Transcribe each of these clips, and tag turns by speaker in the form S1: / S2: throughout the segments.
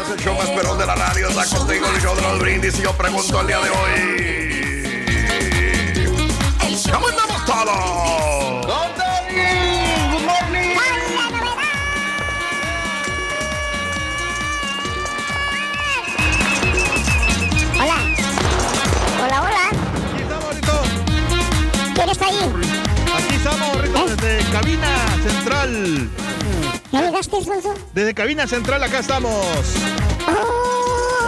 S1: Días. El show más perrón de la radio está contigo, el show de los brindis. Y yo pregunto el día de hoy. ¿Cómo andamos todos?
S2: Good morning.
S3: Hola. Hola, hola.
S2: Aquí estamos, Rito.
S3: ¿Quién está ahí?
S2: Aquí estamos, Rito, desde cabina central.
S3: ¿Ya llegaste, Sonso?
S2: Desde cabina central, acá estamos.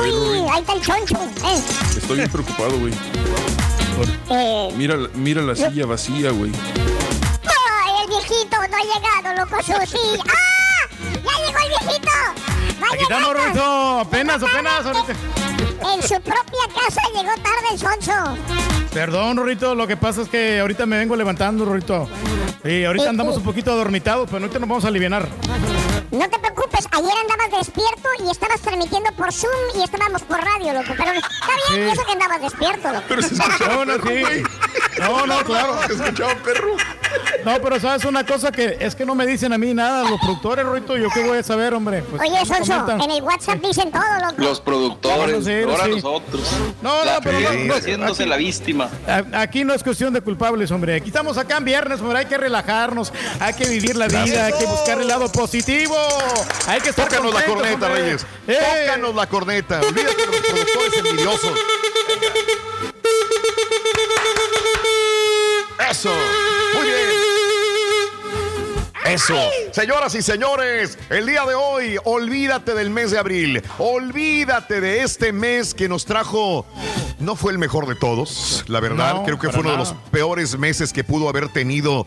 S3: ¡Uy! Ahí está el choncho. Eh,
S4: Estoy bien preocupado, güey.
S3: eh,
S4: Mira, mira la silla vacía, güey.
S3: ¡Ay, el viejito no ha llegado, loco Susi! ¡Ah! ¡Ya llegó el viejito! ¡Va
S2: Aquí estamos,
S3: llegando!
S2: Rito. Apenas, apenas. ahorita.
S3: En su propia casa llegó tarde el sonso.
S2: Perdón, Rorito, lo que pasa es que ahorita me vengo levantando, Rorito. Y ahorita andamos un poquito adormitados, pero ahorita nos vamos a aliviar.
S3: No te preocupes, ayer andabas despierto y estabas transmitiendo por Zoom y estábamos por radio, loco. Pero está bien,
S2: Sí.
S3: eso que andabas despierto, loco.
S4: Pero se escuchaba,
S2: No, no, sí. No, no, claro.
S4: se escuchaba perro.
S2: No, pero sabes una cosa que es que no me dicen a mí nada los productores, Rorito. ¿Yo qué voy a saber, hombre? Pues,
S3: Oye, Sonso,
S2: comentan.
S3: en el WhatsApp dicen todo, loco.
S5: Los productores, ahora
S2: sí.
S5: nosotros.
S2: No,
S5: La
S2: no, pero no,
S5: gente
S2: no,
S5: haciéndose
S2: aquí-
S5: la víctima.
S2: Aquí no es cuestión de culpables, hombre. Aquí estamos acá en viernes, hombre. Hay que relajarnos, hay que vivir la vida, hay que buscar el lado positivo. Hay que estar
S1: Tócanos la corneta,
S2: hombre.
S1: Reyes.
S2: ¡Eh!
S1: Tócanos la corneta. Olvídate de los productores envidiosos. Eso. Muy bien. Eso. Señoras y señores, el día de hoy, olvídate del mes de abril. Olvídate de este mes que nos trajo. No fue el mejor de todos, la verdad.
S2: No,
S1: Creo que fue uno de los peores meses que pudo haber tenido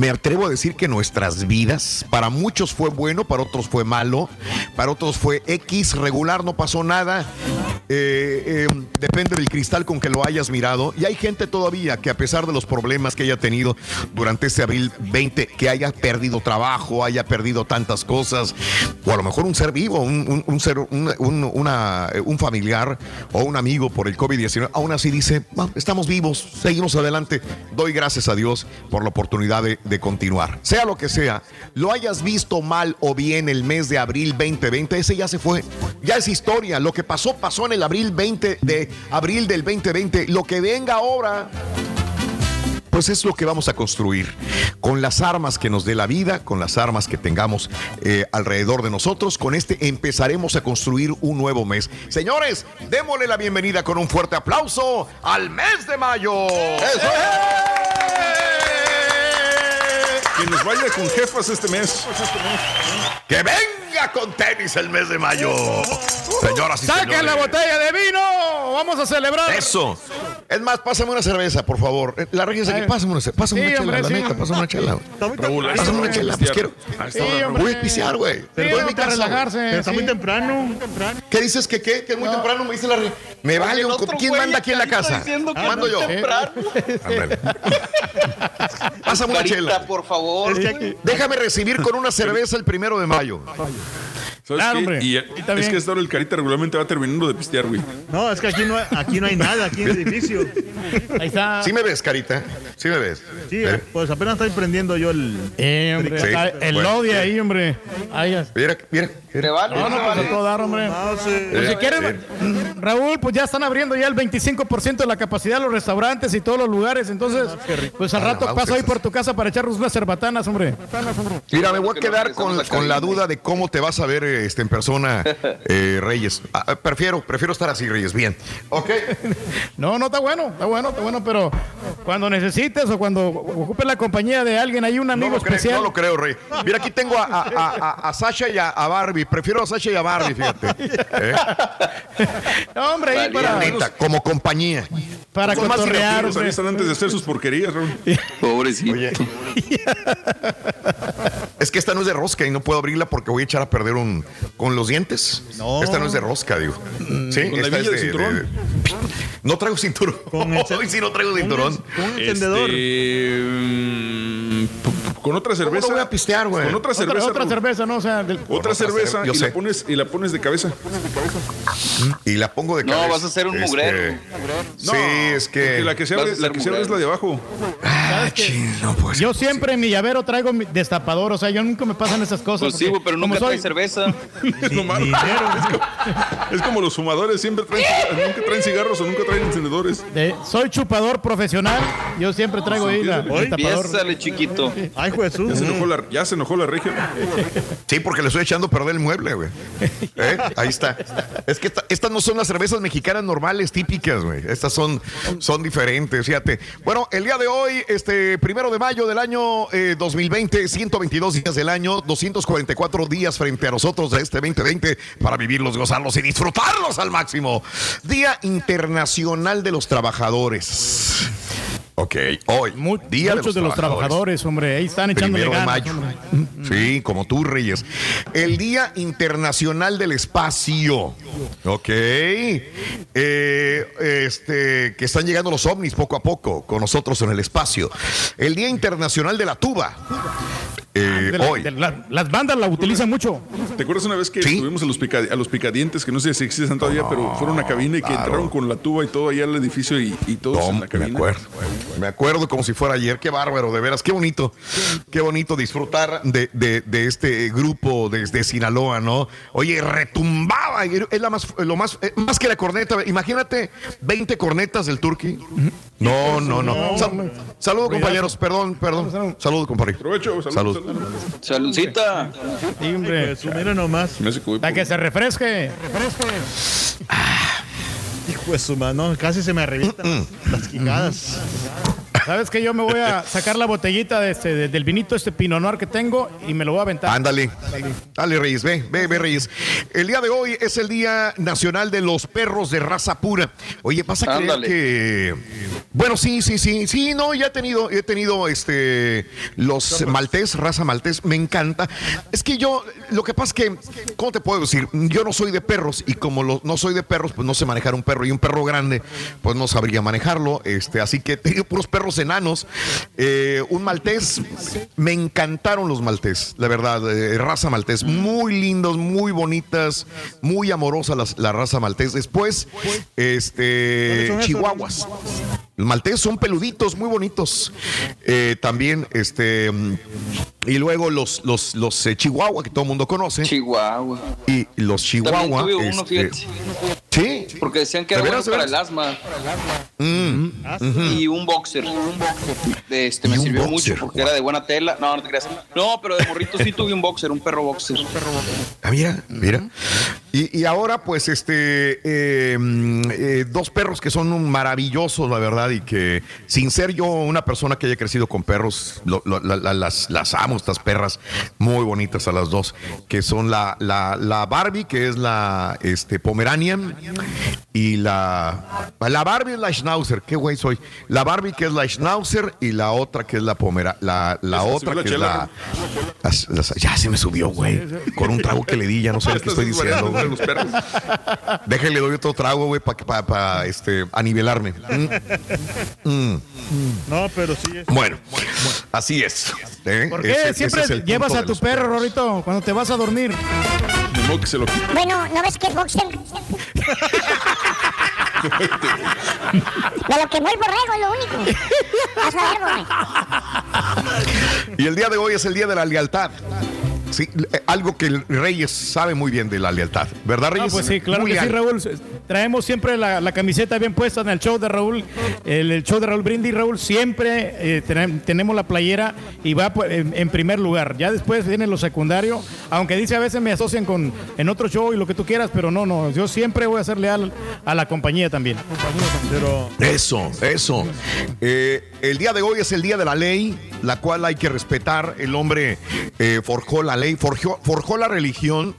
S1: me atrevo a decir que nuestras vidas, para muchos fue bueno, para otros fue malo, para otros fue X, regular, no pasó nada. Eh, eh, depende del cristal con que lo hayas mirado. Y hay gente todavía que a pesar de los problemas que haya tenido durante este abril 20, que haya perdido trabajo, haya perdido tantas cosas, o a lo mejor un ser vivo, un, ser, un, un- familiar o un amigo por el COVID-19, aún así dice, "Ah, estamos vivos, seguimos adelante. Doy gracias a Dios por la oportunidad de, de continuar. Sea lo que sea, lo hayas visto mal o bien el mes de abril 2020, ese ya se fue. Ya es historia. Lo que pasó, pasó en el abril 20 de abril del 2020. Lo que venga ahora pues es lo que vamos a construir con las armas que nos dé la vida, con las armas que tengamos eh, alrededor de nosotros. Con este empezaremos a construir un nuevo mes. Señores, démosle la bienvenida con un fuerte aplauso al mes de mayo.
S4: Que nos vaya con jefas este mes.
S1: ¡Que venga Con tenis el mes de mayo. Señoras y
S2: ¡Saquen la botella de vino! ¡Vamos a celebrar!
S1: Eso. Es más, pásame una cerveza, por favor. Eh, La regia aquí, pásame una, pásame
S2: Sí,
S1: una chela,
S2: hombre,
S1: la
S2: sí.
S1: neta, pásame una chela. Pásame una chela, pues quiero. Voy a pisear, güey. Mi
S2: vamos a
S1: casa, güey.
S2: relajarse.
S5: Pero está
S2: sí.
S5: muy temprano.
S1: ¿Qué dices que qué? Que es muy temprano, me dice la regia. Me vale, ¿quién manda aquí en la casa? Mando yo. Pásame una chela.
S6: por favor.
S5: Que
S1: Déjame recibir con una cerveza el primero de mayo.
S4: ¿Sabes
S2: Claro,
S4: qué?
S2: hombre.
S4: Y, es que esta hora el carita regularmente va terminando de pistear, güey.
S5: no, es que aquí no, aquí no hay nada, aquí en el edificio.
S2: Ahí está.
S1: ¿Sí me ves, carita? ¿Sí me ves?
S5: Sí,
S1: Eh,
S5: pues apenas estoy prendiendo yo el.
S2: Eh, hombre,
S1: Sí,
S2: el
S1: bueno,
S2: ahí, hombre. Ahí está.
S1: Mira, mira.
S6: Te vale,
S2: No, no, pues a todo dar, hombre.
S5: No, sí.
S2: Pues si mm, Raúl, pues ya están abriendo ya el 25% de la capacidad de los restaurantes y todos los lugares. Entonces, pues al rato
S1: Alabados
S2: paso ahí por tu casa para echarnos unas cerbatanas, hombre.
S1: Mira, me voy a quedar con, con la duda de cómo te vas a ver este, en persona, eh, Reyes. Ah, ah, prefiero, prefiero estar así, Reyes. Bien. Ok.
S2: No, no, está bueno, está bueno, está bueno, pero cuando necesites o cuando ocupes la compañía de alguien, hay un
S1: No
S2: amigo
S1: lo, creo,
S2: especial.
S1: no lo creo, Rey. Mira, aquí tengo a, a- a- a- a Sasha y a, a Barbie. Prefiero a Sasha y a Barbie, fíjate. ¿Eh?
S2: No, hombre, ahí para,
S1: Neta, como compañía.
S2: para
S1: Son más
S2: cotorrear,
S4: antes de hacer sus porquerías, Raúl.
S6: Pobrecito.
S1: Oye. Es que esta no es de rosca y no puedo abrirla porque voy a echar a perder un con los dientes.
S5: No.
S1: Esta no es de rosca, digo. Sí,
S4: Con
S1: esta es
S4: de cinturón.
S1: No traigo cinturón.
S5: Con el-
S1: Hoy sí no traigo cinturón.
S5: Con un encendedor.
S4: Este, mm, con otra
S1: ¿Cómo
S4: cerveza.
S1: no voy a pistear, güey?
S4: Con otra
S2: Otra,
S4: cerveza.
S2: otra
S4: Raúl.
S2: cerveza, ¿no? O sea, del-
S4: Otra
S1: otra
S4: cerveza y
S1: sé.
S4: la, pones, y la pones de cabeza.
S1: Y la pongo de
S6: No,
S1: cabeza.
S6: vas a hacer un
S1: Es
S6: mugrero.
S4: No,
S1: sí, es que.
S4: porque la que se abre, la que se abre es la de abajo.
S1: Ah, chin, no puede ser
S2: Yo siempre en mi llavero traigo mi destapador, o sea, yo nunca me pasan esas cosas.
S6: Pues sí, pero nunca
S2: soy-
S6: trae cerveza.
S4: Es lo malo. Es como los fumadores, siempre traen, nunca traen cigarros o nunca traen encendedores.
S2: de- soy chupador profesional, yo siempre traigo ahí la.
S6: Piésale, chiquito.
S5: Ay,
S4: Ya
S5: Jesús.
S4: se enojó la, ya se enojó la regia.
S1: Sí, porque le estoy echando a perder el mueble, güey. ¿Eh? Ahí está. Es que esta- estas no son las cervezas mexicanas normales, típicas, güey. Estas son, son diferentes, fíjate. Bueno, el día de hoy, este primero de mayo del año eh, 2020, 122 días del año, 244 días frente a nosotros de este 2020 para vivirlos, gozarlos y disfrutarlos al máximo. Día Internacional de los Trabajadores. Ok, hoy,
S2: Mu-
S1: Día
S2: muchos de los trabajadores, hombre, ahí están echándole
S1: Primero de
S2: ganas.
S1: mayo.
S2: hombre.
S1: Sí, como tú, Reyes. El Día Internacional del Espacio. Ok. Eh, este, que están llegando los ovnis poco a poco con nosotros en el espacio. El Día Internacional de la Tuba. Eh,
S2: la-
S1: hoy.
S2: la- las bandas la utilizan mucho.
S4: ¿Te acuerdas una vez que
S1: Sí.
S4: estuvimos a los, pica- a los picadientes, que no sé si existen todavía, pero fueron a una cabina y que entraron con la tuba y todo allá al edificio y, y todos
S1: No,
S4: en la
S1: me acuerdo. Me acuerdo como si fuera ayer. Qué bárbaro, de veras. Qué bonito. Qué bonito disfrutar de, de- de este grupo desde Sinaloa, ¿no? Oye, retumbaba. Es la más, lo más, eh, más que la corneta. Imagínate 20 cornetas del Turqui. No, no, no. Sal- saludos, compañeros. Perdón, perdón. Saludos, compadre.
S4: Provecho, salud.
S1: Salud.
S4: Salud.
S6: Saludcita.
S5: Jesús, mira nomás.
S2: Para que se refresque.
S5: Hijo de su mano, casi se me revientan las quijadas.
S2: ¿Sabes que Yo me voy a sacar la botellita de este, de- del vinito, este Pinot Noir que tengo, y me lo voy a aventar.
S1: Ándale. Dale, Reyes, ve, ve, ve, Reyes. El día de hoy es el Día Nacional de los Perros de Raza Pura. Oye, pasa que. Bueno, sí, sí, sí. Sí, no, ya he tenido, he tenido este los maltés, raza maltés, me encanta. Es que yo, lo que pasa es que, ¿cómo te puedo decir? Yo no soy de perros, y como lo- no soy de perros, pues no sé manejar un perro. Y un perro grande, pues no sabría manejarlo. Este, así que he tenido puros perros enanos. Eh, un maltés, me encantaron los maltés, la verdad, eh, raza maltés, muy lindos, muy bonitas, muy amorosas las- la raza maltés. Después, este, chihuahuas. Los maltés son peluditos, muy bonitos. Eh, también, este, y luego los, los, los chihuahua que todo el mundo conoce.
S6: Chihuahua.
S1: y los chihuahua. Este. Sí.
S6: Porque decían que era
S1: ¿De
S6: bueno para el asma.
S1: Mm.
S6: Y un boxer. Este, me sirvió
S1: boxer.
S6: mucho porque era de buena tela. No, no te creas. No, pero de morrito sí tuve un boxer, un perro boxer.
S1: Ah, mira, mira. Y, y ahora, pues, este, eh, mm, eh, dos perros que son maravillosos, la verdad, y que sin ser yo una persona que haya crecido con perros, lo- lo- la- la- las, las amo, estas perras muy bonitas a las dos, que son la, la, la Barbie, que es la este, Pomeranian, y la, la Barbie es la Schnauzer, qué güey soy. La Barbie que es la Schnauzer y la otra que es la Pomera, la, la otra que es la... ya se me subió, güey. Con un trago que le di, ya no sé qué estoy diciendo. güey. Déjale, doy otro trago, güey, para este, a nivelarme. Mm. Mm.
S5: No, pero sí. es-
S1: Bueno, así es. ¿eh?
S2: ¿Por qué
S1: Ese- ese
S2: siempre
S1: es
S2: llevas a tu perro,
S1: perros.
S2: Rorito, cuando te vas a dormir?
S4: Que se lo.
S3: Bueno, ¿no ves que boxer? De lo que mueve el borrego es lo único. Vas a ver.
S1: Y el día de hoy es el día de la lealtad. Sí, eh, algo que el Reyes sabe muy bien de la lealtad, ¿verdad,
S2: Ah,
S1: Reyes?
S2: pues sí, claro
S1: Muy
S2: que sí. Raúl. Traemos siempre la, la camiseta bien puesta en el show de Raúl, el, el show de Raúl Brindis. Raúl, siempre eh, tenem- tenemos la playera y va en, en primer lugar. Ya después viene lo secundario, aunque dice a veces me asocian con en otro show y lo que tú quieras, pero no, no, yo siempre voy a ser leal a la compañía también.
S5: Pero
S1: Eso, eso. Eh, el día de hoy es el día de la ley, la cual hay que respetar. El hombre eh, forjó la ley, forjó, forjó la religión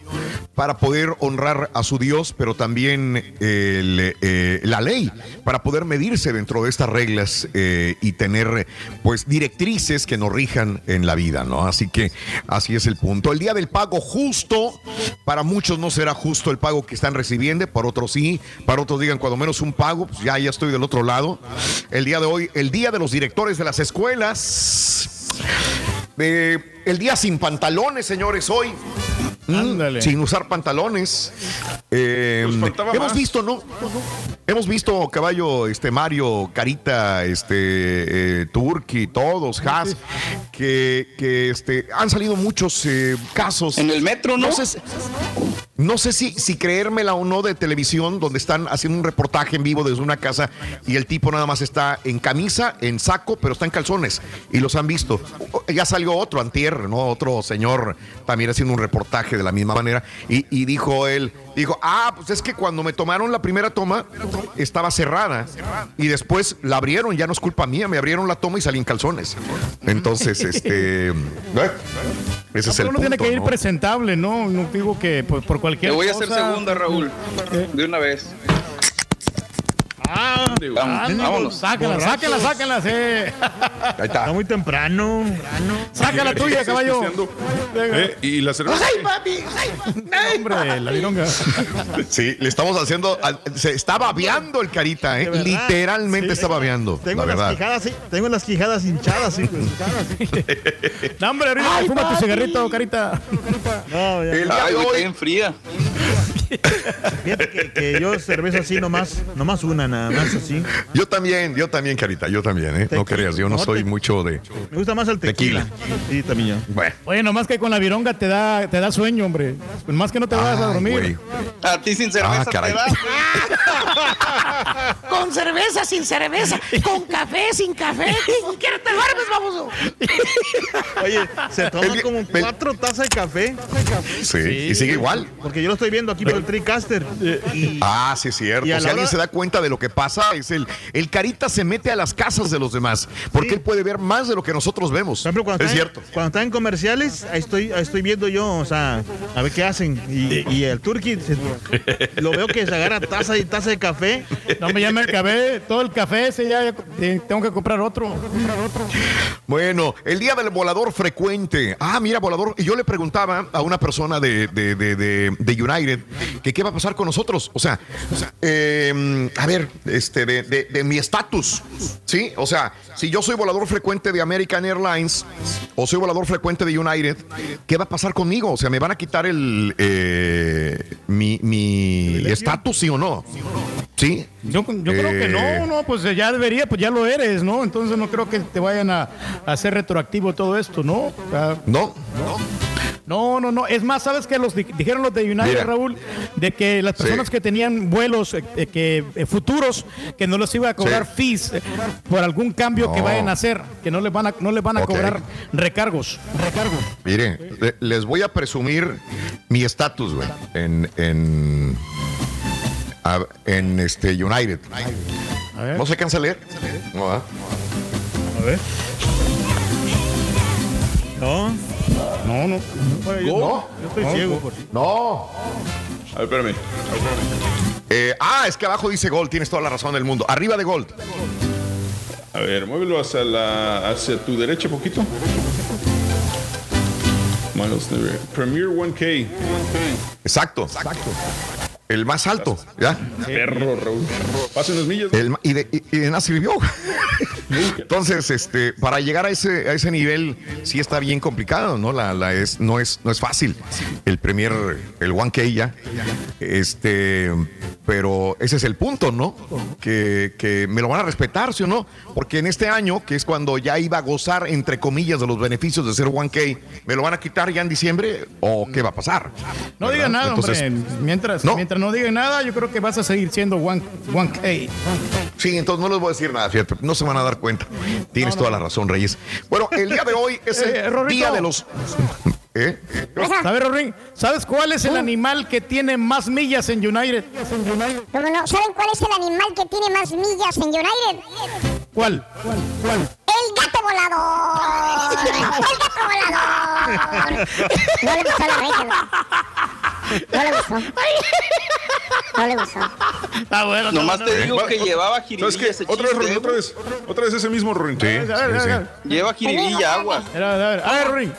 S1: para poder honrar a su Dios, pero también el, eh, la ley para poder medirse dentro de estas reglas eh, y tener pues directrices que nos rijan en la vida, ¿no? Así que así es el punto. El día del pago justo, para muchos no será justo el pago que están recibiendo, para otros sí, para otros digan cuando menos un pago, pues ya, ya estoy del otro lado. El día de hoy, el día de los directores de las escuelas. Eh, el día sin pantalones, señores, hoy. Mm, sin usar pantalones. Eh, hemos
S4: más.
S1: visto, ¿no? Hemos visto caballo, este Mario, Carita, este eh, Turki, todos, Haas, que, que este, han salido muchos eh, casos.
S6: En el metro, ¿no?
S1: No sé, si- no sé si, si creérmela o no de televisión, donde están haciendo un reportaje en vivo desde una casa y el tipo nada más está en camisa, en saco, pero está en calzones y los han visto. Ya salió otro antier, ¿no? Otro señor también haciendo un reportaje de la misma manera y, y dijo él, dijo, ah, pues es que cuando me tomaron la primera toma estaba cerrada y después la abrieron, ya no es culpa mía, me abrieron la toma y salí en calzones. Entonces, este... ¿eh? Ese es el
S2: uno tiene que ir
S1: ¿no?
S2: presentable, ¿no? No digo que por, por
S6: Te
S2: cualquier
S6: voy a hacer
S2: cosa-
S6: segunda, Raúl. De una vez.
S5: Ah,
S6: Vamos, vámonos.
S2: Sácala, sácala, sácala, sí.
S1: Ahí está.
S5: está muy temprano.
S2: Saca la tuya, caballo.
S4: Eh, y la cerveza.
S2: Hombre, la vironga.
S1: Sí, le estamos haciendo. Se está babeando el carita, ¿eh?
S5: Verdad.
S1: Literalmente
S5: Sí.
S1: está babeando.
S5: Tengo
S1: la
S5: las
S1: verdad.
S5: quijadas, sí, tengo las quijadas hinchadas, sí, pues.
S2: No, hombre, ahorita fuma tu cigarrito, carita.
S5: No, ya.
S1: El
S6: Ay, está
S1: hoy.
S6: bien fría.
S5: Fíjate que, que yo cerveza así nomás, nomás una, nada más así.
S1: Yo también, yo también, carita, yo también, ¿eh? No creas, yo no
S5: no,
S1: soy
S5: te-
S1: mucho de.
S5: Me gusta más el tequila. Sí, también yo.
S1: Bueno.
S2: Oye, nomás que con la vironga te da, te da sueño, hombre. Más que no te vas a dormir.
S1: güey.
S6: A ti sin cerveza
S1: Ah, caray.
S6: te da.
S7: Con cerveza, sin cerveza, con café, sin café. ¿Con qué te duermes, baboso?
S5: Oye, se toma
S1: El-
S5: como
S1: el-
S5: cuatro tazas de café.
S1: Sí, y sigue igual.
S5: Porque yo lo estoy viendo aquí por el TriCaster. Y
S1: Ah, sí, es cierto.
S5: Y
S1: Si alguien
S5: hora-
S1: se da cuenta de lo que pasa, es el. El carita se mete a las casas de los demás. Porque
S5: Sí.
S1: él puede ver más de lo que nosotros vemos.
S5: Por ejemplo, cuando
S1: es cierto.
S5: cuando están en comerciales, ahí estoy, ahí estoy viendo yo, o sea, a ver qué hacen. Y, y el turqui, lo veo que se agarra taza y taza de café.
S2: No me llame el café, todo el café ese ya tengo que comprar otro.
S1: Bueno, el día del volador frecuente. Ah, mira, volador. Y yo le preguntaba a una persona de, de, de, de- de United que qué va a pasar con nosotros. O sea, eh, a ver, este, de, de- de mi estatus. ¿Sí? O sea, si yo soy volador frecuente de American Airlines o soy volador frecuente de United, ¿qué va a pasar conmigo? O sea, ¿me van a quitar el eh, mi mi estatus, sí o no? ¿Sí?
S2: Yo, yo creo que
S1: Eh,
S2: no, no, pues ya debería, pues ya lo eres, ¿no? Entonces no creo que te vayan a, a hacer retroactivo todo esto, ¿no? O sea,
S1: No,
S2: No, no, no. Es más, ¿sabes qué? Los di- dijeron los de United,
S1: Mira.
S2: Raúl, de que las
S1: Sí.
S2: personas que tenían vuelos eh, eh, que eh, futuros, que no les iba a cobrar
S1: Sí.
S2: fees eh, por algún cambio que
S1: No.
S2: vayan a hacer, que no les van a, no les van a cobrar recargos. Recargos.
S1: Miren, le- les voy a presumir mi estatus, güey, en, en, a- en este United.
S2: A ver.
S1: ¿No se cansa leer? No.
S2: A ver.
S5: No,
S2: No, no.
S5: bueno, yo,
S1: No.
S5: yo estoy
S1: No.
S5: ciego. Por...
S1: No.
S4: A ver, espérame.
S1: Eh, ah, es que abajo dice Gold, tienes toda la razón del mundo. Arriba de Gold.
S4: A ver, muévelo hacia, la, hacia tu derecha poquito. Miles Never. Premier 1K.
S1: Exacto. El más alto, ¿ya?
S4: Perro, Raúl. Pasen las millas.
S1: El y, de, y, y de nada sirvió. Entonces, este, para llegar a ese, a ese nivel sí está bien complicado, ¿no? La, la es, no, es, no es fácil. El Premier, el 1K ya. Este, pero ese es el punto, ¿no? Que, que me lo van a respetar, ¿sí o no? Porque en este año, que es cuando ya iba a gozar, entre comillas, de los beneficios de ser 1K, ¿me lo van a quitar ya en diciembre? ¿O qué va a pasar?
S2: No
S1: ¿Verdad?
S2: diga nada,
S1: Entonces,
S2: hombre. Mientras,
S1: No.
S2: mientras no diga nada, yo creo que vas a seguir siendo one, 1K.
S1: Sí, entonces no les voy a decir nada, fíjate, no se van a dar cuenta. Tienes toda la razón, Reyes. Bueno, el día de hoy es el
S2: Eh,
S1: día de los... ¿Eh?
S2: ¿Sabes, Rorín? ¿Sabes cuál es el animal que tiene más millas en United?
S3: ¿Cómo no? ¿Saben cuál es el animal que tiene más millas en United?
S2: ¿Cuál?
S3: ¡El gato volador! ¡El gato volador! No le gustó la regia, ¿no? No le gustó. No le gustó.
S2: Está bueno.
S6: Nomás te digo
S4: Va-
S6: que llevaba
S4: ¿Sabes
S6: jiribilla
S4: qué?
S6: ese
S4: Otra vez, Rorín, otra vez. Otra vez ese mismo, Rorín.
S1: Sí,
S2: A ver, a ver,
S1: sí,
S2: a
S1: sí.
S2: ver.
S6: Lleva jiribilla, aguas.
S2: A ver, a ver, a ver, Rorín.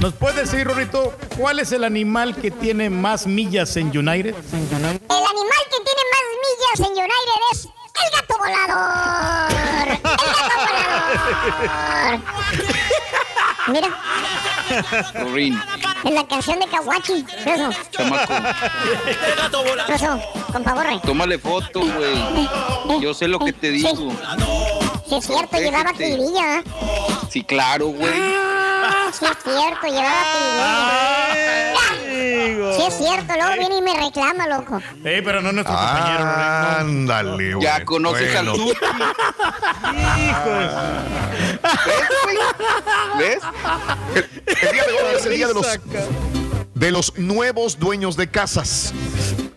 S2: ¿Nos puedes decir, Rorito, cuál es el animal que tiene más millas en United?
S3: El animal que tiene más millas en United es el gato volador. El gato volador. Mira, en la canción de Kawachi. Eso,
S6: chamaco,
S3: eso, con pavorre.
S6: tómale foto, güey. Yo sé lo que te digo.
S3: Sí, es cierto, llevaba
S6: Protégete.
S3: ¿eh?
S6: Sí, claro, güey.
S3: Ah, sí es cierto, llevaba jiribilla. Sí es cierto, luego viene y me reclama, loco.
S2: Sí, pero no nuestro compañero, Rorín.
S1: Ándale, güey.
S6: Ya conoces
S1: Bueno.
S6: al Tuti. ¿Ves, güey? ¿Ves?
S1: El día de hoy es el día de los, de los nuevos dueños de casas.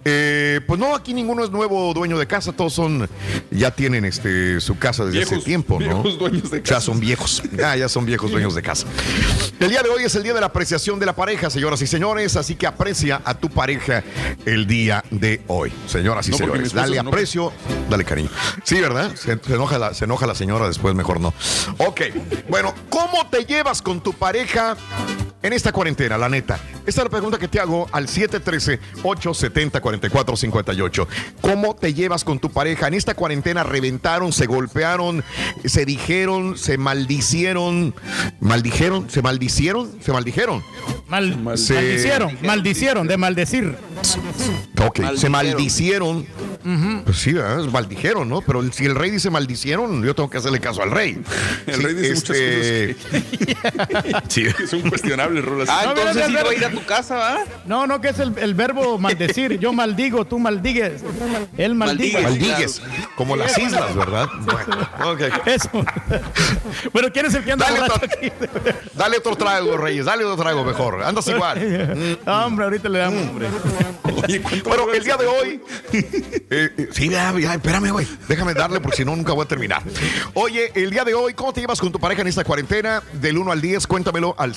S1: Eh, pues no, aquí ninguno es nuevo dueño de casa, todos son, ya tienen este su casa desde hace
S4: Viejos-
S1: tiempo, ¿no?
S4: viejos dueños de
S1: Ya
S4: casa.
S1: son viejos, ya, ya son viejos dueños de casa. El día de hoy es el día de la apreciación de la pareja, señoras y señores, así que aprecia a tu pareja el día de hoy, señoras y
S4: No,
S1: señores. Dale aprecio, dale cariño. Sí, ¿verdad? Se, se enoja la, se enoja la señora, después mejor no. Ok, bueno, ¿cómo te llevas con tu pareja en esta cuarentena, la neta? Esta es la pregunta que te hago al 713-870-4458. ¿Cómo te llevas con tu pareja? En esta cuarentena reventaron, se golpearon, se dijeron, se maldicieron. ¿Maldijeron? ¿Se maldicieron? ¿Se maldijeron?
S2: Mal,
S1: Se-
S2: Maldicieron, maldicieron, de maldecir.
S1: Ok, se
S6: Maldijeron.
S1: maldicieron. Pues sí, ¿verdad? maldijeron, ¿no? Pero si el rey dice maldicieron, yo tengo que hacerle caso al rey.
S4: El
S1: Sí,
S4: rey dice
S1: este, Sí.
S4: Que son Rolas.
S6: Ah,
S2: No,
S6: entonces sí a ir a tu casa, ¿va?
S2: No, no, que es el, el verbo maldecir. Yo maldigo, tú maldigues. Él maldigue.
S6: Maldigue.
S1: Maldigues, como las islas, ¿verdad? Bueno, ok.
S2: Eso. bueno, ¿quién es el que anda
S1: Dale otro,
S2: aquí?
S1: dale otro trago, Reyes, dale otro trago mejor. Andas igual.
S2: No, hombre, ahorita le damos, hombre.
S4: Oye, ¿cuánto
S1: Bueno, el día de hoy. eh, eh, sí, ya, ya, espérame, güey. Déjame darle porque si no, nunca voy a terminar. Oye, el día de hoy, ¿cómo te llevas con tu pareja en esta cuarentena? Del 1 al 10, cuéntamelo al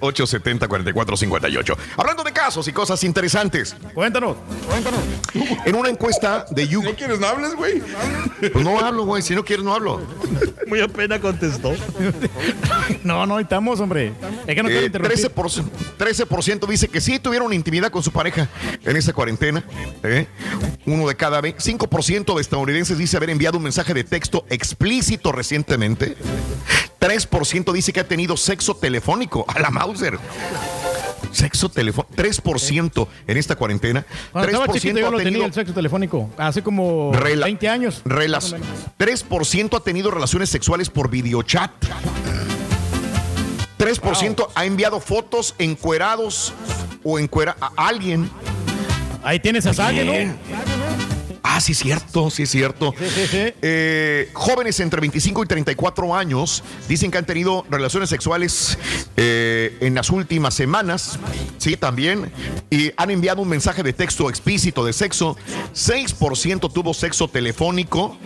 S1: 713-870-4458. Hablando de casos y cosas interesantes.
S2: Cuéntanos.
S1: En una encuesta de You.
S4: ¿No quieres no hables, güey?
S1: Pues no hablo, güey. Si no quieres, no hablo.
S5: Muy apenas contestó.
S2: No, no, estamos, hombre. Es que no
S1: Eh,
S2: interrumpir.
S1: 13%, 13% dice que sí tuvieron intimidad con su pareja en esta cuarentena. ¿eh? Uno de cada ve- 5% de estadounidenses dice haber enviado un mensaje de texto explícito recientemente. 3% dice que ha tenido sexo telefónico a la Mauser. Sexo telefónico. 3% en esta cuarentena.
S2: Cuando estaba chiquito yo
S1: ha
S2: lo tenía
S1: tenido
S2: el sexo telefónico. Hace como
S1: Rela-
S2: 20 años.
S1: Relas- 3% ha tenido relaciones sexuales por videochat. 3% ha enviado fotos encuerados o encuera a alguien.
S2: Ahí tienes a alguien, ¿no?
S1: Ah, sí, cierto, sí, cierto. Eh, jóvenes entre 25 y 34 años dicen que han tenido relaciones sexuales eh, en las últimas semanas, sí, también, y han enviado un mensaje de texto explícito de sexo. 6% tuvo sexo telefónico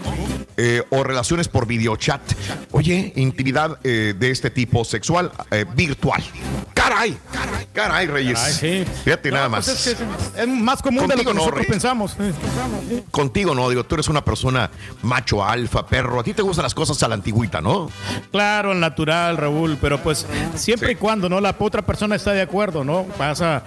S1: eh, o relaciones por videochat. Oye, intimidad eh, de este tipo sexual virtual. Caray, caray, Reyes.
S2: Caray, sí.
S1: Fíjate nada
S2: pues
S1: más.
S2: es, que es más común de lo que
S1: no,
S2: nosotros
S1: Reyes.
S2: pensamos.
S1: Contigo no, digo, tú eres una persona macho, alfa, perro. A ti te gustan las cosas a la antigüita, ¿no?
S2: Claro, al natural, Raúl, pero pues siempre y cuando no la otra persona está de acuerdo, ¿no? Vas a,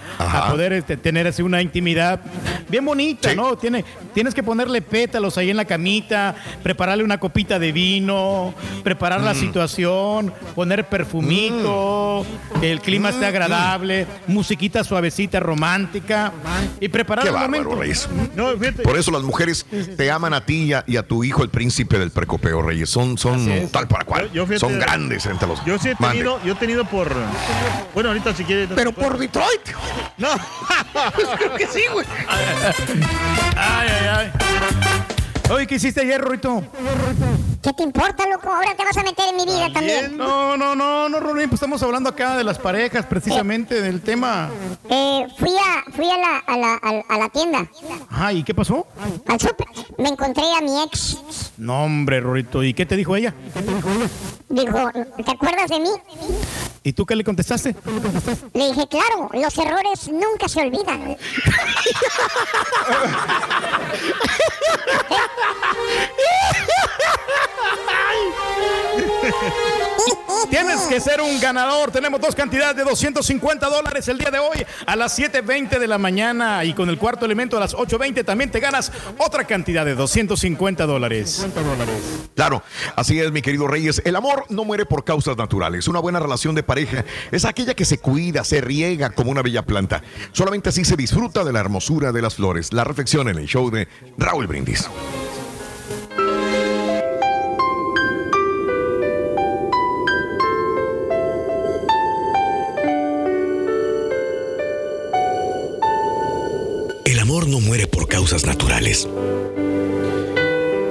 S2: poder este, tener así una intimidad bien bonita, ¿no? Tiene, tienes que ponerle pétalos ahí en la camita, prepararle una copita de vino, preparar la
S1: Mm.
S2: situación, poner perfumito, que el clima
S1: Mm,
S2: esté agradable, musiquita suavecita, romántica y preparar
S1: Qué
S2: el
S1: bárbaro,
S2: momento.
S1: Reyes.
S5: No, fíjate.
S1: Por eso las mujeres te aman a ti y a, y a tu hijo, el príncipe del precopeo, Reyes. Son, son tal para cual.
S5: Yo- yo fíjate-
S1: son grandes entre los.
S5: Yo sí he
S1: Mande.
S5: tenido, yo he tenido por. Bueno, ahorita si quieres.
S1: Pero por Detroit.
S5: No.
S1: Creo que sí, güey.
S2: Ay, ay, ay. Oye, ¿qué hiciste ayer, Rorito?
S3: ¿Qué te importa, loco? Ahora te vas a meter en mi vida también.
S2: No, no, no, no, Rorín, pues estamos hablando acá de las parejas, precisamente del tema.
S3: Eh, fui a, fui a la, a la, a la- tienda,
S2: Ajá, ¿y qué pasó?
S3: al súper. Me encontré a mi ex.
S2: No, hombre, Rorito, ¿y qué te dijo ella?
S3: Dijo, ¿te acuerdas de mí?
S2: ¿Y tú qué le contestaste?
S3: Le dije, claro, los errores nunca se olvidan. ¡Ay!
S2: Tienes que ser un ganador. Tenemos dos cantidades de 250 dólares el día de hoy a las 7.20 de la mañana y con el cuarto elemento a las 8.20 también te ganas otra cantidad de 250 dólares.
S1: Claro, así es, mi querido Reyes. El amor no muere por causas naturales. Una buena relación de pareja es aquella que se cuida, se riega como una bella planta. Solamente así se disfruta de la hermosura de las flores. La reflexión en el show de Raúl Brindis.
S8: Muere por causas naturales.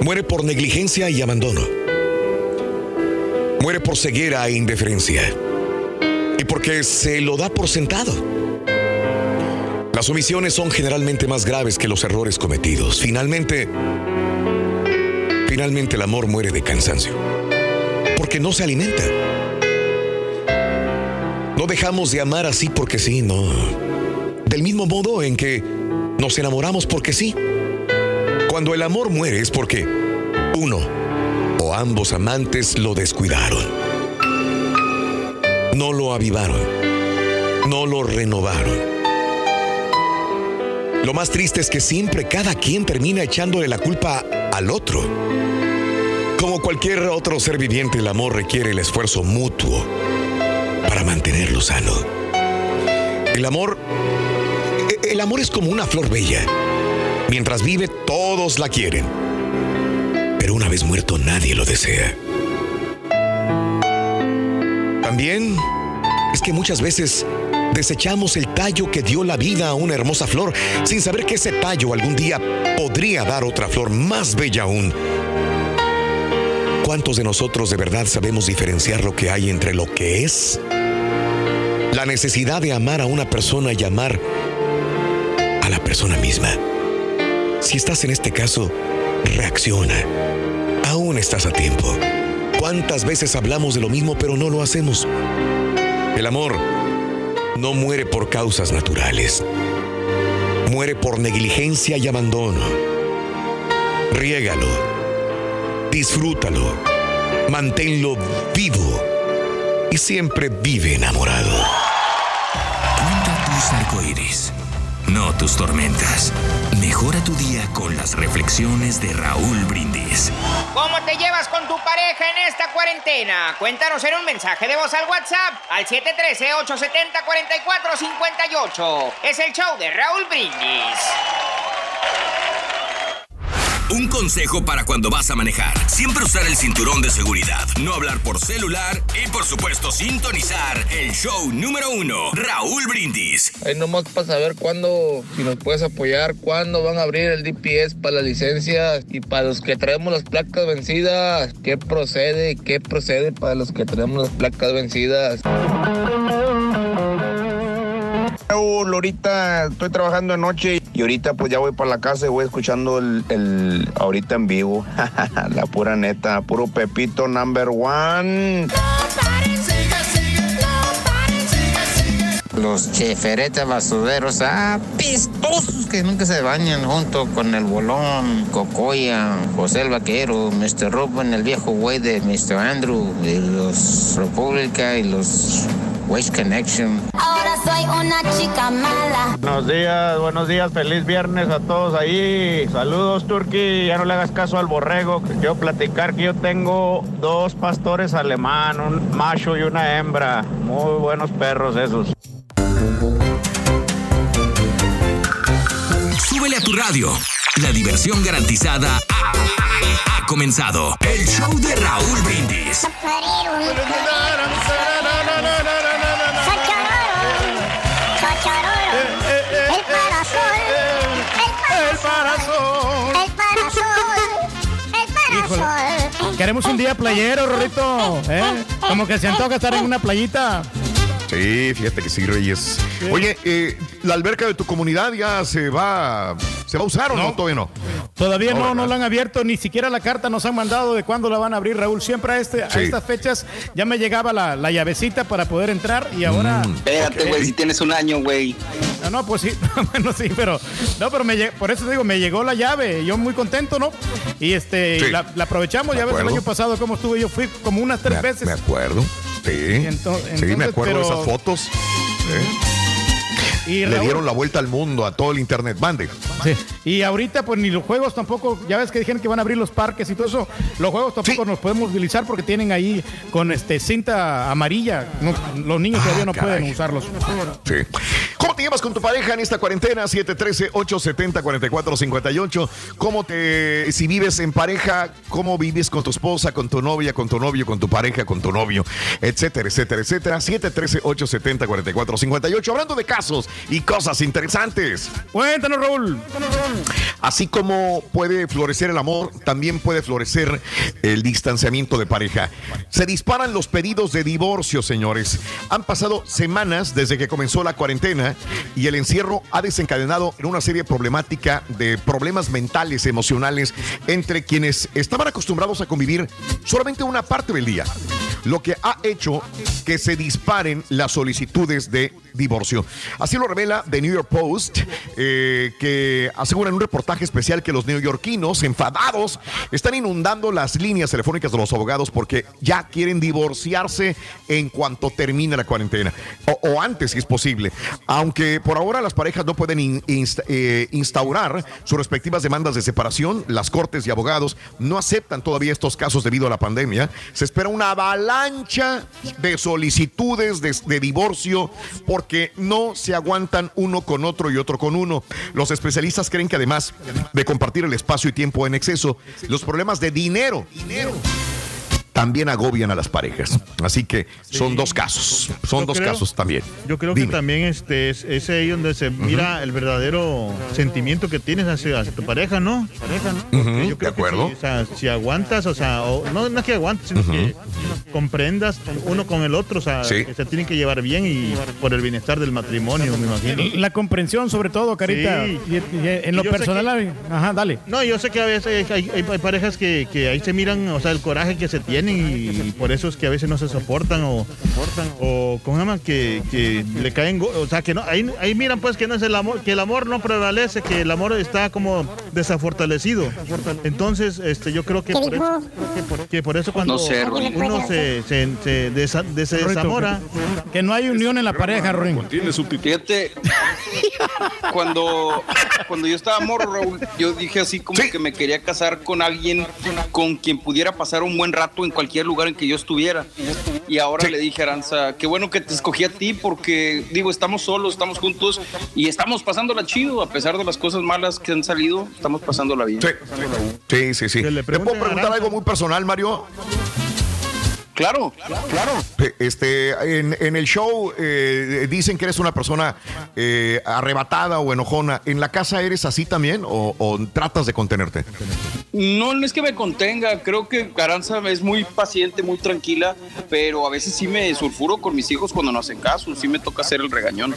S8: Muere por negligencia y abandono. Muere por ceguera e indiferencia. Y porque se lo da por sentado. Las omisiones son generalmente más graves que los errores cometidos. Finalmente, finalmente el amor muere de cansancio. Porque no se alimenta. No dejamos de amar así porque sí, no. Del mismo modo en que nos enamoramos porque sí. Cuando el amor muere es porque uno o ambos amantes lo descuidaron. No lo avivaron. No lo renovaron. Lo más triste es que siempre cada quien termina echándole la culpa al otro. Como cualquier otro ser viviente, el amor requiere el esfuerzo mutuo para mantenerlo sano. El amor el amor es como una flor bella. Mientras vive, todos la quieren. Pero una vez muerto, nadie lo desea. También es que muchas veces desechamos el tallo que dio la vida a una hermosa flor sin saber que ese tallo algún día podría dar otra flor más bella aún. ¿Cuántos de nosotros de verdad sabemos diferenciar lo que hay entre lo que es? La necesidad de amar a una persona y amar a la persona misma. Si estás en este caso, reacciona. Aún estás a tiempo. ¿Cuántas veces hablamos de lo mismo pero no lo hacemos? El amor no muere por causas naturales. Muere por negligencia y abandono. Riégalo. Disfrútalo. Manténlo vivo. Y siempre vive enamorado.
S9: Cuenta tus arcoíris, no tus tormentas. Mejora tu día con las reflexiones de Raúl Brindis.
S10: ¿Cómo te llevas con tu pareja en esta cuarentena? Cuéntanos en un mensaje de voz al WhatsApp al 713-870-4458. Es el show de Raúl Brindis.
S8: Un consejo para cuando vas a manejar. Siempre usar el cinturón de seguridad, no hablar por celular y por supuesto sintonizar el show número uno, Raúl Brindis.
S11: Ahí nomás para saber cuándo, si nos puedes apoyar, cuándo van a abrir el DPS para las licencias y para los que traemos las placas vencidas, qué procede, qué procede para los que traemos las placas vencidas.
S12: Raúl, ahorita estoy trabajando de noche y ahorita pues ya voy para la casa y voy escuchando el, ahorita en vivo. la pura neta, puro Pepito number one.
S11: Los cheferetes basureros, ah, pistosos que nunca se bañan junto con el bolón, Cocoya, José el Vaquero, Mr. Rubén, el viejo güey de Mr. Andrew, y los República y los Waste Connection.
S13: Ahora soy una chica mala.
S14: Buenos días, buenos días, feliz viernes a todos ahí. Saludos, Turki. Ya no le hagas caso al borrego. que Quiero platicar que yo tengo dos pastores alemán, un macho y una hembra. Muy buenos perros esos.
S8: Súbele a tu radio. La diversión garantizada ha, ha comenzado. El show de Raúl Brindis.
S2: Queremos un día playero, Rorrito. ¿eh? Como que se antoja estar en una playita.
S1: Sí, fíjate que sí, Reyes. Oye, eh, ¿la alberca de tu comunidad ya se va, se va a usar o no? Todavía no.
S2: Todavía no,
S1: No,
S2: la han abierto, ni siquiera la carta nos han mandado de cuándo la van a abrir, Raúl. Siempre a, este,
S1: Sí.
S2: a estas fechas ya me llegaba la, la llavecita para poder entrar y ahora...
S1: Mm.
S6: Espérate, güey, si tienes un año, güey.
S2: No, no, pues sí, bueno, sí, pero no, pero me, por eso te digo, me llegó la llave, yo muy contento, ¿no? Y este,
S1: Sí.
S2: la, la aprovechamos,
S1: Me
S2: ya ves el año pasado cómo estuve, yo fui como unas tres
S1: Me,
S2: veces.
S1: me acuerdo. Sí. sí, me acuerdo de esas fotos. ¿eh?
S2: Y
S1: Le dieron la vuelta al mundo, a todo el internet. Mande.
S2: Sí. Y ahorita, pues ni los juegos tampoco, ya ves que dijeron que van a abrir los parques y todo eso, los juegos tampoco nos podemos utilizar porque tienen ahí con este cinta amarilla. No, los niños
S1: Ah,
S2: todavía no
S1: caray.
S2: pueden usarlos.
S1: Sí. ¿Cómo te llevas con tu pareja en esta cuarentena? 713-870-4458. ¿Cómo te, si vives en pareja, cómo vives con tu esposa, con tu novia, con tu novio, con tu pareja, con tu novio, etcétera, etcétera, etcétera? 713-870-4458. Hablando de casos y cosas interesantes.
S2: Cuéntanos, Raúl.
S1: Así como puede florecer el amor, también puede florecer el distanciamiento de pareja. Se disparan los pedidos de divorcio, señores. Han pasado semanas desde que comenzó la cuarentena y el encierro ha desencadenado en una serie problemática de problemas mentales, emocionales, entre quienes estaban acostumbrados a convivir solamente una parte del día. Lo que ha hecho que se disparen las solicitudes de divorcio. Así lo revela The New York Post, eh, que asegura en un reportaje especial que los neoyorquinos enfadados están inundando las líneas telefónicas de los abogados porque ya quieren divorciarse en cuanto termine la cuarentena o, antes si es posible. Aunque por ahora las parejas no pueden eh, instaurar sus respectivas demandas de separación, las cortes y abogados no aceptan todavía estos casos debido a la pandemia. Se espera una avalancha de solicitudes de, divorcio porque no se aguantan uno con otro y otro con uno. Los especialistas creen que además de compartir el espacio y tiempo en exceso, los problemas de dinero también agobian a las parejas. Así que son dos casos, son
S5: Yo
S1: dos
S5: creo-
S1: casos también.
S5: Yo creo
S1: Dime.
S5: que también este es, es ahí donde se mira el verdadero sentimiento que tienes hacia, hacia tu pareja, ¿no? Yo creo
S1: de
S5: que
S1: acuerdo.
S5: si, o sea, si aguantas, o sea, o- no, no es que aguantes, sino que comprendas uno con el otro, o sea,
S2: Sí.
S5: que se tienen que llevar bien y por el bienestar del matrimonio, me imagino.
S2: La comprensión, sobre todo, Carita.
S5: Sí.
S2: Y- y- en lo personal, ajá, dale.
S5: No, yo sé que a veces hay, hay- hay parejas que, que ahí se miran, o sea, el coraje que se y, por eso es que a veces no se soportan o, o ¿cómo se llama? Que, que le caen, o sea, que no, ahí, ahí miran pues que no es el amor, que el amor no prevalece, que el amor está como desafortalecido. Entonces, este, yo creo que por eso, que por eso cuando
S6: No sé, Rorín.
S5: uno se, se, se desa- de- se desamora,
S2: Que no hay unión en la pareja, Ruin.
S6: Fíjate, cuando, cuando yo estaba morro, Raúl, yo dije así como que me quería casar con alguien con quien pudiera pasar un buen rato en cualquier lugar en que yo estuviera. y ahora le dije a Aranza, qué bueno que te escogí a ti porque, digo, estamos solos, estamos juntos y estamos pasándola chido, a pesar de las cosas malas que han salido, estamos pasándola bien.
S1: Sí, sí, sí. ¿Te puedo preguntar algo muy personal, Mario?
S6: Claro, claro.
S1: Este, en, en el show eh, dicen que eres una persona eh, arrebatada o enojona. ¿En la casa eres así también o, o tratas de contenerte?
S6: No, no es que me contenga, creo que Aranza es muy paciente, muy tranquila, pero a veces sí me sulfuro con mis hijos cuando no hacen caso, sí me toca hacer el regañón.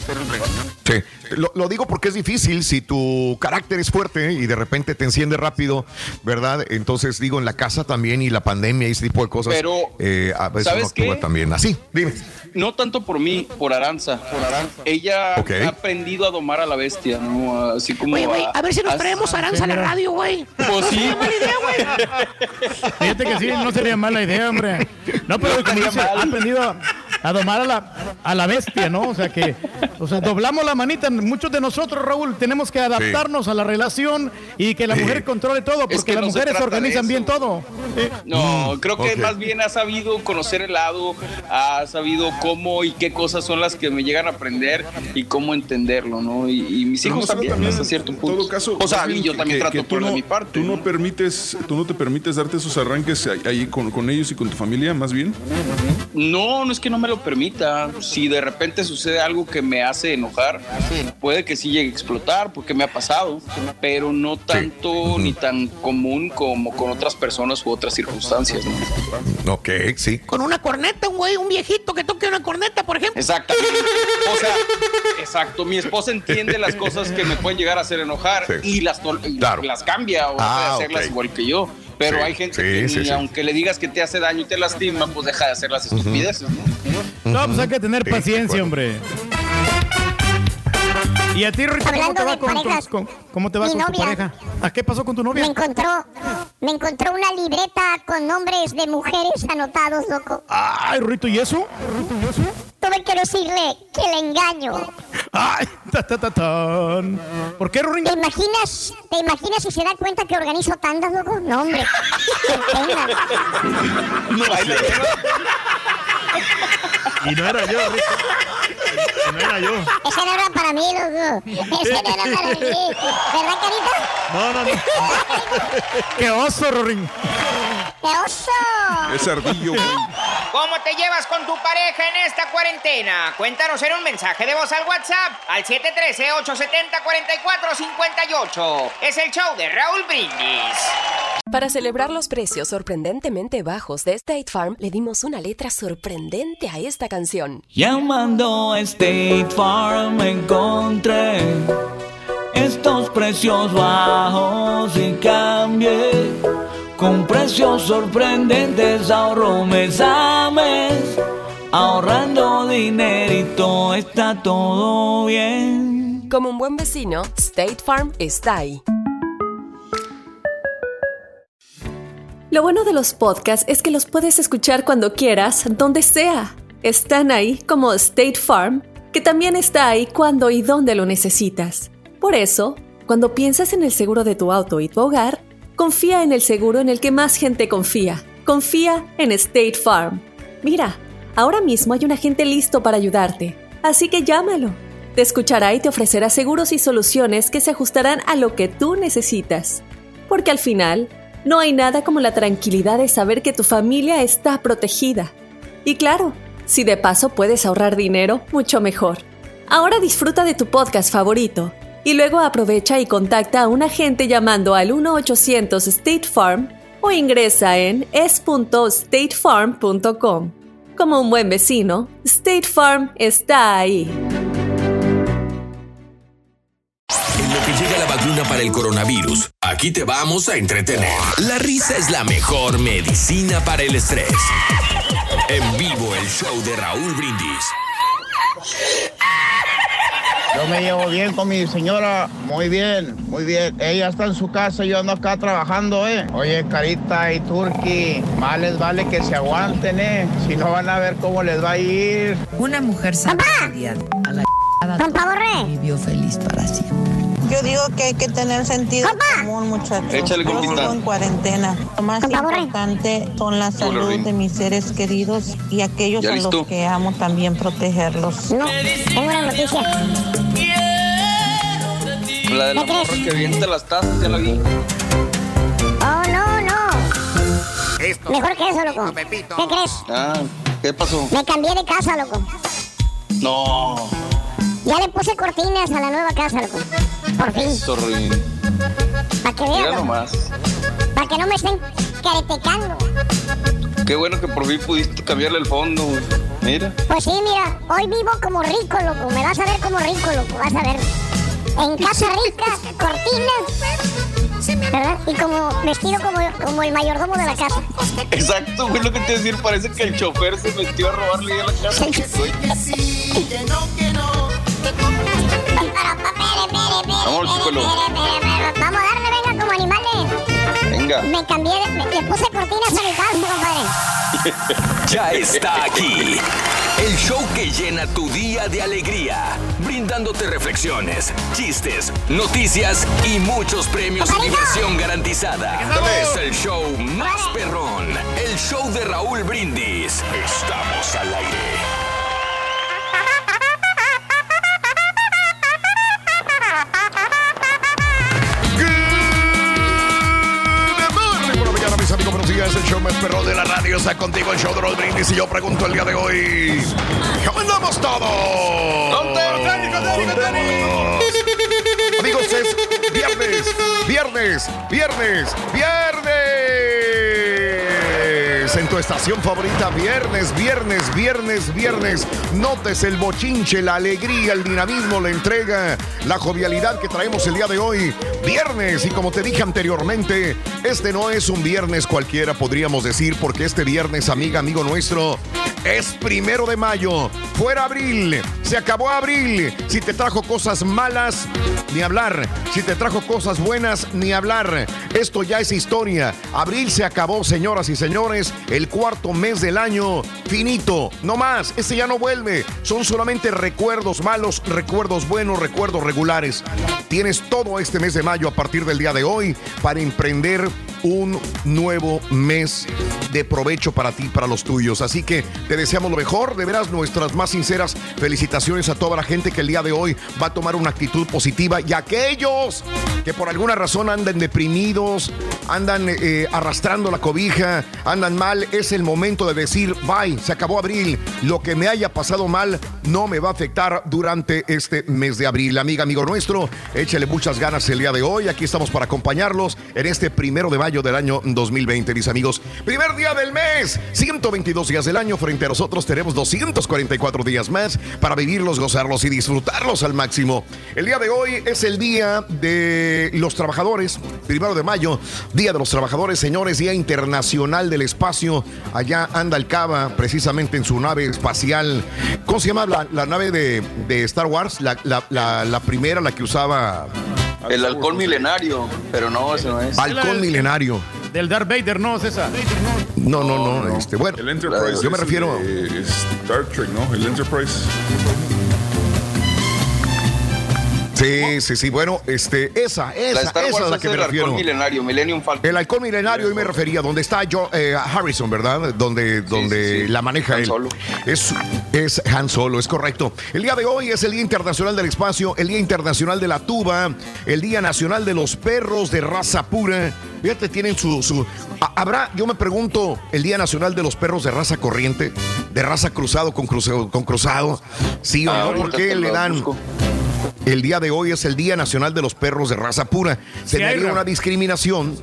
S1: Sí, lo, lo digo porque es difícil si tu carácter es fuerte y de repente te enciende rápido, ¿verdad? Entonces digo, en la casa también y la pandemia y ese tipo de cosas.
S6: Pero,
S1: eh, a veces
S6: ¿sabes
S1: actúa
S6: qué?
S1: también así. Dime.
S6: No tanto por mí, por Aranza. Por Aranza. Ella ha aprendido a domar a la bestia, ¿no? Así como.
S7: Oye, güey, a ver si nos
S6: a-
S7: traemos a Aranza a la radio, güey.
S6: Pues sí.
S7: Mala idea, güey.
S2: Fíjate que sí, no sería mala idea, hombre. No, pero como dice, ha aprendido a, a domar a la, a la bestia, ¿no? O sea que, o sea, doblamos la manita. Muchos de nosotros, Raúl, tenemos que adaptarnos a la relación y que la
S6: Sí.
S2: mujer controle todo,
S6: Es
S2: porque
S6: que
S2: las
S6: no
S2: mujeres organizan bien todo.
S6: No,
S1: Mm,
S6: creo que más bien ha sabido conocer el lado, ha sabido cómo y qué cosas son las que me llegan a aprender y cómo entenderlo, ¿no? Y, y mis hijos
S4: no
S6: también,
S4: también,
S6: hasta cierto
S4: en
S6: punto.
S4: todo caso,
S6: o sea, yo también
S4: que-
S6: trato
S4: que tú
S6: por de
S4: no-
S6: mi parte.
S4: Tú no permites, tú no te permites darte esos arranques ahí- con, con ellos y con tu familia, más bien.
S6: No, no es que no me lo permita. Si de repente sucede algo que me hace enojar, puede que sí llegue a explotar, porque me ha pasado, pero no tanto ni tan común como con otras personas u otras circunstancias. ¿no?
S1: Ok, sí.
S7: Con una corneta, un güey, un viejito que toque una corneta, por ejemplo.
S6: Exactamente. O sea, exacto. Mi esposa entiende las cosas que me pueden llegar a hacer enojar y las, tol- y
S1: Claro.
S6: las cambia o
S1: Ah,
S6: hacerlas igual que yo. Pero
S1: Sí,
S6: hay gente
S1: sí,
S6: que
S1: sí,
S6: ni
S1: sí.
S6: aunque le digas que te hace daño y te lastima, pues deja de hacer las estupideces. ¿no?
S2: No, pues hay que tener
S6: Sí,
S2: paciencia, hombre. ¿Y a ti, Rito, cómo
S3: Hablando
S2: te va
S3: de
S2: con,
S3: parejas,
S2: con- cómo te va
S3: mi
S2: con tu
S3: novia.
S2: pareja? ¿A qué pasó con tu
S3: Me
S2: novia?
S3: encontró, me encontró una libreta con nombres de mujeres anotados, loco.
S2: Ay, Rito, ¿y eso?
S3: Tuve que decirle que le engaño.
S2: Ay, ta, ta, ta, tan. ¿Por qué, Rorín?
S3: ¿Te imaginas, ¿Te imaginas si se da cuenta que organizo tandas, loco? No, hombre. Qué pena.
S5: Y no era yo, Rico. Y no era yo.
S3: Ese no era para mí, loco. Ese no era para mí. ¿Verdad, carita?
S5: No, no, no.
S2: ¡Qué oso, Rorín!
S3: ¡Qué oso!
S4: Es ardillo, güey.
S10: ¿Cómo te llevas con tu pareja en esta cuarentena? Cuéntanos en un mensaje de voz al WhatsApp al 713-870-4458. Es el show de Raúl Brindis.
S15: Para celebrar los precios sorprendentemente bajos de State Farm, le dimos una letra sorprendente a esta canción.
S16: Llamando a State Farm encontré estos precios bajos y cambié con precios sorprendentes ahorro mes a mes ahorrando dinerito está todo bien.
S15: Como un buen vecino, State Farm está ahí. Lo bueno de los podcasts es que los puedes escuchar cuando quieras, donde sea. Están ahí como State Farm, que también está ahí cuando y donde lo necesitas. Por eso, cuando piensas en el seguro de tu auto y tu hogar, confía en el seguro en el que más gente confía. Confía en State Farm. Mira, ahora mismo hay un agente listo para ayudarte, así que llámalo. Te escuchará y te ofrecerá seguros y soluciones que se ajustarán a lo que tú necesitas. Porque al final, no hay nada como la tranquilidad de saber que tu familia está protegida. Y claro, si de paso puedes ahorrar dinero, mucho mejor. Ahora disfruta de tu podcast favorito y luego aprovecha y contacta a un agente llamando al 1-800 State Farm o ingresa en es.statefarm.com. Como un buen vecino, State Farm está ahí.
S9: En lo que llega la vacuna para el coronavirus, aquí te vamos a entretener. La risa es la mejor medicina para el estrés. En vivo el show de Raúl Brindis.
S14: Yo me llevo bien con mi señora, muy bien, muy bien. Ella está en su casa y yo ando acá trabajando, ¿eh? Oye, Carita y Turki, más les vale que se aguanten, ¿eh? Si no van a ver cómo les va a ir.
S17: Una mujer sana a la
S3: ¡Papá Borré!
S17: vivió feliz para siempre.
S18: Yo digo que hay que tener sentido común, muchachos.
S6: Échale,
S18: Yo sigo en cuarentena. Lo más importante son la salud de mis seres queridos y aquellos
S6: ¿Ya
S18: a
S6: listo?
S18: los que amo también protegerlos.
S3: No, tengo una noticia.
S6: La de la
S3: ¿Qué crees?
S6: morra que avienta las tazas, ya la vi.
S3: Oh, no, no. Mejor que eso, loco. ¿Qué crees?
S6: Ah, ¿qué pasó?
S3: Me cambié de casa, loco.
S6: No.
S3: Ya le puse cortinas a la nueva casa, loco. Por fin.
S6: Eso.
S3: Para que vean,
S6: nomás.
S3: Para que no me estén caretecando.
S6: Qué bueno que por fin pudiste cambiarle el fondo. güey. Mira.
S3: Pues sí, mira, hoy vivo como rico, loco. Me vas a ver como rico, loco. Vas a ver. En casa rica, cortinas. ¿Verdad? Y como vestido como, como el mayordomo de la casa.
S6: Exacto, güey, lo que te iba a decir. Parece que el chofer se metió a robarle ya la casa. Vamos,
S3: a darle, venga, como animales.
S6: Venga.
S3: Me cambié, de- me- le puse cortinas a mi casa, compadre.
S8: Ya está aquí. El show que llena tu día de alegría, brindándote reflexiones, chistes, noticias y muchos premios y diversión garantizada. Es el show más perrón, el show de Raúl Brindis. Estamos al aire.
S1: Días. El show más perro de la radio está contigo, el show de los brindis. Y yo pregunto el día de hoy: ¿Cómo andamos todos? Amigos, es viernes, viernes, viernes, viernes. En tu estación favorita, viernes, viernes, viernes, viernes. Notes el bochinche, la alegría, el dinamismo, la entrega, la jovialidad que traemos el día de hoy. Viernes, y como te dije anteriormente, este no es un viernes cualquiera, podríamos decir, porque este viernes, amiga, amigo nuestro, es primero de mayo. Fuera abril. Se acabó abril. Si te trajo cosas malas, ni hablar. Si te trajo cosas buenas, ni hablar. Esto ya es historia. Abril se acabó, señoras y señores. El cuarto mes del año. Finito. No más. Este ya no vuelve. Son solamente recuerdos malos, recuerdos buenos, recuerdos regulares. Tienes todo este mes de mayo a partir del día de hoy para emprender un nuevo mes de provecho para ti, para los tuyos. Así que te deseamos lo mejor, de veras nuestras más sinceras felicitaciones a toda la gente que el día de hoy va a tomar una actitud positiva y aquellos que por alguna razón andan deprimidos, andan eh, arrastrando la cobija, andan mal, es el momento de decir, bye, se acabó abril, lo que me haya pasado mal no me va a afectar durante este mes de abril. Amiga, amigo nuestro, échale muchas ganas el día de hoy, aquí estamos para acompañarlos en este primero de del año 2020, mis amigos. Primer día del mes, 122 días del año, frente a nosotros tenemos 244 días más para vivirlos, gozarlos y disfrutarlos al máximo. El día de hoy es el día de los trabajadores, primero de mayo, Día de los Trabajadores, señores, Día Internacional del Espacio. Allá anda el Cava, precisamente en su nave espacial. ¿Cómo se llama la, la nave de, de Star Wars? La, la- la- la primera, la que usaba...
S6: El halcón milenario, pero no, ese no es.
S1: Halcón milenario.
S2: Del Darth Vader, no, César.
S1: No, no, no, este, bueno,
S4: El Enterprise.
S1: yo me
S4: es
S1: refiero...
S4: de Star Trek, ¿no? El Enterprise.
S1: Sí, sí, sí, bueno, este, esa, esa, esa es la que me
S6: el halcón
S1: refiero.
S6: milenario, Millennium Falcon.
S1: El halcón milenario, hoy me refería, donde está yo, eh, Harrison, ¿verdad? Donde, donde
S6: sí, sí.
S1: la maneja
S6: Han
S1: él.
S6: Solo.
S1: Es, es Han Solo, es correcto. El día de hoy es el Día Internacional del Espacio, el Día Internacional de la Tuba, el Día Nacional de los Perros de Raza Pura. Fíjate, tienen su... su ha- ¿Habrá, yo me pregunto, el Día Nacional de los Perros de Raza Corriente, de raza cruzado con cruzado? Con cruzado? Sí o
S6: Ah,
S1: no, ¿por qué le dan...
S6: busco.
S1: El día de hoy es el Día Nacional de los Perros de Raza Pura. Se
S2: Sí, Ra-
S1: una discriminación.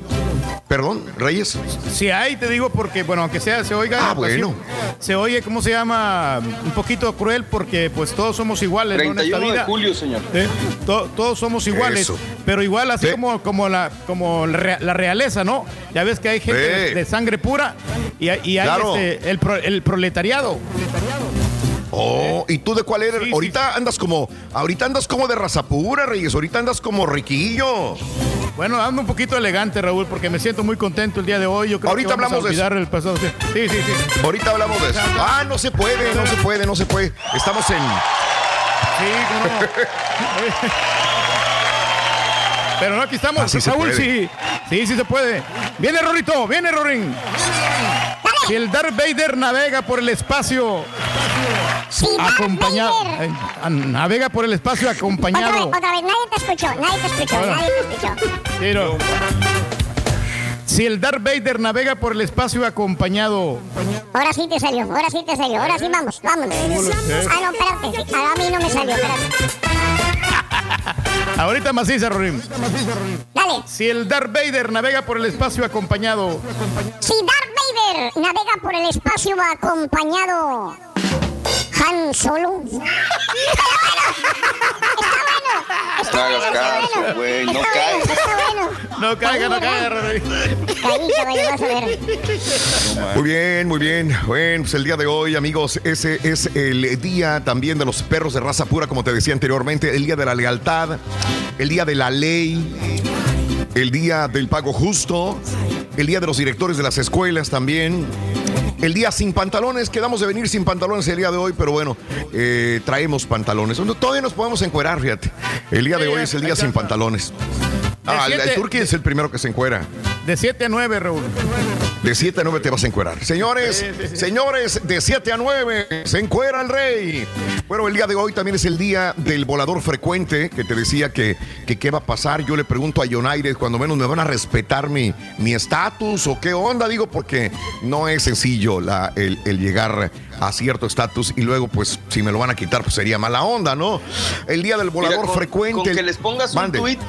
S1: Perdón, Reyes.
S2: Si hay, te digo, porque, bueno, aunque sea, se oiga.
S1: Ah,
S2: sí,
S1: bueno.
S2: se oye, ¿cómo se llama? Un poquito cruel, porque pues todos somos iguales, ¿no? En esta
S6: 31 de julio, señor.
S2: ¿Eh? To- todos somos iguales,
S1: Eso.
S2: pero igual así
S1: Sí.
S2: como, como, la, como la rea- la realeza, ¿no? Ya ves que hay gente de,
S1: Sí.
S2: de sangre pura y, hay- y hay
S1: Claro.
S2: este, el, pro- el proletariado.
S1: Oh, ¿y tú de cuál eres?
S2: Sí, sí,
S1: ahorita andas como, ahorita andas como de raza pura, Reyes. Ahorita andas como riquillo.
S2: Bueno, ando un poquito elegante, Raúl, porque me siento muy contento el día de hoy. Yo creo
S1: Ahorita
S2: que vamos
S1: hablamos
S2: a
S1: de
S2: olvidar el pasado. Sí, sí, sí.
S1: Ahorita hablamos de eso. Ah, no se puede, no se puede, no se puede. Estamos en.
S2: Sí, no. Pero no, aquí estamos.
S1: Así se
S2: Raúl,
S1: puede.
S2: sí. Sí, sí se puede. Viene Rorito, viene Rorín. Si el Darth Vader navega por el espacio acompañado. eh, navega por el espacio
S3: Otra vez,
S2: acompañado.
S3: otra vez, nadie te escuchó, nadie te escuchó,
S2: Ahora.
S3: nadie te escuchó.
S2: Tiro. Si el Darth Vader navega por el espacio acompañado.
S3: Ahora sí te salió, ahora sí te salió, ahora sí vamos, vámonos. Ah, no, espérate, sí, a mí no me salió, espérate.
S2: Ahorita maciza, Rorín.
S3: Dale.
S2: Si el Darth Vader navega por el espacio acompañado.
S3: Si Darth Vader navega por el espacio acompañado Han Solo.
S6: No hagas caso, güey. No caigas.
S3: Está bueno.
S2: No caiga, no caiga, Rorín.
S3: Caí, caballo, vas a ver.
S1: Muy bien, muy bien. Bueno, pues el día de hoy, amigos, ese es el día también de los perros de raza pura, como te decía anteriormente, el día de la lealtad, el día de la ley, el día del pago justo, el día de los directores de las escuelas también. El día sin pantalones, quedamos de venir sin pantalones el día de hoy, pero bueno, eh, traemos pantalones. Todavía nos podemos encuerar, fíjate. El día de hoy es el día sin pantalones. Ah, el, turqui es el primero que se encuera.
S2: De 7 a 9, Raúl.
S1: De 7 a 9 te vas a encuerar. Señores, señores, de 7 a 9 se encuera el rey. Bueno, el día de hoy también es el día del volador frecuente, que te decía que, que qué va a pasar. Yo le pregunto a United, cuando menos me van a respetar mi mi estatus o qué onda, digo, porque no es sencillo la, el, el llegar a cierto estatus y luego, pues, si me lo van a quitar, pues sería mala onda, ¿no? El día del volador
S6: Mira, con-
S1: frecuente.
S6: Con que les pongas
S1: Mande.
S6: un tweet,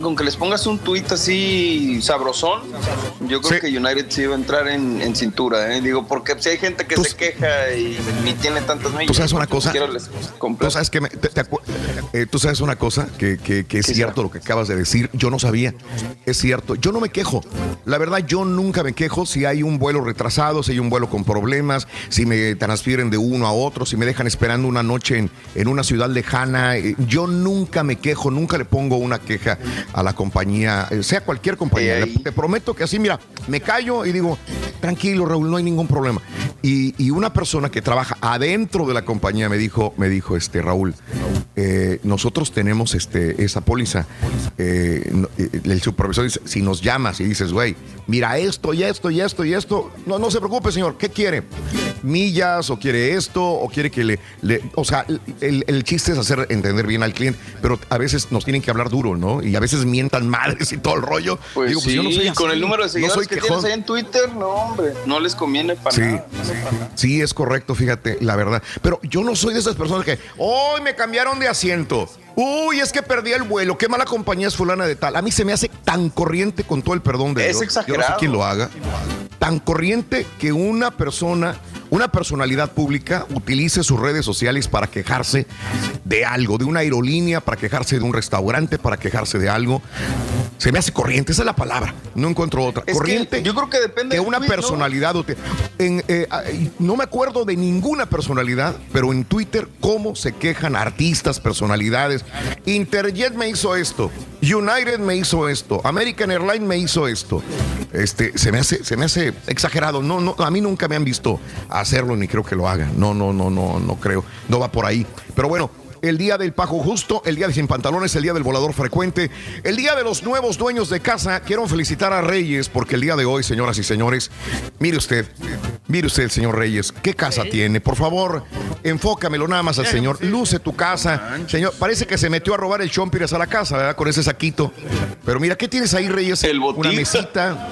S6: con que les pongas un tweet así sabrosón, yo creo que United sí va a entrar en, en cintura, ¿eh? Digo, porque si hay gente que se queja y ni tiene tantas millas.
S1: ¿Tú sabes una cosa?
S6: les
S1: Tú sabes, que me- te- te acu- eh, tú sabes una cosa que, que- que es cierto lo que acabas de decir. Yo no sabía. Es cierto. Yo no me quejo. La verdad, yo nunca me quejo si hay un vuelo retrasado, si hay un vuelo con problemas, si me transfieren de uno a otro, si me dejan esperando una noche en, en una ciudad lejana. Eh, Yo nunca me quejo, nunca le pongo una queja a la compañía, eh, sea cualquier compañía. Le- Te prometo que así, mira, me callo y digo, tranquilo, Raúl, no hay ningún problema. Y, y una persona que trabaja adentro de la compañía me dijo, me dijo, este, Raúl, eh, nosotros tenemos este, esa póliza. El supervisor dice, si nos llamas y dices, güey, mira esto y esto y esto y esto, no, no se preocupe, señor, ¿qué quiere? O quiere esto o quiere que le... le- o sea, el, el chiste es hacer entender bien al cliente, pero a veces nos tienen que hablar duro, ¿no? Y a veces mientan madres y todo el rollo.
S6: Pues
S1: Digo,
S6: sí,
S1: yo no soy
S6: con
S1: así,
S6: el número de
S1: no
S6: seguidores
S1: soy
S6: que
S1: quejón.
S6: tienes ahí en Twitter, no, hombre, no les conviene para
S1: Sí.
S6: nada.
S1: Sí, es correcto, fíjate, la verdad. Pero yo no soy de esas personas que, hoy me cambiaron de asiento. Uy, es que perdí el vuelo. Qué mala compañía es fulana de tal. A mí se me hace tan corriente con todo el perdón de
S6: Es
S1: Dios. Yo no sé
S6: exagerado.
S1: quién lo haga. Tan corriente que una persona, una personalidad pública utilice sus redes sociales para quejarse de algo, de una aerolínea, para quejarse de un restaurante, para quejarse de algo. Se me hace corriente, esa es la palabra. No encuentro otra.
S6: Es
S1: corriente.
S6: yo creo que depende
S1: de una personalidad. en, eh, no me acuerdo de ninguna personalidad, pero en Twitter cómo se quejan artistas, personalidades. Interjet me hizo esto, United me hizo esto, American Airlines me hizo esto. Este, se me hace, se me hace exagerado. No, no, a mí nunca me han visto hacerlo ni creo que lo hagan. No, no, no, no, no creo. No va por ahí. Pero bueno. El día del pajo justo, el día de sin pantalones, el día del volador frecuente, el día de los nuevos dueños de casa. Quiero felicitar a Reyes porque el día de hoy, señoras y señores, mire usted, mire usted, señor Reyes, ¿qué casa tiene? Por favor, enfócamelo nada más al señor. Luce tu casa. Señor, parece que se metió a robar el chompires a la casa, ¿verdad? Con ese saquito. Pero mira, ¿qué tienes ahí, Reyes? Una mesita.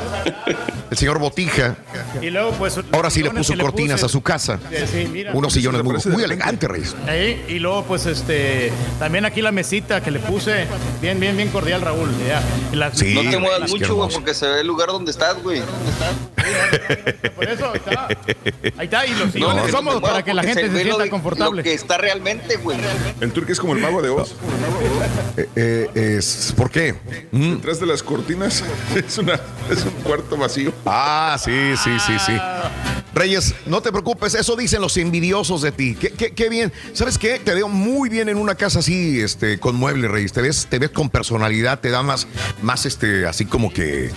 S1: El señor Botija.
S2: Y luego, pues.
S1: Ahora sí le puso cortinas
S2: puse.
S1: a su casa.
S2: Sí, sí, mira.
S1: Unos sillones muy, muy elegantes, Reyes.
S2: Ahí, y luego, pues, este, también aquí la mesita que le puse, bien, bien, bien cordial, Raúl. ya.
S1: Sí,
S6: no te muevas mucho, güey, porque se ve el lugar donde estás, güey.
S2: Por eso, ahí está. Ahí está, y los sillones
S6: no te
S2: cómodos
S6: muevas
S2: para que la gente se
S6: lo
S2: sienta
S6: de-
S2: confortable.
S6: Lo que está realmente, güey.
S4: En Turquía es como el mago de Oz.
S1: Eh, eh, es, ¿Por qué? Mm.
S4: Detrás de las cortinas es, una, es un cuarto vacío.
S1: Ah, sí, sí, sí, sí. Reyes, no te preocupes, eso dicen los envidiosos de ti. Qué, qué- qué bien. ¿Sabes qué? Te veo muy bien en una casa así, este, con muebles, Reyes. Te ves, te ves con personalidad, te da más, más, este, así como que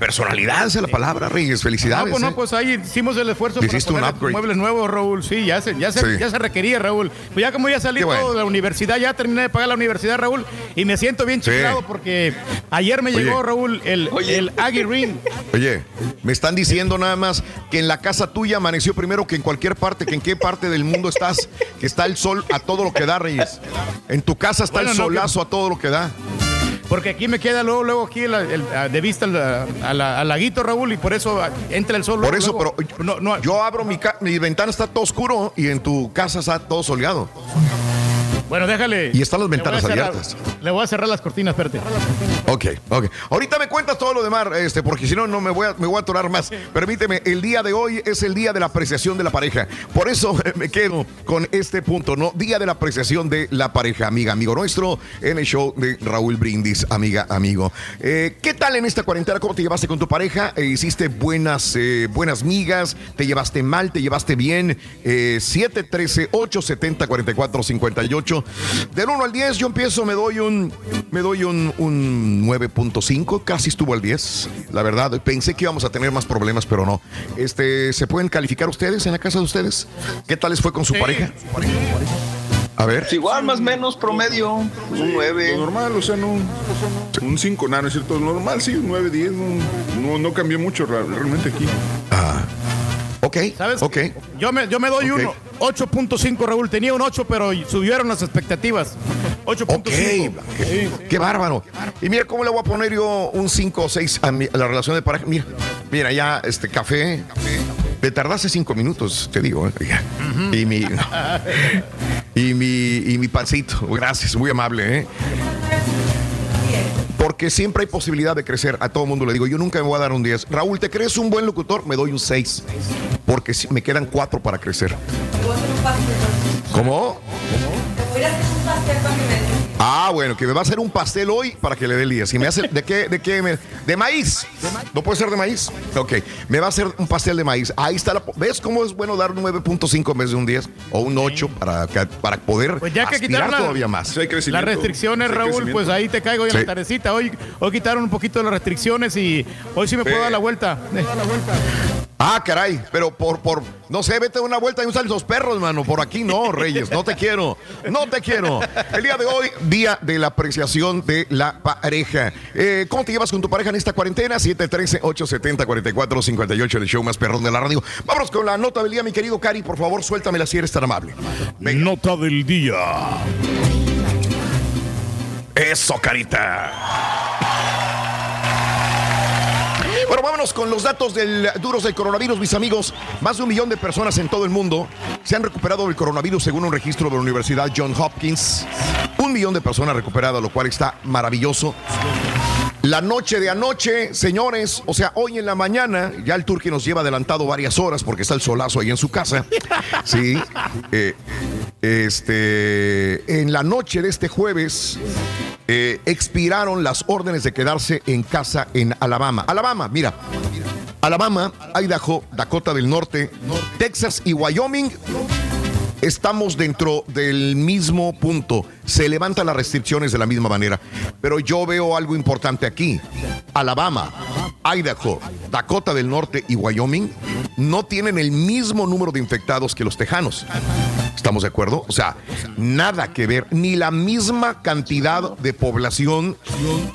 S1: personalidad, esa es la palabra, Reyes.
S2: No,
S1: Felicidades.
S2: pues
S1: ¿eh?
S2: no, pues ahí hicimos el esfuerzo
S1: Hiciste un
S2: poner
S1: upgrade.
S2: muebles nuevos, Raúl. Sí, ya se, ya se,
S1: Sí.
S2: ya se requería, Raúl. Pues ya como ya salí
S1: bueno.
S2: todo de la universidad, ya terminé de pagar la universidad, Raúl, y me siento bien
S1: Sí.
S2: chiflado porque ayer me
S1: Oye.
S2: llegó, Raúl, el, el Aggie Ring.
S1: Oye, me están diciendo nada más que en la casa tuya amaneció primero que en cualquier parte, que en qué parte del mundo estás, que está el sol a todo lo que da, Reyes. En tu casa está
S2: Bueno,
S1: el
S2: no,
S1: solazo a todo lo que da.
S2: Porque aquí me queda luego, luego aquí el- de vista al, laguito, Raúl, y por eso entra el sol.
S1: Por
S2: luego,
S1: eso,
S2: luego.
S1: pero
S2: No, no,
S1: yo abro mi, mi ventana, está todo oscuro y en tu casa está todo soleado.
S2: Bueno, déjale.
S1: Y están las ventanas abiertas.
S2: Le voy a cerrar las cortinas, espérate.
S1: Ok, ok. Ahorita me cuentas todo lo demás, este, porque si no, no me voy, a, me voy a atorar más. Permíteme, el día de hoy es el día de la apreciación de la pareja. Por eso me quedo con este punto, ¿no? Día de la apreciación de la pareja, amiga, amigo nuestro, en el show de Raúl Brindis, amiga, amigo. Eh, ¿Qué tal en esta cuarentena? ¿Cómo te llevaste con tu pareja? Eh, ¿Hiciste buenas, eh, buenas migas? ¿Te llevaste mal? ¿Te llevaste bien? 713 870 44 58 del 1 al 10 yo empiezo, me doy un me doy un, un 9.5, casi estuvo al 10. La verdad, pensé que íbamos a tener más problemas, pero no. Este, ¿se pueden calificar ustedes en la casa de ustedes? ¿Qué tal les fue con su sí. pareja? A ver.
S6: Es igual, más o menos, promedio. Un 9.
S4: Lo normal, o sea, no. Un 5, nada, no es cierto. Normal, sí, un 9, 10. No, no cambió mucho realmente aquí. Ah.
S1: Ok.
S2: ¿Sabes?
S1: Ok.
S2: Yo me, yo me doy
S1: Ok.
S2: uno. 8.5, Raúl. Tenía un 8, pero subieron las expectativas. 8.5.
S1: Qué, qué bárbaro. Y mira cómo le voy a poner yo un 5 o 6 a, mi- a la relación de pareja. Mira, mira, ya este café. Me tardaste 5 minutos, te digo. ¿eh? Ya. Y mi. Y mi, y mi pancito. Gracias, muy amable, ¿eh? Porque siempre hay posibilidad de crecer. A todo mundo le digo, yo nunca me voy a dar un 10. Raúl, ¿te crees un buen locutor? Me doy un 6. Porque me quedan 4 para crecer. ¿Cómo? Ah, bueno, que me va a hacer un pastel hoy para que le dé el día. Si me hace, ¿de qué? ¿De qué? me- de maíz. ¿No puede ser de maíz? Ok, me va a hacer un pastel de maíz. Ahí está la. ¿Ves cómo es bueno dar un 9.5 en vez de un 10 o un 8 para, para poder
S2: Pues ya que
S1: aspirar
S2: la-
S1: todavía más?
S2: Las restricciones, Raúl, pues ahí te caigo
S1: Sí.
S2: la tardecita. Hoy, hoy quitaron un poquito de las restricciones y hoy sí me puedo
S1: Sí.
S2: dar la vuelta. Eh,
S1: Ah, caray, pero por, por, no sé, vete una vuelta y un los perros, mano. Por aquí no, Reyes, no te quiero, no te quiero. El día de hoy, día de la apreciación de la pareja. Eh, ¿Cómo te llevas con tu pareja en esta cuarentena? 713-870-4458, el show más perrón de la radio. Vámonos con la nota del día, mi querido Cari, por favor, suéltamela si eres tan amable.
S2: Nota del día.
S1: Eso, Carita. Bueno, vámonos con los datos del duros del coronavirus, mis amigos. Más de un millón de personas en todo el mundo se han recuperado del coronavirus según un registro de la Universidad John Hopkins. Un millón de personas recuperadas, lo cual está maravilloso. La noche de anoche, señores, o sea, hoy en la mañana, ya el Turqui nos lleva adelantado varias horas porque está el solazo ahí en su casa. Sí. eh, este, en la noche de este jueves, eh, expiraron las órdenes de quedarse en casa en Alabama. Alabama, mira. Alabama, Idaho, Dakota del Norte, Texas y Wyoming estamos dentro del mismo punto. Se levantan las restricciones de la misma manera. Pero yo veo algo importante aquí. Alabama, Idaho, Dakota del Norte y Wyoming no tienen el mismo número de infectados que los tejanos. ¿Estamos de acuerdo? O sea, nada que ver, ni la misma cantidad de población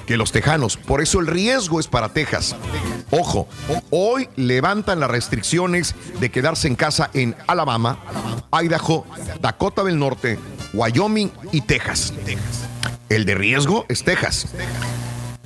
S1: que los tejanos. Por eso el riesgo es para Texas. Ojo, hoy levantan las restricciones de quedarse en casa en Alabama, Idaho, Dakota del Norte, Wyoming y Texas. El de riesgo es Texas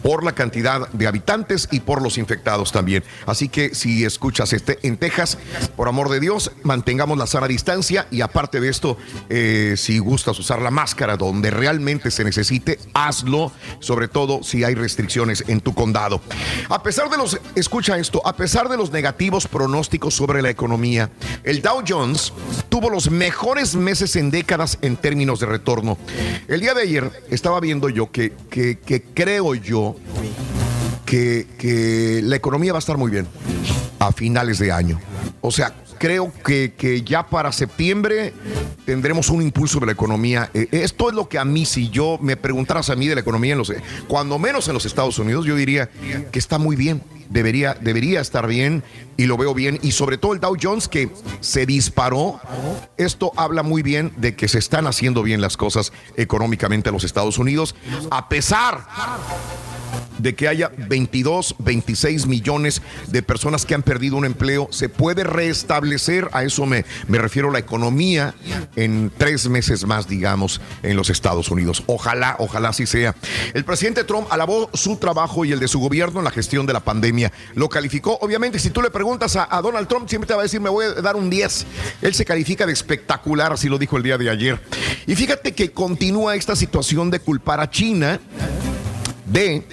S1: por la cantidad de habitantes y por los infectados también. Así que si escuchas este en Texas, por amor de Dios, mantengamos la sana distancia y aparte de esto, eh, si gustas usar la máscara donde realmente se necesite, hazlo, sobre todo si hay restricciones en tu condado. A pesar de los, escucha esto, a pesar de los negativos pronósticos sobre la economía, el Dow Jones tuvo los mejores meses en décadas en términos de retorno. El día de ayer estaba viendo yo que, que, que creo yo que, la economía va a estar muy bien a finales de año. O sea, creo que, que ya para septiembre tendremos un impulso de la economía. Eh, esto es lo que a mí, si yo me preguntaras a mí de la economía, en los, cuando menos en los Estados Unidos, yo diría que está muy bien. Debería, debería estar bien y lo veo bien. Y sobre todo el Dow Jones que se disparó. Esto habla muy bien de que se están haciendo bien las cosas económicamente en los Estados Unidos, a pesar de que haya 22, 26 millones de personas que han perdido un empleo, se puede restablecer, a eso me, me refiero la economía, en tres meses más, digamos, en los Estados Unidos. Ojalá, ojalá así sea. El presidente Trump alabó su trabajo y el de su gobierno en la gestión de la pandemia. Lo calificó, obviamente, si tú le preguntas a, a Donald Trump, siempre te va a decir, me voy a dar un 10. Él se califica de espectacular, así lo dijo el día de ayer. Y fíjate que continúa esta situación de culpar a China de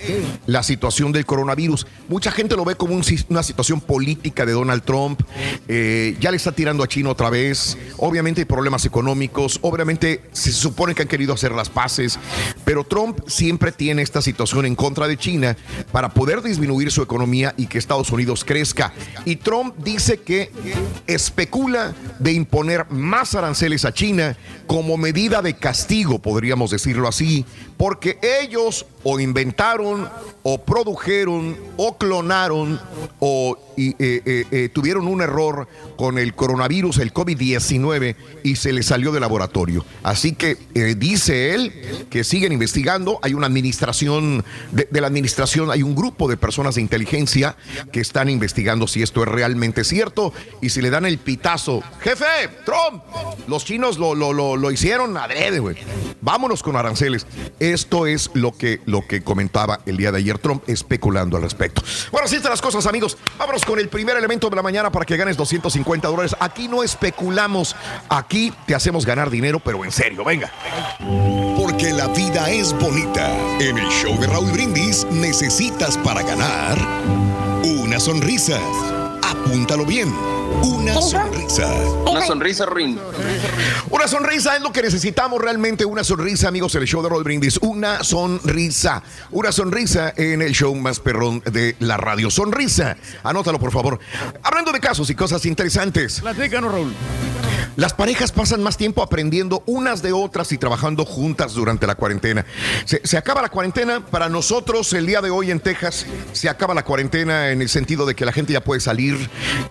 S1: la situación del coronavirus. Mucha gente lo ve como una situación política de Donald Trump. Eh, ya le está tirando a China otra vez. Obviamente hay problemas económicos. Obviamente se supone que han querido hacer las paces. Pero Trump siempre tiene esta situación en contra de China para poder disminuir su economía y que Estados Unidos crezca. Y Trump dice que especula de imponer más aranceles a China como medida de castigo, podríamos decirlo así, porque ellos o inventaron o produjeron o clonaron o eh, eh, eh, tuvieron un error con el coronavirus, el COVID-19, y se le salió de laboratorio. Así que dice él que siguen investigando. Hay una administración, de, de, la administración, hay un grupo de personas de inteligencia que están investigando si esto es realmente cierto y si le dan el pitazo. Jefe, Trump, los chinos lo, lo, lo, lo hicieron adrede, güey. Vámonos con aranceles. Esto es lo que, lo que comentaba el día de ayer Trump especulando al respecto. Bueno, así están las cosas, amigos. Vámonos con el primer elemento de la mañana para que ganes 250 dólares. Aquí no especulamos, aquí te hacemos ganar dinero, pero en serio, venga.
S19: Porque la vida es bonita. En el show de Raúl Brindis necesitas para ganar una sonrisa. Apúntalo bien. Una sonrisa.
S6: Una sonrisa, Rin.
S1: Una sonrisa es lo que necesitamos realmente. Una sonrisa, amigos, en el show de Raúl Brindis. Una sonrisa. Una sonrisa en el show más perrón de la radio. Sonrisa. Anótalo, por favor. Hablando de casos y cosas interesantes.
S2: Platícanos, Raúl.
S1: Las parejas pasan más tiempo aprendiendo unas de otras y trabajando juntas durante la cuarentena. Se, se, acaba la cuarentena. Para nosotros, el día de hoy en Texas, se acaba la cuarentena en el sentido de que la gente ya puede salir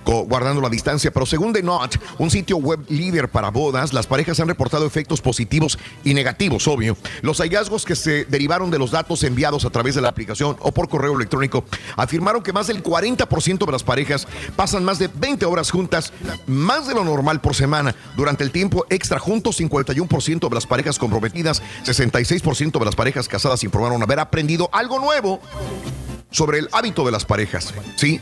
S1: guardando la distancia. Pero según The Knot, un sitio web líder para bodas, las parejas han reportado efectos positivos y negativos, obvio. Los hallazgos que se derivaron de los datos enviados a través de la aplicación o por correo electrónico afirmaron que más del 40% de las parejas pasan más de 20 horas juntas, más de lo normal por semana. Durante el tiempo extra juntos, 51% de las parejas comprometidas, 66% de las parejas casadas informaron haber aprendido algo nuevo sobre el hábito de las parejas, ¿sí?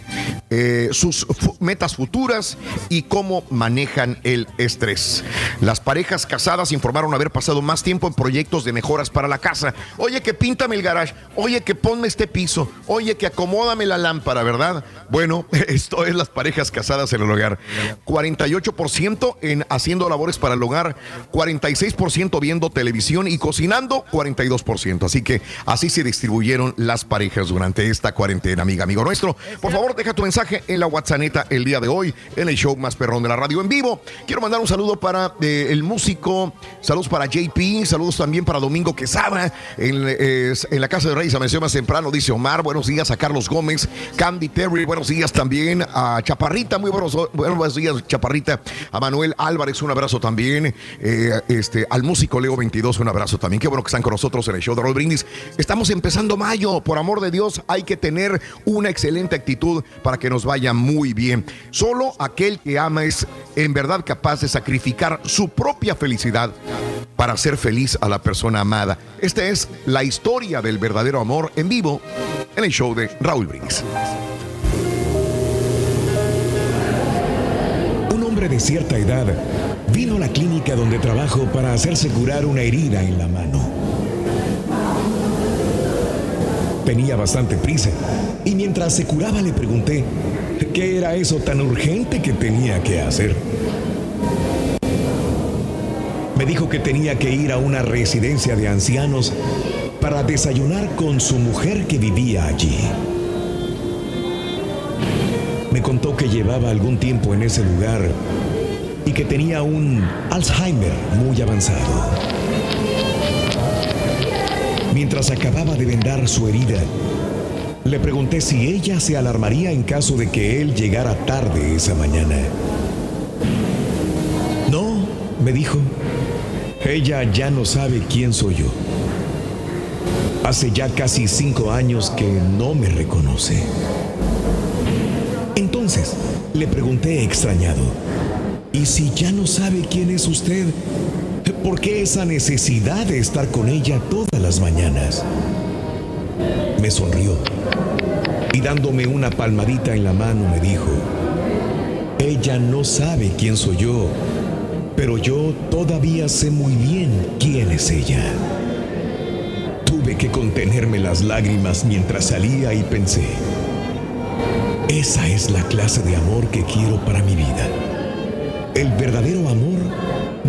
S1: Eh, sus metas futuras y cómo manejan el estrés. Las parejas casadas informaron haber pasado más tiempo en proyectos de mejoras para la casa. Oye, que píntame el garage. Oye, que ponme este piso. Oye, que acomódame la lámpara, ¿verdad? Bueno, esto es las parejas casadas en el hogar. 48% en haciendo labores para el hogar, 46% viendo televisión y cocinando, 42%. Así que así se distribuyeron las parejas durante esta cuarentena, amiga, amigo nuestro. Por favor, deja tu mensaje en la WhatsApp el día de hoy, en el show más perrón de la radio en vivo. Quiero mandar un saludo para eh, el músico, saludos para JP, saludos también para Domingo Quesada, en, eh, en la Casa de Reyes, mencionó más temprano, dice Omar, buenos días a Carlos Gómez, Candy Terry, buenos días también a Chaparrita, muy buenos, buenos días Chaparrita, a Manuel Álvarez, un abrazo también, eh, este, al músico Leo 22, un abrazo también, qué bueno que están con nosotros en el show de Roll Brindis. Estamos empezando mayo, por amor de Dios, hay que tener una excelente actitud para que nos vaya muy bien. Solo aquel que ama es en verdad capaz de sacrificar su propia felicidad para hacer feliz a la persona amada. Esta es la historia del verdadero amor en vivo en el show de Raúl Brindis.
S19: Un hombre de cierta edad vino a la clínica donde trabajo para hacerse curar una herida en la mano. Tenía bastante prisa y mientras se curaba le pregunté qué era eso tan urgente que tenía que hacer. Me dijo que tenía que ir a una residencia de ancianos para desayunar con su mujer que vivía allí.
S1: Me contó que llevaba algún tiempo en ese lugar y que tenía un Alzheimer muy avanzado. Mientras acababa de vendar su herida, le pregunté si ella se alarmaría en caso de que él llegara tarde esa mañana. No, me dijo, ella ya no sabe quién soy yo. Hace ya casi cinco años que no me reconoce. Entonces, le pregunté extrañado, ¿y si ya no sabe quién es usted? ¿Por qué esa necesidad de estar con ella todas las mañanas? Me sonrió y dándome una palmadita en la mano me dijo, ella no sabe quién soy yo, pero yo todavía sé muy bien quién es ella. Tuve que contenerme las lágrimas mientras salía y pensé, esa es la clase de amor que quiero para mi vida. El verdadero amor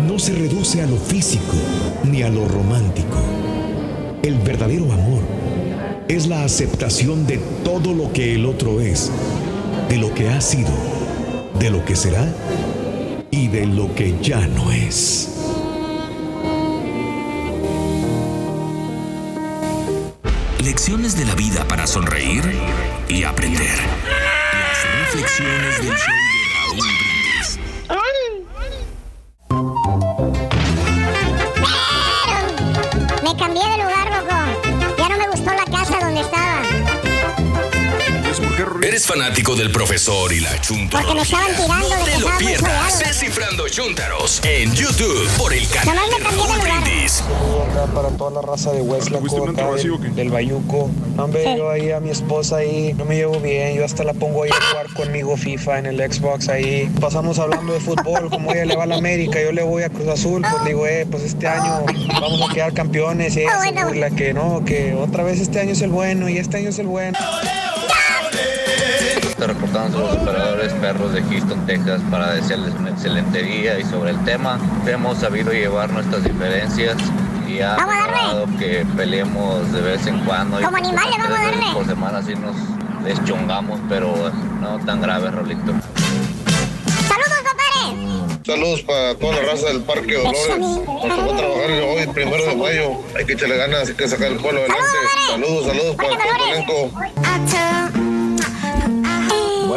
S1: no se reduce a lo físico ni a lo romántico. El verdadero amor es la aceptación de todo lo que el otro es, de lo que ha sido, de lo que será y de lo que ya no es.
S20: Lecciones de la vida para sonreír y aprender. Las reflexiones
S9: ¿Eres fanático del profesor y la
S3: Porque me estaban tirando de
S9: No
S3: que
S9: te lo pierdas. Descifrando Chuntaros en YouTube por el canal de Raúl. Brindis.
S21: acá para toda la raza de acá del, del Bayuco. Hombre, yo ahí a mi esposa ahí no me llevo bien, yo hasta la pongo ahí a jugar conmigo FIFA en el Xbox ahí. Pasamos hablando de fútbol, como ella le va a la América, yo le voy a Cruz Azul, pues digo, eh, pues este año vamos a quedar campeones y ella se burla que no, que otra vez este año es el bueno y este año es el bueno.
S22: Estoy reportando a los operadores perros de Houston, Texas, para desearles un excelente día y sobre el tema, hemos sabido llevar nuestras diferencias y ha que peleemos de vez en cuando. y
S3: Como animales, vamos a darle.
S22: Por semana sí nos deschongamos, pero no tan grave, Rolito.
S3: ¡Saludos!
S23: Saludos para toda la raza del Parque Dolores. Nos tocó trabajar hoy, primero de mayo. Hay que echarle ganas, hay que sacar el pueblo adelante. Saludos, saludos para todo el elenco.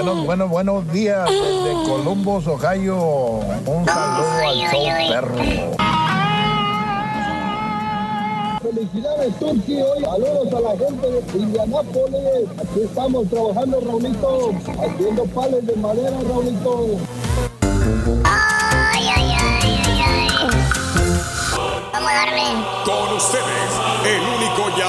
S12: Buenos, buenos, buenos días desde Columbus, Ohio. Un saludo al show perro.
S24: Felicidades, Turki. Hoy saludos a la gente de Indianápolis. Aquí estamos trabajando, Raulito. Haciendo pales de madera, Raulito.
S3: Ay, ay, ay, ay, ay. Vamos a darle.
S25: Con ustedes, el único y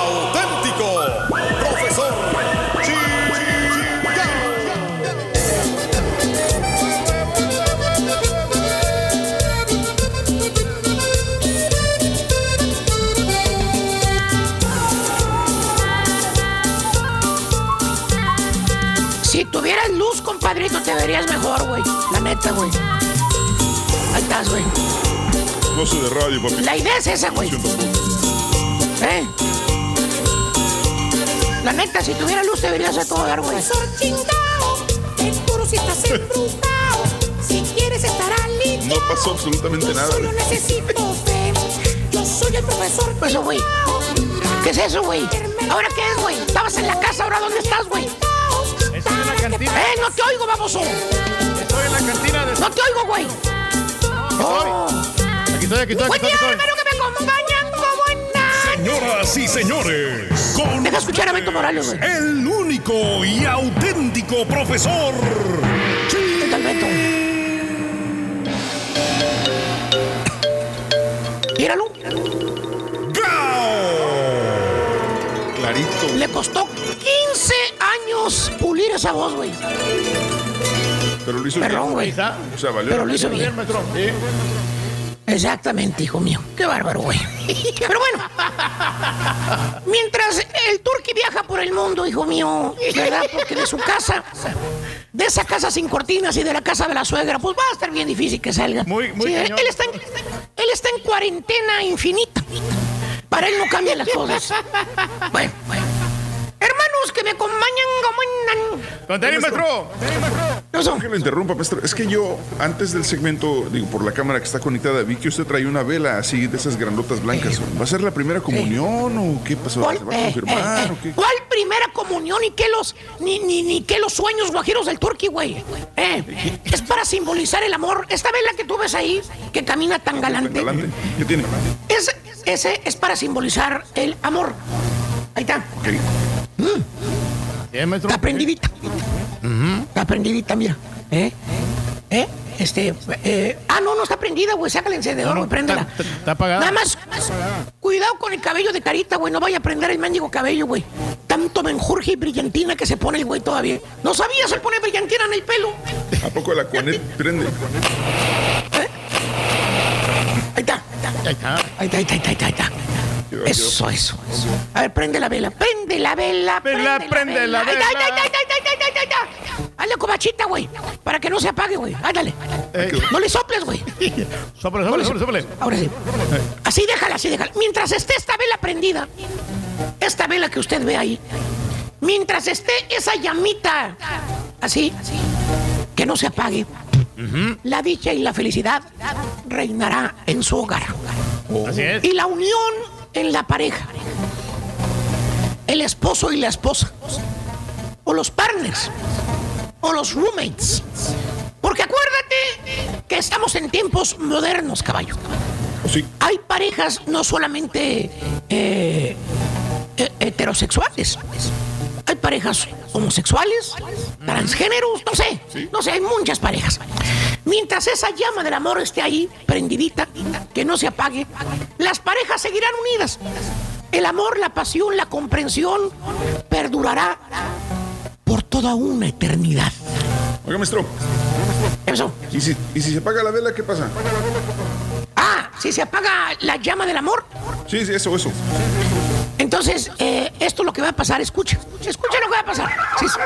S7: luz, compadrito, te verías mejor, güey. La neta, güey. Ahí estás, güey.
S4: No sé de radio, papi.
S7: La idea es esa, güey. ¿Eh? La neta, si tuviera luz, te verías a todo dar, güey.
S26: Profesor chingao, seguro si estás. Si quieres estar
S4: No pasó absolutamente nada.
S26: solo necesito fe. Yo soy el profesor
S7: Pues Eso, güey. ¿Qué es eso, güey? ¿Ahora qué es, güey? Estabas en la casa, ¿ahora dónde estás, güey?
S2: Cantina.
S7: ¡Eh, no te oigo, baboso!
S2: Estoy en la cantina de...
S7: ¡No te oigo, güey! Oh.
S2: Aquí estoy, aquí estoy, aquí
S7: Buen
S2: estoy.
S7: día,
S2: aquí estoy.
S7: hermano, que me acompañan como en
S25: Señoras y señores, con
S7: Deja escuchar a Beto Morales, güey.
S25: el único y auténtico profesor
S7: ¿Qué tal, Beto? Míralo.
S4: Clarito.
S7: Le costó 15 años pulir esa voz, güey.
S4: Pero lo hizo
S7: Perdón,
S4: bien.
S7: güey.
S4: O sea, valió.
S7: Pero lo hizo bien. Exactamente, hijo mío. Qué bárbaro, güey. Pero bueno, mientras el turqui viaja por el mundo, hijo mío, ¿verdad? Porque de su casa, de esa casa sin cortinas y de la casa de la suegra, pues va a estar bien difícil que salga.
S2: Muy, muy
S7: Sí, él está en, él está en cuarentena infinita. Para él no cambian las cosas. Bueno, bueno. Hermanos que me acompañan como en...
S2: Conteni, maestro.
S4: No que lo interrumpa, maestro. Es que yo, antes del segmento, digo, por la cámara que está conectada, vi que usted trae una vela así de esas grandotas blancas. ¿Va a ser la primera comunión o qué pasó? ¿Se va a
S7: Eh,
S4: confirmar
S7: eh, eh,
S4: o qué?
S7: ¿Cuál primera comunión y qué los ni ni ni qué los sueños guajiros del turqui, güey? Eh, es para simbolizar el amor. Esta vela que tú ves ahí, que camina tan galante.
S4: ¿Qué tiene?
S7: es, ese es para simbolizar el amor. Ahí está. Está prendidita. Está prendidita, mira. ¿Eh? ¿Eh? Este, eh, ah, no, no está prendida, güey. Sácale el encendedor, güey, préndela.
S2: Está apagada.
S7: Nada más, cuidado con el cabello de carita, güey. No vaya a prender el mendigo cabello, güey. Tanto menjurje y brillantina que se pone el güey todavía. ¿No sabías? Él pone brillantina en el pelo.
S4: ¿A poco la Cuanet prende?
S7: Ahí está. Ahí está, ahí está, ahí está, ahí está. ahí está. Eso, eso, eso. A ver, prende la vela, prende la vela,
S2: Vela, prende la
S7: ahí está,
S2: vela.
S7: está, ahí está. Hazle cobachita, güey, para que no se apague, güey. Ándale. No le soples, güey.
S2: Sople, sople, sople, sople.
S7: Ahora sí. Así déjala, así déjala. Mientras esté esta vela prendida, esta vela que usted ve ahí, mientras esté esa llamita así, que no se apague, la dicha y la felicidad reinará en su hogar.
S2: Así es.
S7: Y la unión en la pareja. El esposo y la esposa. O los partners. O los roommates. Porque acuérdate que estamos en tiempos modernos, caballo. Hay parejas no solamente eh, eh, heterosexuales. Hay parejas homosexuales, transgéneros, no sé, no sé, hay muchas parejas. Mientras esa llama del amor esté ahí, prendidita, que no se apague, las parejas seguirán unidas. El amor, la pasión, la comprensión perdurará por toda una eternidad.
S4: Oiga, maestro.
S7: ¿Qué pasó?
S4: ¿Y si, ¿Y si se apaga la vela, qué pasa?
S7: Ah, si se apaga la llama del amor,
S4: Sí, sí, eso, eso.
S7: Entonces eh, esto es lo que va a pasar. Escucha, escucha lo que va a pasar. Sí, sí.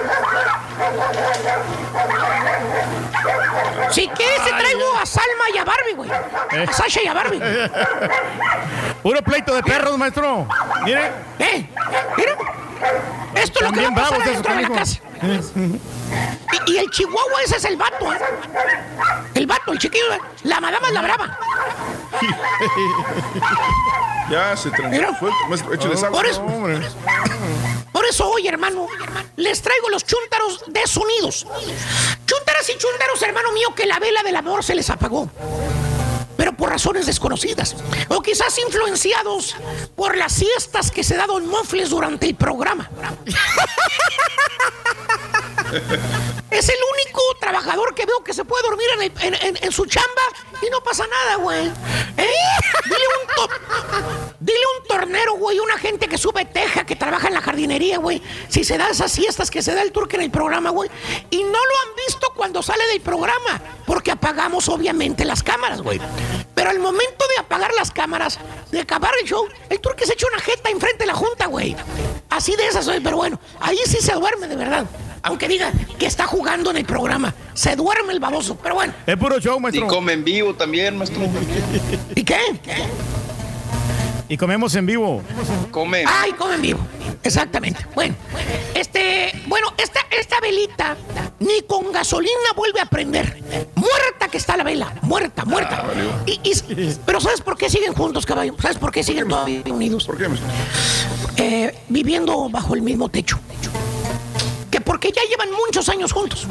S7: Si quieres, te traigo a Salma y a Barbie, güey. A Sasha y a Barbie.
S2: Puro pleito de perros, maestro. Mire.
S7: ¿Eh? Mira. Esto es lo que va a pasar dentro de la casa. Y, y el chihuahua ese es el vato, ¿eh? El vato, el chiquillo. La madama es la brava.
S4: Ya se échale sal.
S7: Por eso, por eso hoy, hermano, les traigo los chúntaros desunidos. Chúntaras y chúntaros, hermano mío, que la vela del amor se les apagó. Pero por razones desconocidas. O quizás influenciados por las siestas que se da Don Mofles durante el programa. Es el único trabajador que veo que se puede dormir en, su chamba y no pasa nada, güey. ¿Eh? Dile un, to- dile un tornero, güey, una gente que sube teja, que trabaja en la jardinería, güey. Si se da esas siestas que se da el turque en el programa, güey. Y no lo han visto cuando sale del programa, porque apagamos obviamente las cámaras, güey. Pero al momento de apagar las cámaras, de acabar el show, el turque se echa una jeta enfrente de la junta, güey. Así de esas soy, pero bueno, ahí sí se duerme de verdad. Aunque diga que está jugando en el programa, se duerme el baboso, pero bueno.
S2: Es puro show,
S6: Y
S2: maestro.
S6: come en vivo también, maestro.
S7: ¿Y qué?
S2: Y comemos en vivo.
S6: Come.
S7: Ay, come en vivo. Exactamente. Bueno, este, bueno, esta, esta velita ni con gasolina vuelve a prender. Muerta que está la vela. Muerta, muerta. Y- y- pero ¿sabes por qué siguen juntos, caballo? ¿Sabes por qué siguen todavía unidos?
S4: ¿Por qué, maestro?
S7: Eh, viviendo bajo el mismo techo. Que porque ya llevan muchos años juntos.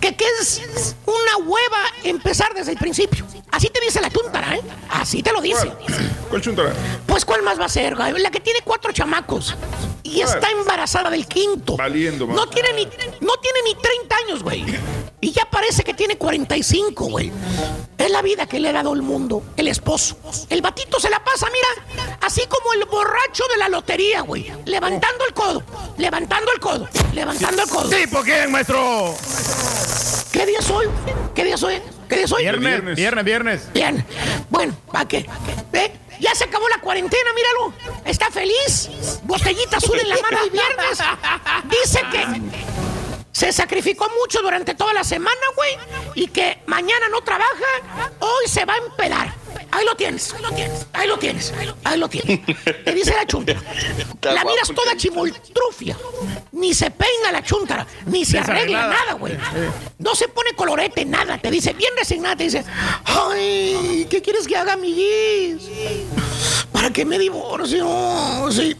S7: Que, que es una hueva empezar desde el principio. Así te dice la túntara, ¿eh? Así te lo dice.
S4: ¿Cuál chuntara?
S7: Pues ¿cuál más va a ser? La que tiene cuatro chamacos y está embarazada del quinto.
S4: Valiendo,
S7: No tiene ni no tiene ni 30 años, güey. Y ya parece que tiene 45, güey. Es la vida que le ha dado el mundo, el esposo. El batito se la pasa, mira, así como el borracho de la lotería, güey. Levantando el codo, levantando el codo, levantando el codo.
S2: ¿Tipo quién, maestro?
S7: ¿Qué día soy? ¿Qué día soy? ¿Qué día soy?
S2: Viernes, viernes, viernes.
S7: Bien. Bueno, ¿para qué? ¿Eh? Ya se acabó la cuarentena, míralo. Está feliz. Botellita azul en la mano el viernes. Dice que se sacrificó mucho durante toda la semana, güey. Y que mañana no trabaja, hoy se va a empedar. Ahí lo tienes, ahí lo tienes, ahí lo tienes, ahí lo tienes. Te dice la chuntara. La miras toda chimoltrufia. Ni se peina la chuntara, ni se arregla nada, güey. No se pone colorete, nada. Te dice, bien resignada, te dice, ay, ¿qué quieres que haga, amiguis? ¿Para qué me divorcio? Sí.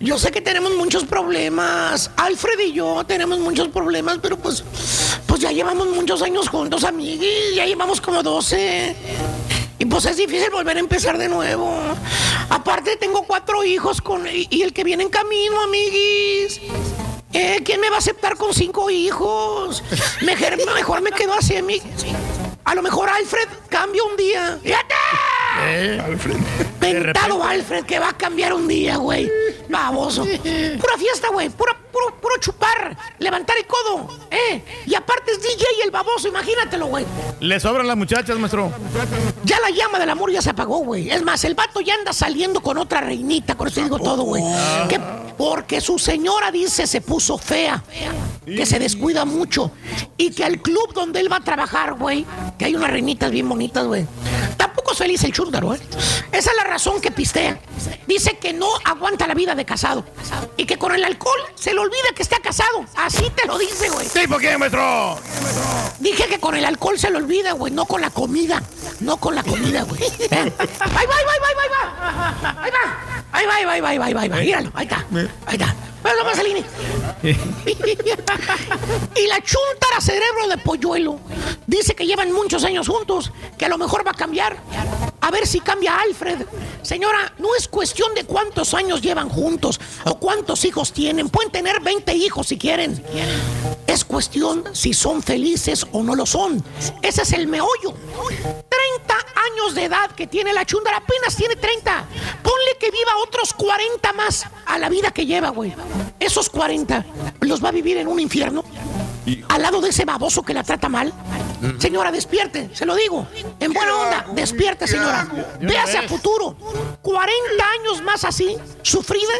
S7: Yo sé que tenemos muchos problemas. Alfred y yo tenemos muchos problemas, pero pues, pues ya llevamos muchos años juntos, amiguis. Ya llevamos como 12. Y pues es difícil volver a empezar de nuevo. Aparte tengo cuatro hijos con y, el que viene en camino, amiguis. Eh, ¿Quién me va a aceptar con cinco hijos? Mejor, mejor me quedo así, amiguis. A lo mejor Alfred cambia un día. ¡Fíjate!
S4: Alfred.
S7: Pentado Alfred que va a cambiar un día, güey. Baboso. Pura fiesta, güey. Pura, puro, puro chupar. Levantar el codo. ¿Eh? Y aparte es DJ y el baboso, imagínatelo, güey.
S2: Le sobran las muchachas, maestro.
S7: Ya la llama del amor ya se apagó, güey. Es más, el vato ya anda saliendo con otra reinita, con eso digo todo, güey. Que porque su señora dice se puso fea, que se descuida mucho y que al club donde él va a trabajar, güey, que hay unas reinitas bien bonitas, güey. Feliz el chúndaro, ¿eh? Esa es la razón que pistea. Dice que no aguanta la vida de casado y que con el alcohol se le olvida que está casado. Así te lo dice, güey.
S2: ¿Tipo quién, maestro?
S7: Dije que con el alcohol se le olvida, güey, no con la comida. No con la comida, güey. Ahí va, ahí va, ahí va, ahí va. Ahí va. Ahí va, ahí va, ahí va, ahí va, ahí va, ahí va. Míralo, ahí está. Ahí está. Bueno, Marcelini. y la chuntara cerebro de polluelo dice que llevan muchos años juntos, que a lo mejor va a cambiar. A ver si cambia Alfred. Señora, no es cuestión de cuántos años llevan juntos o cuántos hijos tienen. Pueden tener 20 hijos si quieren. Es cuestión si son felices o no lo son. Ese es el meollo. 30 años de edad que tiene la chúndara, apenas tiene 30. Ponle que viva otros 40 más a la vida que lleva, güey. Esos 40 los va a vivir en un infierno. Al lado de ese baboso que la trata mal. Señora, despierte, se lo digo. En buena onda, despierte, señora. Véase a futuro. 40 años más así, sufrida,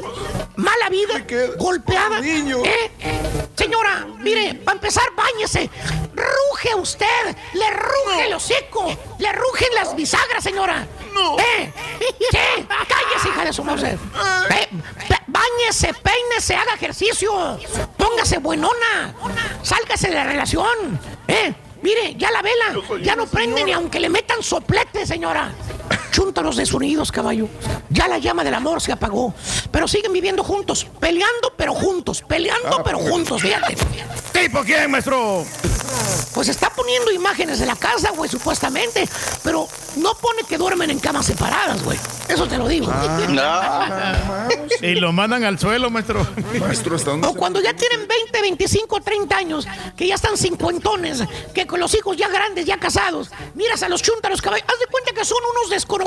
S7: mala vida, golpeada. ¿eh? Señora, mire, para empezar, báñese. Ruge usted, le ruge el hocico, le rugen las bisagras, señora. No. ¿Eh? ¿Qué? Cállese, hija de su mouse. Eh, Báñese, peínese, haga ejercicio. Póngase buenona. Sálgase de la relación. ¿Eh? Mire, ya la vela, ya no prende ni aunque le metan soplete, señora. Chúntalos desunidos, caballo. Ya la llama del amor se apagó. Pero siguen viviendo juntos, peleando pero juntos, peleando pero juntos, fíjate.
S2: ¿Tipo quién, maestro?
S7: Pues está poniendo imágenes de la casa, güey, supuestamente. Pero no pone que duermen en camas separadas, güey. Eso te lo digo.
S2: Y lo mandan al suelo, maestro.
S4: Maestro, ¿hasta dónde
S7: O cuando ya tienen 20, 25, 30 años, que ya están cincuentones, que con los hijos ya grandes, ya casados, miras a los chuntaros caballos, haz de cuenta que son unos desconocidos,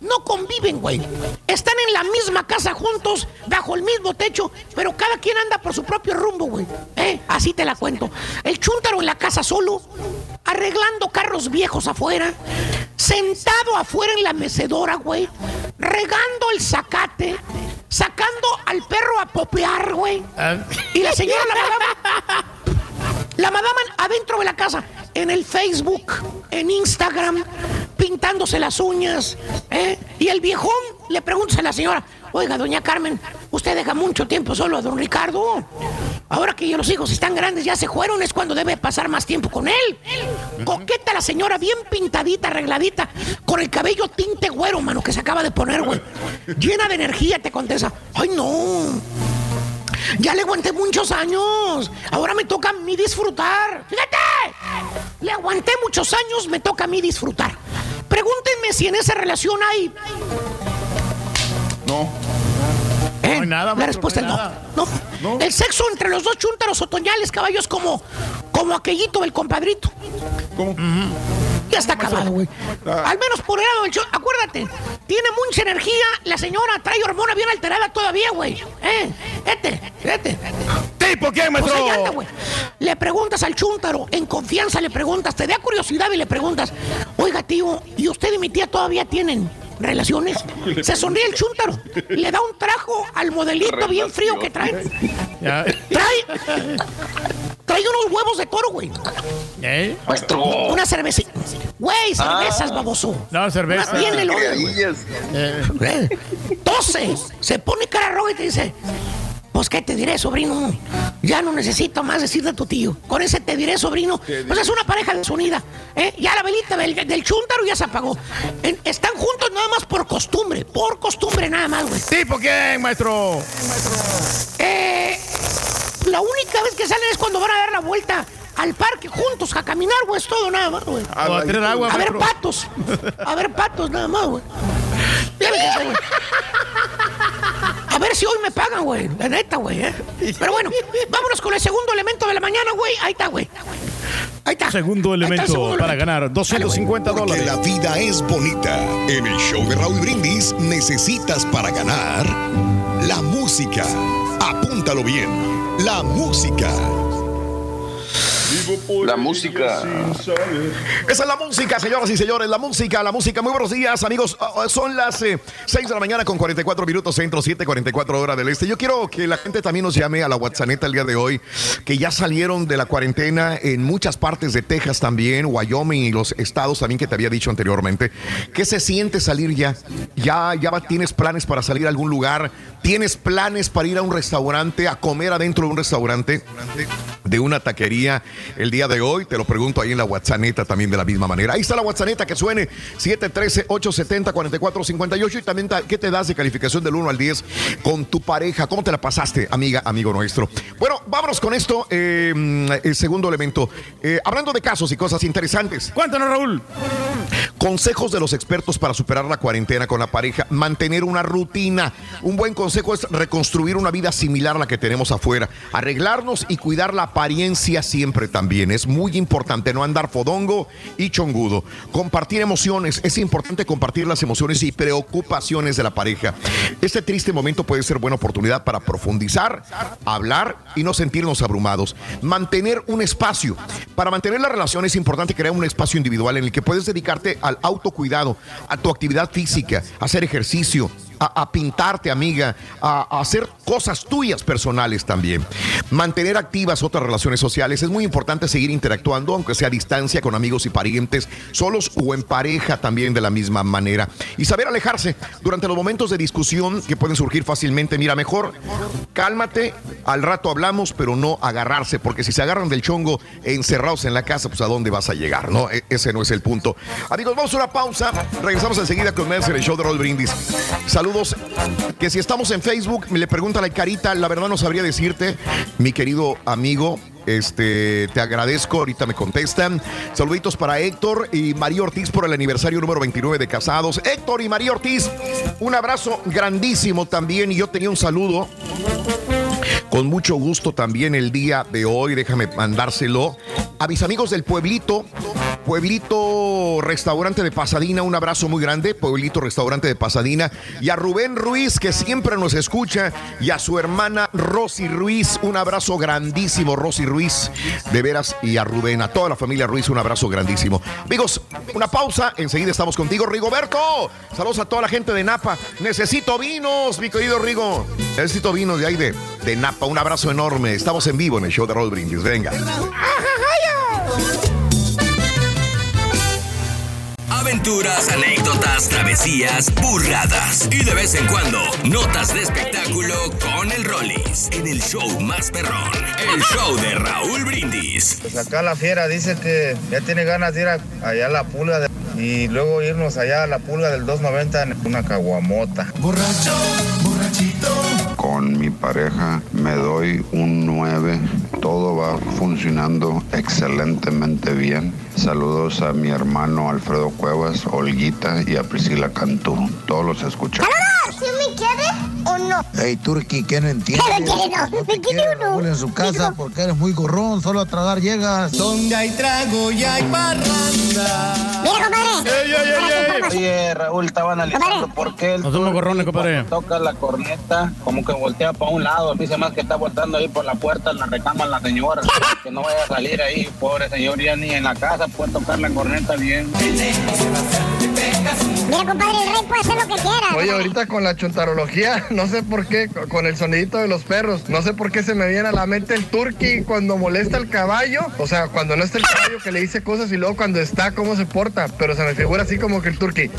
S7: no conviven, güey. Están en la misma casa juntos, bajo el mismo techo, pero cada quien anda por su propio rumbo, güey. ¿Eh? Así te la cuento. El chuntaro en la casa solo, arreglando carros viejos afuera, sentado afuera en la mecedora, güey, regando el zacate, sacando al perro a popear, güey. Y la señora la la madama adentro de la casa, en el Facebook, en Instagram, pintándose las uñas, ¿eh? Y el viejón le pregunta a la señora, oiga, doña Carmen, usted deja mucho tiempo solo a don Ricardo. Ahora que ya los hijos están grandes, ya se fueron, es cuando debe pasar más tiempo con él. Coqueta la señora, bien pintadita, arregladita, con el cabello tinte güero, mano, que se acaba de poner, güey. Llena de energía, te contesta. Ay, no. Ya le aguanté muchos años. Ahora me toca a mí disfrutar. Fíjate. Le aguanté muchos años, me toca a mí disfrutar. Pregúntenme si en esa relación hay.
S4: No.
S7: ¿Eh?
S2: nada,
S7: La respuesta es
S2: no
S7: no.
S2: hay
S7: no. El sexo entre los dos chúntaros otoñales, caballos, como, como aquellito del compadrito.
S4: ¿Cómo?
S7: Ya está acabado, güey. Al menos por el lado del show. Acuérdate, tiene mucha energía. La señora trae hormona bien alterada todavía, güey. ¿Eh? Este, este.
S2: ¿Tipo quién,
S7: Pues
S2: maestro?
S7: ahí anda, güey. Le preguntas al chúntaro, en confianza le preguntas, te da curiosidad y le preguntas, oiga, tío, ¿y usted y mi tía todavía tienen relaciones? Se sonríe el chúntaro, le da un trajo al modelito bien frío que trae.
S2: Ya.
S7: Trae, trae unos huevos de toro, güey.
S2: ¿Eh?
S6: Maestro.
S7: Una cerveza. Güey, cervezas,
S6: Ah.
S7: baboso.
S2: No, cerveza.
S7: Una bien güey.
S6: Criadillas.
S7: Eh, Tose, se pone cara roja y te dice, pues qué te diré, sobrino, ya no necesito más decirle a tu tío. Con ese te diré, sobrino, pues es una pareja desunida. ¿eh? Ya la velita del, del chúntaro ya se apagó. En- están juntos nada más por costumbre, por costumbre nada más, güey.
S2: ¿Tipo quién, maestro?
S7: Eh, la única vez que salen es cuando van a dar la vuelta al parque juntos a caminar, güey, es todo nada más, güey.
S2: A
S7: A ver patos. A ver patos nada más, güey. Ya me cansé, güey. A ver si hoy me pagan, güey. La neta, güey. ¿eh? Pero bueno, vámonos con el segundo elemento de la mañana, güey. Ahí está, güey. Ahí está.
S2: Segundo
S7: está
S2: elemento
S7: segundo
S2: para
S7: elemento.
S2: ganar 250
S19: Porque
S2: dólares.
S19: la vida es bonita. En el show de Raúl Brindis necesitas para ganar la música. Apúntalo bien. La música.
S6: La música.
S1: Esa es la música, señoras y señores, la música, la música. Muy buenos días, amigos. Ah, ah, Son las 6 de la mañana con 44 minutos centro, 7, 44 horas del este. Yo quiero que la gente también nos llame a la WhatsApp el día de hoy, que ya salieron de la cuarentena en muchas partes de Texas también, Wyoming y los estados también que te había dicho anteriormente. ¿Qué se siente salir ya? ¿Ya, ya tienes planes para salir a algún lugar? ¿Tienes planes para ir a un restaurante, a comer adentro de un restaurante? de una taquería el día de hoy. Te lo pregunto ahí en la WhatsApp también de la misma manera. Ahí está la WhatsApp que suene 713-870-4458 y también ta- qué te das de calificación del 1 al 10 con tu pareja. ¿Cómo te la pasaste, amiga, amigo nuestro? Bueno, vámonos con esto. eh, el segundo elemento. Eh, hablando de casos y cosas interesantes.
S2: Cuéntanos, Raúl.
S1: Consejos de los expertos para superar la cuarentena con la pareja. Mantener una rutina. Un buen consejo es reconstruir una vida similar a la que tenemos afuera. Arreglarnos y cuidar la apariencia siempre también. Es muy importante no andar fodongo y chongudo. Compartir emociones. Es importante compartir las emociones y preocupaciones de la pareja. Este triste momento puede ser buena oportunidad para profundizar, hablar y no sentirnos abrumados. Mantener un espacio. Para mantener la relación es importante crear un espacio individual en el que puedes dedicarte al autocuidado, a tu actividad física, hacer ejercicio, a, pintarte, amiga, a, hacer cosas tuyas personales también. Mantener activas otras relaciones sociales. Es muy importante seguir interactuando, aunque sea a distancia, con amigos y parientes, solos o en pareja también de la misma manera. Y saber alejarse durante los momentos de discusión que pueden surgir fácilmente. Mira, mejor cálmate, al rato hablamos, pero no agarrarse, porque si se agarran del chongo encerrados en la casa, pues a dónde vas a llegar, ¿no? E- ese no es el punto. Amigos, vamos a una pausa. Regresamos enseguida con Mercer, el show de Roll Brindis. Saludos. Que si estamos en Facebook, me le pregunta la carita, la verdad no sabría decirte, mi querido amigo. Este, te agradezco, ahorita me contestan. Saluditos para Héctor y María Ortiz por el aniversario número 29 de casados. Héctor y María Ortiz, un abrazo grandísimo también. Y yo tenía un saludo con mucho gusto también el día de hoy, déjame mandárselo a mis amigos del pueblito, pueblito restaurante de Pasadena, un abrazo muy grande, pueblito restaurante de Pasadena, y a Rubén Ruiz que siempre nos escucha, y a su hermana Rosy Ruiz, un abrazo grandísimo, Rosy Ruiz, de veras, y a Rubén, a toda la familia Ruiz, un abrazo grandísimo. Amigos, una pausa, enseguida estamos contigo, Rigoberto, saludos a toda la gente de Napa, necesito vinos, mi querido Rigo, necesito vinos de ahí de, de Napa, un abrazo enorme, estamos en vivo en el show de Roll Brindis, venga.
S9: Aventuras, anécdotas, travesías, burradas y de vez en cuando notas de espectáculo con el Rollis en el show más perrón, el show de Raúl Brindis.
S27: Pues acá la fiera dice que ya tiene ganas de ir a- allá a la pulga de- y luego irnos allá a la pulga del 290 en una caguamota.
S28: Borracho, borrachito.
S29: Con mi pareja me doy un 9. Todo va funcionando excelentemente bien. Saludos a mi hermano Alfredo Cuevas, Olguita y a Priscila Cantú. Todos los escuchan.
S3: ¿Sí me quiere o no?
S27: Hey, Turki, ¿qué no entiendes?
S3: ¿Qué no quiere? No, me quiere o no.
S27: Raúl en su casa porque eres muy gorrón, solo a tragar llegas.
S28: Donde hay trago y hay parranda.
S3: Mira, compadre.
S22: Oye, Raúl, estaba analizando por qué el
S2: No somos gorrones, compadre.
S22: toca la corneta, como que voltea para un lado. Dice más que está voltando ahí por la puerta en la recama la señora. que no vaya a salir ahí, pobre señor, ya ni en la casa puede tocar la corneta bien.
S28: El
S3: Mira, compadre, el rey puede hacer lo que quiera.
S27: Oye, ahorita con la chuntarología, no sé por qué, con el sonidito de los perros, no sé por qué se me viene a la mente el turqui cuando molesta al caballo. O sea, cuando no está el caballo que le dice cosas y luego cuando está, cómo se porta. Pero se me figura así como que el turqui.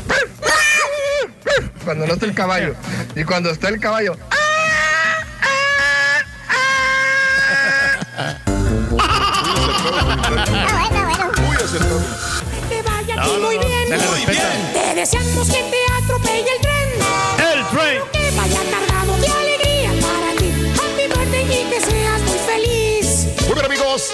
S27: Cuando no está el caballo. Y cuando está el caballo.
S4: Muy acertado.
S30: Que vaya
S2: No, no,
S30: muy bien.
S2: le respeta.
S30: Te deseamos que te atropelle el tren.
S2: El tren.
S30: Que vaya cargado de alegría para ti. Happy birthday y que seas muy feliz.
S1: Muy bien, amigos.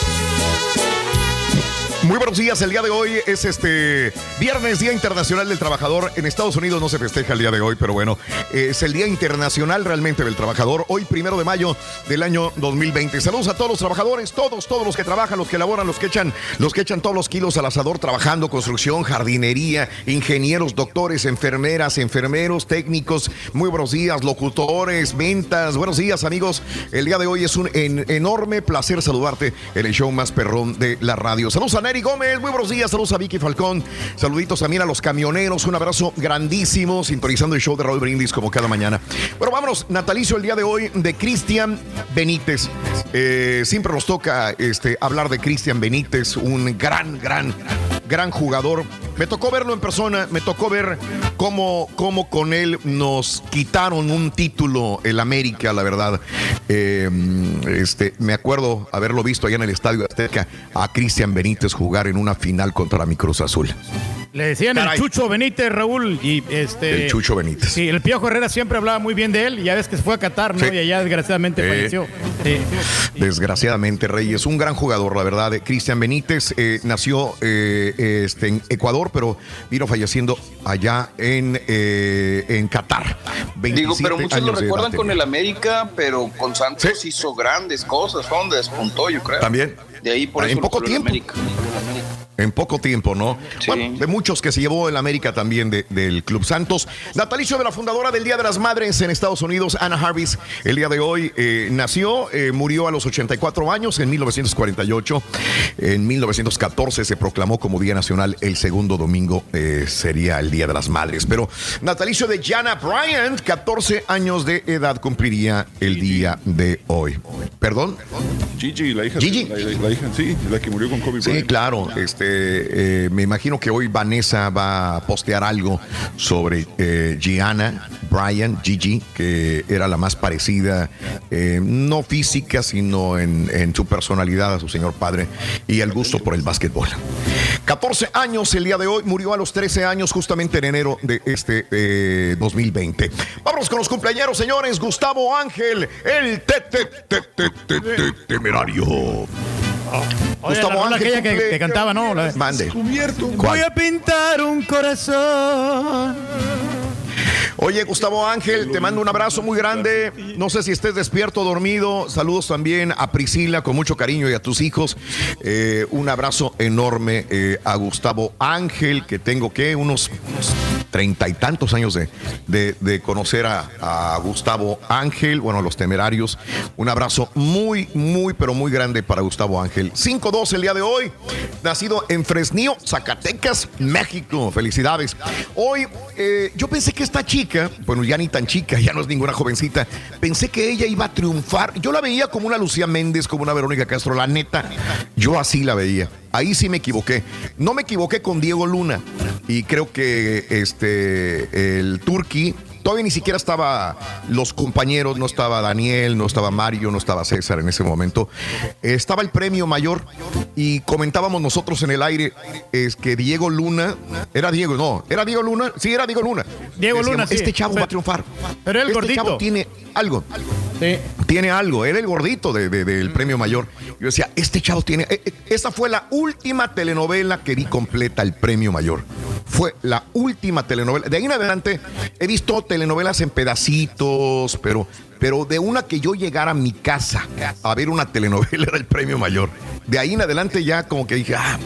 S1: Muy buenos días. El día de hoy es este viernes, Día Internacional del Trabajador. En Estados Unidos no se festeja el día de hoy, pero bueno, es el Día Internacional realmente del Trabajador. Hoy, primero de mayo del año 2020. Saludos a todos los trabajadores, todos, todos los que trabajan, los que laboran, los que echan, los que echan todos los kilos al asador trabajando, construcción, jardinería, ingenieros, doctores, enfermeras, enfermeros, técnicos. Muy buenos días, locutores, ventas. Buenos días, amigos. El día de hoy es un en- enorme placer saludarte en el show más perrón de la radio. Saludos a Gómez, muy buenos días. Saludos a Vicky Falcón. Saluditos también a los camioneros. Un abrazo grandísimo, sintonizando el show de Raúl Brindis como cada mañana. Bueno, vámonos. Natalicio el día de hoy de Cristian Benítez. Eh, siempre nos toca este, hablar de Cristian Benítez, un gran, gran, gran jugador. Me tocó verlo en persona, me tocó ver cómo, cómo con él nos quitaron un título el América, la verdad. Eh, este, me acuerdo haberlo visto allá en el Estadio Azteca a Cristian Benítez jugar en una final contra mi Cruz Azul.
S2: Le decían
S1: Caray.
S2: el Chucho Benítez, Raúl, y este...
S1: El Chucho Benítez.
S2: Sí, el Piojo Herrera siempre hablaba muy bien de él, ya ves que se fue a Qatar, ¿no?
S1: Sí.
S2: Y allá desgraciadamente
S1: Sí.
S2: falleció. Sí.
S1: Desgraciadamente, Reyes, un gran jugador, la verdad. Cristian Benítez eh, nació eh, este, en Ecuador, pero vino falleciendo allá en, eh, en Qatar.
S6: Digo,
S1: 27
S6: pero muchos lo recuerdan con el América, pero con Santos hizo grandes cosas, fue donde despuntó, yo creo.
S1: También.
S6: De ahí por
S1: En
S6: eso lo
S1: poco tiempo.
S6: América.
S1: En poco tiempo, ¿no? Bueno, de muchos que se llevó el América también de- del Club Santos. Natalicio de la fundadora del Día de las Madres en Estados Unidos, Anna Harvis, el día de hoy eh, nació, eh, murió a los 84 años en 1948. En 1914 se proclamó como Día Nacional. El segundo domingo eh, sería el Día de las Madres. Pero natalicio de Jana Bryant, 14 años de edad cumpliría el día de hoy. ¿Perdón?
S4: Gigi, la hija.
S1: Gigi.
S4: La, la- la hija, sí, la que murió con Kobe
S1: Sí,
S4: Bryant.
S1: claro. Este, eh, me imagino que hoy Vanessa va a postear algo sobre eh, Gianna Bryan, Gigi, que era la más parecida, eh, no física, sino en, su personalidad a su señor padre y el gusto por el básquetbol. 14 años el día de hoy, murió a los 13 años justamente en enero de este eh, 2020. Vámonos con los cumpleaños, señores. Gustavo Ángel, el te, te, te- temerario.
S2: Oye, la rola aquella que,
S1: cumple-
S2: que cantaba, ¿no? La-
S1: Mande.
S2: Voy
S1: ¿Cuál?
S2: a pintar un corazón.
S1: Oye, Gustavo Ángel, te mando un abrazo muy grande. No sé si estés despierto o dormido. Saludos también a Priscila con mucho cariño y a tus hijos. Eh, un abrazo enorme eh, a Gustavo Ángel, que tengo que unos treinta y tantos años de, de- conocer a, a Gustavo Ángel, bueno, a los temerarios. Un abrazo muy, muy, pero muy grande para Gustavo Ángel. 5-2 el día de hoy, nacido en Fresnillo, Zacatecas, México. Felicidades. Hoy, eh, yo pensé que esta chica, bueno, ya ni tan chica, ya no es ninguna jovencita, pensé que ella iba a triunfar. Yo la veía como una Lucía Méndez, como una Verónica Castro, la neta, yo así la veía. Ahí sí me equivoqué. No me equivoqué con Diego Luna. Y creo que este el Turqui todavía ni siquiera estaba los compañeros, no estaba Daniel, no estaba Mario, no estaba César en ese momento. Estaba el premio mayor y comentábamos nosotros en el aire es que Diego Luna, era Diego, no, era Diego Luna, sí, era Diego Luna.
S2: Diego
S1: Decíamos,
S2: Luna, sí.
S1: Este chavo va a triunfar.
S2: Pero el
S1: este
S2: gordito.
S1: chavo tiene algo.
S2: Sí.
S1: Tiene algo, era el gordito de- de- del premio mayor. Yo decía, este chavo tiene. eh, eh, esa fue la última telenovela que vi completa, el premio mayor. Fue la última telenovela. De ahí en adelante he visto telenovelas en pedacitos, pero, pero de una que yo llegara a mi casa a ver una telenovela era el premio mayor. De ahí en adelante ya como que dije, ah.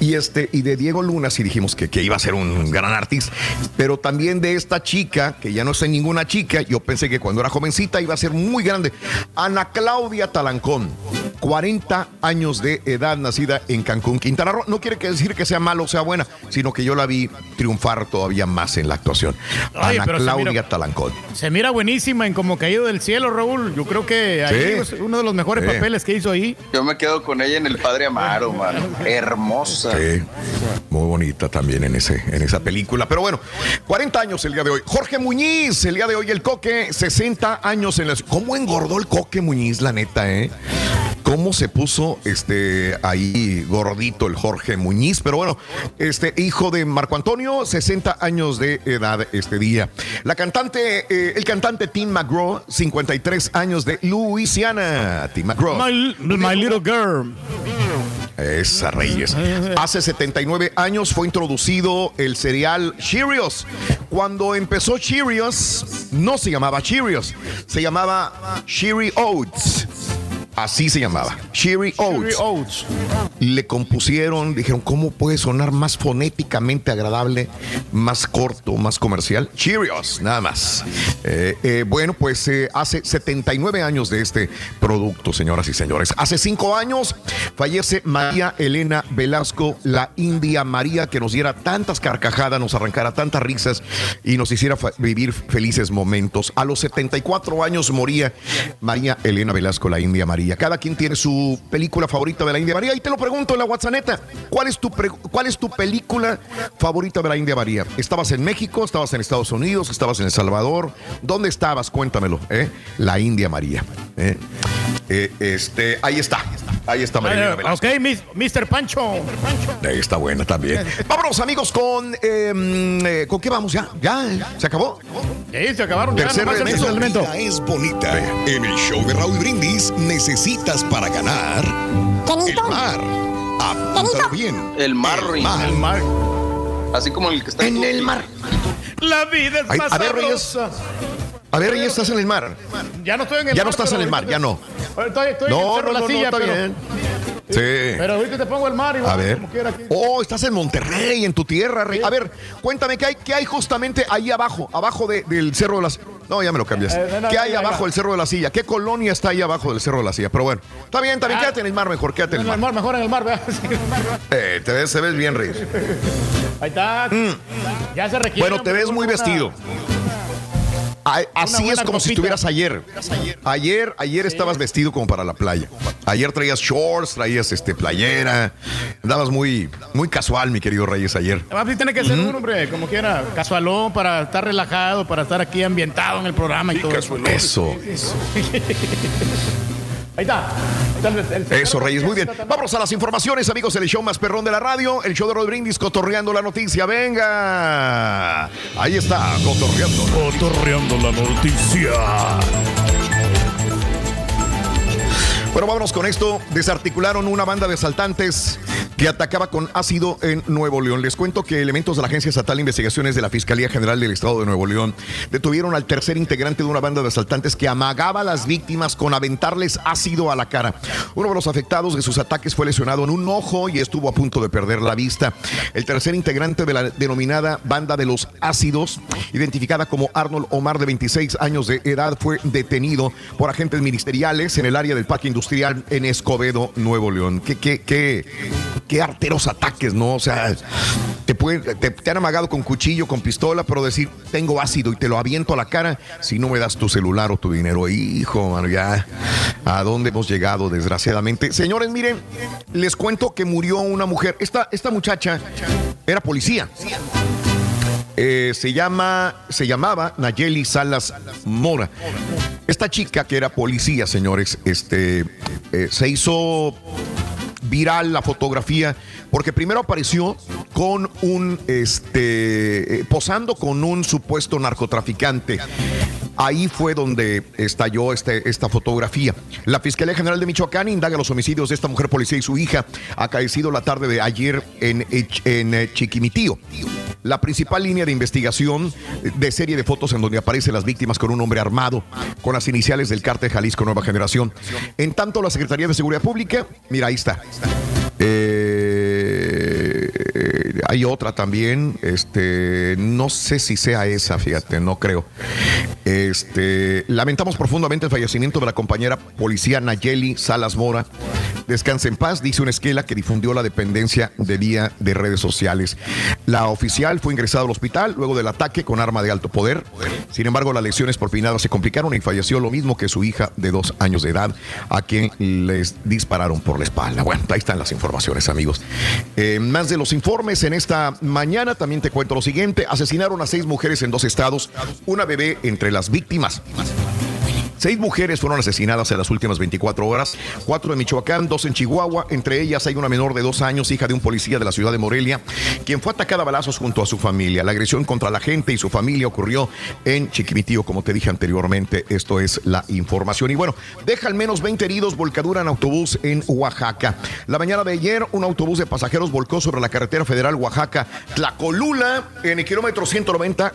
S1: Y, este, y de Diego Luna sí dijimos que, que iba a ser un gran artista, pero también de esta chica, que ya no sé ninguna chica, yo pensé que cuando era jovencita iba a ser muy grande, Ana Claudia Talancón. 40 años de edad, nacida en Cancún, Quintana Roo. No quiere decir que sea malo o sea buena, sino que yo la vi triunfar todavía más en la actuación.
S2: Oye,
S1: Ana Claudia
S2: mira-
S1: Talancón.
S2: Se mira buenísima en Como Caído del Cielo, Raúl. Yo creo que ahí
S1: Sí.
S2: es uno de los mejores
S1: Sí.
S2: papeles que hizo ahí.
S6: Yo me quedo con ella en El Padre Amaro, mano. Hermosa.
S1: Sí, muy bonita también en, ese, en esa película. Pero bueno, 40 años el día de hoy. Jorge Muñiz, el día de hoy el Coque, 60 años en la... ¿Cómo engordó el Coque Muñiz, la neta, eh? Cómo se puso este ahí gordito el Jorge Muñiz, pero bueno, este hijo de Marco Antonio, 60 años de edad este día. La cantante, eh, el cantante Tim McGraw, 53 años de Luisiana. Tim McGraw.
S2: My, my little girl.
S1: Esa Reyes. Hace 79 años fue introducido el cereal Cheerios. Cuando empezó Cheerios, no se llamaba Cheerios, se llamaba Cheery Oats. Así se llamaba, Cheery Oats. Le compusieron, dijeron, ¿cómo puede sonar más fonéticamente agradable, más corto, más comercial? Cheerios, nada más. Eh, eh, bueno, pues eh, hace 79 años de este producto, señoras y señores. Hace cinco años fallece María Elena Velasco, la India María, que nos diera tantas carcajadas, nos arrancara tantas risas y nos hiciera vivir felices momentos. A los 74 años moría María Elena Velasco, la India María. Cada quien tiene su película favorita de la India María. Y te lo pregunto en la WhatsApp. ¿Cuál es tu, cuál es tu película favorita de la India María? ¿Estabas en México? ¿Estabas en Estados Unidos? ¿Estabas en El Salvador? ¿Dónde estabas? Cuéntamelo. ¿eh? La India María. ¿eh? Eh, este, ahí está. Ahí está María.
S2: Ok, Mr. Pancho.
S1: Ahí Está buena también. Vámonos, amigos, con. eh, eh, ¿Con qué vamos ya? ¿Ya? ¿Se acabó?
S2: Sí, se acabaron.
S1: Tercer
S2: el
S1: elemento.
S2: elemento.
S19: La vida es bonita. En el show de Raúl Brindis necesitas para ganar el mar. Apúntalo bien.
S6: El mar,
S19: El mar.
S2: El mar.
S6: Así como el que está
S1: En el mar.
S2: La vida es
S1: Ay,
S2: más
S1: a ver, Reyes. A ver, ya estás en el mar.
S2: Ya no estoy en el
S1: Ya
S2: mar.
S1: no estás en el mar, ya no.
S2: Estoy, estoy en el
S1: No, no,
S2: La
S1: no, no,
S2: Silla,
S1: está
S2: pero,
S1: bien. Sí.
S2: pero ahorita te pongo el mar y
S1: A ver.
S2: como quiera aquí.
S1: Oh, estás en Monterrey, en tu tierra. Rey. A ver, cuéntame, ¿qué hay, qué hay justamente ahí abajo? Abajo de- del Cerro de las... No, ya me lo cambias.
S2: Eh, no, no,
S1: ¿Qué hay abajo del Cerro de la Silla? ¿Qué colonia está ahí abajo del Cerro de la Silla? Pero bueno, está bien, está bien.
S2: Ah.
S1: Quédate en el mar mejor, quédate en el mar.
S2: mar, mejor en el mar. Sí.
S1: Eh, te ves, te ves bien, Reyes.
S2: Ahí está. Ya se requiere.
S1: Mm. Bueno, te ves muy vestido. Así es como si estuvieras ayer. Ayer, ayer estabas vestido como para la playa. Ayer traías shorts, traías este playera. Andabas muy, muy casual, mi querido Reyes, ayer.
S2: Además, sí tiene que ser un hombre, como quiera, casualón, para estar relajado, para estar aquí ambientado en el programa y todo eso.
S1: Eso.
S2: Ahí está. Ahí está el- el-
S1: Eso, Reyes, muy bien. Vámonos a las informaciones, amigos, el show más perrón de la radio, el show de Rod Brindis, cotorreando la noticia. Venga. Ahí está, cotorreando.
S2: Cotorreando la noticia.
S1: Bueno, vámonos con esto. Desarticularon una banda de asaltantes que atacaba con ácido en Nuevo León. Les cuento que elementos de la Agencia Estatal de Investigaciones de la Fiscalía General del Estado de Nuevo León detuvieron al tercer integrante de una banda de asaltantes que amagaba a las víctimas con aventarles ácido a la cara. Uno de los afectados de sus ataques fue lesionado en un ojo y estuvo a punto de perder la vista. El tercer integrante de la denominada banda de los ácidos, identificada como Arnold Omar de 26 años de edad, fue detenido por agentes ministeriales en el área del parque en Escobedo, Nuevo León. Qué, qué, qué, arteros ataques, ¿no? O sea, te, pueden, te, han amagado con cuchillo, con pistola, pero decir, tengo ácido y te lo aviento a la cara si no me das tu celular o tu dinero. Hijo, mano, ya, ¿a dónde hemos llegado, desgraciadamente? Señores, miren, les cuento que murió una mujer. Esta, esta muchacha era policía. Eh, se llama, se llamaba Nayeli Salas Mora. Esta chica que era policía, señores, este, eh, se hizo viral la fotografía porque primero apareció con un, este, eh, posando con un supuesto narcotraficante. Ahí fue donde estalló este, esta fotografía. La Fiscalía General de Michoacán indaga los homicidios de esta mujer policía y su hija, acaecido la tarde de ayer en, eh, Chiquimitío. La principal línea de investigación de serie de fotos en donde aparecen las víctimas con un hombre armado, con las iniciales del cártel Jalisco Nueva Generación. En tanto, la Secretaría de Seguridad Pública, mira, ahí está. Eh, hay otra también, este, no sé si sea esa, fíjate, no creo. Este, lamentamos profundamente el fallecimiento de la compañera policía Nayeli Salas Mora. Descanse en paz, dice una esquela que difundió la dependencia de vía de redes sociales. La oficial fue ingresada al hospital luego del ataque con arma de alto poder. Sin embargo, las lesiones por pinado se complicaron y falleció lo mismo que su hija de dos años de edad, a quien les dispararon por la espalda. Bueno, ahí están las informaciones, amigos. Más de los informes en esta mañana, también te cuento lo siguiente. Asesinaron a seis mujeres en dos estados, una bebé entre las víctimas. Seis mujeres fueron asesinadas en las últimas 24 horas, cuatro en Michoacán, dos en Chihuahua. Entre ellas hay una menor de dos años, hija de un policía de la ciudad de Morelia, quien fue atacada a balazos junto a su familia. La agresión contra la gente y su familia ocurrió en Chiquimitío, como te dije anteriormente. Esto es la información. Y bueno, deja al menos 20 heridos, volcadura en autobús en Oaxaca. La mañana de ayer, un autobús de pasajeros volcó sobre la carretera federal Oaxaca-Tlacolula, en el kilómetro 190,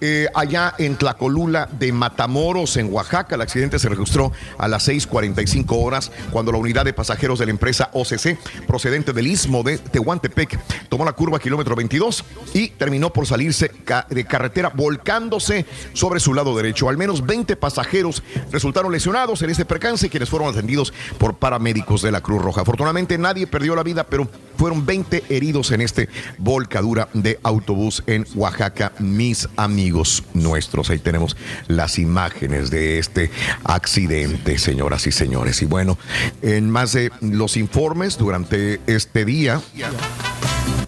S1: eh, allá en Tlacolula de Matamoros, en Oaxaca. Accidente se registró a las 6:45 horas cuando la unidad de pasajeros de la empresa OCC, procedente del istmo de Tehuantepec, tomó la curva kilómetro 22 y terminó por salirse de carretera volcándose sobre su lado derecho. Al menos 20 pasajeros resultaron lesionados en este percance, quienes fueron atendidos por paramédicos de la Cruz Roja. Afortunadamente nadie perdió la vida, pero fueron 20 heridos en este volcadura de autobús en Oaxaca, mis amigos nuestros. Ahí tenemos las imágenes de este accidente, señoras y señores. Y bueno, en más de los informes durante este día.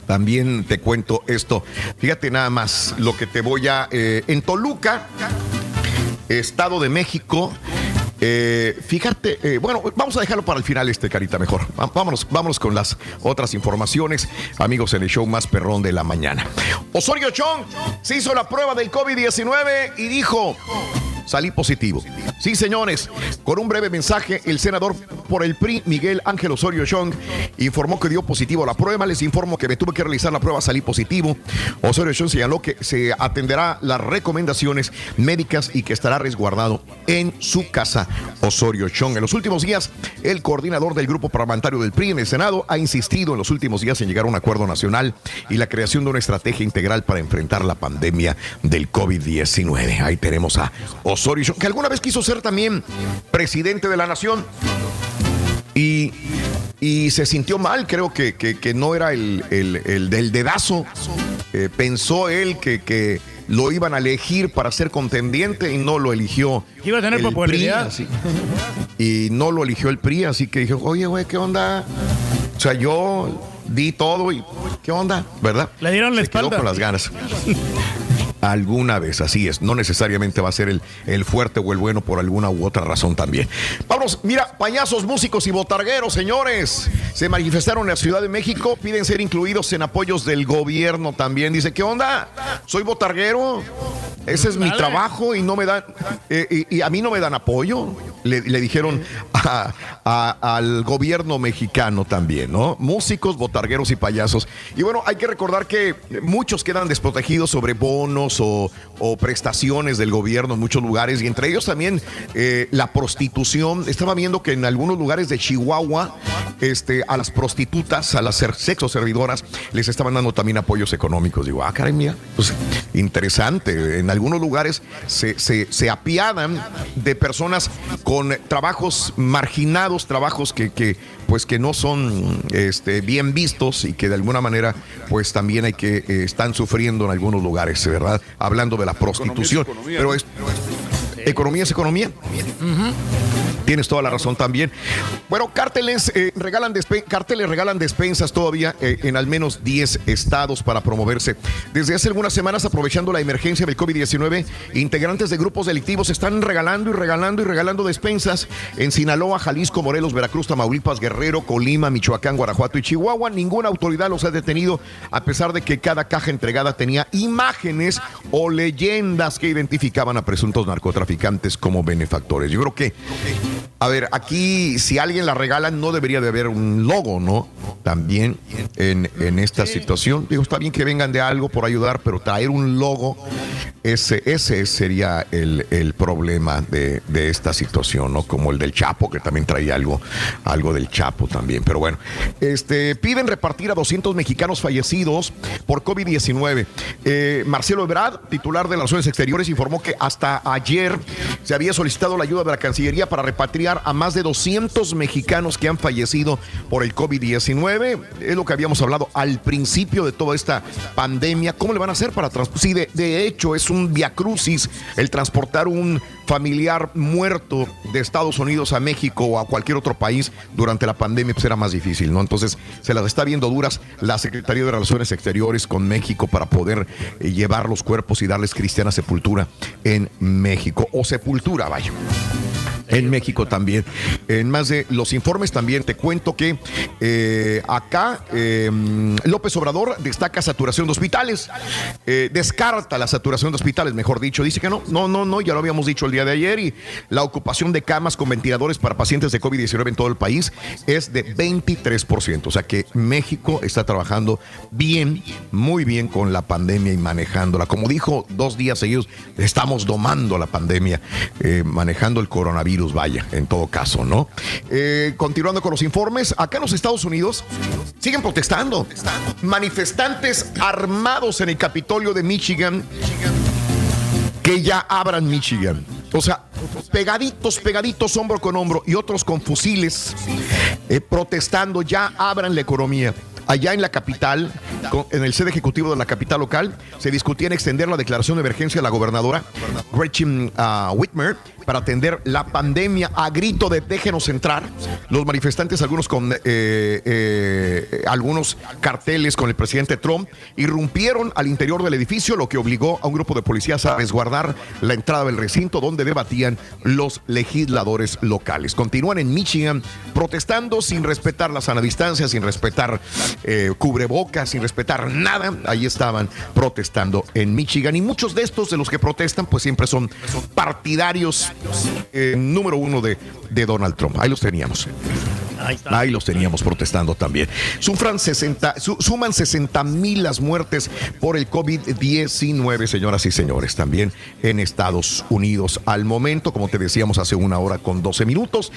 S1: También te cuento esto. Fíjate nada más lo que te voy a... Eh, en Toluca, Estado de México, eh, fíjate, eh, bueno, vamos a dejarlo para el final este, Carita, mejor. Vámonos, vámonos con las otras informaciones, amigos, en el show más perrón de la mañana. Osorio Chong se hizo la prueba del COVID-19 y dijo, salí positivo. Sí, señores, con un breve mensaje, el senador por el PRI, Miguel Ángel Osorio Chong, informó que dio positivo a la prueba. Les informo que me tuve que realizar la prueba, salí positivo. Osorio Chong señaló que se atenderá las recomendaciones médicas y que estará resguardado en su casa. Osorio Chong. En los últimos días, el coordinador del grupo parlamentario del PRI en el Senado ha insistido en los últimos días en llegar a un acuerdo nacional y la creación de una estrategia integral para enfrentar la pandemia del COVID-19. Ahí tenemos a Osorio Chong, que alguna vez quiso ser también presidente de la nación. Y, se sintió mal, creo que, no era el, el, del dedazo. Eh, pensó él que lo iban a elegir para ser contendiente y no lo eligió.
S2: Iba a tener
S1: el
S2: popularidad.
S1: PRI, y no lo eligió el PRI, así que dijo, oye, güey, ¿qué onda? O sea, yo di todo y ¿qué onda? ¿Verdad?
S2: Le dieron la
S1: Se
S2: espalda.
S1: Quedó con las ganas. alguna vez, así es. No necesariamente va a ser el, el, fuerte o el bueno por alguna u otra razón también. Vamos, mira, payasos, músicos y botargueros, señores, se manifestaron en la Ciudad de México, piden ser incluidos en apoyos del gobierno también. Dice, ¿qué onda? Soy botarguero. Ese es mi trabajo y no me dan, eh, y, y, a mí no me dan apoyo. Le, le dijeron a, a, al gobierno mexicano también, ¿no? Músicos, botargueros y payasos. Y bueno, hay que recordar que muchos quedan desprotegidos sobre bonos o, prestaciones del gobierno en muchos lugares y entre ellos también eh, la prostitución. Estaba viendo que en algunos lugares de Chihuahua este, a las prostitutas, a las sexo servidoras, les estaban dando también apoyos económicos. Digo, ah, caray, mía, pues interesante. En algunos lugares se, se, se apiadan de personas con trabajos marginados, trabajos que, que pues que no son este, bien vistos y que de alguna manera pues también hay que eh, están sufriendo en algunos lugares, ¿verdad? Hablando de la prostitución.
S4: Economía es economía,
S1: Pero
S4: ¿no?
S1: es economía es economía. Tienes toda la razón también. Bueno, cárteles, eh, regalan cárteles regalan despensas todavía eh, en al menos 10 estados para promoverse. Desde hace algunas semanas, aprovechando la emergencia del COVID-19, integrantes de grupos delictivos están regalando y regalando y regalando despensas en Sinaloa, Jalisco, Morelos, Veracruz, Tamaulipas, Guerrero, Colima, Michoacán, Guanajuato y Chihuahua. Ninguna autoridad los ha detenido, a pesar de que cada caja entregada tenía imágenes o leyendas que identificaban a presuntos narcotraficantes como benefactores. Yo creo que a ver, aquí si alguien la regala no debería de haber un logo, ¿no? También en, en esta situación. Digo, está bien que vengan de algo por ayudar, pero traer un logo Ese, ese sería el, el problema de, de esta situación, ¿no? Como el del Chapo, que también traía algo, algo del Chapo también. Pero bueno, este, piden repartir a 200 mexicanos fallecidos por COVID-19. Eh, Marcelo Ebrard, titular de las Relaciones Exteriores, informó que hasta ayer se había solicitado la ayuda de la Cancillería para repatriar a más de 200 mexicanos que han fallecido por el COVID-19. Es lo que habíamos hablado al principio de toda esta pandemia. ¿Cómo le van a hacer para transportar? Sí, de, de hecho, es un viacrucis el transportar un familiar muerto de Estados Unidos a México o a cualquier otro país durante la pandemia pues era más difícil, ¿no? Entonces se las está viendo duras la Secretaría de Relaciones Exteriores con México para poder eh, llevar los cuerpos y darles cristiana sepultura en México o sepultura, vaya en México también. En más de los informes también te cuento que eh, acá eh, López Obrador destaca saturación de hospitales, eh, descarta la saturación de hospitales, mejor dicho, dice que no, no, no, no, ya lo habíamos dicho el día de ayer y la ocupación de camas con ventiladores para pacientes de COVID-19 en todo el país es de 23%, o sea que México está trabajando bien, muy bien con la pandemia y manejándola. Como dijo dos días seguidos, estamos domando la pandemia, manejando el coronavirus vaya, en todo caso, ¿no? Eh, continuando con los informes, acá en los Estados Unidos siguen protestando. Manifestantes armados en el Capitolio de Michigan que ya abran Michigan. O sea, pegaditos, pegaditos, hombro con hombro, y otros con fusiles, eh, protestando, ya abran la economía. Allá en la capital, en el sede ejecutivo de la capital local, se discutía en extender la declaración de emergencia de la gobernadora Gretchen uh, Whitmer para atender la pandemia a grito de déjenos entrar. Los manifestantes, algunos con eh, eh, algunos carteles con el presidente Trump, irrumpieron al interior del edificio, lo que obligó a un grupo de policías a resguardar la entrada del recinto donde debatían los legisladores locales. Continúan en Michigan protestando sin respetar la sana distancia, sin respetar eh, cubrebocas, sin respetar nada. Ahí estaban protestando en Michigan. Y muchos de estos, de los que protestan, pues siempre son partidarios eh, número uno de, de Donald Trump. Ahí los teníamos. Ahí, los teníamos protestando también. Sufran 60, su, suman 60 mil las muertes por el COVID-19, señoras y señores, también en Estados Unidos. Al momento, como te decíamos hace una hora con 12 minutos,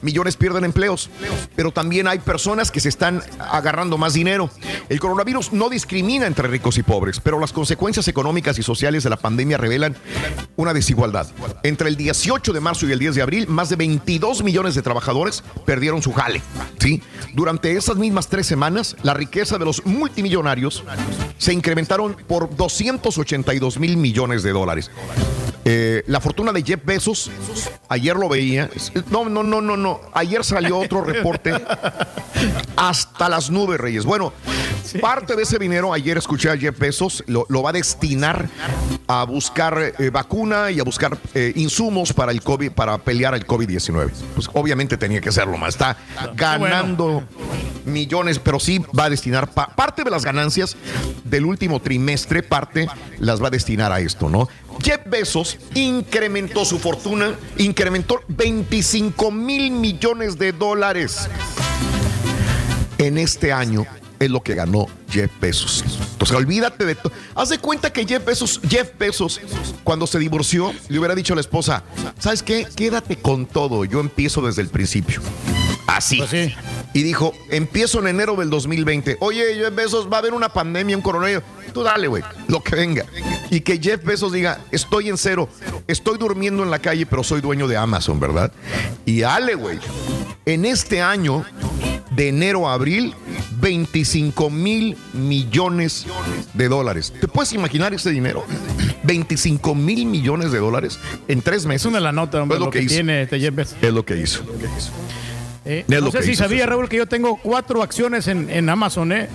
S1: millones pierden empleos, pero también hay personas que se están agarrando más dinero. El coronavirus no discrimina entre ricos y pobres, pero las consecuencias económicas y sociales de la pandemia revelan una desigualdad. Entre el 18 de marzo y el 10 de abril, más de 22 millones de trabajadores perdieron su jale. ¿sí? Durante esas mismas tres semanas, la riqueza de los multimillonarios se incrementaron por 282 mil millones de dólares. Eh, la fortuna de Jeff Bezos, ayer lo veía. No, no, no, no, no. Ayer salió otro reporte hasta las nubes, Reyes. Bueno, parte de ese dinero, ayer escuché a Jeff Bezos, lo, lo va a destinar a buscar eh, vacuna y a buscar eh, insumos para el COVID, para pelear el COVID-19. Pues obviamente tenía que hacerlo más. Está ganando millones, pero sí va a destinar pa parte de las ganancias del último trimestre, parte las va a destinar a esto, ¿no? Jeff Bezos incrementó su fortuna, incrementó 25 mil millones de dólares en este año es lo que ganó Jeff Bezos. Entonces, olvídate de todo. Haz de cuenta que Jeff Bezos, Jeff Bezos, cuando se divorció, le hubiera dicho a la esposa, ¿sabes qué? Quédate con todo, yo empiezo desde el principio. Así. Y dijo, empiezo en enero del 2020. Oye, Jeff Bezos, va a haber una pandemia, un coronavirus. Tú dale, güey, lo que venga. Y que Jeff Bezos diga, estoy en cero, estoy durmiendo en la calle, pero soy dueño de Amazon, ¿verdad? Y dale, güey. En este año, de enero a abril, 25 mil millones de dólares. ¿Te puedes imaginar ese dinero? 25 mil millones de dólares en tres meses.
S2: Una la nota, hombre,
S1: es lo,
S2: lo
S1: que,
S2: que tiene este Jeff Bezos.
S1: Es lo que hizo.
S2: Eh,
S1: Es
S2: no sé si
S1: hizo,
S2: sabía. Raúl, que yo tengo cuatro acciones en, en Amazon, ¿eh?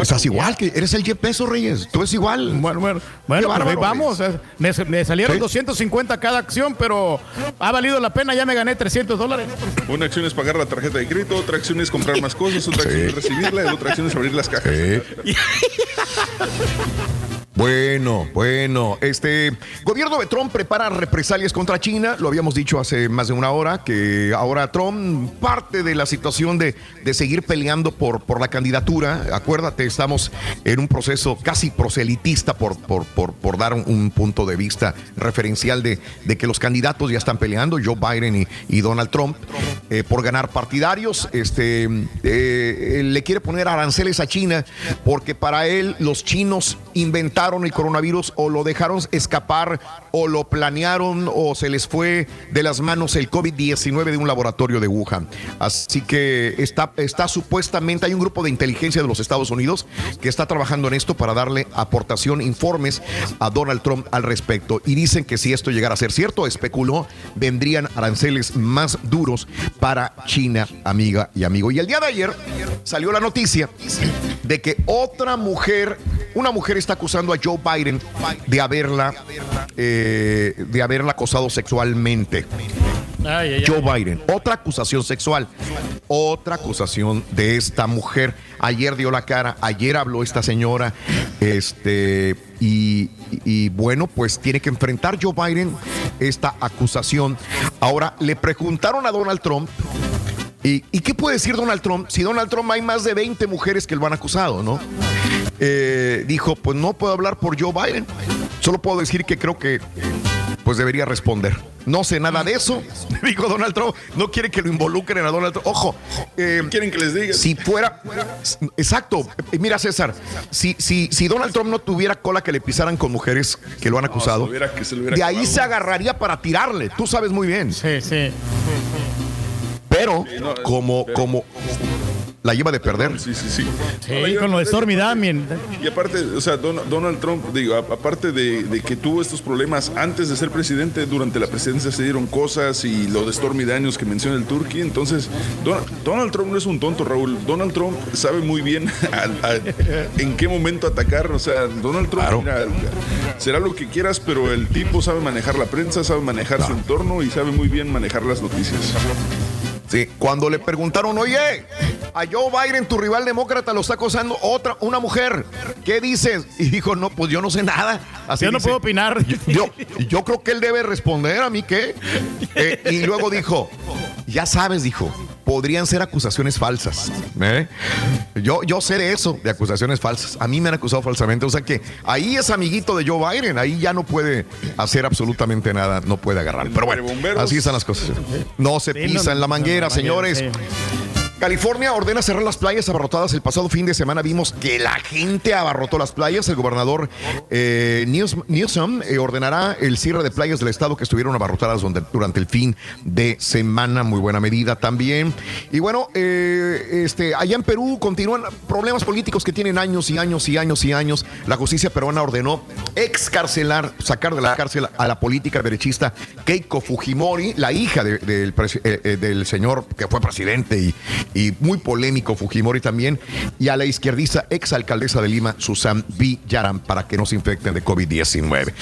S1: Estás igual que eres el Jeff Bezos, Reyes. Tú eres igual.
S2: Bueno, bueno, bueno pues
S1: bárbaro,
S2: vamos. Me, me salieron
S1: Sí.
S2: 250 cada acción, pero ha valido la pena, ya me gané 300 dólares.
S4: Una acción es pagar la tarjeta de crédito, otra acción es comprar más cosas, otra acción es recibirla y otra acción es abrir las cajas.
S1: Bueno, bueno, este gobierno de Trump prepara represalias contra China, lo habíamos dicho hace más de una hora, que ahora Trump parte de la situación de, de seguir peleando por, por la candidatura, acuérdate, estamos en un proceso casi proselitista por, por, por, dar un, un punto de vista referencial de, de que los candidatos ya están peleando, Joe Biden y, Donald Trump, eh, por ganar partidarios, este, eh, le quiere poner aranceles a China porque para él los chinos inventaron el coronavirus o lo dejaron escapar o lo planearon o se les fue de las manos el COVID-19 de un laboratorio de Wuhan. Así que está, está supuestamente, hay un grupo de inteligencia de los Estados Unidos que está trabajando en esto para darle aportación, informes a Donald Trump al respecto. Y dicen que si esto llegara a ser cierto, especuló, vendrían aranceles más duros para China, amiga y amigo. Y el día de ayer salió la noticia de que otra mujer, una mujer está acusando a Joe Biden de haberla, eh, de haberla acosado sexualmente.
S2: Ay, ay,
S1: Joe Biden, otra acusación sexual, otra acusación de esta mujer. Ayer dio la cara, ayer habló esta señora, este, y, y bueno, pues tiene que enfrentar Joe Biden esta acusación. Ahora, le preguntaron a Donald Trump ¿Y, y qué puede decir Donald Trump? Si Donald Trump hay más de 20 mujeres que lo han acusado, ¿no? Eh, dijo, pues no puedo hablar por Joe Biden. Solo puedo decir que creo que pues debería responder. No sé nada de eso, dijo Donald Trump. No quiere que lo involucren a Donald Trump. Ojo, eh,
S4: quieren que les diga.
S1: Si fuera, exacto. Eh, Mira, César, si, si, si Donald Trump no tuviera cola que le pisaran con mujeres que lo han acusado,
S4: se lo hubiera- que se lo hubiera
S1: de ahí
S4: acabado.
S1: se agarraría para tirarle. Tú sabes muy bien.
S2: Sí, sí.
S1: Pero como, como la lleva de perder.
S4: Sí, sí, sí.
S2: Sí, con lo de Stormy Damien.
S4: Y aparte, o sea, Don- Donald Trump, digo, a- aparte de, de que tuvo estos problemas antes de ser presidente, durante la presidencia se dieron cosas y lo de Stormy Daniels que menciona el Turkey. Entonces, Don- Donald Trump no es un tonto, Raúl. Donald Trump sabe muy bien a- a- en qué momento atacar. O sea, Donald Trump mira, será lo que quieras, pero el tipo sabe manejar la prensa, sabe manejar su entorno y sabe muy bien manejar las noticias.
S1: Sí, cuando le preguntaron, oye, a Joe Biden, tu rival demócrata, lo está acosando otra, una mujer. ¿Qué dices? Y dijo, no, pues yo no sé nada. Así
S2: Yo no
S1: dice.
S2: puedo opinar.
S1: Yo, yo creo que él debe responder a mí qué. Eh, y luego dijo, ya sabes, dijo, podrían ser acusaciones falsas. ¿eh? Yo, yo sé de eso, de acusaciones falsas. A mí me han acusado falsamente. O sea que ahí es amiguito de Joe Biden, ahí ya no puede hacer absolutamente nada, no puede agarrar. Pero bueno, así están las cosas. No se pisa en la manguera,
S2: no,
S1: señores. California ordena cerrar las playas abarrotadas. El pasado fin de semana vimos que la gente abarrotó las playas. El gobernador eh, News- Newsom eh, ordenará el cierre de playas del estado que estuvieron abarrotadas durante el fin de semana. Muy buena medida también. Y bueno, eh, este, allá en Perú continúan problemas políticos que tienen años y años y años y años. La justicia peruana ordenó excarcelar, sacar de la cárcel a la política derechista Keiko Fujimori, la hija del señor que fue presidente y, y muy polémico Fujimori también, y a la izquierdista exalcaldesa de Lima, Susan Villarán, para que no se infecten de COVID-19.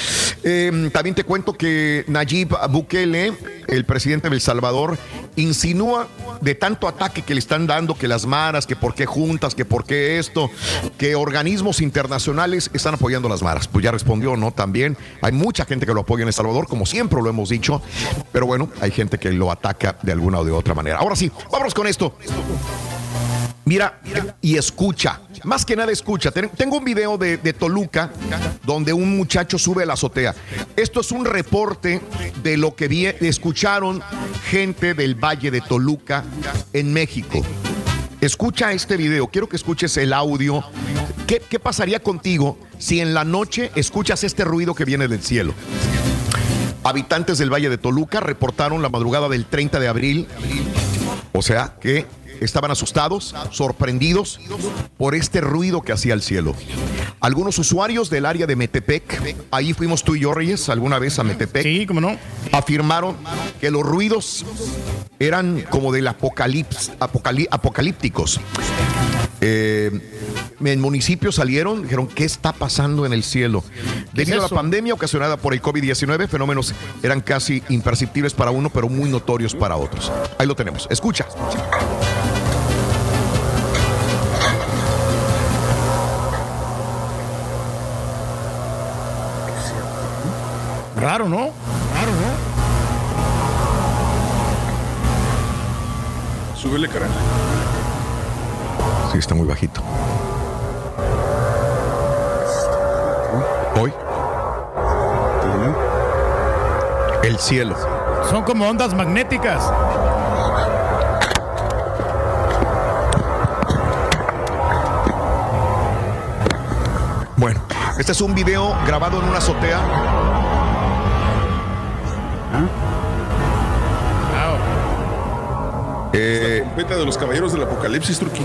S1: Eh, también te cuento que Nayib Bukele, el presidente de El Salvador, insinúa de tanto ataque que le están dando, que las maras, que por qué juntas, que por qué esto, que organismos internacionales están apoyando las maras. Pues ya respondió, ¿no? También hay mucha gente que lo apoya en El Salvador, como siempre lo hemos dicho, pero bueno, hay gente que lo ataca de alguna o de otra manera. Ahora sí, vámonos con esto. Mira y escucha. Más que nada escucha. Ten- Tengo un video de, Toluca donde un muchacho sube a la azotea. Esto es un reporte de lo que escucharon gente del Valle de Toluca en México. Escucha este video. Quiero que escuches el audio. ¿Qué, qué pasaría contigo si en la noche escuchas este ruido que viene del cielo? Habitantes del Valle de Toluca reportaron la madrugada del 30 de abril o sea que estaban asustados, sorprendidos por este ruido que hacía el cielo. Algunos usuarios del área de Metepec, ahí fuimos tú y yo, Reyes, alguna vez a Metepec.
S2: Sí, cómo no.
S1: Afirmaron que los ruidos eran como del apocalipsis, apocalí- apocalípticos. Eh, en municipios salieron, dijeron, ¿qué está pasando en el cielo?
S2: ¿Qué es
S1: Debido a la pandemia ocasionada por el COVID-19, fenómenos eran casi imperceptibles para uno, pero muy notorios para otros. Ahí lo tenemos. Escucha.
S2: Raro, ¿no? Raro, ¿no?
S4: Súbele, cara.
S1: Sí, está muy bajito. Hoy. El cielo.
S2: Son como ondas magnéticas.
S1: Bueno, este es un video grabado en una azotea. Eh,
S4: Trompeta de los caballeros del apocalipsis, Turquí.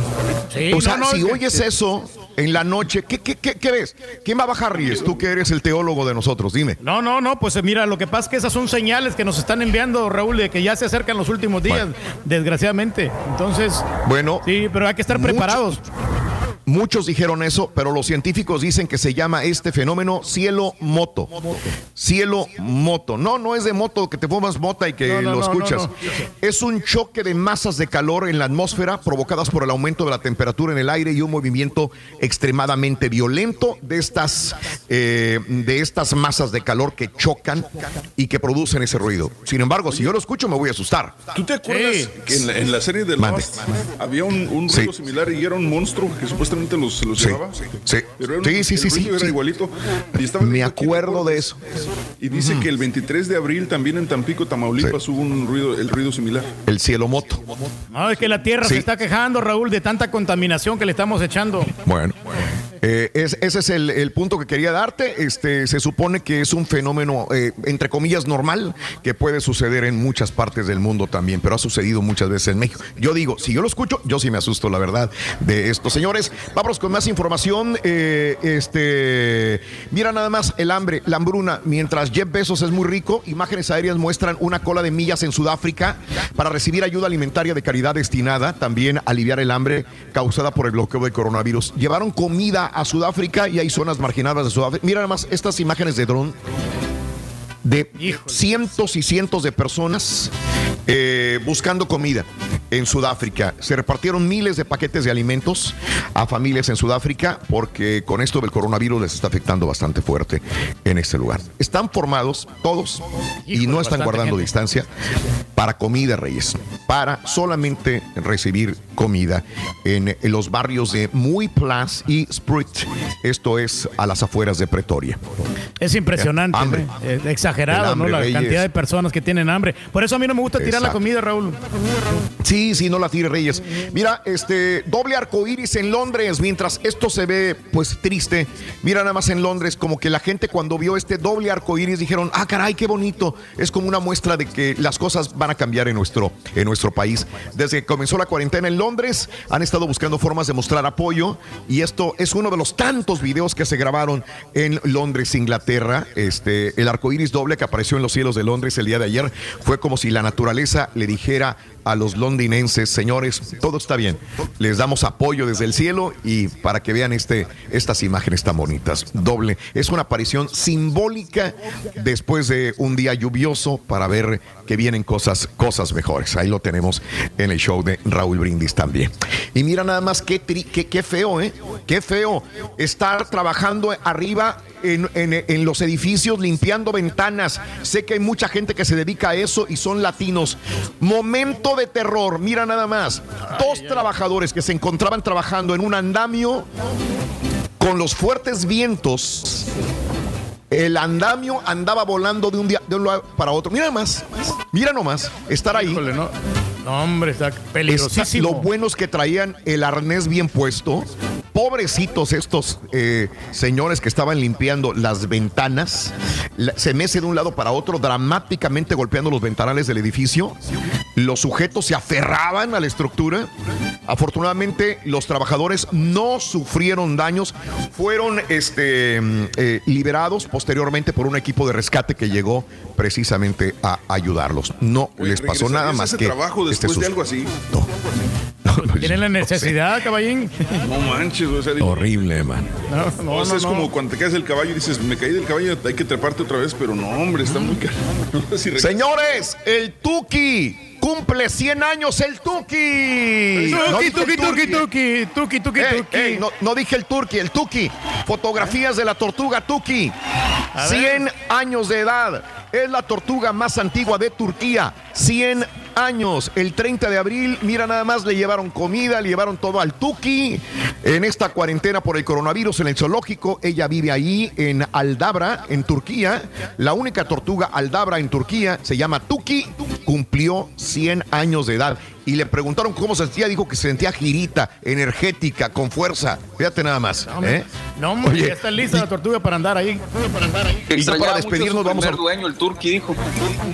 S1: o sea, si oyes eso en la noche, ¿qué, qué, qué, qué ves? ¿Quién va a bajar, Ries? Tú que eres el teólogo de nosotros, dime.
S2: No, no, no, pues eh, mira, lo que pasa es que esas son señales que nos están enviando, Raúl, de que ya se acercan los últimos días, desgraciadamente. Entonces,
S1: Bueno,
S2: sí, pero hay que estar
S1: mucho-
S2: preparados.
S1: Muchos dijeron eso, pero los científicos dicen que se llama este fenómeno cielo moto. Cielo moto. No, no es de moto que te fumas mota y que
S2: No, no,
S1: lo escuchas.
S2: no, no.
S1: Es un choque de masas de calor en la atmósfera provocadas por el aumento de la temperatura en el aire y un movimiento extremadamente violento de estas, eh, de estas masas de calor que chocan y que producen ese ruido. Sin embargo, si yo lo escucho me voy a asustar.
S4: ¿Tú te acuerdas que en la, en la serie de
S1: Mande.
S4: Lost había un, un
S1: Sí.
S4: ruido similar y era un monstruo que supuestamente los, los
S1: Sí,
S4: llevaba?
S1: sí.
S4: Pero era un-
S1: Sí, sí,
S4: el
S1: sí, sí,
S4: ruido era
S1: sí.
S4: igualito. Y estaba
S1: Me acuerdo de eso.
S4: Y dice que el 23 de abril también en Tampico, Tamaulipas, hubo un ruido, el ruido similar.
S1: El cielo moto.
S2: No, es que la Tierra
S1: Sí.
S2: se está quejando, Raúl, de tanta contaminación que le estamos echando.
S1: Bueno, eh, es- ese es el, punto que quería darte. Este, se supone que es un fenómeno, eh, entre comillas, normal, que puede suceder en muchas partes del mundo también, pero ha sucedido muchas veces en México. Yo digo, si yo lo escucho, yo sí me asusto, la verdad, de esto. Señores, vámonos con más información. Eh, este, mira nada más el hambre, la hambruna. Mientras Jeff Bezos es muy rico, imágenes aéreas muestran una cola de millas en Sudáfrica para recibir ayuda alimentaria de caridad destinada también a aliviar el hambre causada por el bloqueo del coronavirus. Llevaron comida a Sudáfrica y hay zonas marginadas de Sudáfrica. Mira nada más estas imágenes de dron de cientos y cientos de personas eh, buscando comida en Sudáfrica. Se repartieron miles de paquetes de alimentos a familias en Sudáfrica porque con esto del coronavirus les está afectando bastante fuerte en este lugar. Están formados todos y no están guardando
S2: gente.
S1: distancia para comida, Reyes, para solamente recibir comida en, los barrios de Muy Place y Spruit. Esto es a las afueras de Pretoria.
S2: Es impresionante,
S1: Hambre.
S2: ¿no? Eh, exagerado,
S1: hambre,
S2: ¿no? La
S1: Reyes.
S2: cantidad de personas que tienen hambre. Por eso a mí no me gusta tirar la comida, Raúl.
S1: Sí, sí, no la tire Reyes. Mira, este doble arco iris en Londres, mientras esto se ve pues triste. Mira nada más en Londres, como que la gente cuando vio este doble arco iris dijeron, ah, caray, qué bonito. Es como una muestra de que las cosas van a cambiar en nuestro, en nuestro país. Desde que comenzó la cuarentena en Londres, han estado buscando formas de mostrar apoyo. Y esto es uno de los tantos videos que se grabaron en Londres, Inglaterra. Este, el arco iris doble que apareció en los cielos de Londres el día de ayer fue como si la naturaleza le dijera a los londinenses, señores, todo está bien. Les damos apoyo desde el cielo y para que vean este, estas imágenes tan bonitas. Doble. Es una aparición simbólica después de un día lluvioso para ver que vienen cosas, cosas mejores. Ahí lo tenemos en el show de Raúl Brindis también. Y mira nada más qué, tri- qué, qué feo, ¿eh? Qué feo estar trabajando arriba en, en- en los edificios limpiando ventanas. Sé que hay mucha gente que se dedica a eso y son latinos. Momento de terror, mira nada más. Dos trabajadores que se encontraban trabajando en un andamio con los fuertes vientos. El andamio andaba volando de un día de un lado para otro. Mira nomás, mira nomás, estar ahí.
S2: Híjole, no. No, hombre, está
S1: Está-
S2: peligrosísimo.
S1: lo bueno es que traían el arnés bien puesto. Pobrecitos estos eh, señores que estaban limpiando las ventanas. La- se mece de un lado para otro, dramáticamente golpeando los ventanales del edificio. Los sujetos se aferraban a la estructura. Afortunadamente, los trabajadores no sufrieron daños. Fueron este, mm, eh, liberados posteriormente por un equipo de rescate que llegó precisamente a ayudarlos. No les pasó nada
S4: ¿Regresarías a
S1: más
S4: ese
S1: que
S4: trabajo
S1: este
S4: después de algo así?
S2: Tienen la necesidad, caballín.
S4: No manches, o sea, digo,
S1: Horrible, man.
S2: No, no,
S4: o sea,
S2: no,
S4: es
S2: no.
S4: como cuando te caes del caballo y dices, me caí del caballo, hay que treparte otra vez, pero no, hombre, está muy caro. No.
S1: Señores, el Tuki cumple 100 años el Tuki. No
S2: Tuki, tuki, tuki, tuki, tuki, tuki, tuki.
S1: no, no dije el Turqui, el Tuki. Fotografías de la tortuga Tuki.
S2: A ver.
S1: 100 años de edad. Es la tortuga más antigua de Turquía. 100 años. El 30 de abril, mira nada más, le llevaron comida, le llevaron todo al Tuki. En esta cuarentena por el coronavirus en el zoológico, ella vive ahí en Aldabra, en Turquía. La única tortuga Aldabra en Turquía se llama Tuki. Cumplió 100 años de edad. Y le preguntaron cómo se sentía, dijo que se sentía girita, energética, con fuerza. Fíjate nada más. ¿eh?
S2: No, hombre,
S1: Oye,
S2: ya está lista la tortuga para andar ahí. Para andar ahí.
S1: Y para
S6: mucho
S1: despedirnos
S6: su
S1: vamos a...
S6: dueño, el Turqui, dijo.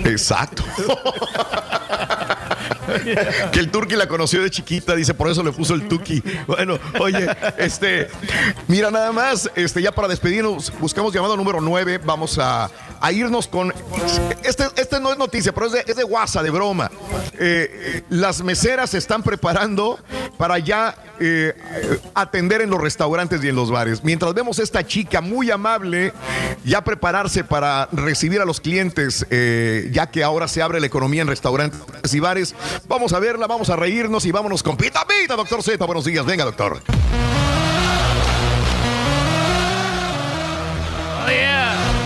S1: Exacto. que el Turqui la conoció de chiquita, dice, por eso le puso el Tuki. Bueno, oye, este, mira nada más, este, ya para despedirnos, buscamos llamado número 9, vamos a, irnos con, este, este no es noticia, pero es de, es de WhatsApp, de broma. Eh, las meseras se están preparando para ya eh, atender en los restaurantes y en los bares. Mientras vemos a esta chica muy amable, ya prepararse para recibir a los clientes, eh, ya que ahora se abre la economía en restaurantes y bares, vamos a verla, vamos a reírnos y vámonos con Pita Pita, doctor Z. Buenos días, venga, doctor.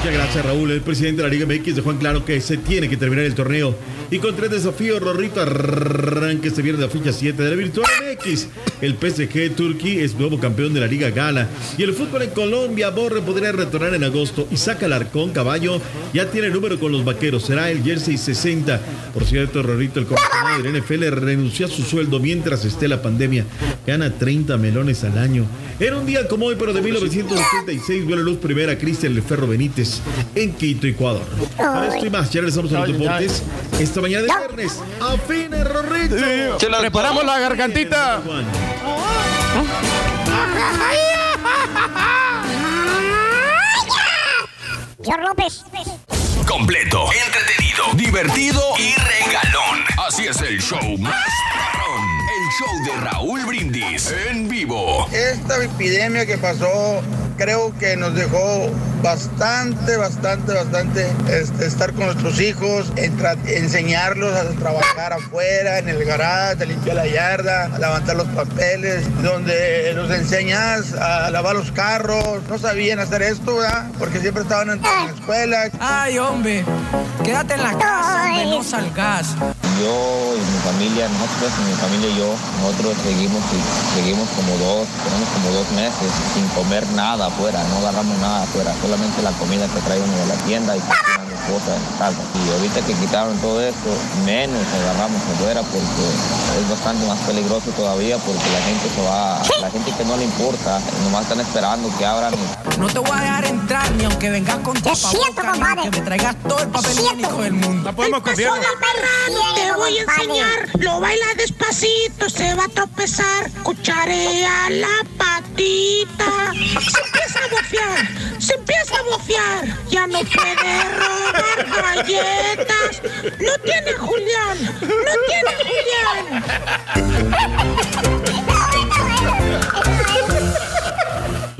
S31: Muchas gracias, Raúl. El presidente de la Liga MX dejó en claro que se tiene que terminar el torneo. Y con tres desafíos, Rorrito arranque este viernes la fecha 7 de la Virtual MX. El PSG Turkey es nuevo campeón de la Liga Gala. Y el fútbol en Colombia, Borre podría retornar en agosto. Y saca el arcón caballo. Ya tiene número con los vaqueros. Será el jersey 60. Por cierto, Rorrito, el comisionado del NFL, renunció a su sueldo mientras esté la pandemia. Gana 30 melones al año. Era un día como hoy, pero de 1986, vio la luz primera Cristian El Ferro Benítez en Quito, Ecuador. Para esto y más, ya regresamos a los deportes. Esta mañana de viernes, a fines, Rorrito.
S2: Preparamos la gargantita.
S3: Señor López.
S8: Completo, entretenido, divertido y regalón. Así es el show más. El show de Raúl Brindis en vivo.
S32: Esta epidemia que pasó creo que nos dejó bastante, bastante, bastante este, estar con nuestros hijos, entra- enseñarlos a trabajar afuera, en el garage, a limpiar la yarda, a levantar los papeles, donde los enseñas a lavar los carros. No sabían hacer esto, ¿verdad? Porque siempre estaban en, en la escuela.
S33: Ay, hombre, quédate en la casa, hombre, no salgas.
S22: Yo y mi familia, nosotros, mi familia y yo, nosotros seguimos, seguimos como dos, tenemos como dos meses sin comer nada afuera, no agarramos nada afuera, solamente la comida que trae uno de la tienda y cosas en casa. Y ahorita que quitaron todo esto, menos agarramos afuera porque es bastante más peligroso todavía porque la gente se va, la gente que no le importa, nomás están esperando que abran y
S33: No te voy a dejar entrar ni aunque vengas con tu ni aunque me traigas todo el papel higiénico del mundo.
S2: No podemos confiar.
S30: Te voy a enseñar, lo baila despacito, se va a tropezar, cucharea la patita. Se empieza a bofear, se empieza a bofear, ya no puede robar galletas. No tiene Julián, no tiene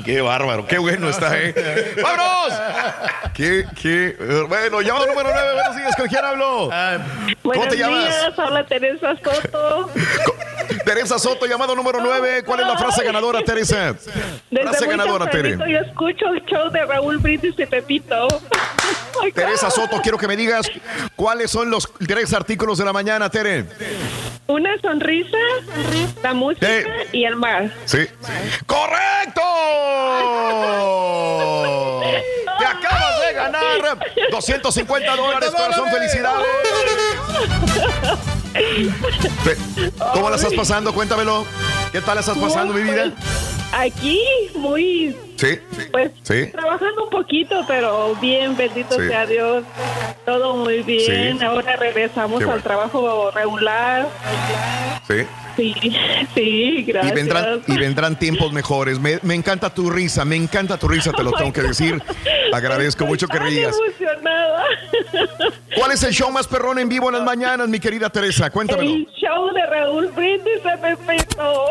S1: Qué bárbaro, qué bueno está, ¿eh? ¡Vámonos! ¿Qué, qué? Bueno, llamado número 9, buenos días, ¿con quién hablo? ¿Cómo
S34: Buenos
S1: te llamas?
S34: días, habla Teresa Soto.
S1: Teresa Soto, llamado número 9. ¿Cuál es la frase ganadora, Teresa?
S34: Desde
S1: Frase ganadora, Tere.
S34: tempranito yo escucho el show de Raúl Brindis y Pepito.
S1: Teresa Soto, quiero que me digas cuáles son los tres artículos de la mañana, Tere.
S34: Una sonrisa, la música y el mar.
S1: Sí. ¡Correcto! Te acabas de ganar 250 dólares, corazón, felicidades. ¿Cómo la estás pasando? Cuéntamelo. ¿Qué tal la estás pasando, mi vida?
S34: Aquí, muy,
S1: Sí.
S34: pues,
S1: Sí.
S34: trabajando un poquito, pero bien, bendito
S1: Sí.
S34: sea Dios. Todo muy bien.
S1: Sí.
S34: Ahora regresamos al trabajo regular.
S1: Sí.
S34: Sí, sí, gracias.
S1: Y vendrán, y vendrán tiempos mejores. Me, me encanta tu risa, me encanta tu risa, te lo tengo que decir. Agradezco mucho que rías.
S34: emocionada.
S1: ¿Cuál es el show más perrón en vivo en las mañanas, mi querida Teresa? Cuéntamelo.
S34: El show de Raúl Brindis Pepito.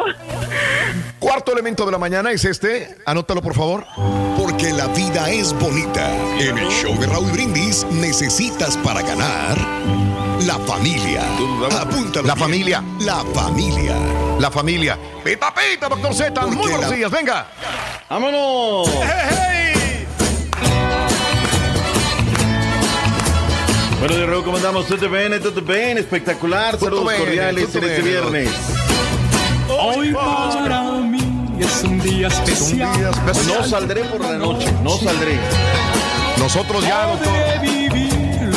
S1: Cuarto elemento de la mañana es este. Anótalo, por favor.
S19: Porque la vida es bonita. En el show de Raúl Brindis necesitas para ganar la familia. Apúntalo.
S1: La
S19: bien.
S1: familia.
S19: La familia.
S1: La familia. Pita, pita, doctor Z. Muy buenos
S19: la-
S1: días, venga.
S31: ¡Vámonos! Bueno, de nuevo, ¿cómo andamos? ¿Todo bien? ¿Todo bien? Espectacular. Saludos cordiales en este viernes.
S35: Hoy para es un día especial.
S31: No saldré por la noche, no saldré.
S1: Nosotros ya, doctor.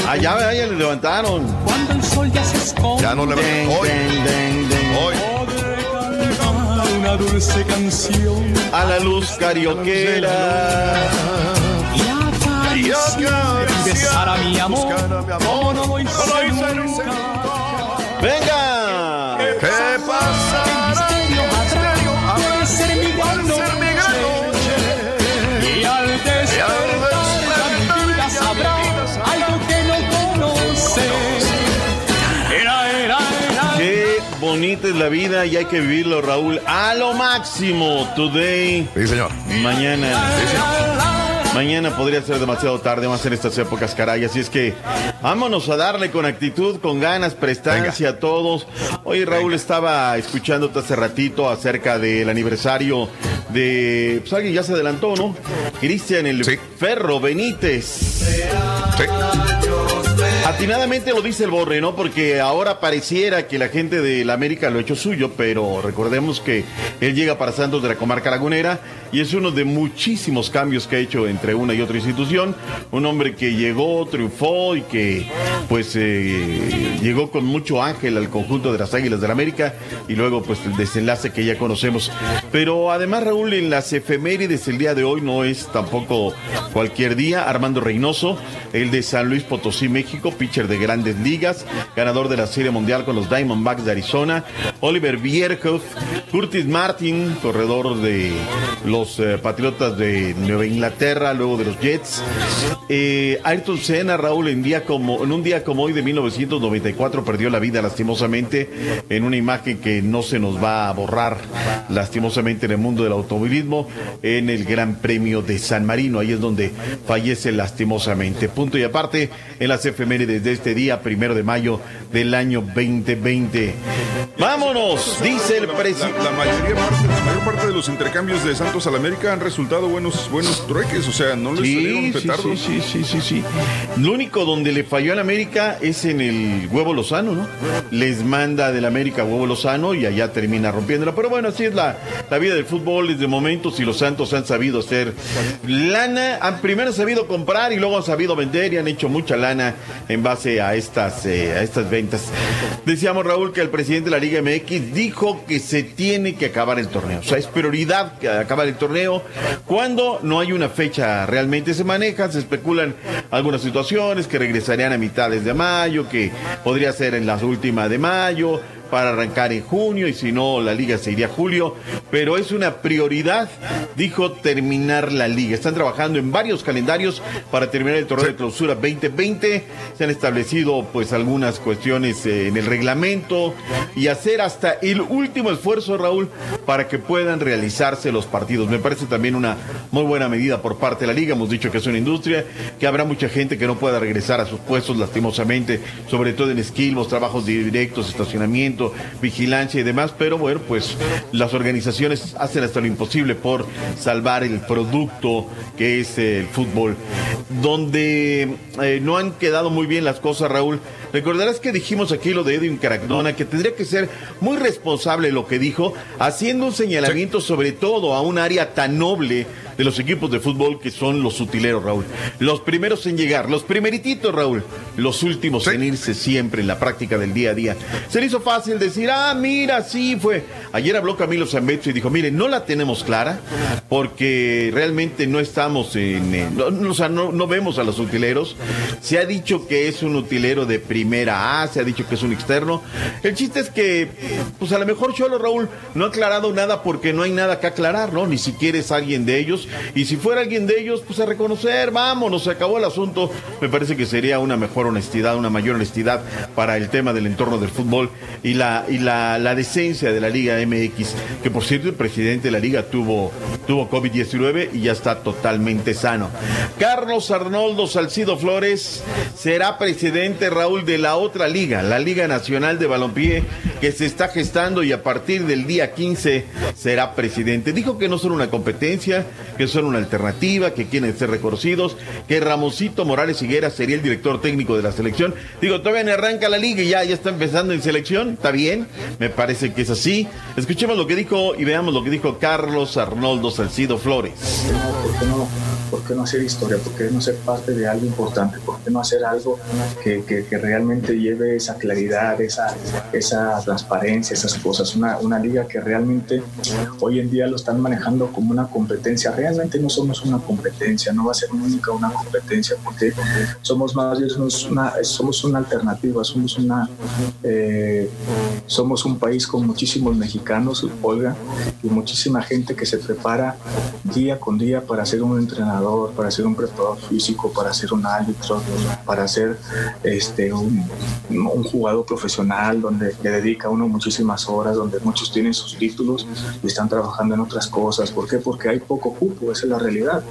S31: Ah, ya, le levantaron.
S35: Cuando el sol ya se esconde.
S1: Ya no Hoy, hoy.
S35: una dulce canción.
S31: A la luz carioquera.
S35: Y besar a mi amor. No lo hice nunca.
S31: ¡Venga! La vida y hay que vivirlo, Raúl, a lo máximo. Today,
S1: Sí, señor.
S31: mañana. Mañana podría ser demasiado tarde, más en estas épocas, caray. Así es que vámonos a darle con actitud, con ganas, prestancia a todos. Hoy Raúl estaba escuchándote hace ratito acerca del aniversario de. Pues alguien ya se adelantó, ¿no? Cristian el
S1: Sí.
S31: Ferro Benítez.
S1: Sí.
S31: Atinadamente lo dice el Borre, ¿no? Porque ahora pareciera que la gente de la América lo ha hecho suyo, pero recordemos que él llega para Santos de la comarca lagunera y es uno de muchísimos cambios que ha hecho entre una y otra institución. Un hombre que llegó, triunfó y que pues eh, llegó con mucho ángel al conjunto de las Águilas de la América y luego pues el desenlace que ya conocemos. Pero además Raúl en las efemérides el día de hoy no es tampoco cualquier día. Armando Reynoso, el de San Luis Potosí, México, pitcher de grandes ligas, ganador de la Serie Mundial con los Diamondbacks de Arizona. Oliver Bierhoff, Curtis Martin, corredor de los eh, Patriotas de Nueva Inglaterra, luego de los Jets. Eh, Ayrton Senna, Raúl, en, día como, en un día como hoy de 1994 perdió la vida lastimosamente en una imagen que no se nos va a borrar lastimosamente en el mundo del automovilismo en el Gran Premio de San Marino. Ahí es donde fallece lastimosamente. Punto y aparte en las efemérides de este día, primero de mayo del año 2020. Vámonos, dice el
S4: La,
S31: presidente.
S4: la mayoría parte, la mayor parte de los intercambios de Santos a la América han resultado buenos, buenos trueques, o sea, no les salieron
S31: Sí, sí,
S4: petardos.
S31: sí, sí, sí, sí, sí. Lo único donde le falló al América es en el huevo Lozano, ¿no? Les manda del América huevo Lozano y allá termina rompiéndola. Pero bueno, así es la, la vida del fútbol desde momentos y los Santos han sabido hacer lana. Han primero sabido comprar y luego han sabido vender y han hecho mucha lana en base a estas, eh, a estas ventas. Decíamos, Raúl, que el presidente de la Liga MX dijo que se tiene que acabar el torneo. O sea, es prioridad que acabar el torneo. Cuando no hay una fecha realmente se maneja, se especulan algunas situaciones que regresarían a mitades de mayo, que podría ser en las últimas de mayo para arrancar en junio y si no la liga se iría a julio, pero es una prioridad, dijo, terminar la liga. Están trabajando en varios calendarios para terminar el torneo de clausura 2020. Se han establecido pues algunas cuestiones eh, en el reglamento y hacer hasta el último esfuerzo, Raúl, para que puedan realizarse los partidos. Me parece también una muy buena medida por parte de la liga. Hemos dicho que es una industria, que habrá mucha gente que no pueda regresar a sus puestos lastimosamente, sobre todo en esquilmos, trabajos directos, estacionamiento, vigilancia y demás, pero bueno, pues las organizaciones hacen hasta lo imposible por salvar el producto que es el fútbol. Donde eh, no han quedado muy bien las cosas, Raúl. Recordarás que dijimos aquí lo de Edwin Caracdona, que tendría que ser muy responsable lo que dijo, haciendo un señalamiento sobre todo a un área tan noble de los equipos de fútbol que son los utileros, Raúl. Los primeros en llegar, los primerititos, Raúl. Los últimos en irse siempre en la práctica del día a día. Se le hizo fácil decir, ah, mira, sí fue. Ayer habló Camilo Zambetso y dijo, mire, no la tenemos clara porque realmente no estamos en... no, o sea, no, no vemos a los utileros. Se ha dicho que es un utilero de primera A, se ha dicho que es un externo. El chiste es que, pues a lo mejor Cholo Raúl no ha aclarado nada porque no hay nada que aclarar, ¿no? Ni siquiera es alguien de ellos. Y si fuera alguien de ellos, pues a reconocer, vámonos, se acabó el asunto. Me parece que sería una mejor honestidad, una mayor honestidad para el tema del entorno del fútbol y la, y la, la decencia de la Liga MX, que por cierto el presidente de la liga tuvo, tuvo COVID-19 y ya está totalmente sano. Carlos Arnoldo Salcido Flores será presidente Raúl de la otra liga, la Liga Nacional de Balompié, que se está gestando y a partir del día 15 será presidente. Dijo que no son una competencia, que son una alternativa, que quieren ser reconocidos, que Ramosito Morales Higuera sería el director técnico de la selección. Digo, todavía no arranca la liga y ya, ya está empezando en selección, está bien, me parece que es así. Escuchemos lo que dijo y veamos lo que dijo Carlos Arnoldo Salcido Flores.
S36: ¿Por qué no, hacer historia? ¿Por qué no ser parte de algo importante? ¿Por qué no hacer algo que, que- que realmente lleve esa claridad, esa, esa transparencia, esas cosas? Una, una liga que realmente hoy en día lo están manejando como una competencia. Realmente no somos una competencia, no va a ser nunca una competencia porque somos más bien una, somos una alternativa, somos una eh, somos un país con muchísimos mexicanos, Olga, y muchísima gente que se prepara día con día para ser un entrenador, para ser un preparador físico, para ser un árbitro, para ser este, un, un jugador profesional, donde le dedica uno muchísimas horas, donde muchos tienen sus títulos y están trabajando en otras cosas. ¿Por qué? Porque hay poco cupo, esa es la realidad.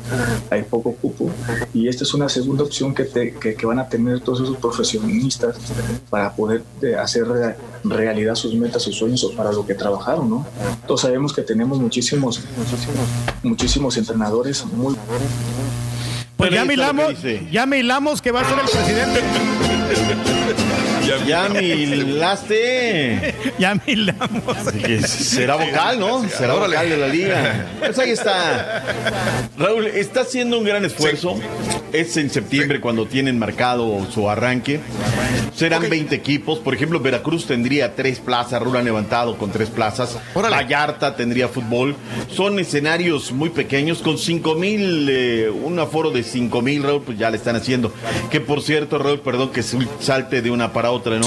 S36: Hay poco cupo. Y esta es una segunda opción que, te- que, que van a tener todos esos profesionistas para poder eh, hacer re- realidad sus metas, sus sueños o para lo que trabajaron, ¿no? Todos sabemos que tenemos muchísimos, muchísimos entrenadores muy
S2: Pues ya milamos, ya milamos que va a ser el presidente.
S31: Ya milaste.
S2: ya milamos.
S31: Así que será vocal, ¿no? Será vocal de la liga. Pues ahí está. Raúl, está haciendo un gran esfuerzo. Es en septiembre cuando tienen marcado su arranque. Serán 20 equipos. Por ejemplo, Veracruz tendría tres plazas. Rula levantado con tres plazas. Vallarta tendría fútbol. Son escenarios muy pequeños con 5 mil, eh, un aforo de 5 mil, Raúl, pues ya le están haciendo. Que por cierto, Raúl, perdón que salte de una para otra, ¿no?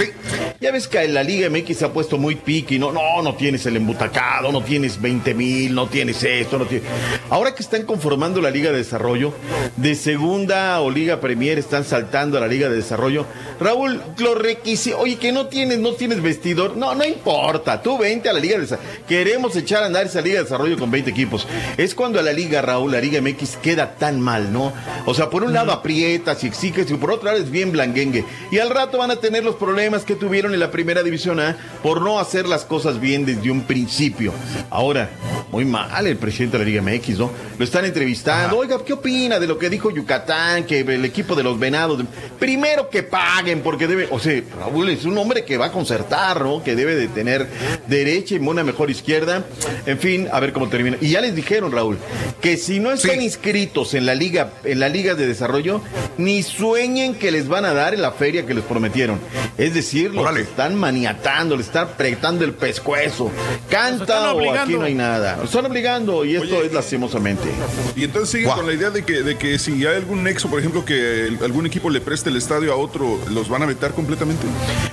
S31: Ya ves que la Liga MX se ha puesto muy piqui, no, no, no tienes el embutacado, no tienes 20 mil, no tienes esto, no tienes. Ahora que están conformando la Liga de Desarrollo, de segunda o Liga Premier están saltando a la Liga de Desarrollo. Raúl, los requisitos, oye, que no tienes, no tienes vestidor, no, no importa, tú vente a la Liga de Desarrollo. Queremos echar a andar esa Liga de Desarrollo con 20 equipos. Es cuando a la Liga, Raúl, la Liga MX queda tan mal, ¿no? O sea, por un lado aprietas y exiges y por otro lado es bien blanguengue. Y al rato van a tener los problemas que tuvieron en la primera división A por no hacer las cosas bien desde un principio. Ahora, muy mal el presidente de la Liga MX, ¿no? Lo están entrevistando. Oiga, ¿qué opina de lo que dijo Yucatán, que el equipo de los venados? Primero que paguen, porque debe, o sea, Raúl es un hombre que va a concertar, ¿no? Que debe de tener derecha y una mejor izquierda. En fin, a ver cómo termina. Y ya les dijeron, Raúl, que si no están inscritos en la liga, en la liga de desarrollo, ni sueñen que les van a dar en la feria que les prometieron. Es decir, los están maniatando, le están apretando el pescuezo. Canta o aquí no hay nada. Están obligando y esto es lastimosamente.
S4: Y entonces sigue con la idea de que, de que si hay algún nexo, por ejemplo, que el- algún equipo le preste el estadio a otro, ¿los van a vetar completamente?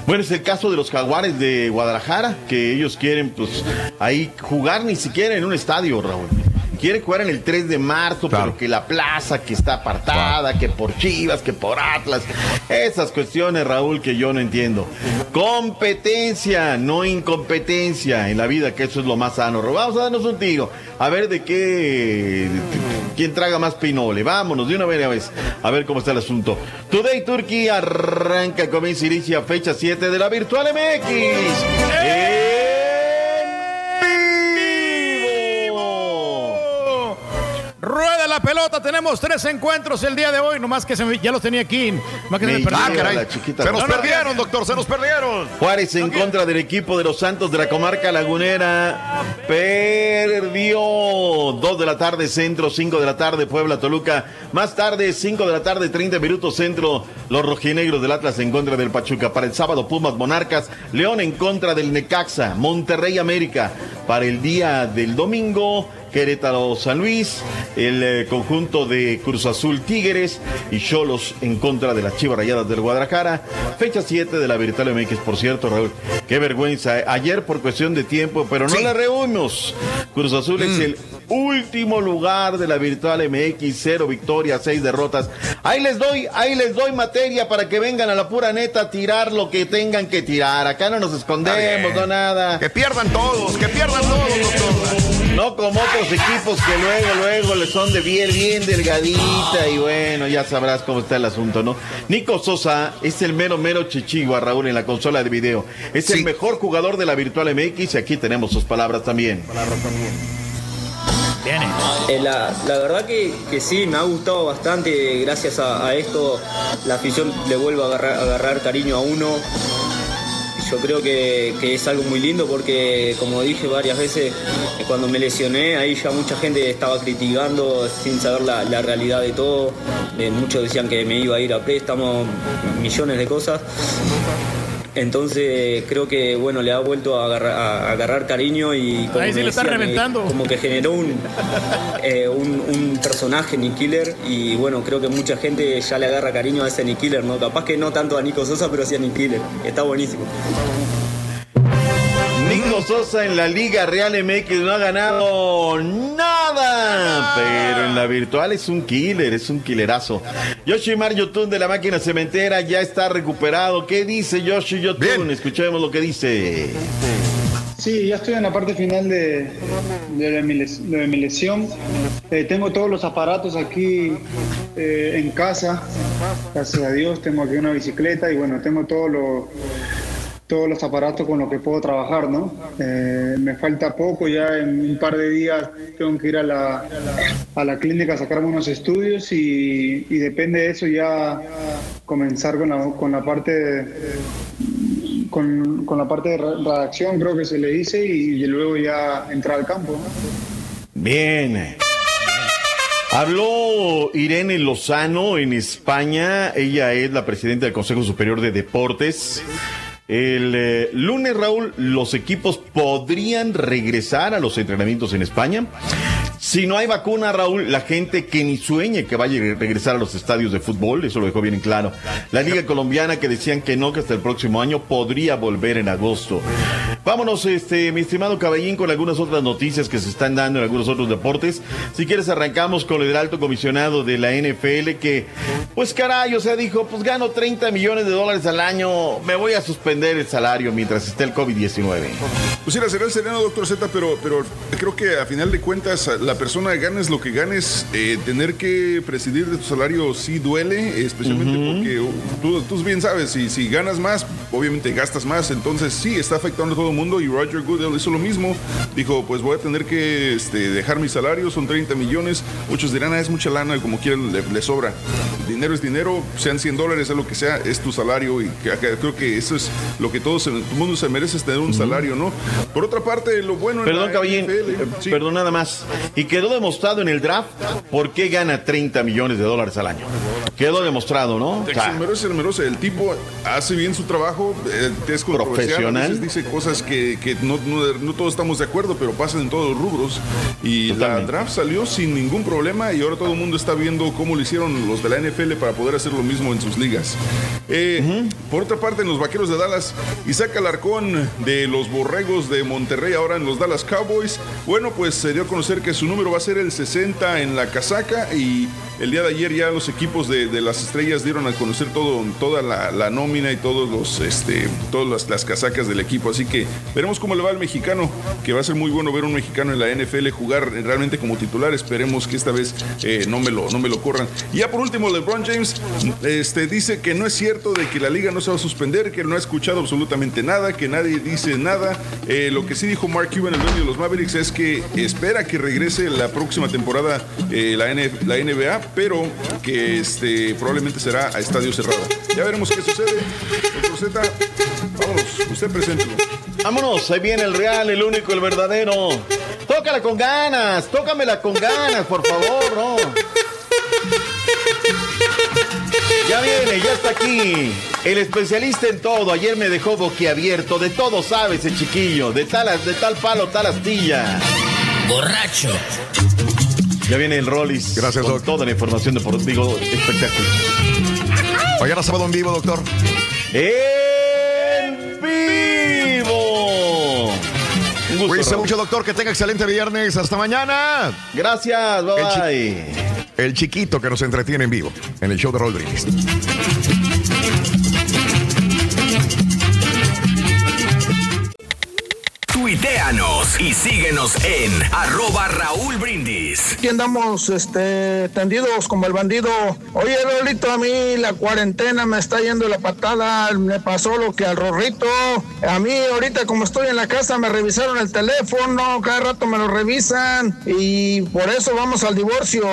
S31: Bueno, es el caso de los jaguares de Guadalajara, que ellos quieren, pues, ahí jugar ni siquiera en un estadio, Raúl. Quiere jugar en el 3 de marzo, pero que la plaza que está apartada, que por Chivas, que por Atlas. Esas cuestiones, Raúl, que yo no entiendo. Competencia, no incompetencia en la vida, que eso es lo más sano. Vamos a darnos un tiro. A ver de qué. ¿Quién traga más pinole? Vámonos de una vez a ver cómo está el asunto. Today Turkey arranca, comienza y inicia fecha 7 de la Virtual MX.
S2: Rueda la pelota, tenemos tres encuentros el día de hoy, nomás que se me- ya los tenía aquí. nomás que se me perdieron.
S31: llega la chiquita.
S1: Se nos
S31: No, no,
S1: perdieron, doctor, se nos perdieron.
S31: Juárez en contra del equipo de los Santos de la comarca lagunera. Perdió. Dos de la tarde centro, cinco de la tarde Puebla Toluca. Más tarde, cinco de la tarde, 30 minutos centro. Los rojinegros del Atlas en contra del Pachuca. Para el sábado, Pumas Monarcas. León en contra del Necaxa. Monterrey América. Para el día del domingo. Querétaro San Luis, el eh, conjunto de Cruz Azul Tigres y Cholos en contra de las Chivas Rayadas del Guadalajara. Fecha 7 de la Virtual MX, por cierto, Raúl. Qué vergüenza. eh. Ayer por cuestión de tiempo, pero no la reunimos. Cruz Azul es el último lugar de la virtual MX, cero victorias, seis derrotas. Ahí les doy, ahí les doy materia para que vengan a la pura neta a tirar lo que tengan que tirar. Acá no nos escondemos, no nada.
S1: Que pierdan todos, que pierdan todos, doctor.
S31: No como otros equipos que luego, luego le son de bien, bien delgadita y bueno, ya sabrás cómo está el asunto, ¿no? Nico Sosa es el mero, mero chichigua, Raúl, en la consola de video. Es el mejor jugador de la Virtual MX y aquí tenemos sus palabras también.
S37: Eh, la, la verdad que, que sí, me ha gustado bastante. Gracias a, a esto, la afición le vuelve a agarrar, a agarrar cariño a uno. Yo creo que, es algo muy lindo porque, como dije varias veces, cuando me lesioné, ahí ya mucha gente estaba criticando sin saber la, la realidad de todo. Eh, muchos decían que me iba a ir a préstamo, millones de cosas. Entonces creo que bueno le ha vuelto a agarrar, a agarrar cariño y como,
S2: Ahí sí
S37: me
S2: lo están
S37: decían, eh,
S2: reventando.
S37: como que generó un, eh, un, un personaje Nick Killer y bueno creo que mucha gente ya le agarra cariño a ese Nick Killer, ¿no? Capaz que no tanto a Nico Sosa, pero sí a Nick Killer. Está buenísimo.
S31: Nico Sosa en la Liga Real MX no ha ganado nada, pero en la virtual es un killer, es un killerazo. Yoshimar Yotun de la máquina cementera ya está recuperado. ¿Qué dice Yoshi Yotun? Escuchemos lo que dice.
S38: Sí, ya estoy en la parte final de, de, la mi les- de mi lesión. Eh, tengo todos los aparatos aquí eh, en casa. Gracias a Dios tengo aquí una bicicleta y bueno, tengo todos los todos los aparatos con los que puedo trabajar, ¿no? Eh, me falta poco, ya en un par de días tengo que ir a la, a la clínica a sacarme unos estudios y, depende de eso ya comenzar con la, con la parte de, con, con la parte de re- redacción, creo que se le dice, y, y luego ya entrar al campo. ¿no?
S31: Bien. Habló Irene Lozano en España. Ella es la presidenta del Consejo Superior de Deportes. El eh, lunes, Raúl, los equipos podrían regresar a los entrenamientos en España. Si no hay vacuna, Raúl, la gente que ni sueñe que vaya a regresar a los estadios de fútbol, eso lo dejó bien en claro. La Liga Colombiana que decían que no, que hasta el próximo año podría volver en agosto. Vámonos, este, mi estimado Caballín, con algunas otras noticias que se están dando en algunos otros deportes. Si quieres, arrancamos con el alto comisionado de la NFL que, pues caray, o sea, dijo, pues gano 30 millones de dólares al año, me voy a suspender el salario mientras esté el COVID-19.
S4: Pues sí, será el sereno, doctor Z, pero, pero creo que a final de cuentas, la persona ganes lo que ganes, eh, tener que presidir de tu salario sí duele, especialmente porque uh, tú, tú bien sabes, si, si ganas más, obviamente gastas más, entonces sí, está afectando todo el mundo y Roger Goodell hizo lo mismo, dijo, pues voy a tener que este, dejar mi salario, son 30 millones, muchos dirán, ah, es mucha lana, como quieran, le, le sobra. Dinero es dinero, sean 100 dólares, es lo que sea, es tu salario y creo que eso es lo que todos, en el mundo se merece, es tener un salario, ¿no? Por otra parte, lo bueno en
S31: Perdón, Caballín,
S4: NFL,
S31: eh,
S4: sí.
S31: perdón nada más. Y quedó demostrado en el draft por qué gana 30 millones de dólares al año. Quedó demostrado, ¿no? O sea.
S4: El tipo hace bien su trabajo, eh, es controversial,
S31: Profesional.
S4: dice cosas que, que no, no- no todos estamos de acuerdo, pero pasan en todos los rubros. Y la draft salió sin ningún problema y ahora todo el mundo está viendo cómo lo hicieron los de la NFL para poder hacer lo mismo en sus ligas. Eh, Por otra parte, en los Vaqueros de Dallas, Isaac Alarcón de los Borregos de Monterrey, ahora en los Dallas Cowboys, bueno, pues se dio a conocer que su número va a ser el 60 en la casaca y el día de ayer ya los equipos de, de las estrellas dieron a conocer todo, toda la, la nómina y todos los, este, todas las, las casacas del equipo. Así que veremos cómo le va al mexicano, que va a ser muy bueno ver un mexicano en la NFL jugar realmente como titular. Esperemos que esta vez eh, no, me lo, no me lo corran. Y ya por último, LeBron James este, dice que no es cierto de que la liga no se va a suspender, que no ha escuchado absolutamente nada, que nadie dice nada. Eh, lo que sí dijo Mark Cuban, el dueño de los Mavericks, es que espera que regrese la próxima temporada eh, la, NBA, pero que este, probablemente será a estadio cerrado. Ya veremos qué sucede. Doctor Z, vámonos, usted preséntelo.
S31: Vámonos, ahí viene el real, el único, el verdadero. Tócala con ganas, tócamela con ganas, por favor, no. Ya viene, ya está aquí. El especialista en todo. Ayer me dejó boquiabierto. De todo sabe ese chiquillo. De tal, de tal palo, tal astilla.
S9: Borracho.
S31: Ya viene el Rollis. Gracias, con toda la información de por digo, espectáculo.
S1: Mañana sábado en vivo, doctor.
S31: ¡En gusto,
S1: Cuídense
S31: Raúl.
S1: mucho, doctor. Que tenga excelente viernes. Hasta mañana.
S31: Gracias, bye
S1: El chi-
S31: bye.
S1: El chiquito que nos entretiene en vivo en el show de Brindis.
S9: Tuiteanos y síguenos en arroba Raúl Brindis.
S39: Aquí andamos este, tendidos como el bandido. Oye, Rolito, a mí la cuarentena me está yendo la patada. Me pasó lo que al Rorrito. A mí ahorita como estoy en la casa me revisaron el teléfono. Cada rato me lo revisan. Y por eso vamos al divorcio.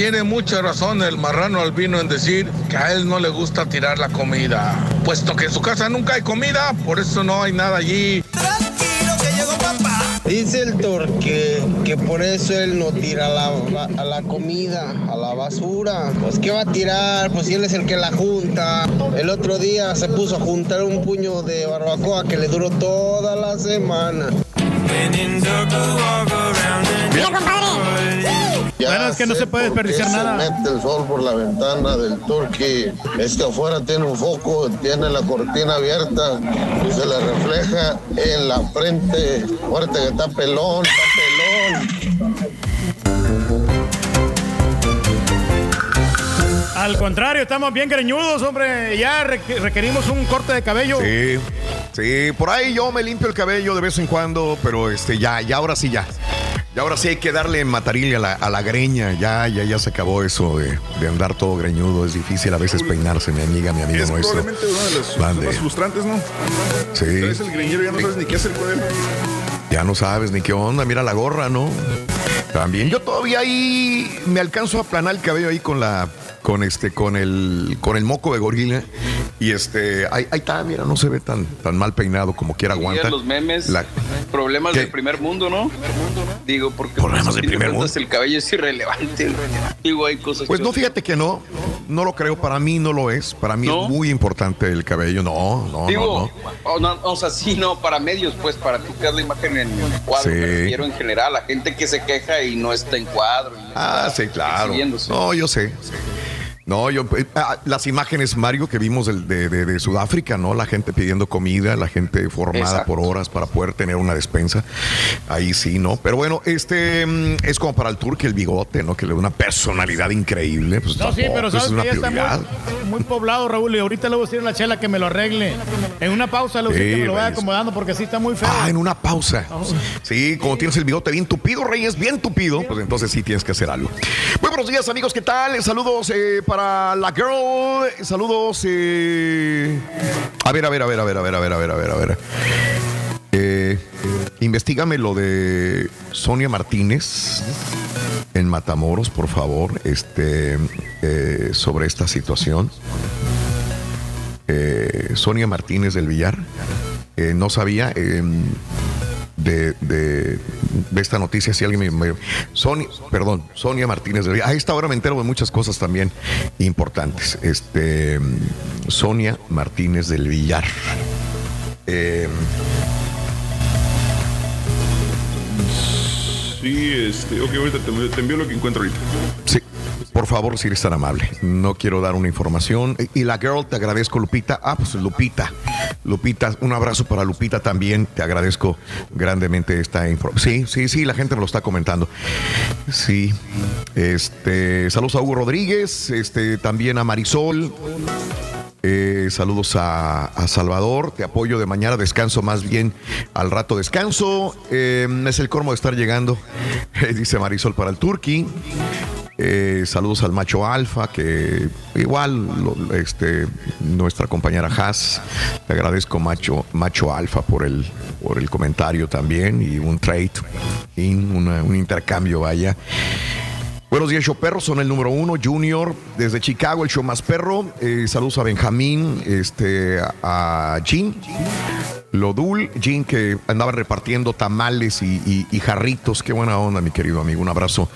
S27: Tiene mucha razón el marrano albino en decir que a él no le gusta tirar la comida, puesto que en su casa nunca hay comida, por eso no hay nada allí.
S23: Dice el torque que por eso él no tira la, la- a la comida, a la basura. Pues ¿qué va a tirar? Pues si él es el que la junta. El otro día se puso a juntar un puño de barbacoa que le duró toda la semana.
S3: Mira, compadre.
S2: Bueno, es que no se puede desperdiciar nada.
S23: Se mete el sol por la ventana del turqui. Es que afuera tiene un foco, tiene la cortina abierta y se le refleja en la frente. Fuerte que está pelón, está
S2: Al contrario, estamos bien greñudos, hombre. Ya requ- requerimos un corte de cabello.
S1: Sí, sí, por ahí yo me limpio el cabello de vez en cuando, pero este, ya, ya ahora sí ya. Y ahora sí hay que darle matarile a la, a la greña. Ya, ya, ya se acabó eso de, de andar todo greñudo. Es difícil a veces peinarse, mi amiga, mi amigo
S4: Es
S1: nuestro.
S4: probablemente una de las
S1: Mande.
S4: más frustrantes, ¿no?
S1: Sí.
S4: Traes el greñero ya no sabes ni qué hacer con él.
S1: Ya no sabes ni qué onda, mira la gorra, ¿no? También yo todavía ahí me alcanzo a aplanar el cabello ahí con la con este con el con el moco de gorila y este ahí, ahí está, mira, no se ve tan tan mal peinado como quiera aguanta.
S6: Los memes,
S1: La-
S6: problemas
S1: ¿Qué?
S6: del primer mundo, ¿no? Digo, porque
S1: Problemas
S6: pues, a
S1: del primer
S6: cuentas, el cabello es irrelevante. Digo, hay cosas
S1: Pues no, fíjate que no, no lo creo, para mí no lo es, para mí
S6: ¿No?
S1: es muy importante el cabello, no, no,
S6: Digo,
S1: no, no.
S6: O, sea, sí, no, para medios, pues, para ti que la imagen en cuadro,
S1: Sí.
S6: me refiero en general, la gente que se queja y no está en cuadro. y
S1: Ah,
S6: está
S1: sí, claro. No, yo sé. No, yo eh, ah, las imágenes, Mario, que vimos de, de- de Sudáfrica, ¿no? La gente pidiendo comida, la gente formada
S6: Exacto.
S1: por horas para poder tener una despensa. Ahí sí, ¿no? Pero bueno, este mm, es como para el turque el bigote, ¿no? Que le da una personalidad increíble. Pues
S2: No, sí, pero
S1: eso
S2: sabes
S1: es una
S2: que ya está
S1: prioridad.
S2: muy, muy poblado, Raúl. Y ahorita le voy a decir a la chela que me lo arregle. En una pausa le voy a decir
S1: Sí,
S2: que me lo vaya
S1: Reyes.
S2: acomodando porque sí está muy feo.
S1: Ah, en una pausa. Sí, como tienes el bigote bien tupido, Reyes, bien tupido, pues entonces sí tienes que hacer algo. Muy buenos días, amigos, ¿qué tal? Saludos eh, para la girl. Saludos. A ver, a ver, a ver, a ver, a ver, a ver, a ver, a ver, a ver. Eh, investígame lo de Sonia Martínez en Matamoros, por favor, este, eh, sobre esta situación. Eh, Sonia Martínez del Villar. No sabía eh, de, de- de esta noticia. Si alguien me. me- Sonia, perdón, Sonia Martínez del Villar. A esta hora me entero de muchas cosas también importantes. Este, Sonia Martínez del Villar. Eh,
S4: Sí, este, ok, ahorita te, te envío lo que encuentro ahorita.
S1: Sí, por favor, si eres tan amable. No quiero dar una información. Y la girl, te agradezco, Lupita. Ah, pues Lupita. Lupita, un abrazo para Lupita también. Te agradezco grandemente esta información. Sí, sí, sí, la gente me lo está comentando. Sí. Este, saludos a Hugo Rodríguez, este, también a Marisol. Eh, saludos a, Salvador, te apoyo de mañana, descanso más bien al rato descanso. Eh, es el colmo de estar llegando, dice Marisol para el Turqui. Eh, saludos al macho alfa, que igual este, nuestra compañera Haas. Te agradezco, macho, macho alfa, por el, por el comentario también y un trade, una- un intercambio, vaya. Buenos días, show perro. Son el número uno, Junior, desde Chicago, el show más perro. Eh, saludos a Benjamín, este, a Jean, Lodul, Jean, que andaban repartiendo tamales y, jarritos. Qué buena onda, mi querido amigo. Un abrazo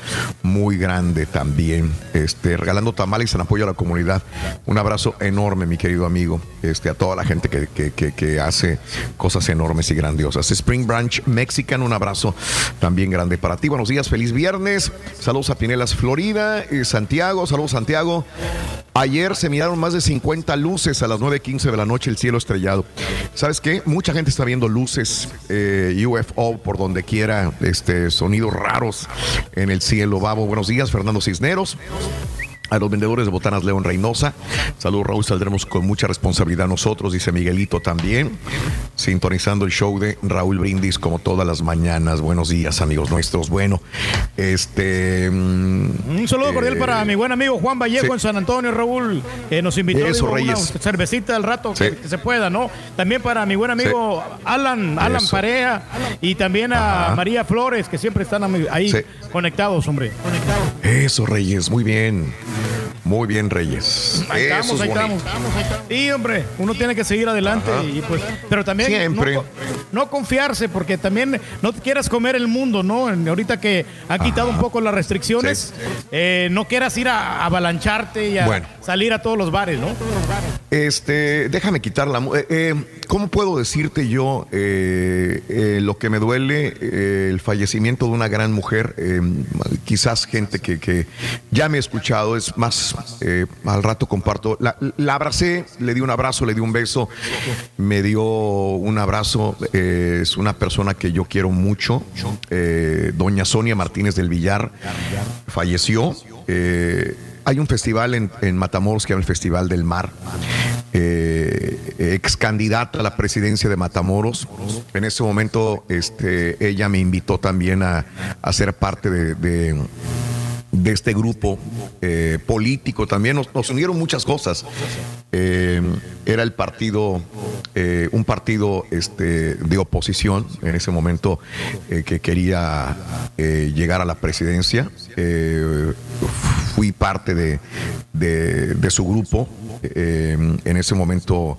S1: muy grande también. Este, regalando tamales en apoyo a la comunidad. Un abrazo enorme, mi querido amigo. Este, a toda la gente que, que- hace cosas enormes y grandiosas. Spring Branch Mexican, un abrazo también grande para ti. Buenos días, feliz viernes. Saludos a Pinelas, Florida. Eh, Santiago, saludos, Santiago. Ayer se miraron más de 50 luces a las 9.15 de la noche, el cielo estrellado. ¿Sabes qué? Mucha gente está viendo luces eh, UFO por donde quiera, este, sonidos raros en el cielo. Babo, buenos días, Fernando Cisneros a los vendedores de botanas León Reynosa. Saludos, Raúl. Saldremos con mucha responsabilidad nosotros, dice Miguelito también. Sintonizando el show de Raúl Brindis como todas las mañanas. Buenos días, amigos nuestros. Bueno, este.
S2: Un saludo cordial para mi buen amigo Juan Vallejo
S1: sí.
S2: en San Antonio, Raúl. que nos invitó
S1: Eso,
S2: digo, una
S1: Reyes.
S2: cervecita al rato
S1: Sí.
S2: que, que se pueda, ¿no? También para mi buen amigo Alan, Alan
S1: Eso.
S2: Parea y también a
S1: Ajá.
S2: María Flores, que siempre están ahí conectados, hombre.
S1: Eso, Reyes. Muy bien. Muy bien, Reyes.
S2: Ahí
S1: Eso
S2: estamos,
S1: es
S2: ahí
S1: bonito.
S2: estamos. Sí, hombre, uno tiene que seguir adelante y pues, pero también
S1: Siempre.
S2: No, co- no confiarse porque también no te quieras comer el mundo, ¿no? Ahorita que han quitado un poco las restricciones, eh, no quieras ir a, a avalancharte y a
S1: Bueno.
S2: salir a todos los bares, ¿no?
S1: Este, déjame quitar la. eh, eh, ¿Cómo puedo decirte yo eh, eh, lo que me duele? eh, el fallecimiento de una gran mujer. eh, quizás gente que, que ya me ha escuchado, es más, eh, al rato comparto. La, abracé, le di un abrazo, le di un beso, me dio un abrazo. eh, es una persona que yo quiero mucho. eh, doña Sonia Martínez del Villar falleció. hay un festival en, Matamoros que se llama el Festival del Mar. Ex candidata a la presidencia de Matamoros. En ese momento, este, ella me invitó también a, ser parte de- de este grupo eh, político. También nos, unieron muchas cosas. Eh, era el partido, eh, un partido este, de oposición en ese momento eh, que quería llegar a la presidencia. Fui parte de, de- de su grupo. En ese momento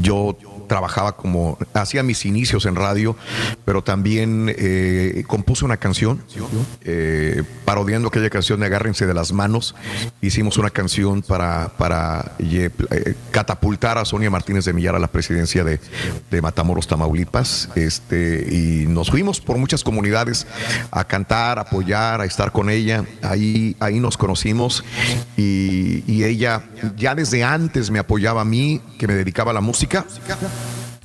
S1: yo trabajaba como, hacía mis inicios en radio, pero también eh, compuse una canción eh, parodiando aquella canción de Agárrense de las manos. Hicimos una canción para, para eh, catapultar a Sonia Martínez de Millar a la presidencia de, de Matamoros, Tamaulipas. Este, y nos fuimos por muchas comunidades a cantar, a apoyar, a estar con ella. Ahí, ahí nos conocimos y, y ella ya desde antes me apoyaba a mí, que me dedicaba a la música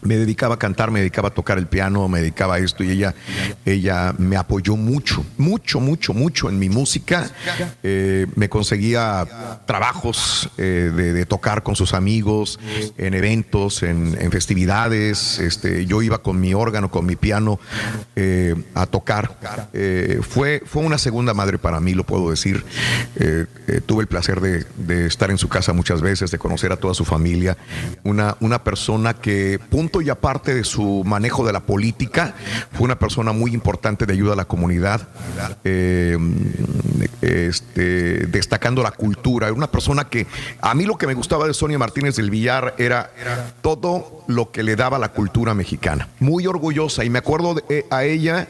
S1: me dedicaba a cantar, me dedicaba a tocar el piano, me dedicaba a esto y ella, ella me apoyó mucho, mucho, mucho, mucho en mi música. Eh, me conseguía trabajos eh, de, tocar con sus amigos, en eventos, en, festividades. Este, yo iba con mi órgano, con mi piano eh, a tocar. Fue, fue una segunda madre para mí, lo puedo decir. Tuve el placer de, de estar en su casa muchas veces, de conocer a toda su familia. Una, una persona que, punto y aparte de su manejo de la política, fue una persona muy importante de ayuda a la comunidad, eh, este, destacando la cultura. Era una persona que a mí lo que me gustaba de Sonia Martínez del Villar era todo lo que le daba la cultura mexicana. Muy orgullosa y me acuerdo eh, a ella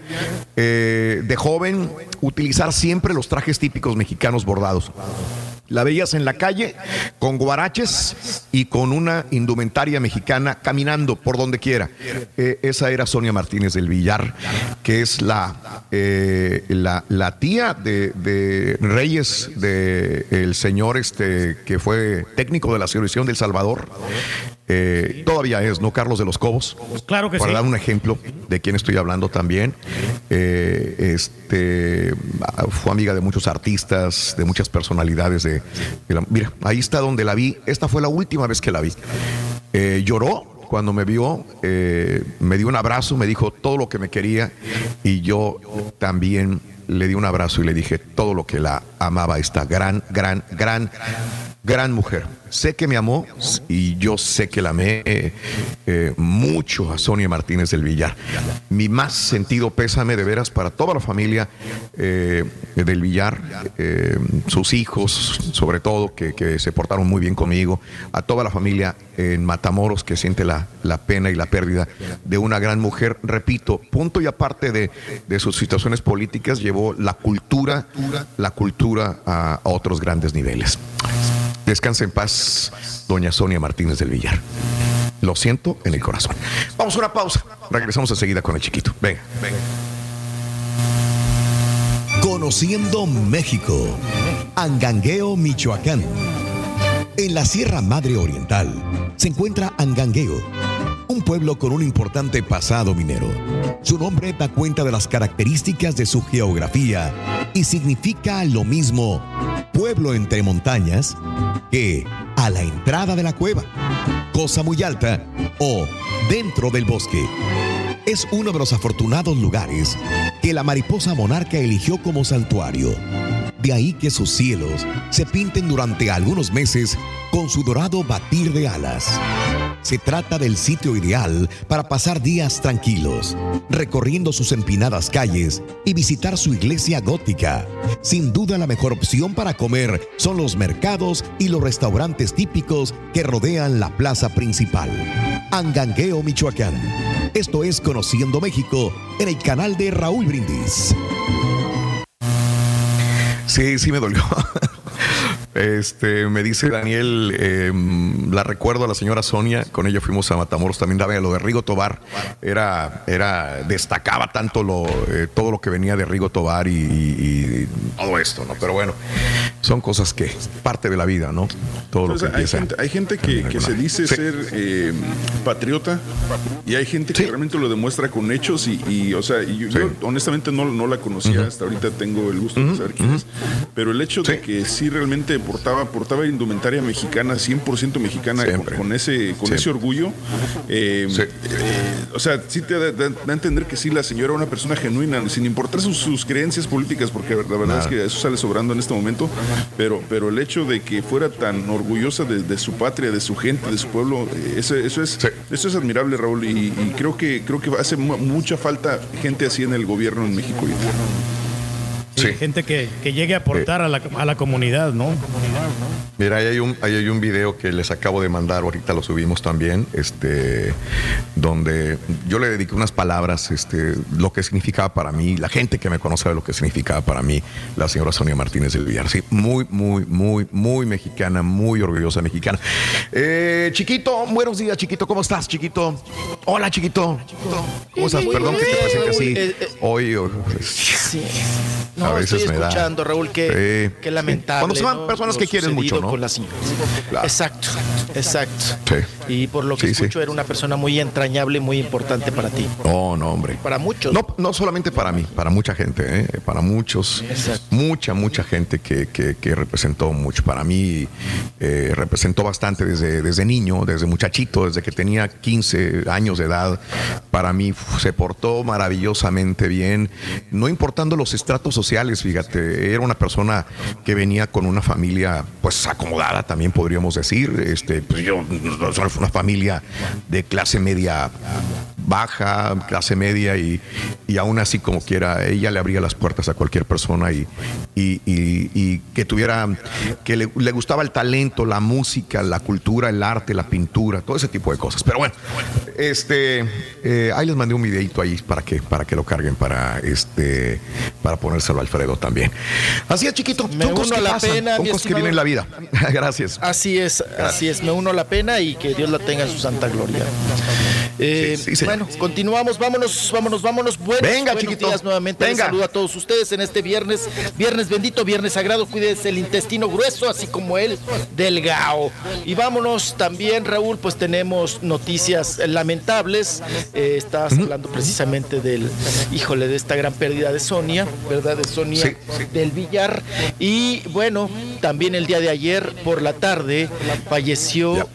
S1: eh, de joven utilizar siempre los trajes típicos mexicanos bordados. La veías en la calle con guaraches y con una indumentaria mexicana caminando por donde quiera. Eh, esa era Sonia Martínez del Villar, que es la, eh, la, tía de, de Reyes, del señor este, que fue técnico de la selección del Salvador. Eh, todavía es, ¿no? Carlos de los Cobos.
S2: Claro que
S1: Para
S2: sí.
S1: dar un ejemplo de quién estoy hablando también. Eh, este, fue amiga de muchos artistas, de muchas personalidades. De, de la- mira, ahí está donde la vi. Esta fue la última vez que la vi. Eh, lloró cuando me vio, me dio un abrazo, me dijo todo lo que me quería y yo también le di un abrazo y le dije todo lo que la amaba esta gran, gran, gran, gran mujer. Sé que me amó y yo sé que la amé eh, mucho a Sonia Martínez del Villar. Mi más sentido pésame de veras para toda la familia eh, del Villar, eh, sus hijos sobre todo, que, se portaron muy bien conmigo, a toda la familia en Matamoros que siente la, la pena y la pérdida de una gran mujer. Repito, punto y aparte de, de sus situaciones políticas, llevó la cultura, la cultura a otros grandes niveles. Descanse en paz, doña Sonia Martínez del Villar. Lo siento en el corazón. Vamos a una pausa. Regresamos enseguida con el chiquito. Venga, venga.
S19: Conociendo México. Angangueo, Michoacán. En la Sierra Madre Oriental se encuentra Angangueo, un pueblo con un importante pasado minero. Su nombre da cuenta de las características de su geografía y significa lo mismo pueblo entre montañas que a la entrada de la cueva, cosa muy alta o dentro del bosque. Es uno de los afortunados lugares que la mariposa monarca eligió como santuario. De ahí que sus cielos se pinten durante algunos meses con su dorado batir de alas. Se trata del sitio ideal para pasar días tranquilos, recorriendo sus empinadas calles y visitar su iglesia gótica. Sin duda la mejor opción para comer son los mercados y los restaurantes típicos que rodean la plaza principal. Angangueo, Michoacán. Esto es Conociendo México en el canal de Raúl Brindis.
S1: Sí, sí me dolió. Este, me dice Daniel, eh, la recuerdo a la señora Sonia, con ella fuimos a Matamoros, también daba lo de Rigo Tobar, era, era, destacaba tanto lo, eh, todo lo que venía de Rigo Tobar y, y- y todo esto, ¿no? Pero bueno, son cosas que, parte de la vida, ¿no? Todo lo que
S4: Entonces, hay,
S1: empieza.
S4: gente, hay gente que, que se dice
S1: Sí.
S4: ser eh, patriota y hay gente que realmente lo demuestra con hechos y, y, o sea, y yo, yo honestamente no, no la conocía, hasta ahorita tengo el gusto de saber quién es, pero el hecho de que sí realmente portaba, portaba indumentaria mexicana, 100% mexicana, con, con ese, con ese orgullo, eh, eh, o sea, sí te da, da- da a entender que sí, la señora era una persona genuina, sin importar sus, sus creencias políticas, porque la verdad es que eso sale sobrando en este momento, pero, pero el hecho de que fuera tan orgullosa de, de su patria, de su gente, de su pueblo, eh, eso, eso es, eso es admirable, Raúl, y, y creo que creo que hace mu- mucha falta gente así en el gobierno en México.
S2: Sí, Gente que, que llegue a aportar a, la, a la comunidad, ¿no?
S1: Mira, ahí hay, un, ahí hay un video que les acabo de mandar, ahorita lo subimos también, este, donde yo le dediqué unas palabras, este, lo que significaba para mí, la gente que me conoce sabe lo que significaba para mí la señora Sonia Martínez del Villar. Sí, muy, muy, muy, muy mexicana, muy orgullosa mexicana. Eh, chiquito, buenos días, chiquito, ¿cómo estás, chiquito? Hola, chiquito. ¿Cómo estás? Perdón que te presente así.
S40: Eh, eh,
S1: Hoy, hoy,
S40: Sí.
S1: A veces
S40: estoy
S1: me da.
S40: escuchando, Raúl, que,
S1: Sí.
S40: que lamentable.
S1: Cuando se van
S40: ¿no?
S1: personas que quieren mucho, ¿no?
S40: con la señora.
S1: Claro.
S40: Exacto, exacto.
S1: Sí.
S40: Y por lo que
S1: Sí,
S40: escucho, era una persona muy entrañable, muy importante para ti.
S1: No, no, hombre.
S40: Para muchos.
S1: No, no solamente para mí, para mucha gente, ¿eh? para muchos, mucha, mucha gente que, que- que representó mucho. Para mí eh, representó bastante desde, desde niño, desde muchachito, desde que tenía 15 años de edad. Para mí se portó maravillosamente bien, no importando los estratos sociales, fíjate, era una persona que venía con una familia pues acomodada, también podríamos decir. Este, pues yo, una familia de clase media baja, clase media y, y aún así como quiera, ella le abría las puertas a cualquier persona y, y- y- que tuviera, que le, gustaba el talento, la música, la cultura, el arte, la pintura, todo ese tipo de cosas. Pero bueno, este, eh, ahí les mandé un videito ahí para que, para que lo carguen, para, este, para ponérselo a Alfredo también. Así es, chiquito.
S40: Me
S1: son cosas
S40: uno a
S1: que
S40: la
S1: pasan,
S40: pena,
S1: son cosas que vienen en la vida. Gracias.
S40: Así es, así es. Me uno a la pena y que Dios la tenga en su santa gloria. Eh, bueno, continuamos, vámonos, vámonos, vámonos. Buenos,
S1: Venga,
S40: buenos
S1: chiquito.
S40: días nuevamente. Les
S1: Venga.
S40: saludo a todos ustedes en este viernes, viernes bendito, viernes sagrado. Cuídense el intestino grueso, así como el delgado. Y vámonos también, Raúl, pues tenemos noticias lamentables. Eh, estabas hablando precisamente del, híjole, de esta gran pérdida de Sonia, ¿verdad? De Sonia del Villar. Y bueno, también el día de ayer por la tarde falleció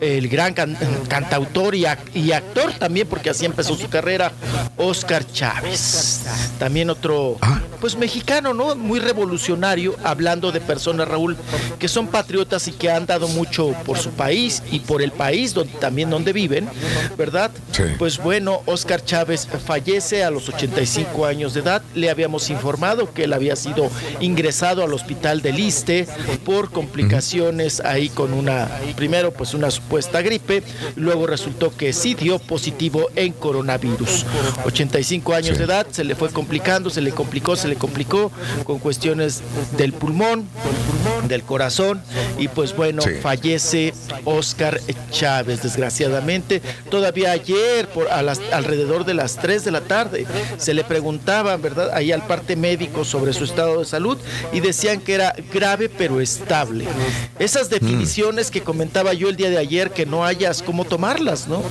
S40: el gran can- cantautor y, y actor también, porque así empezó su carrera, Oscar Chávez. También otro, pues mexicano, ¿no? Muy revolucionario, hablando de personas, Raúl, que son patriotas y que han dado mucho por su país y por el país donde, también donde viven, ¿verdad? Pues bueno, Oscar Chávez fallece a los 85 años de edad. Le habíamos informado que él había sido ingresado al hospital del Iste por complicaciones ahí con una, primero pues una supuesta gripe, luego resultó que sí dio positivo en coronavirus. 85 años de edad, se le fue complicando, se le complicó, se le complicó con cuestiones del pulmón del corazón y pues bueno,
S1: Sí.
S40: fallece Oscar Chávez, desgraciadamente. Todavía ayer, por a las, alrededor de las 3 de la tarde, se le preguntaban, ¿verdad? Ahí al parte médico sobre su estado de salud y decían que era grave pero estable. Esas definiciones que comentaba yo el día de ayer, que no hayas cómo tomarlas, ¿no?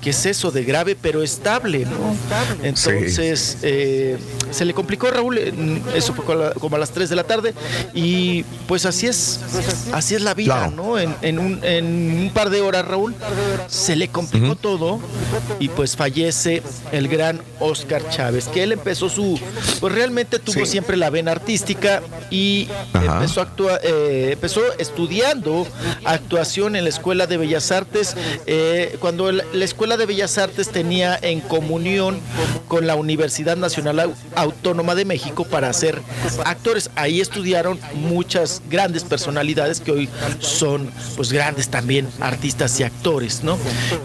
S40: ¿Qué es eso de grave pero estable, ¿no? Entonces, eh, se le complicó a Raúl, eso fue como a las 3 de la tarde, y pues así es, así es la vida,
S1: Claro.
S40: ¿no? En, en un, en un par de horas, Raúl, se le complicó todo y pues fallece el gran Oscar Chávez, que él empezó su, pues realmente tuvo
S1: Sí.
S40: siempre la vena artística y
S1: Ajá.
S40: empezó, actua- eh, empezó estudiando actuación en la Escuela de Bellas Artes, eh, cuando la Escuela de Bellas Artes tenía en comunión con la Universidad Nacional Au- Autónoma de México para ser actores. Ahí estudiaron muchas grandes personalidades que hoy son pues grandes también artistas y actores, ¿no?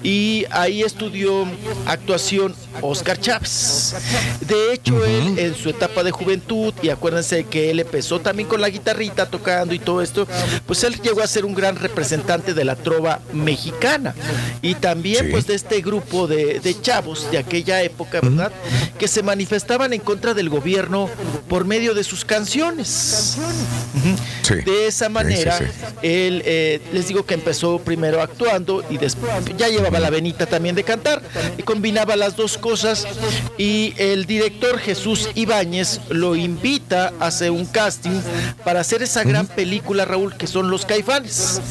S40: Y ahí estudió actuación Oscar Chávez. De hecho, él en su etapa de juventud, y acuérdense que él empezó también con la guitarrita tocando y todo esto, pues él llegó a ser un gran representante de la trova mexicana. Y también
S1: Sí.
S40: pues de este grupo de, de chavos de aquella época, ¿verdad? Que se manifestaban en contra del gobierno por medio de sus canciones.
S1: Sí.
S40: De esa manera,
S1: sí.
S40: él, eh, les digo que empezó primero actuando y después ya llevaba la venita también de cantar y combinaba las dos cosas y el director Jesús Ibáñez lo invita a hacer un casting para hacer esa gran película, Raúl, que son Los Caifanes.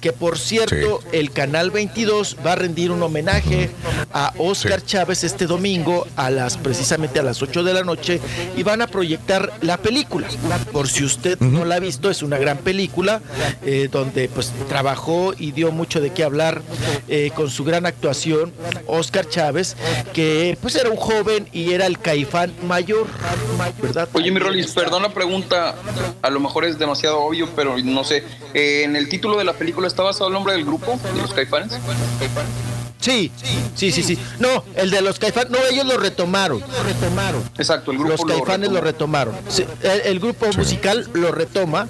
S40: Que por cierto, el Canal 22 va a rendir un homenaje a Oscar Chávez este domingo a las precisamente a las 8 de la noche y van a proyectar la película. Por si usted no la ha visto, es una gran película eh, donde pues trabajó y dio mucho de qué hablar eh, con su gran actuación Oscar Chávez, que pues era un joven y era el caifán mayor, ¿verdad?
S6: Oye, mi Rolis, perdón la pregunta, a lo mejor es demasiado obvio, pero no sé. Eh, ¿En el título de la película está basado el nombre del grupo, de los caifanes?
S40: Sí, sí, sí, sí. No, el de los caifanes, no, ellos lo retomaron.
S6: Exacto, el grupo
S40: Los
S6: lo
S40: caifanes lo retomaron. Sí, el, el grupo musical lo retoma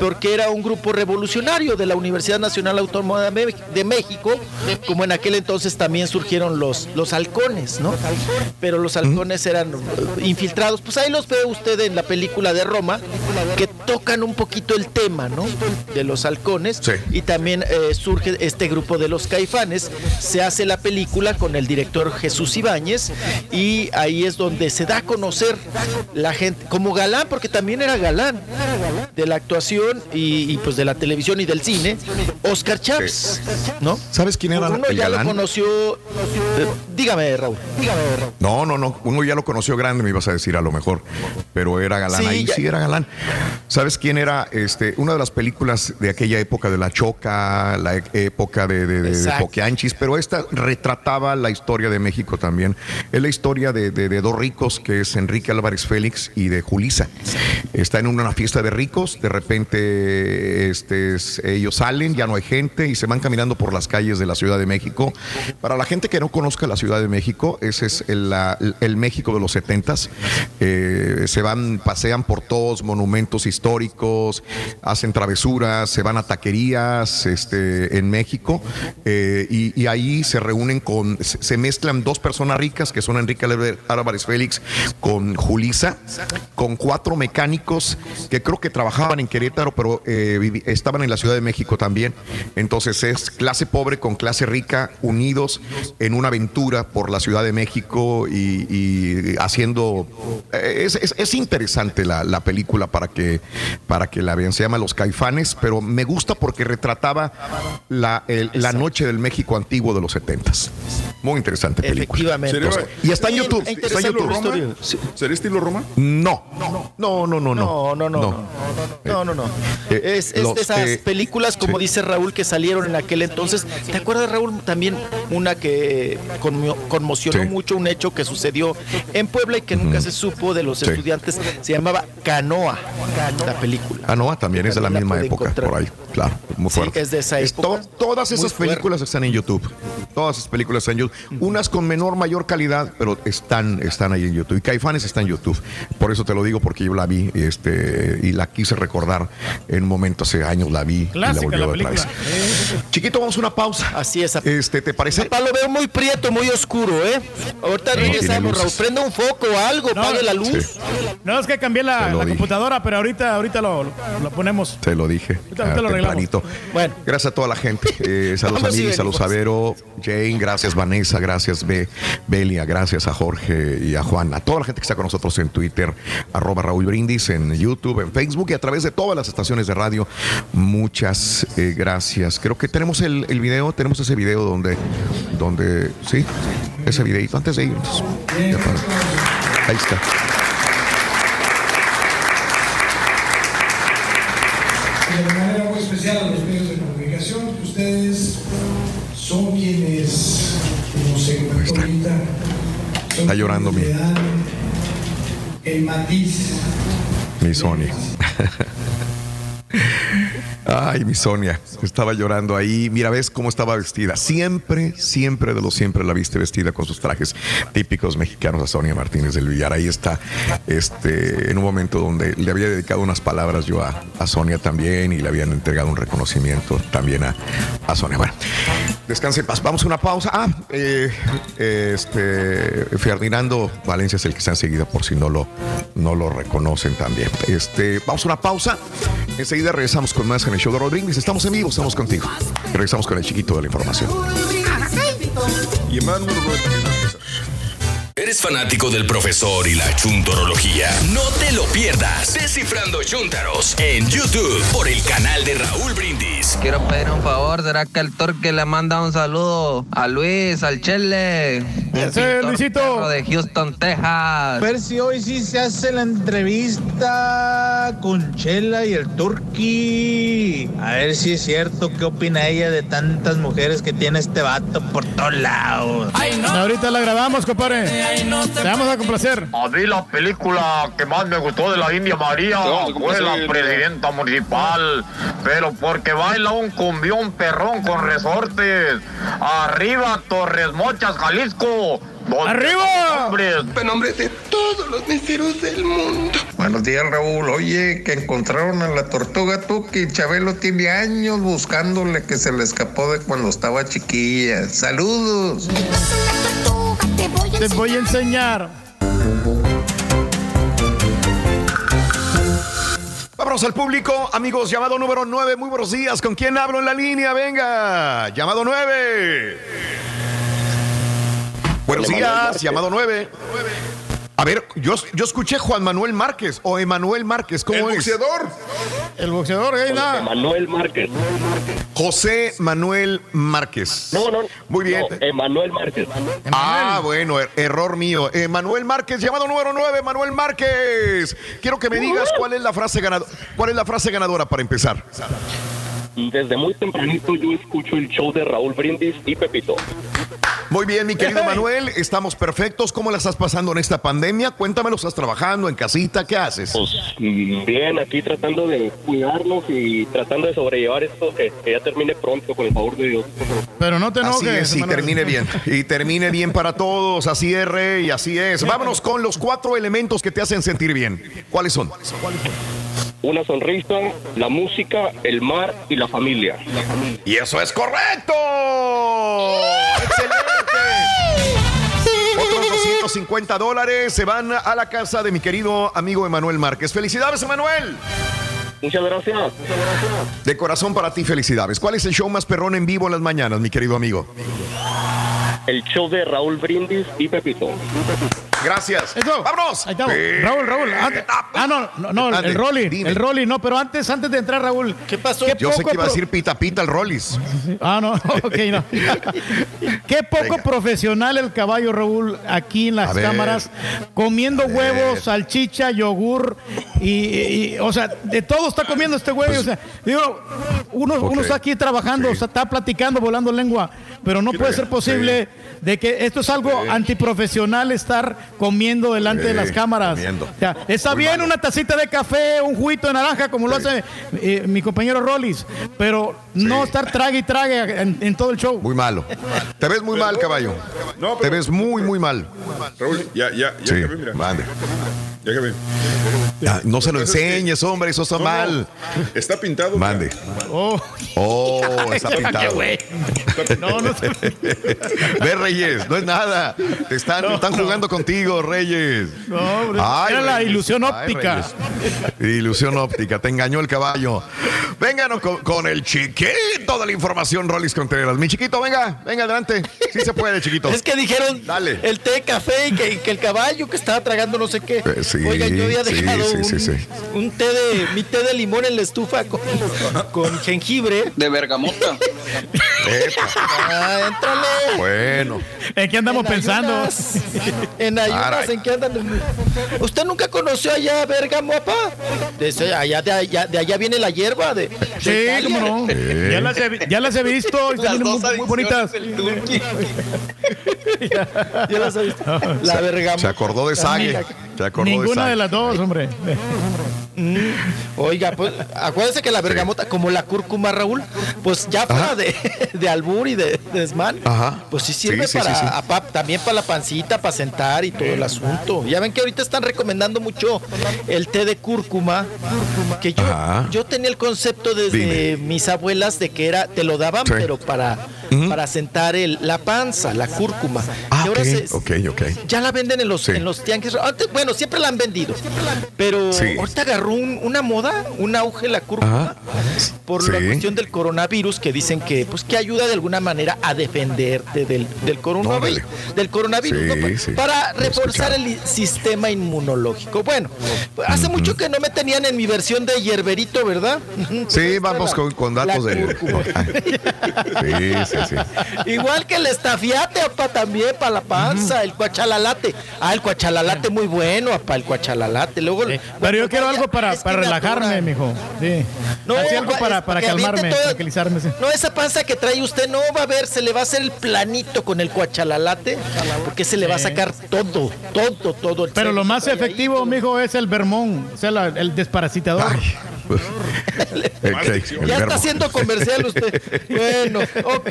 S40: porque era un grupo revolucionario de la Universidad Nacional Autónoma de, México, como en aquel entonces también surgieron los, los halcones, ¿no? Pero los halcones eran eh, infiltrados. Pues ahí los ve usted en la película de Roma, que tocan un poquito el tema, ¿no? De los halcones. Y también eh, surge este grupo de los caifanes. Se hace la película con el director Jesús Ibáñez y ahí es donde se da a conocer la gente como galán, porque también era galán de la actuación y, y, pues de la televisión y del cine, Oscar Chávez, ¿no?
S1: ¿Sabes quién era
S40: Uno
S1: el
S40: ya
S1: galán?
S40: lo conoció, eh, dígame Raúl,
S1: No, no, no. Uno ya lo conoció grande, me ibas a decir a lo mejor. Pero era galán.
S40: Sí,
S1: Ahí
S40: ya-
S1: sí era galán. ¿Sabes quién era? Este, una de las películas de aquella época de la Choca, la e- época de, de, de- de
S40: Exacto.
S1: Poquianchis, pero esta retrataba la historia de México también. Es la historia de, de- dos ricos, que es Enrique Álvarez Félix y de Julisa. Está en una fiesta de ricos, de repente este, es- ellos salen, ya no hay gente y se van caminando por las calles de la Ciudad de México. Para la gente que no conozca la Ciudad de México, ese es el, México de los setentas. Eh, se van, pasean por todos monumentos históricos, hacen travesuras, se van a taquerías este, en México eh, y, y ahí se reúnen con, se mezclan dos personas ricas que son Enrique Álvarez Félix con Julisa, con cuatro mecánicos que creo que trabajaban en Querétaro, pero eh, estaban en la Ciudad de México también. Entonces es clase pobre con clase rica unidos en una aventura por la Ciudad de México y, y haciendo... eh, Es, es- es interesante la, la película para que, para que la vean. Se llama Los Caifanes, pero me gusta porque retrataba la, el- la noche del México antiguo de los setentas. Muy interesante película.
S40: Efectivamente.
S1: Y está en YouTube.
S40: e
S1: Está en YouTube.
S4: ¿Sería estilo Roma?
S1: No, no, no, no, no.
S40: No, no, no. No, no, no. Es, es
S1: los,
S40: de esas
S1: eh,
S40: películas, como dice Raúl, que salieron en aquel entonces. ¿Te acuerdas, Raúl, también una que conmo- conmocionó
S1: Sí.
S40: mucho un hecho que sucedió en Puebla y que nunca se supo de los
S1: Sí.
S40: estudiantes? Se llamaba Canoa, la película.
S1: No, también es de la misma época,
S40: encontrar.
S1: por ahí. Claro, muy fuerte.
S40: es de esa
S1: Es to- todas esas películas están en YouTube. Todas esas películas están en YouTube. Unas con menor, mayor calidad, pero están, están ahí en YouTube. Y Caifanes está en YouTube. Por eso te lo digo, porque yo la vi este, y la quise recordar en un momento hace años, la vi y la volví a ver otra vez. Chiquito, vamos a una pausa.
S40: Así es.
S1: Este, ¿te parece?
S40: Papá lo veo muy prieto, muy oscuro, ¿eh? Ahorita
S1: No
S40: regresamos, Raúl. Prende un foco o algo, pague la luz.
S2: No, es que cambié la, computadora, pero ahorita, ahorita lo, lo- lo ponemos.
S1: Te lo dije.
S2: Ahorita-
S1: ah,
S2: ahorita lo arreglamos.
S1: Tempranito.
S40: Bueno.
S1: Gracias a toda la gente. Eh, saludos a Mili, saludos a Vero, Jane, gracias Vanessa, gracias Be, Belia, gracias a Jorge y a Juan, a toda la gente que está con nosotros en Twitter, arroba Raúl Brindis, en YouTube, en Facebook y a través de todas las estaciones de radio. Muchas eh, gracias. Creo que tenemos el, el video, tenemos ese video donde, donde, sí, ese videito antes de irnos. Ahí está. Está llorando mi,
S41: el matiz.
S1: mi Sonia. Ay, mi Sonia, estaba llorando ahí. Mira, ves cómo estaba vestida. Siempre, siempre de lo siempre la viste vestida con sus trajes típicos mexicanos a Sonia Martínez del Villar. Ahí está, este, en un momento donde le había dedicado unas palabras yo a, a Sonia también y le habían entregado un reconocimiento también a, a Sonia. Bueno, descanse en paz. Vamos a una pausa. Ah, eh, este, Ferdinando Valencia es el que está enseguida por si no lo, no lo reconocen también. Este, vamos a una pausa. Enseguida regresamos con más en el show de Rodríguez. Estamos en vivo, estamos contigo. Y regresamos con el chiquito de la información.
S9: ¿Eres fanático del profesor y la chuntorología? No te lo pierdas. Descifrando Chúntaros en YouTube por el canal de Raúl Brindis.
S42: Quiero pedir un favor, ¿será que el Torque le manda un saludo a Luis, al Chele?
S2: Ese, Luisito.
S42: De Houston, Texas.
S43: A ver si hoy sí se hace la entrevista con Chela y el Turqui. A ver si es cierto qué opina ella de tantas mujeres que tiene este vato por todos lados.
S2: Ahorita la grabamos, compadre. Te vamos a complacer.
S44: A mí la película que más me gustó de la India María fue la presidenta municipal, pero porque baila un cumbión perrón con resortes. Arriba Torres Mochas, Jalisco.
S2: ¡Arriba!
S44: Nombres de todos los meseros del mundo.
S45: Buenos días, Raúl. Oye, que encontraron a la tortuga Tuki. Chabelo tiene años buscándole que se le escapó de cuando estaba chiquilla. Saludos.
S2: Te voy a enseñar.
S1: Vámonos al público, amigos. Llamado número 9. Muy buenos días. ¿Con quién hablo en la línea? Venga. Llamado 9. Buenos días. Llamado 9. A ver, yo, yo escuché Juan Manuel Márquez o Emanuel Márquez. ¿Cómo
S4: El
S1: es?
S4: boxeador.
S2: El boxeador, ahí nada.
S44: Manuel Márquez.
S1: José Manuel Márquez.
S44: No, no.
S1: Muy bien.
S44: Emanuel Márquez.
S1: Ah, bueno, er- error mío. Eh, Manuel Márquez, llamado número 9, Manuel Márquez. Quiero que me digas cuál es la frase ganadora, cuál es la frase ganadora para empezar.
S44: Desde muy tempranito yo escucho el show de Raúl Brindis y Pepito.
S1: Muy bien, mi querido Manuel, estamos perfectos. ¿Cómo la estás pasando en esta pandemia? Cuéntamelo, ¿estás trabajando en casita? ¿Qué haces?
S44: Mm, Bien, aquí tratando de cuidarnos y tratando de sobrellevar esto, que, que ya termine pronto, con el favor de Dios.
S2: Pero no te
S1: Así
S2: enojes.
S1: es, y
S2: Manuel.
S1: termine bien. Y termine bien para todos. Así es, Rey, así es. Vámonos con los cuatro elementos que te hacen sentir bien. ¿Cuáles son?
S44: Una sonrisa, la música, el mar y la familia.
S1: Y eso es correcto. Otros 250 dólares se van a la casa de mi querido amigo Emanuel Márquez. Felicidades, Emanuel.
S44: Muchas gracias.
S1: De corazón para ti, felicidades. ¿Cuál es el show más perrón en vivo en las mañanas, mi querido amigo?
S44: El show de Raúl Brindis y Pepito.
S1: Gracias.
S2: ¡Vámonos! Ahí estamos. Raúl, Raúl. antes- ah, no, no, no,
S1: Ande,
S2: el Rolly.
S1: dime.
S2: El Rolly, no, pero antes, antes de entrar, Raúl. ¿Qué pasó?
S1: Yo sé que iba a decir pita pita el Rollis.
S2: Ah, no, ok, no. Qué poco
S1: Venga.
S2: profesional el caballo, Raúl, aquí en las
S1: A ver.
S2: cámaras, comiendo huevos, salchicha, yogur y, y- o sea, de todo está comiendo este güey. o sea, digo, uno, uno está aquí trabajando, está, está platicando, volando lengua, pero no puede ser posible de que esto es algo antiprofesional estar comiendo delante de las cámaras.
S1: comiendo.
S2: O sea, está bien una tacita de café, un juguito de naranja, como lo hace eh, mi compañero Rollis, pero no estar trague y trague en, en todo el show.
S1: Muy malo. Te ves muy mal, caballo. Te ves muy, muy mal.
S4: Raúl, ya, ya, ya
S1: Sí,
S4: acabé, mira.
S1: mande.
S4: Ya acabé.
S1: Ah, no se lo enseñes, hombre, eso está
S4: No, no,
S1: mal.
S4: Está pintado.
S1: Mande.
S2: Oh,
S1: Oh, está pintado.
S2: güey. No, no sé.
S1: Ve, Reyes, no es nada. Te están, están jugando contigo, Reyes.
S2: No, hombre,
S1: Ay,
S2: era la ilusión óptica.
S1: Ilusión óptica, te engañó el caballo. Vénganos con, con el chiquito de la información, Rolis Contreras. Mi chiquito, venga, venga adelante. Sí se puede, chiquito.
S40: Es que dijeron
S1: Dale.
S40: el té, café y que, que el caballo que estaba tragando no sé qué.
S1: Eh, sí,
S40: Oigan, yo había
S1: sí,
S40: dejado
S1: sí,
S40: un,
S1: sí, sí.
S40: un té de mi té de limón en la estufa con, con jengibre.
S6: De bergamota.
S40: Ah, entrale.
S1: Bueno.
S2: ¿En qué andamos
S40: En
S2: pensando?
S40: ayunas. En ayunas,
S1: Caray.
S40: ¿en qué andan? ¿Usted nunca conoció allá a Bergamo, papá? De, allá, de, allá, de allá viene la hierba de, de
S2: Sí,
S40: Italia.
S2: cómo no.
S1: Sí.
S2: Ya las he, ya las he visto y
S40: Las
S2: están
S40: dos
S2: muy, muy bonitas.
S40: Ya las he visto. La.
S1: Se acordó de Sague. Se acordó de
S2: Ninguna de las dos, hombre.
S40: Oiga, pues acuérdense que la bergamota, como la cúrcuma, Raúl, pues ya fuera de, de albur y de, de desmán,
S1: Ajá.
S40: pues sí sirve
S1: Sí, sí,
S40: para
S1: sí, sí.
S40: a pa- también para la pancita, para sentar y todo el asunto. Ya ven que ahorita están recomendando mucho el té de cúrcuma, que yo,
S1: Ajá.
S40: yo tenía el concepto desde mis abuelas de que era, te lo daban,
S1: Sí.
S40: pero para, para sentar el, la panza, la cúrcuma.
S1: Ah,
S40: y ahora se- ya la venden en los,
S1: Sí.
S40: en los tianguis. Antes, bueno, siempre la han vendido. Pero
S1: Sí.
S40: ahorita agarró un- una moda, un auge la cúrcuma por la
S1: Sí.
S40: cuestión del coronavirus que dicen que pues que ayuda de alguna manera a defenderte del, del coronavirus. Del coronavirus,
S1: Sí, sí.
S40: Para reforzar el sistema inmunológico. Bueno, pues, hace mucho que no me tenían en mi versión de hierberito, ¿verdad?
S1: Sí, vamos con, con datos de.
S40: cúrcuma.
S1: Sí, sí.
S40: Igual que el estafiate, apa, también para la panza, el cuachalalate. Ah, el cuachalalate muy bueno, apa, el cuachalalate. Luego,
S2: Pero yo quiero algo para, para
S40: me
S2: relajarme, mijo. Sí.
S40: No,
S2: Así algo para, para calmarme,
S40: todo-
S2: tranquilizarme. sí.
S40: No, esa panza que trae usted no va a ver, se le va a hacer el planito con el cuachalalate, porque se le va a sacar todo, todo, todo. el
S2: Pero lo más
S40: ahí,
S2: efectivo, mijo, es el vermón, o sea, la- el desparasitador.
S40: Ya está haciendo comercial usted. Bueno, ok.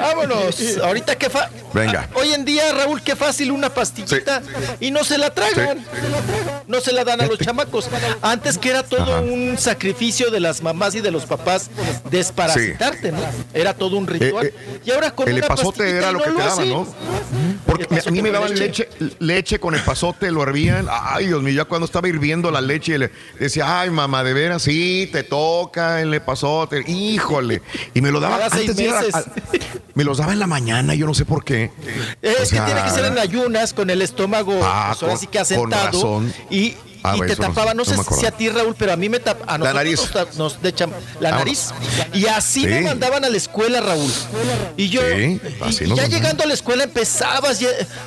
S40: Vámonos. Ahorita qué fa
S1: Venga.
S40: Ah, Hoy en día, Raúl, qué fácil una pastillita y no se la tragan. No se la dan a los chamacos. Antes que era todo
S1: Ajá.
S40: un sacrificio de las mamás y de los papás desparasitarte, ¿no? Era todo un ritual.
S1: Eh, eh,
S40: y ahora con
S1: El
S40: una pastillita
S1: era lo
S40: no
S1: que te daban. ¿no? Porque a mí me daban leche, leche con el pasote, lo hervían. Ay, Dios mío, ya cuando estaba hirviendo la leche, le decía, ay, mamá, de veras, sí, te toca el pasote. Híjole. Y me lo daban
S40: Cada seis
S1: antes de a-
S40: meses.
S1: me los daba en la mañana, yo no sé por qué.
S40: Es
S1: O sea,
S40: que tiene que ser en ayunas, con el estómago,
S1: Ah,
S40: pues ahora
S1: con-
S40: sí que asentado. Y,
S1: Ah,
S40: y
S1: bueno,
S40: te tapaba, no,
S1: no
S40: sé si a ti, Raúl, pero a mí me tapaba. A nosotros
S1: nariz.
S40: Nos, nos la
S1: Vámonos.
S40: nariz. Y así me mandaban a la escuela, Raúl. Y yo,
S1: Sí,
S40: y-
S1: así
S40: y ya llegando a la escuela empezabas,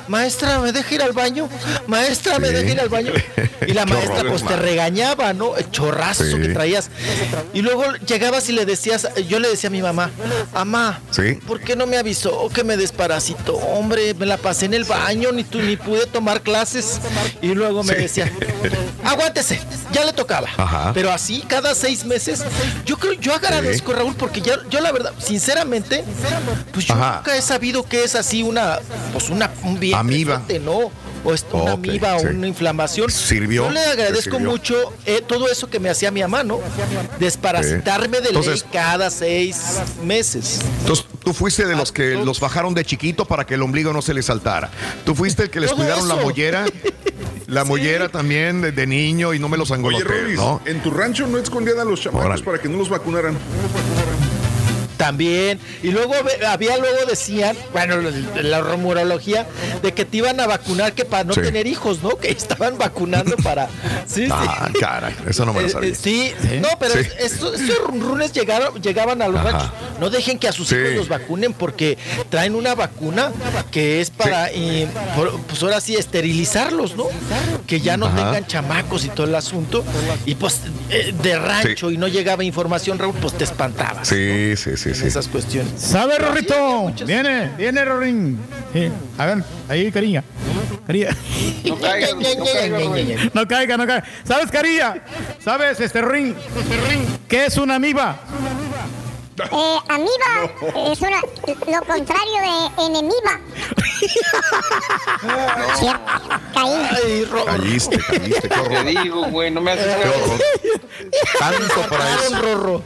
S40: maestra, ¿me deja ir al baño? Maestra, ¿me deja ir al baño? Y la maestra pues te regañaba, ¿no? El chorrazo que traías. Y luego llegabas y le decías, yo le decía a mi mamá, mamá,
S1: Sí.
S40: ¿Por qué no me avisó que me desparasitó? Hombre, me la pasé en el baño, ni, tú, ni pude tomar clases. Y luego me decía, aguántese, ya le tocaba.
S1: Ajá.
S40: Pero así, cada seis meses, yo creo, yo agradezco, Raúl, porque ya, yo la verdad, sinceramente, pues yo
S1: Ajá.
S40: nunca he sabido que es así una, pues una, un bien
S1: Amiba.
S40: ¿no? O es una
S1: Ok,
S40: amiba
S1: sí.
S40: o una inflamación.
S1: Sirvió,
S40: Yo le agradezco
S1: sirvió.
S40: mucho eh, todo eso que me hacía mi mamá, ¿no? Desparasitarme de ley cada seis meses.
S1: Entonces, tú fuiste de los que los bajaron de chiquito para que el ombligo no se les saltara. Tú fuiste el que les cuidaron la mollera. La mollera también de, de niño y no me los
S4: Oye,
S1: ¿no?
S4: en tu rancho no escondían a los chamacos
S1: Órale.
S4: para que no los vacunaran.
S40: También. Y luego había, luego decían, bueno, la, rumorología de que te iban a vacunar que para no
S1: Sí.
S40: tener hijos, ¿no? Que estaban vacunando para. Sí,
S1: Ah,
S40: sí.
S1: caray, eso no me lo
S40: Eh,
S1: sabía.
S40: eh, sí, no, pero
S1: Sí.
S40: estos, estos runrunes llegaron, llegaban a los
S1: Ajá.
S40: ranchos. No dejen que a sus hijos los vacunen porque traen una vacuna que es para, por- pues ahora sí, esterilizarlos, ¿no? Que ya no
S1: Ajá.
S40: tengan chamacos y todo el asunto. Y pues eh, de rancho y no llegaba información, Raúl, pues te espantabas.
S1: Sí, sí, sí, sí.
S40: Esas cuestiones.
S2: ¿Sabe, Rorrito? Viene, viene, Rorín. Sí. A ver, ahí, cariña. Cariña.
S6: No caigas, no caigas, güey.
S2: No caiga, no caiga. ¿Sabes, Carilla? ¿Sabes, este ring? ¿Qué es una amiba?
S3: Eh, amiba es una, lo contrario de caí.
S40: Ay, Ro-
S1: Caíste, caíste, qué
S6: Te digo, güey, no me haces
S1: Qué horror. Tanto para eso.
S40: Rorro.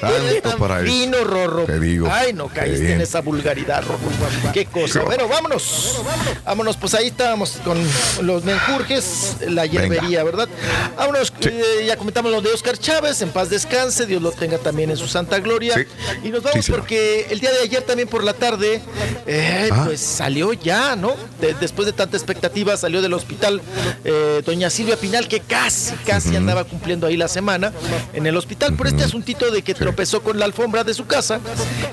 S1: Tanto para eso.
S40: fino, Rorro.
S1: Te digo.
S40: Ay, no caíste en esa vulgaridad, Rorro. Qué cosa. Bueno, vámonos. Vámonos, pues ahí estábamos con los menjurjes, la hierbería, ¿verdad? Vámonos, eh, ya comentamos lo de Oscar Chávez, en paz descanse, Dios lo tenga también en su santa gloria.
S1: Sí.
S40: Y nos vamos
S1: Sí,
S40: porque el día de ayer también por la tarde, eh,
S1: Ah.
S40: pues salió ya, ¿no? De- después de tanta expectativa, salió del hospital eh, doña Silvia Pinal, que casi, casi andaba cumpliendo ahí la semana en el hospital por este asuntito de que tropezó con la alfombra de su casa.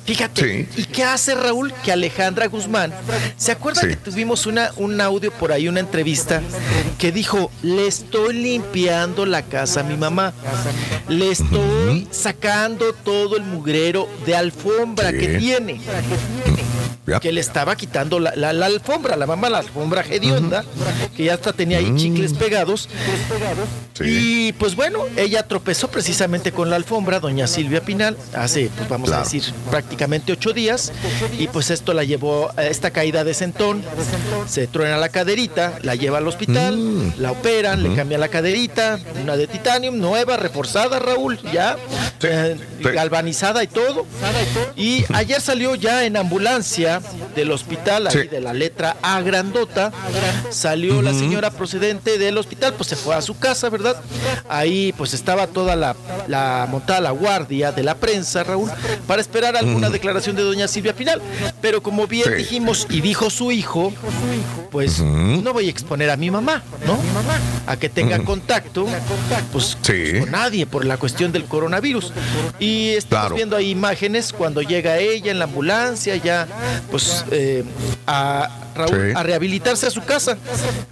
S40: Fíjate, ¿y qué hace Raúl? Que Alejandra Guzmán, ¿se acuerda que tuvimos una, un audio por ahí, una entrevista, que dijo, le estoy limpiando la casa a mi mamá, le estoy sacando todo el mugrero de alfombra
S1: Sí.
S40: que tiene?
S1: Ya.
S40: que le estaba quitando la, la- la alfombra, la mamá, la alfombra hedionda, que ya hasta tenía ahí chicles pegados.
S1: Sí.
S40: Y pues bueno, ella tropezó precisamente con la alfombra, doña Silvia Pinal, hace, pues vamos
S1: Claro.
S40: a decir, prácticamente ocho días. Y pues esto la llevó a esta caída de sentón, se truena la caderita, la lleva al hospital,
S1: Mm.
S40: la operan, le cambian la caderita, una de titanium, nueva, reforzada, Raúl, ya, eh,
S1: sí.
S40: Y todo. Y ayer salió ya en ambulancia del hospital, ahí
S1: Sí.
S40: de la letra A grandota, salió la señora procedente del hospital, pues se fue a su casa, ¿verdad? Ahí pues estaba toda la, la montada la guardia de la prensa, Raúl, para esperar alguna declaración de doña Silvia Pinal. Pero como bien
S1: Sí.
S40: dijimos y dijo su hijo, pues no voy a exponer a mi mamá, ¿no? A que tenga contacto, pues
S1: Sí.
S40: con nadie por la cuestión del coronavirus. Y estamos
S1: Claro.
S40: viendo ahí imágenes cuando llega ella en la ambulancia ya, pues eh, a Raúl
S1: Sí.
S40: a rehabilitarse a su casa.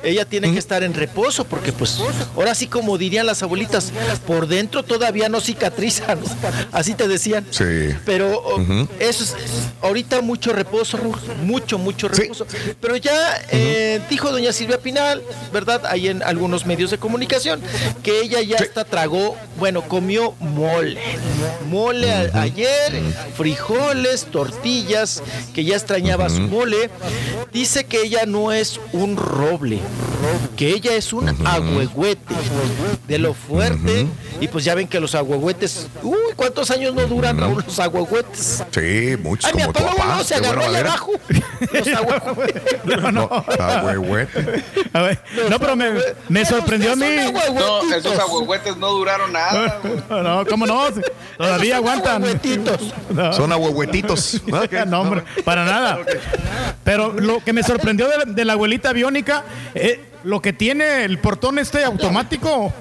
S40: Ella tiene que estar en reposo porque pues ahora sí como dirían las abuelitas, por dentro todavía no cicatrizan. Así te decían.
S1: Sí.
S40: Pero oh, eso es ahorita mucho reposo, mucho, mucho
S1: Sí.
S40: reposo. Pero ya eh, dijo doña Silvia Pinal, ¿verdad? Ahí en algunos medios de comunicación, que ella ya está tragó, bueno, comió mole. Mole a- ayer, frijoles, tortillas, que ya extrañaba su mole. Dice que ella no es un roble, que ella es un agüehuete de lo fuerte. Y pues ya ven que los agüehuetes, uy, ¿cuántos años no duran, Raúl, los agüehuetes?
S1: Sí, muchos
S40: Ay, mi
S1: como tu
S40: papá no se agarró
S1: madera.
S40: abajo. Los agüehuetes.
S2: No, no.
S1: Huehuete.
S2: A ver, no, pero me, me sorprendió a mí.
S6: No, esos agüehuetes no duraron nada. güey.
S2: No, no, ¿cómo no? Todavía aguantan. No.
S1: Son ahuehuetitos. Ok.
S2: No, hombre, para nada. Pero lo que me sorprendió de la, de la abuelita biónica, eh, lo que tiene el portón este automático.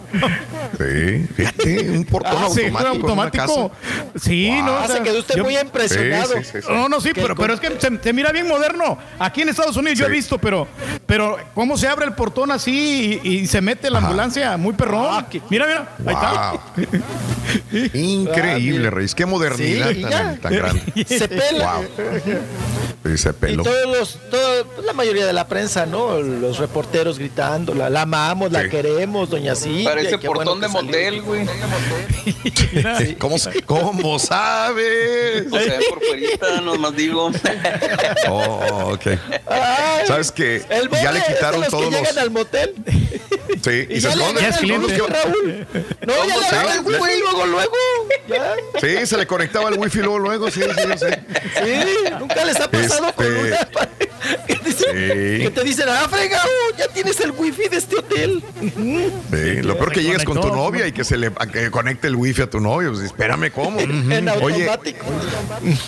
S1: Sí, fíjate, un portón
S2: Ah, sí,
S1: automático. una
S2: automático. Sí,
S1: Wow.
S2: no.
S40: Ah, se quedó usted muy impresionado.
S1: Sí, sí, sí, sí.
S2: No, no, sí, pero, pero es que se, se mira bien moderno. Aquí en Estados Unidos yo he
S1: Sí.
S2: visto, pero, pero cómo se abre el portón así y, y se mete la
S1: Ajá.
S2: ambulancia, muy perrón.
S40: Ah,
S2: Mira, mira, ahí está.
S1: Increíble, Reyes. Qué modernidad
S40: Sí, y
S1: tan, tan grande.
S40: Se pela.
S1: Wow. Sí, se
S40: Y
S1: peló.
S40: todos los, todo- la mayoría de la prensa, ¿no? Los reporteros gritando, la, la amamos, la
S1: Sí.
S40: queremos, doña Silvia.
S6: Parece
S40: qué
S6: portón
S40: bueno
S6: de motel, güey.
S1: Sí, ¿Cómo, cómo sabes?
S6: O sea, por fuerita, nomás digo.
S1: Oh, ok.
S40: Ay,
S1: ¿Sabes qué? Ya le
S40: mole es de
S1: quitaron
S40: los
S1: todos
S40: que
S1: los.
S40: llegan al motel.
S1: Sí, y se
S40: ya le
S1: esconden.
S40: agarran
S2: Ya es
S40: el
S2: cliente.
S40: wifi, Raúl. No, ya le
S1: Sí,
S40: el
S1: le-
S40: wifi luego, luego. Ya.
S1: Sí, se le conectaba el wifi luego, luego, sí, sí, sé.
S40: Sí, nunca les ha pasado con
S1: Este-
S40: una. que dice, Que te dicen, ah, fregado, ya tienes el wifi de este hotel.
S1: Sí, lo peor que
S2: Se
S1: llegas con tu novia y que se le que conecte el wifi a tu novio. Pues, espérame, ¿cómo?
S40: En
S1: Oye,
S40: automático.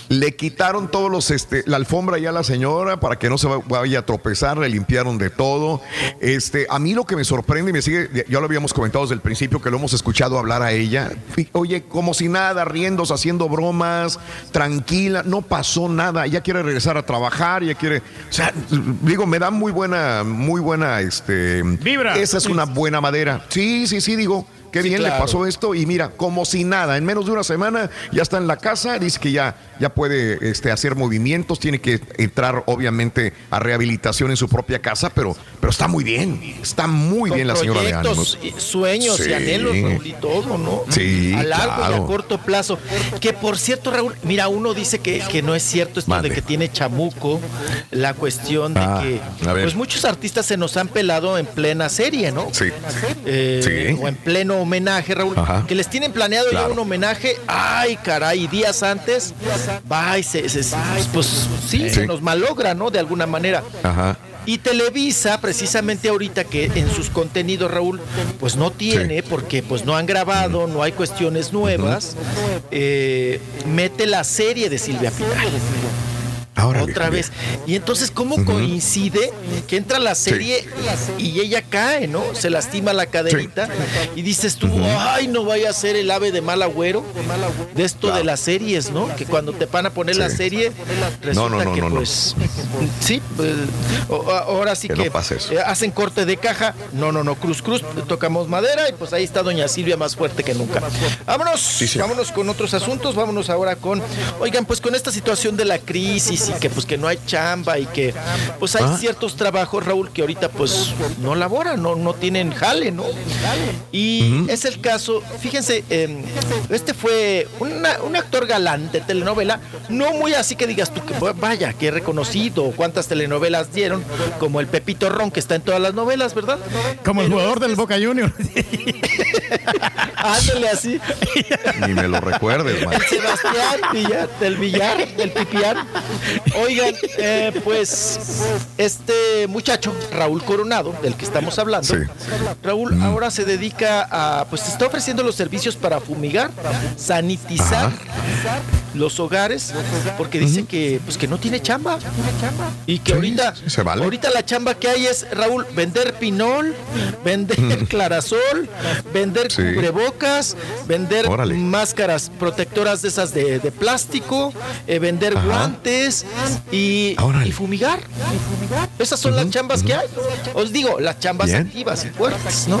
S1: le quitaron todos los, este, la alfombra ya a la señora para que no se va- vaya a tropezar, le limpiaron de todo. Este, a mí lo que me sorprende y me sigue, ya lo habíamos comentado desde el principio que lo hemos escuchado hablar a ella. Oye, como si nada, riéndose, haciendo bromas, tranquila, no pasó nada. Ella quiere regresar a trabajar, ella quiere, o sea, digo, me da muy buena, muy buena, este,
S2: Vibra.
S1: Esa es una buena madera. Sí, sí, sí, digo. Qué
S40: Sí,
S1: bien le pasó esto y mira, como si nada, en menos de una semana ya está en la casa, dice que ya, ya puede este, hacer movimientos, tiene que entrar obviamente a rehabilitación en su propia casa, pero, pero está muy bien, está muy
S40: Con
S1: bien la señora de ánimos.
S40: sueños
S1: Sí.
S40: y anhelos, Raúl, y todo, ¿no?
S1: Sí,
S40: A largo y a corto plazo. Que por cierto, Raúl, mira, uno dice que, que no es cierto esto
S1: Mande.
S40: de que tiene chamuco, la cuestión de
S1: Ah,
S40: que pues muchos artistas se nos han pelado en plena serie, ¿no?
S1: Sí.
S40: Eh,
S1: Sí.
S40: O en pleno homenaje, Raúl.
S1: Ajá.
S40: Que les tienen planeado ya un homenaje. Ay, caray, días antes. Va y se, se- pues sí,
S1: Sí.
S40: se nos malogra, ¿no? De alguna manera.
S1: Ajá.
S40: Y Televisa, precisamente ahorita que en sus contenidos, Raúl, pues no tiene, porque pues no han grabado, no hay cuestiones nuevas, eh, mete la serie de Silvia Pinal. Otra vez. Y entonces, ¿cómo coincide que entra la serie y ella cae, ¿no? Se lastima la caderita y dices tú, ay, no vaya a ser el ave de mal agüero de esto de las series, ¿no? Que cuando te van a poner la serie, resulta
S1: No, no, no,
S40: que pues, sí, pues, ahora sí
S1: Que no
S40: eh, hacen corte de caja, no, no, no, cruz, cruz, tocamos madera y pues ahí está doña Silvia más fuerte que nunca. Vámonos, vámonos con otros asuntos, vámonos ahora con, oigan, pues con esta situación de la crisis y que pues que no hay chamba y que pues hay
S1: Ah.
S40: ciertos trabajos, Raúl, que ahorita pues no laboran, no, no tienen jale, ¿no? Y es el caso, fíjense, eh, este fue una- un actor galán de telenovela, no muy así que digas tú, que vaya, que reconocido, cuántas telenovelas dieron, como el Pepito Ron que está en todas las novelas, ¿verdad?
S2: Como el jugador del Boca Juniors.
S40: Ándale así.
S1: Ni me lo recuerdes, man.
S40: El Sebastián Villar, del Villar, del Pipián. Oigan, eh, pues este muchacho, Raúl Coronado, del que estamos hablando,
S1: Sí.
S40: Raúl ahora se dedica a, pues está ofreciendo los servicios para fumigar, sanitizar los hogares, porque dice que, pues que no tiene chamba. Y que
S1: Sí,
S40: ahorita,
S1: se vale.
S40: ahorita la chamba que hay es, Raúl, vender pinol, vender clarasol, vender
S1: Sí.
S40: cubrebocas, vender
S1: Órale.
S40: máscaras protectoras de esas de, de plástico, eh, vender
S1: Ajá.
S40: guantes y, y fumigar. Esas son las chambas que hay. Os digo, las chambas
S1: Bien.
S40: activas y fuertes, ¿no?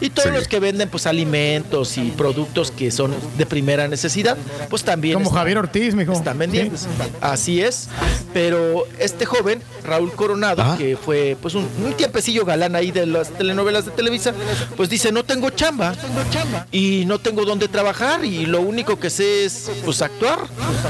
S40: Y todos
S1: Sí.
S40: los que venden pues alimentos y productos que son de primera necesidad, pues también
S2: Como
S40: están-
S2: Javier Ortiz, mijo.
S40: están vendiendo. Así es. Pero este joven, Raúl Coronado,
S1: Ah.
S40: que fue pues un, un tiempecillo galán ahí de las telenovelas de Televisa, pues dice, no tengo chamba y no tengo dónde trabajar y lo único que sé es pues actuar.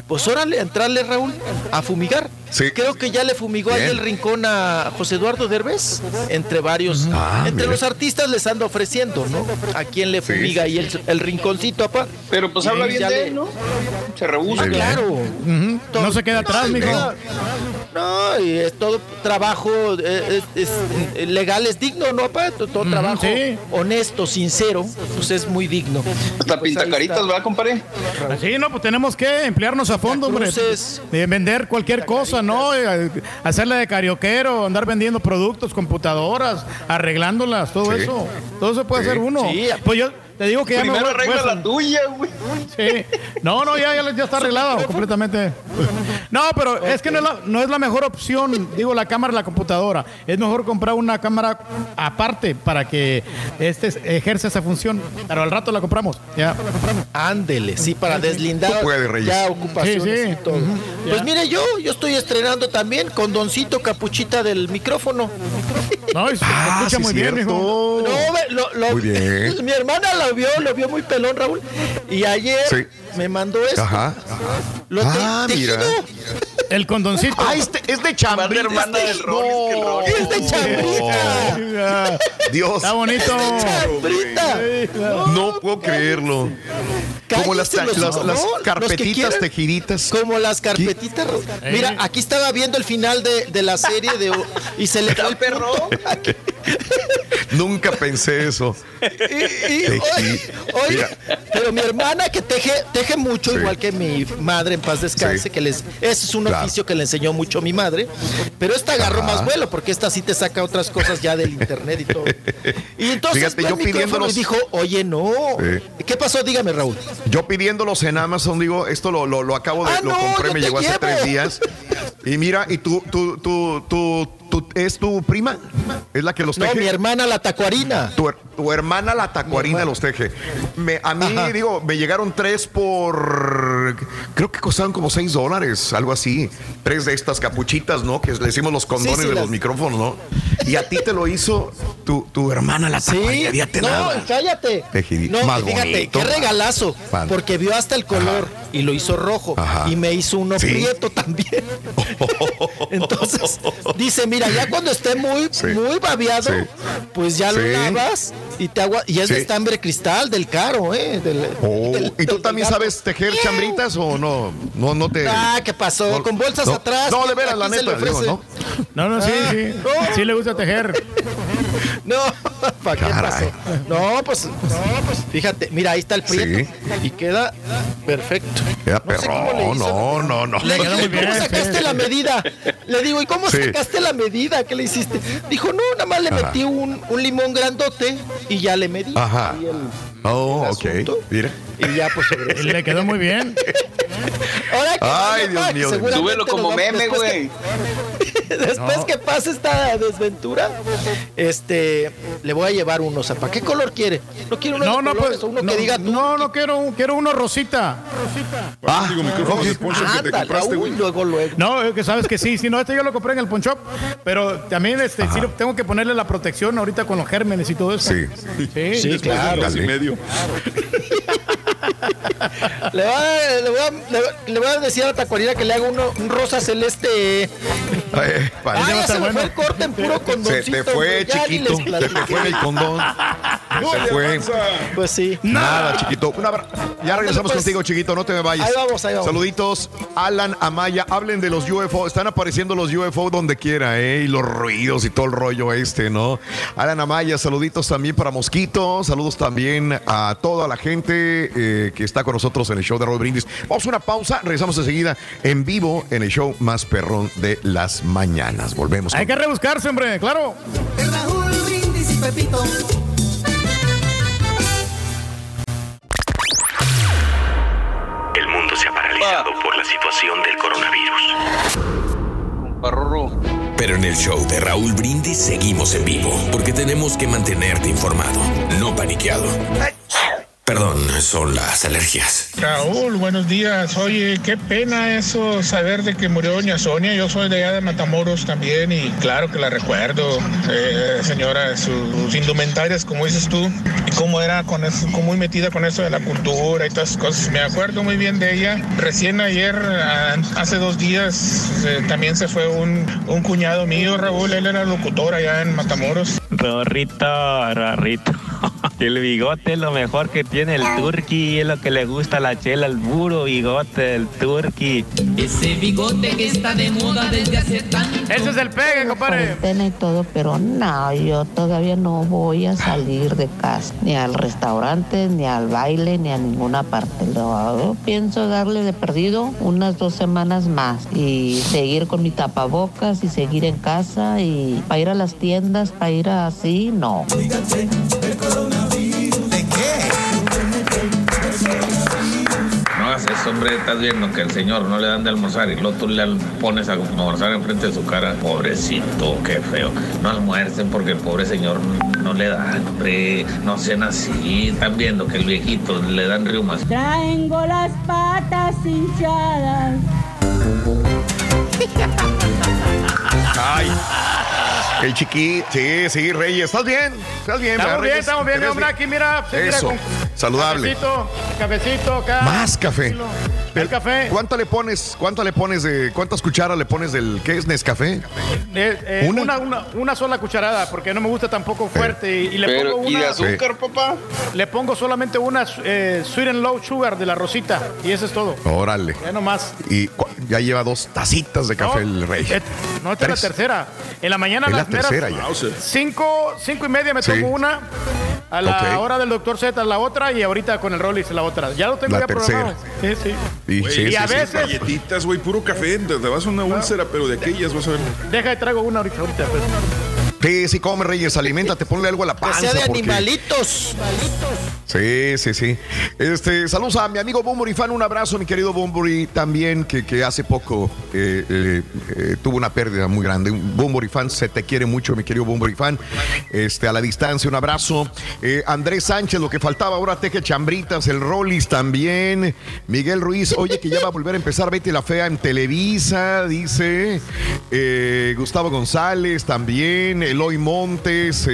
S40: Pues órale, entrarle Raúl a fumigar.
S1: Sí.
S40: Creo que ya le fumigó ahí el rincón a José Eduardo Derbez, entre varios.
S1: Ah,
S40: entre
S1: mira.
S40: los artistas les anda ofreciendo, ¿no? A quien le fumiga
S1: sí,
S40: ahí el, el rinconcito, apá.
S6: Pero pues habla bien de
S40: le-
S6: él, ¿no? Se rehúsa.
S40: Ah, claro.
S2: No se queda atrás, mijo.
S40: No, y es todo trabajo eh, es, es legal, es digno, ¿no? Pa? Todo, trabajo
S2: sí.
S40: honesto, sincero, pues es muy digno.
S6: Hasta
S40: Pues
S6: pintacaritas. ¿verdad, compadre?
S2: Sí, no, pues tenemos que emplearnos a fondo, hombre. Eh, vender cualquier cosa, ¿no? Eh, Hacerle de carioquero, andar vendiendo productos, computadoras, arreglándolas, todo
S1: Sí.
S2: eso. Todo eso puede
S1: Sí.
S2: hacer uno.
S40: Sí.
S2: Pues yo te digo que ya
S6: Primero
S2: voy
S6: arregla la tuya, güey.
S2: Sí. No, no, ya, ya, ya está arreglado completamente. No, pero es que no es, la, no es la mejor opción, digo, la cámara la computadora. Es mejor comprar una cámara aparte para que este ejerza esa función. Pero al rato la compramos. Ya.
S40: Ándele, sí, para deslindar
S1: Tú puedes, Reyes.
S40: ya ocupaciones
S2: Sí, sí.
S40: y todo.
S2: Ujú,
S40: Pues mire, yo, yo estoy estrenando también con Doncito Capuchita del micrófono.
S2: No, se
S1: Ah,
S2: escucha
S1: sí,
S2: muy bien, mijo.
S40: No, lo- lo-
S1: Muy bien.
S40: mi hermana lo vio, lo vio muy pelón, Raúl. Y ayer
S1: Sí.
S40: Me mandó esto.
S1: Ajá.
S40: Lo te-
S1: Ah,
S40: tejido.
S1: mira.
S2: El condoncito.
S1: Ah, este es de chambrita.
S6: De hermana del Rolis que el Rolis.
S40: Es de chambrita.
S1: Dios.
S2: Está bonito.
S40: Chambrita.
S1: No puedo creerlo. Como las,
S40: no,
S1: carpetitas tejiditas.
S40: Como las carpetitas. Mira,
S1: Eh.
S40: aquí estaba viendo el final de, de la serie de y se le fue el perro.
S1: Nunca pensé eso.
S40: Y, y
S1: Mira.
S40: pero mi hermana que teje, teje mucho,
S1: Sí.
S40: igual que mi madre en paz descanse,
S1: Sí.
S40: que les, ese es un
S1: Claro.
S40: oficio que le enseñó mucho mi madre, pero esta agarró
S1: Ajá.
S40: más vuelo, porque esta sí te saca otras cosas ya del internet y todo. Y entonces
S1: Fíjate, yo pidiéndolos-
S40: y dijo, oye, no.
S1: Sí.
S40: ¿Qué pasó? Dígame, Raúl.
S1: Yo pidiéndolos en Amazon, digo, esto lo, lo, lo acabo de,
S40: Ah,
S1: lo
S40: no,
S1: compré, me llegó hace tres días. Y mira, y tú, tú, tú, tú, tú- ¿es tu prima? ¿Es la que los
S40: No,
S1: teje?
S40: mi hermana la tacuarina.
S1: Tu, her- tu hermana la tacuarina los teje. Me- a mí,
S40: Ajá.
S1: digo, me llegaron tres por. Creo que costaban como seis dólares, algo así. Tres de estas capuchitas, ¿no? Que le decimos los condones
S40: Sí, sí,
S1: de
S40: las-
S1: los micrófonos, ¿no? Y a ti te lo hizo tu, tu hermana la tacuarina. fíjate
S40: no,
S1: nada.
S40: cállate.
S1: Tejidito.
S40: No,
S1: Más
S40: fíjate,
S1: bonito.
S40: qué regalazo. Porque vio hasta el color y lo hizo rojo.
S1: Ajá.
S40: Y me hizo uno
S1: Sí.
S40: prieto también. Entonces, dice, mira, ya cuando esté muy,
S1: Sí.
S40: muy babeado,
S1: Sí.
S40: pues ya
S1: Sí.
S40: lo lavas y te agua. Y es de estambre cristal, del caro, ¿eh? Del-
S1: Oh,
S40: del-
S1: ¿Y tú
S40: del
S1: también sabes tejer chambritas o no? No, no te.
S40: Ah, ¿qué pasó?
S1: No,
S40: Con bolsas
S1: no.
S40: atrás.
S1: No, de veras, la neta, digo. ¿no?
S2: No, no, sí,
S40: Ah,
S2: sí.
S40: no.
S2: Sí le gusta tejer.
S40: No, ¿para qué
S1: Caray.
S40: pasó? No, pues, no, pues, fíjate, mira, ahí está el prieto y queda perfecto. No sé le
S1: perro.
S40: hizo.
S1: No, no, no.
S40: Le
S2: muy
S40: ¿cómo sacaste la medida? Le digo, ¿y cómo
S1: Sí.
S40: sacaste la medida? ¿Qué le hiciste? Dijo, no, nada más le
S1: Ajá.
S40: metí un, un limón grandote y ya le medí.
S1: Ajá.
S40: El-
S1: Oh,
S40: el
S1: ok. Mira.
S40: y ya, pues, sobre
S2: le quedó muy bien.
S40: Ahora que
S1: Ay,
S40: vaya,
S1: Dios mío.
S6: Súbelo como meme, güey.
S40: Después
S2: No.
S40: que pase esta desventura, este, le voy a llevar unos. ¿Para qué color quiere? No quiero uno
S2: No,
S40: de
S2: no,
S40: colores,
S2: pues.
S40: uno
S2: No,
S40: que diga
S2: no, no quiero, un- quiero uno rosita.
S1: Ah,
S4: Digo, micrófono de
S1: ok.
S4: poncho que te compraste, güey.
S40: luego, luego.
S2: No, es que sabes que sí, si no, este yo lo compré en el Punch Shop, pero también este, sí, tengo que ponerle la protección ahorita con los gérmenes y todo eso.
S1: Sí.
S2: Sí.
S40: Claro.
S1: Dale.
S4: medio.
S40: Le, voy a, le va- le voy a decir a la tacuarina que le haga uno, un rosa celeste.
S1: Eh,
S40: Ah,
S1: parece-
S40: ya se me
S2: bueno.
S40: fue el corte en puro
S1: se
S40: condoncito.
S1: te fue, chiquito. Se te fue en el condón. Se fue.
S40: Pues sí.
S1: Nada, chiquito. Un abra- Ya regresamos
S40: pues.
S1: contigo, chiquito. No te me vayas.
S40: Ahí vamos, ahí vamos.
S1: Saluditos, Alan Amaya. Hablen de los UFO. Están apareciendo los UFO donde quiera, ¿eh? Y los ruidos y todo el rollo este, ¿no? Alan Amaya, saluditos también para Mosquito. Saludos también a toda la gente eh, que está con nosotros en el show de Raúl Brindis. Vamos a una pausa. Regresamos enseguida en vivo en el show más perrón de las mañanas. Volvemos.
S2: Hay
S1: con-
S2: que rebuscarse, hombre, claro.
S46: Raúl Brindis y Pepito.
S9: Paralizado por la situación del coronavirus. Pero en el show de Raúl Brindis seguimos en vivo, porque tenemos que mantenerte informado, no paniqueado. Perdón, son las alergias.
S47: Raúl, buenos días. Oye, qué pena eso, saber de que murió doña Sonia. Yo soy de allá de Matamoros también y claro que la recuerdo, eh, señora, sus indumentarias, como dices tú, y cómo era con eso, como muy metida con eso de la cultura y todas esas cosas. Me acuerdo muy bien de ella. Recién ayer, hace dos días, eh, también se fue un, un cuñado mío, Raúl. Él era locutor allá en Matamoros.
S48: Rorrito, Rorrito. El bigote es lo mejor que tiene el turqui, es lo que le gusta a la chela, el puro bigote del turqui.
S46: Ese bigote que está de moda desde hace tanto.
S2: Ese es el pegue, compadre.
S49: y todo, pero no, yo todavía no voy a salir de casa, ni al restaurante, ni al baile, ni a ninguna parte. Lo- Yo pienso darle de perdido unas dos semanas más y seguir con mi tapabocas y seguir en casa y para ir a las tiendas, para ir así, no.
S44: No hombre. Estás viendo que el señor no le dan de almorzar y luego tú le pones a almorzar enfrente de su cara. Pobrecito, qué feo. No almuercen porque el pobre señor no le dan, hombre. No sean así. Están viendo que el viejito le dan riumas.
S50: Traigo las patas hinchadas.
S1: Ay. El chiqui, sí, sí, Reyes. ¿Estás bien? ¿Estás bien?
S2: Estamos bien, estamos bien,
S1: ¿Te ves
S2: hombre. Aquí, mira, sí, mira,
S1: Eso,
S2: con
S1: saludable.
S2: Cafecito, cafecito acá.
S1: Más café.
S2: El café.
S1: ¿Cuánto le pones? ¿Cuánto le pones de cuántas cucharas le pones del qué es Nescafé?
S2: Eh, eh,
S1: ¿Una?
S2: ¿Una? Una, una sola cucharada, porque no me gusta tampoco fuerte. Y, y le
S6: Pero,
S2: pongo
S6: ¿y
S2: una.
S6: de azúcar, papá?
S2: Le pongo solamente una eh, sweet and low sugar de la rosita. Y eso es todo.
S1: Órale.
S2: Ya nomás.
S1: Y ya lleva dos tacitas de café el rey.
S2: Eh, no, esta es la tercera. En la mañana
S1: Es la
S2: las meras
S1: tercera ya.
S2: Cinco, cinco y media me
S1: Sí.
S2: tomo una. A la hora del doctor Z la otra y ahorita con el Rollis la otra. Ya lo tengo
S1: La
S2: ya
S1: tercera.
S2: programado. Sí, sí.
S1: Y,
S4: Güey,
S1: sí,
S2: y
S1: sí,
S2: a
S1: sí.
S2: veces-
S4: Galletitas, güey, puro café. Te, te vas a una úlcera, pero de aquellas vas a ver.
S2: Deja y traigo una ahorita. ahorita pues.
S1: Sí, sí, come Reyes, aliméntate, ponle algo a la
S40: Que
S1: panza.
S40: sea de
S1: porque-
S40: animalitos.
S1: Sí, sí, sí. Este, saludos a mi amigo Bumburi Fan, un abrazo, mi querido Bumburi, también que, que hace poco eh, eh, eh, tuvo una pérdida muy grande. Bumburi Fan, se te quiere mucho, mi querido Bumburi Fan. Este, a la distancia, un abrazo. Andrés Sánchez, lo que faltaba ahora, Teje Chambritas, el Rollis también. Miguel Ruiz, oye, que ya va a volver a empezar Betty la Fea en Televisa, dice. Gustavo González también, Eloy Montes,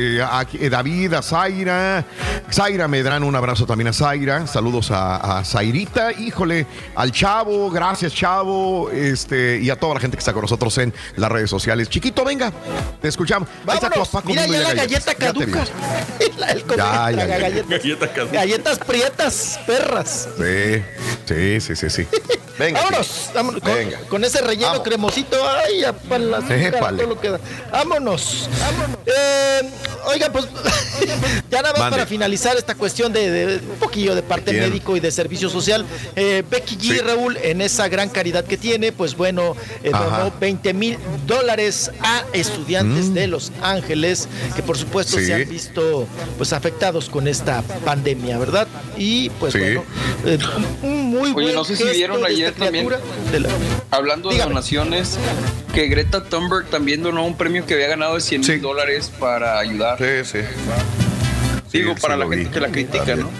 S1: David, a Zaira, Zaira Medrano, un abrazo también a Zaira, saludos a, a Zairita, híjole, al Chavo, gracias Chavo, este, y a toda la gente que está con nosotros en las redes sociales. Chiquito, venga, te escuchamos. Ahí está tu
S40: Vámonos.
S1: papá
S40: Mira ya la galleta caduca. El
S1: Ya, ya,
S40: la
S1: ya.
S40: galleta-
S4: Galleta caduca.
S40: Galletas prietas, perras.
S1: Sí, sí, sí, sí, sí. Venga.
S40: Vámonos, vámonos con,
S1: Venga.
S40: con ese relleno cremosito. Ay, ya para la azúcar, todo lo que da. Vámonos. Eh, oiga, pues ya nada más
S1: Mande.
S40: para finalizar esta cuestión de, de un poquillo de parte
S1: ¿Quién?
S40: médico y de servicio social. Eh, Becky G,
S1: Sí.
S40: Raúl, en esa gran caridad que tiene, pues bueno, eh, donó 20 mil dólares a estudiantes de Los Ángeles, que por supuesto
S1: Mm. Sí.
S40: se han visto pues afectados con esta pandemia, ¿verdad? Y pues
S1: Sí.
S40: bueno, eh, un muy
S6: Oye,
S40: buen
S6: no sé si vieron
S40: de
S6: ayer también.
S40: de la-
S6: Hablando de
S40: Dígame.
S6: donaciones, que Greta Thunberg también donó un premio que había ganado de 100 mil
S1: Sí.
S6: dólares para ayudar.
S1: Sí, sí.
S6: Digo,
S1: Sí,
S6: para la gente
S1: vi.
S6: que la critica, ¿no?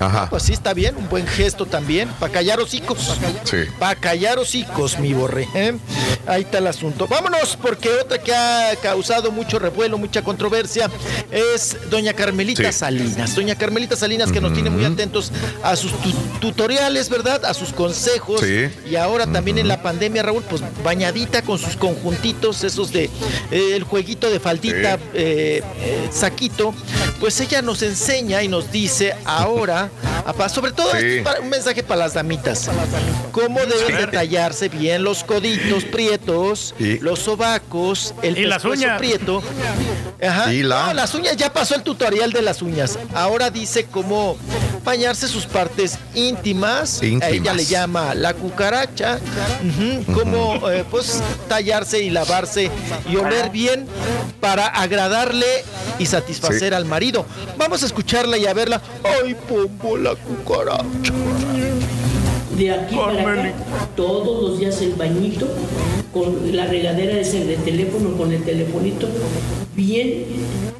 S1: Ajá.
S40: Pues sí, está bien, un buen gesto también, para callar hocicos.
S1: Sí.
S40: Para callar hocicos, mi borre. ¿eh? Ahí está el asunto. Vámonos, porque otra que ha causado mucho revuelo, mucha controversia, es doña Carmelita
S1: Sí.
S40: Salinas. Doña Carmelita Salinas que nos tiene muy atentos a sus tu- tutoriales, ¿verdad? A sus consejos.
S1: Sí.
S40: Y ahora también en la pandemia, Raúl, pues bañadita con sus conjuntitos, esos de eh, el jueguito de faldita,
S1: Sí.
S40: eh, eh, saquito, pues ella nos enseña y nos dice ahora, apa- sobre todo
S1: Sí.
S40: esto es para- un mensaje para las damitas, cómo deben detallarse bien los coditos prietos,
S1: Y-
S40: los sobacos, el
S2: Y las
S40: pescuezo
S2: uñas.
S40: prieto. Ajá.
S1: Y la-
S40: No, las uñas, ya pasó el tutorial de las uñas. Ahora dice cómo bañarse sus partes íntimas.
S1: Íntimas.
S40: A ella le llama la cucaracha. Cómo eh, pues tallarse y lavarse y oler bien para agradarle y satisfacer
S1: Sí.
S40: al marido. Vamos a escucharla y a verla. Ay, pombo la cucaracha.
S51: De aquí para acá, todos los días el bañito, con la regadera de ese de teléfono, con el telefonito, bien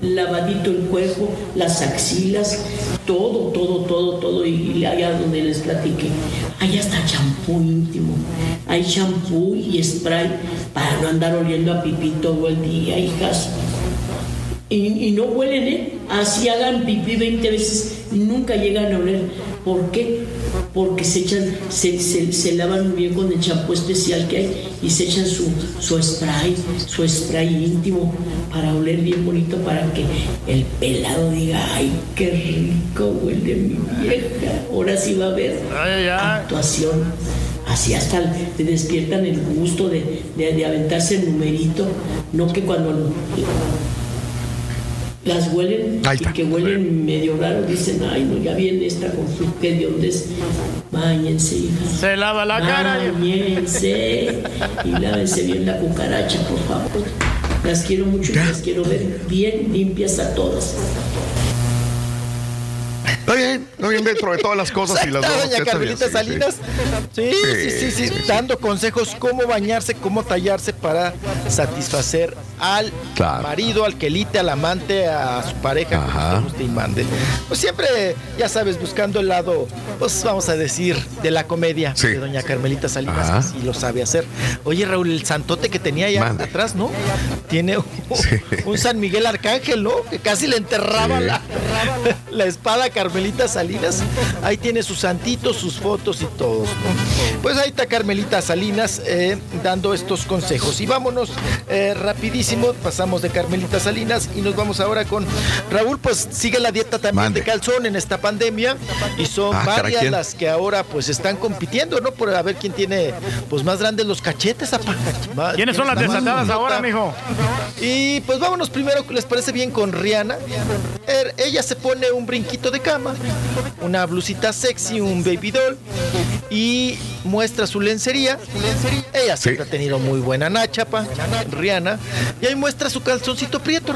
S51: lavadito el cuerpo, las axilas, todo, todo, todo, todo, y, allá donde les platiqué. Hay hasta champú íntimo, hay champú y spray para no andar oliendo a pipí todo el día, hijas. Y, y no huelen, ¿eh? Así hagan pipí 20 veces, nunca llegan a oler. ¿Por qué? Porque se echan, se, se- se lavan muy bien con el champú especial que hay y se echan su, su spray, su spray íntimo para oler bien bonito para que el pelado diga, ay, qué rico huele mi vieja. Ahora sí va a haber actuación. Así hasta te despiertan el gusto de, de- de aventarse el numerito, no que cuando las huelen y que huelen medio raro, dicen, ay no, ya viene esta con su que de dónde es. Báñense, hijas.
S2: Se lava la cara. y-
S51: Báñense y lávense bien la cucaracha, por favor. Las quiero mucho y las quiero ver bien limpias a todas.
S1: Está bien. No bien dentro de todas las cosas y las dos.
S40: doña Carmelita
S1: sí.
S40: Salinas. Sí, sí, sí, sí, dando consejos cómo bañarse, cómo tallarse para satisfacer al
S1: Claro.
S40: marido, al quelite, al amante, a su pareja, como
S1: Ajá.
S40: usted guste y mande. Pues siempre, ya sabes, buscando el lado, pues vamos a decir, de la comedia
S1: Sí.
S40: de doña Carmelita Salinas,
S1: Ajá.
S40: que sí lo sabe hacer. Oye, Raúl, el santote que tenía allá
S1: Mande.
S40: atrás, ¿no? Tiene un, un San Miguel Arcángel, ¿no? Que casi le enterraba la, la espada a Carmelita Salinas. Ahí tiene sus santitos, sus fotos y todos. ¿no? Pues ahí está Carmelita Salinas eh, dando estos consejos. Y vámonos eh, rapidísimo, pasamos de Carmelita Salinas y nos vamos ahora con Raúl, pues sigue la dieta también
S1: Mande.
S40: de calzón en esta pandemia y son
S1: Ah,
S40: varias las que ahora pues están compitiendo, ¿no? Por a ver quién tiene pues más grandes los cachetes. Ma-
S2: ¿Quiénes son las desatadas ahora, mijo?
S40: Y pues vámonos primero, ¿les parece bien con Rihanna? Er- ella se pone un brinquito de cama, una blusita sexy, un baby doll y muestra su lencería. Ella siempre ha tenido muy buena nacha, pa, Rihanna. Y ahí muestra su calzoncito prieto,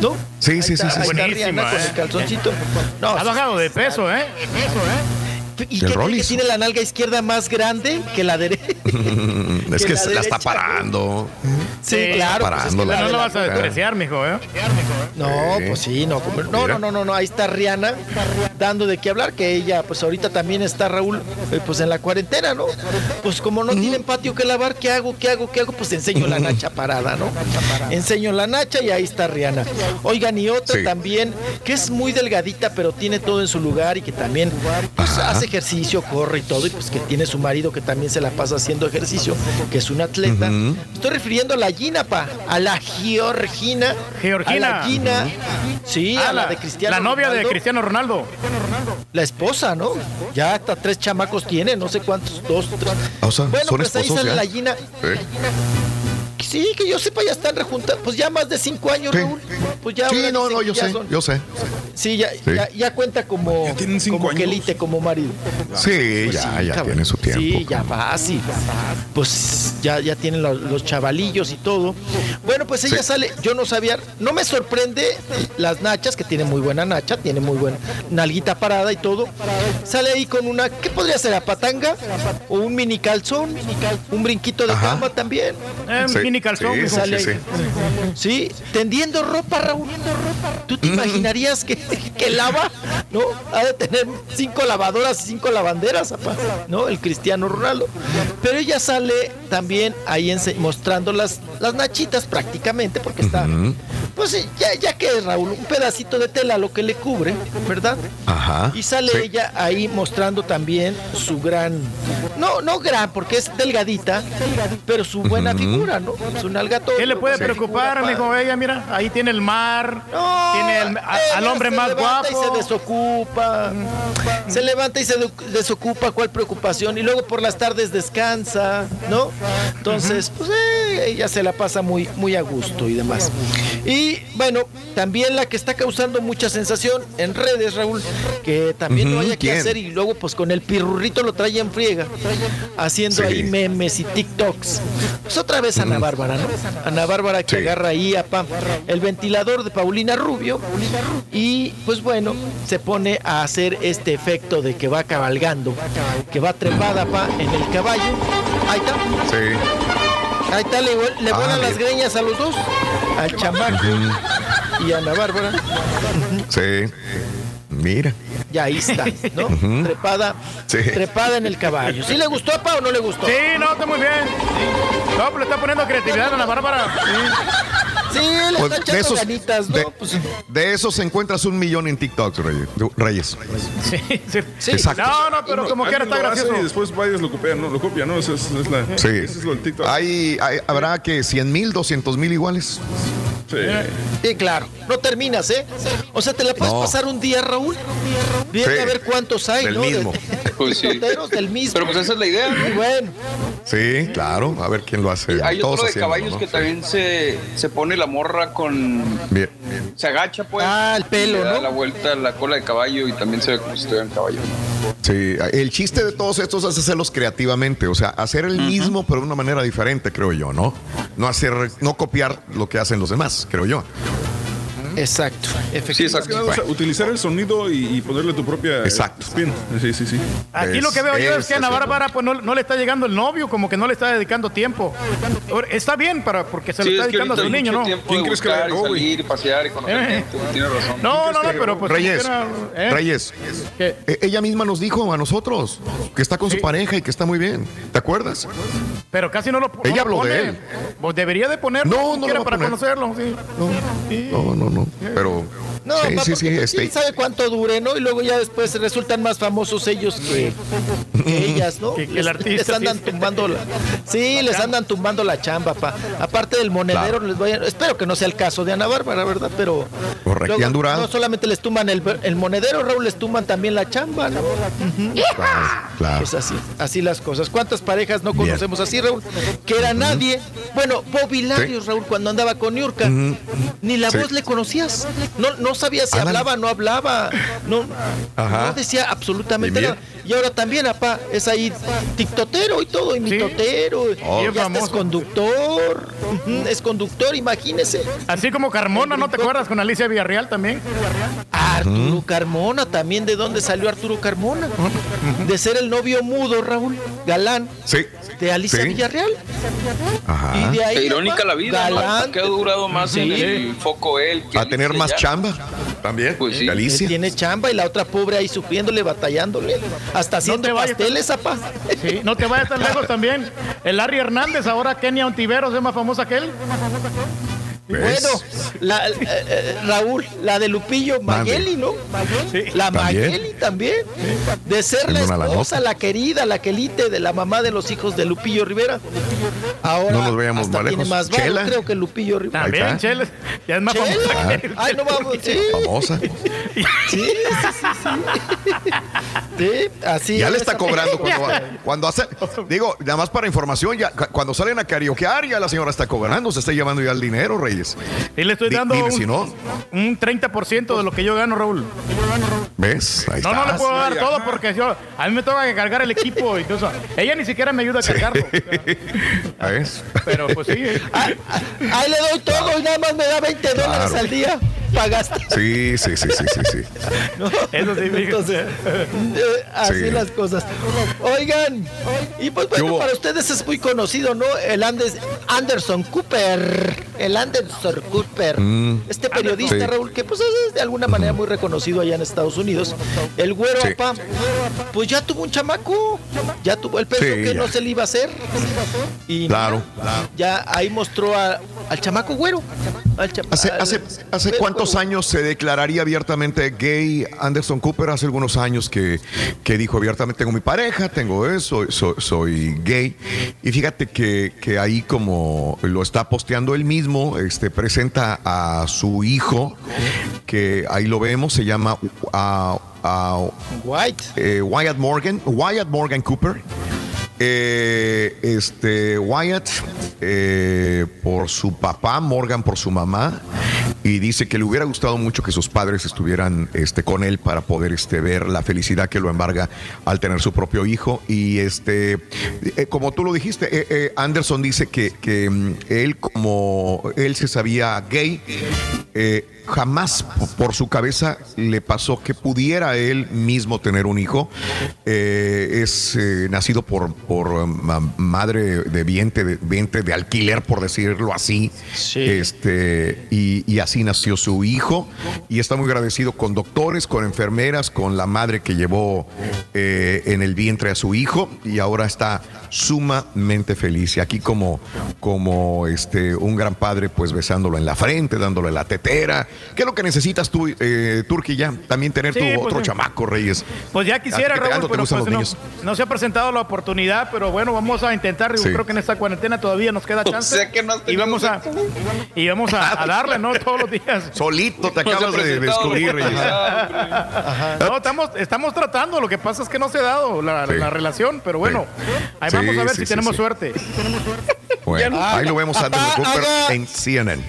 S40: ¿no?
S1: Sí, sí, sí, sí.
S40: Ahí está
S2: Buenísima,
S40: Rihanna con
S2: ¿eh?
S40: el calzoncito. No,
S2: Ha bajado de peso, ¿eh?
S40: ¿Y qué que tiene la nalga izquierda más grande que la derecha?
S1: es
S40: Que
S1: que
S40: la
S1: se la está parando.
S40: Sí, claro. pues, es que
S1: Parándola.
S40: la
S2: No lo vas a despreciar, mijo, ¿eh?
S40: No, pues sí, no, como- no, no, no, no, no, ahí está Rihanna dando de qué hablar, que ella, pues ahorita también está Raúl, eh, pues en la cuarentena, ¿no? Pues como no tienen patio que lavar, ¿qué hago? ¿Qué hago? ¿Qué hago? Pues enseño la nacha parada, ¿no? Enseño la nacha y ahí está Rihanna. Oigan, y otra
S1: Sí.
S40: también, que es muy delgadita, pero tiene todo en su lugar y que también pues,
S1: Ajá.
S40: Hace ejercicio, corre y todo, y pues que tiene su marido que también se la pasa haciendo ejercicio, que es un atleta. Estoy refiriendo a la Gina, pa, a la Georgina.
S2: Georgina.
S40: A la Gina. Sí,
S2: Ah,
S40: a la de Cristiano
S2: La novia de
S40: Ronaldo.
S2: Cristiano Ronaldo.
S40: La esposa, ¿no? Ya hasta tres chamacos tiene, no sé cuántos, dos, tres.
S1: O sea,
S40: bueno,
S1: son
S40: pues ahí
S1: esposos
S40: sale
S1: ya.
S40: la Gina.
S1: Eh.
S40: Sí, que yo sepa, ya están rejuntados. Pues ya más de cinco años,
S1: Sí.
S40: Raúl. Pues ya
S1: Sí, no, no, yo sé,
S40: son-
S1: yo sé.
S40: Sí, ya, Ya, ya cuenta como,
S4: Ya tienen cinco
S40: como
S4: años.
S40: quelite, como marido.
S1: Sí,
S40: Pues
S1: ya,
S40: sí,
S1: ya
S40: cabrón.
S1: tiene su tiempo.
S40: Sí, ya fácil. Pues ya, ya tienen los, los chavalillos y todo. Bueno, pues ella
S1: Sí.
S40: sale, yo no sabía, no me sorprende las nachas, que tiene muy buena nacha, tiene muy buena nalguita parada y todo. Sale ahí con una, ¿qué podría ser? ¿A patanga? ¿O un mini calzón? ¿Un brinquito de
S1: Ajá.
S40: cama también?
S2: Eh,
S1: Sí,
S2: mini calzón,
S1: sí,
S40: Sale
S1: sí,
S40: ahí.
S1: sí.
S40: Sí, tendiendo ropa, Raúl. ¿Tú te imaginarías que, que lava? ¿No? Ha de tener cinco lavadoras y cinco lavanderas, apa, ¿no? El Cristiano Ronaldo. Pero ella sale también ahí mostrando las, las nachitas prácticamente, porque está, pues sí, ya, ya que Raúl, un pedacito de tela lo que le cubre, ¿verdad?
S1: Ajá.
S40: Y sale
S1: Sí.
S40: ella ahí mostrando también su gran, no, no gran, porque es delgadita, pero su buena figura, ¿no? Su nalgatón.
S2: ¿Qué le puede
S40: su
S2: preocupar,
S40: figura
S2: mijo? Ella, mira, ahí tiene el mar,
S40: No,
S2: tiene el- a- al hombre
S40: se
S2: más
S40: levanta
S2: guapo.
S40: Y se desocupa. Se levanta y se de- desocupa, ¿cuál preocupación? Y luego por las tardes descansa, ¿no? Entonces, pues eh, ella se la pasa muy, muy a gusto y demás. Y bueno, también la que está causando mucha sensación en redes, Raúl, que también no haya que
S1: ¿quién?
S40: hacer y luego pues con el pirurrito lo trae en friega, haciendo
S1: Sí.
S40: ahí memes y TikToks. Pues otra vez Ana Bárbara, ¿no? Ana Bárbara que
S1: Sí.
S40: agarra ahí a Pam el ventilador de Paulina Rubio y pues bueno, se pone a hacer este efecto de que va cabalgando, que va trepada pa en el caballo. Ahí está,
S1: Sí.
S40: Ahí está, le, le
S1: Ah,
S40: vuelan las
S1: bien.
S40: greñas a los dos, al chamaco y a Ana Bárbara.
S1: Sí. Mira.
S40: Y ahí está, ¿no? Trepada,
S1: Sí.
S40: trepada en el caballo. ¿Sí le gustó Pa o no le gustó?
S2: Sí, no, está muy bien. No, pero le está poniendo creatividad a la Bárbara.
S40: Sí, le
S1: Pues,
S40: está
S1: de esos-
S40: ganitas, ¿no?
S1: de-
S40: Pues,
S1: De esos encuentras un millón en TikTok, Reyes. Reyes.
S2: Sí, sí.
S40: sí.
S1: Exacto.
S2: No, no, pero como quiera está gracioso.
S4: Y después varios lo copian, ¿no? Lo copian, ¿no? Eso es, es la,
S1: Sí.
S4: eso es lo del TikTok.
S1: Hay, hay- habrá que 100 mil, 200 mil iguales.
S4: Sí.
S40: Sí, claro. No terminas, ¿eh? O sea, te la puedes
S1: No.
S40: pasar un día, Raúl. Viene
S1: Sí.
S40: a ver cuántos hay,
S1: Del
S40: ¿no? De-
S1: mismo.
S6: Pues sí.
S40: Del mismo.
S6: Pero pues esa es la idea,
S40: Y
S6: ¿no?
S40: bueno,
S1: Sí, claro. A ver quién lo hace.
S6: Hay
S1: Todos
S6: otro de caballos
S1: ¿no?
S6: que también se, se pone la morra con.
S1: Bien.
S6: Se agacha, pues.
S40: Ah, el pelo,
S6: y le da
S40: ¿no?
S6: la vuelta a la cola de caballo y también se ve como si estuviera en caballo.
S1: Sí, el chiste de todos estos es hacerlos creativamente, o sea, hacer el mismo pero de una manera diferente, creo yo, ¿no? No hacer, no copiar lo que hacen los demás, creo yo.
S40: Exacto,
S4: Sí, exacto. Utilizar el sonido y, y ponerle tu propia
S1: Exacto.
S4: spin. Sí, sí, sí.
S2: Aquí lo que veo yo es que Ana Bárbara pues no, no le está llegando el novio, como que no le está dedicando tiempo. Está bien para porque se lo
S6: Sí,
S2: está
S6: es que
S2: dedicando a su niño, ¿no?
S6: tiempo de buscar y salir y pasear y conocer
S2: Eh.
S6: gente. Tiene razón.
S2: No, no, no, pero pues
S1: Reyes,
S2: quiera, ¿eh?
S1: Reyes, e- ella misma nos dijo a nosotros que está con su pareja y que está muy bien. ¿Te acuerdas?
S2: Pero casi no lo no
S1: Ella
S2: lo
S1: habló
S2: pone.
S1: de él.
S2: Pues debería de ponerlo
S1: No, no lo a
S2: para
S1: poner.
S2: conocerlo. Sí. Sí.
S1: No, no, Pero
S40: No,
S1: sí,
S40: pa,
S1: sí,
S40: porque
S1: sí, este,
S40: quién sabe cuánto dure, ¿no? Y luego ya después resultan más famosos ellos que, que ellas, ¿no?
S2: Que- que el
S40: Les-
S2: artista,
S40: Les andan
S2: sí.
S40: tumbando la, sí, les andan tumbando la chamba, pa. Aparte del monedero, les voy a- espero que no sea el caso de Ana Bárbara, ¿verdad? Pero
S1: Correcto,
S40: luego
S1: han durado.
S40: no solamente les tumban el, el monedero, Raúl, les tumban también la chamba, ¿no? Ujú.
S1: claro.
S40: Pues así, así las cosas. ¿Cuántas parejas no conocemos así, Raúl? Que era nadie. Bueno, Bobby Larios, Raúl, cuando andaba con Niurka, ni la
S1: Sí.
S40: voz le conocías. No, no sabía si hablaba, no hablaba. No,
S1: Ajá.
S40: no decía absolutamente nada. Y ahora también, apá, es ahí tiktotero y todo, y mitotero.
S1: Oh.
S40: Y ya hasta es conductor. Es conductor, imagínese.
S2: Así como Carmona, ¿no te acuerdas con Alicia Villarreal también?
S40: Arturo Carmona, también de dónde salió Arturo Carmona. De ser el novio mudo, Raúl, galán,
S1: Sí.
S40: de Alicia
S1: Sí.
S40: Villarreal.
S1: Ajá.
S40: Y de ahí,
S6: Qué irónica la vida, ¿no?
S40: galán.
S6: Que ha durado más en
S40: Sí.
S6: el foco él. que
S1: A tener más
S6: ya.
S1: chamba también.
S6: Pues sí.
S1: Galicia.
S40: Tiene chamba y la otra pobre ahí sufriéndole, batallándole. Hasta haciendo pasteles, apá.
S2: Sí, no te vayas tan lejos también. El Larry Hernández, ahora Kenia Ontiveros, es más famosa que él.
S1: ¿Ves?
S40: Bueno, la, eh, eh, Raúl, la de Lupillo. Mayeli, ¿no? La. Mayeli también. De ser la esposa, la querida, la quelite de la mamá de los hijos de Lupillo Rivera. Ahora
S1: No nos veamos
S40: hasta tiene más
S1: Chela.
S40: creo que Lupillo Rivera.
S2: También. Chela. Ya es más
S40: Chela.
S2: famosa que él.
S40: Ay, no vamos, sí.
S1: Famosa.
S40: Sí, sí, sí, sí. Sí, así
S1: Ya le
S40: es.
S1: está cobrando cuando, cuando hace. Digo, nada más para información, ya cu- cuando salen a karaokear, ya la señora está cobrando, se está llevando ya el dinero, Reyes.
S2: Y le estoy dando
S1: dime
S2: un,
S1: si no.
S2: un 30% de lo que yo gano, Raúl.
S1: ¿Ves? Ahí
S2: No, no le puedo dar todo porque yo, a mí me toca que cargar el equipo y todo eso. Ella ni siquiera me ayuda a cargarlo.
S1: ¿Ves?
S2: Pero pues sí.
S40: Ah, ah, Ahí le doy todo y nada más me da 20 dólares al día para gastar.
S1: Sí, sí, sí, sí, sí, sí.
S40: ¿no?
S2: Eso sí.
S40: Entonces, eh, así
S1: Sí.
S40: las cosas. Oigan, y pues bueno, para ustedes es muy conocido, ¿no? El Andes, Anderson Cooper. El Anderson Cooper.
S1: Mm.
S40: Este periodista,
S1: Sí.
S40: Raúl, que pues es de alguna manera muy reconocido allá en Estados Unidos. El güero,
S1: Sí.
S40: papá, pues ya tuvo un chamaco. Ya tuvo, él pensó
S1: Sí,
S40: que
S1: ya.
S40: no se le iba a hacer. Y
S1: Claro.
S40: mira, ya ahí mostró a- al chamaco güero. Al chama-
S1: ¿Hace,
S40: al-
S1: hace, hace
S40: güero,
S1: cuántos
S40: güero.
S1: años se declararía abiertamente gay Anderson Cooper? Hace algunos años que, que dijo abiertamente, tengo mi pareja, tengo eso, soy, soy gay. Y fíjate que, que ahí como lo está posteando él mismo, este, presenta a su hijo, que ahí lo vemos, se llama ah,
S40: White.
S1: eh, Wyatt Morgan, Wyatt Morgan Cooper. Eh, este Wyatt eh, por su papá, Morgan por su mamá, y dice que le hubiera gustado mucho que sus padres estuvieran este, con él para poder este, ver la felicidad que lo embarga al tener su propio hijo. Y este, eh, como tú lo dijiste, eh, eh, Anderson dice que, que, mm, él, como él se sabía gay, jamás por su cabeza le pasó que pudiera él mismo tener un hijo. Eh, es eh, nacido por, por um, ma- madre de vientre, de vientre de alquiler, por decirlo así. Este, y, y así nació su hijo. Y está muy agradecido con doctores, con enfermeras, con la madre que llevó eh, en el vientre a su hijo. Y ahora está sumamente feliz. Y aquí como, como este, un gran padre, pues besándolo en la frente, dándole la tetera. ¿Qué es lo que necesitas tú, eh, Turki, ya? También tener
S2: Sí,
S1: tu
S2: pues,
S1: otro
S2: sí.
S1: chamaco, Reyes.
S2: Pues ya quisiera,
S1: ¿A ti qué tanto
S2: Raúl, pero pues no, se ha presentado la oportunidad, pero bueno, vamos a intentar. Yo
S1: Sí.
S2: creo que en esta cuarentena todavía nos queda
S6: O
S2: chance.
S6: sea que no
S2: y vamos a y vamos a, a darle, ¿no? Todos los días.
S1: Solito te
S6: No
S1: acabas de descubrir, Reyes.
S2: No, estamos, estamos tratando, lo que pasa es que no se ha dado la,
S1: Sí.
S2: la relación, pero bueno, ahí
S1: Sí,
S2: vamos a ver
S1: sí,
S2: si
S1: sí,
S2: tenemos
S1: sí.
S2: suerte.
S1: Bueno, ahí lo vemos a Cooper
S40: haga-
S1: en CNN.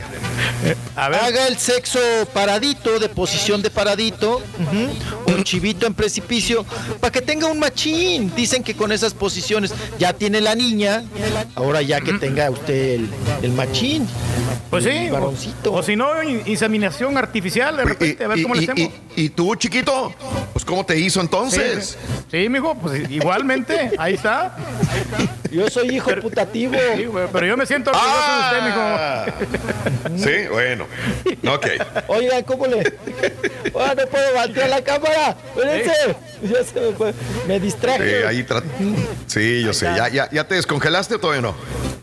S2: A ver,
S40: Haga el sexo paradito, de posición de paradito. ujú. un chivito en precipicio para que tenga un machín. Dicen que con esas posiciones ya tiene la niña, ahora ya que tenga usted el, el machín.
S2: Pues sí,
S40: el
S2: o,
S40: varoncito.
S2: o si no, in- inseminación artificial de repente, a ver cómo le
S1: y,
S2: hacemos.
S1: y- y tú, chiquito, pues ¿cómo te hizo entonces?
S2: Sí, sí, mijo, pues igualmente, ahí está.
S40: Yo soy hijo putativo.
S2: Sí, güey, pero yo me siento orgulloso
S1: Ah.
S2: de usted, mijo.
S1: Sí, bueno. Ok.
S40: Oigan, ¿cómo le.? Ah, no puedo voltear la cámara. Espérense. Ya se me fue. Me distraje.
S1: Sí, ahí tra- sí, yo sé. ¿Ya, ya, ya te descongelaste o todavía no?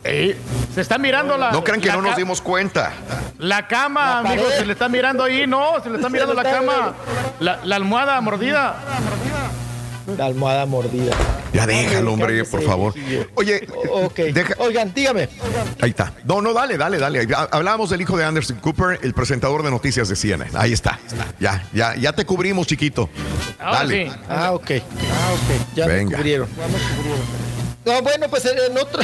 S2: Se está mirando la.
S1: No crean que
S2: la
S1: no nos dimos cuenta.
S2: La cama,
S40: La pared.
S2: se le está mirando ahí, no, se le está
S40: Se
S2: mirando
S40: le
S2: la
S40: está
S2: cama. La, la almohada mordida.
S40: La almohada mordida.
S1: Ya déjalo, hombre, por favor.
S40: viejillo.
S1: Oye, deja-
S40: Oigan, dígame.
S1: ahí está. No, no, dale, dale, dale. Ha- Hablábamos del hijo de Anderson Cooper, el presentador de noticias de CNN. Ahí está. Ya, ya, ya te cubrimos, chiquito. Dale.
S40: Ah, ok. Ah, ok. Ya
S1: Venga.
S40: me cubrieron. No, bueno, pues en otro,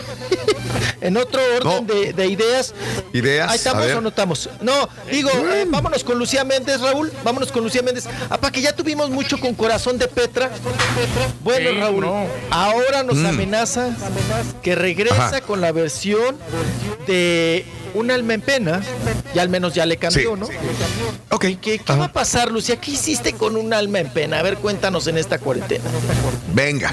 S40: en otro orden
S1: No.
S40: de, de ideas.
S1: Ideas,
S40: Ahí estamos o no estamos. No, digo, eh, vámonos con Lucía Méndez, Raúl. Vámonos con Lucía Méndez. para que ya tuvimos mucho con Corazón de Petra. Bueno,
S2: Sí,
S40: Raúl,
S2: no.
S40: ahora nos
S1: Mm.
S40: amenaza que regresa
S1: Ajá.
S40: con la versión de Un alma en pena. Ya al menos ya le cambió,
S1: Sí.
S40: ¿no?
S1: Ok.
S40: ¿Qué, qué va a pasar, Lucía? ¿Qué hiciste con un alma en pena? A ver, cuéntanos en esta cuarentena.
S1: Venga.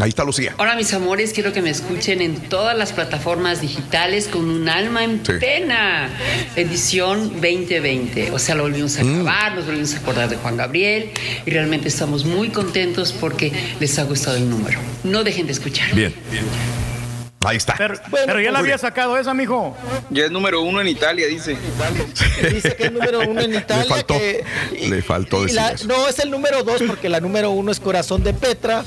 S1: Ahí está Lucía.
S52: Hola mis amores, quiero que me escuchen en todas las plataformas digitales con un alma en
S1: Sí.
S52: pena. Edición 2020. O sea, lo volvimos a
S1: Mm.
S52: grabar, nos volvimos a acordar de Juan Gabriel y realmente estamos muy contentos porque les ha gustado el número. No dejen de escuchar.
S1: Bien. Ahí está.
S2: Pero, pero ya la había sacado esa, mijo.
S6: Ya es número uno en Italia, dice.
S40: Dice que es número uno en Italia.
S1: Le faltó,
S40: que- y-
S1: le faltó
S40: y
S1: decir
S40: la-
S1: eso.
S40: No, es el número dos porque la número uno es Corazón de Petra.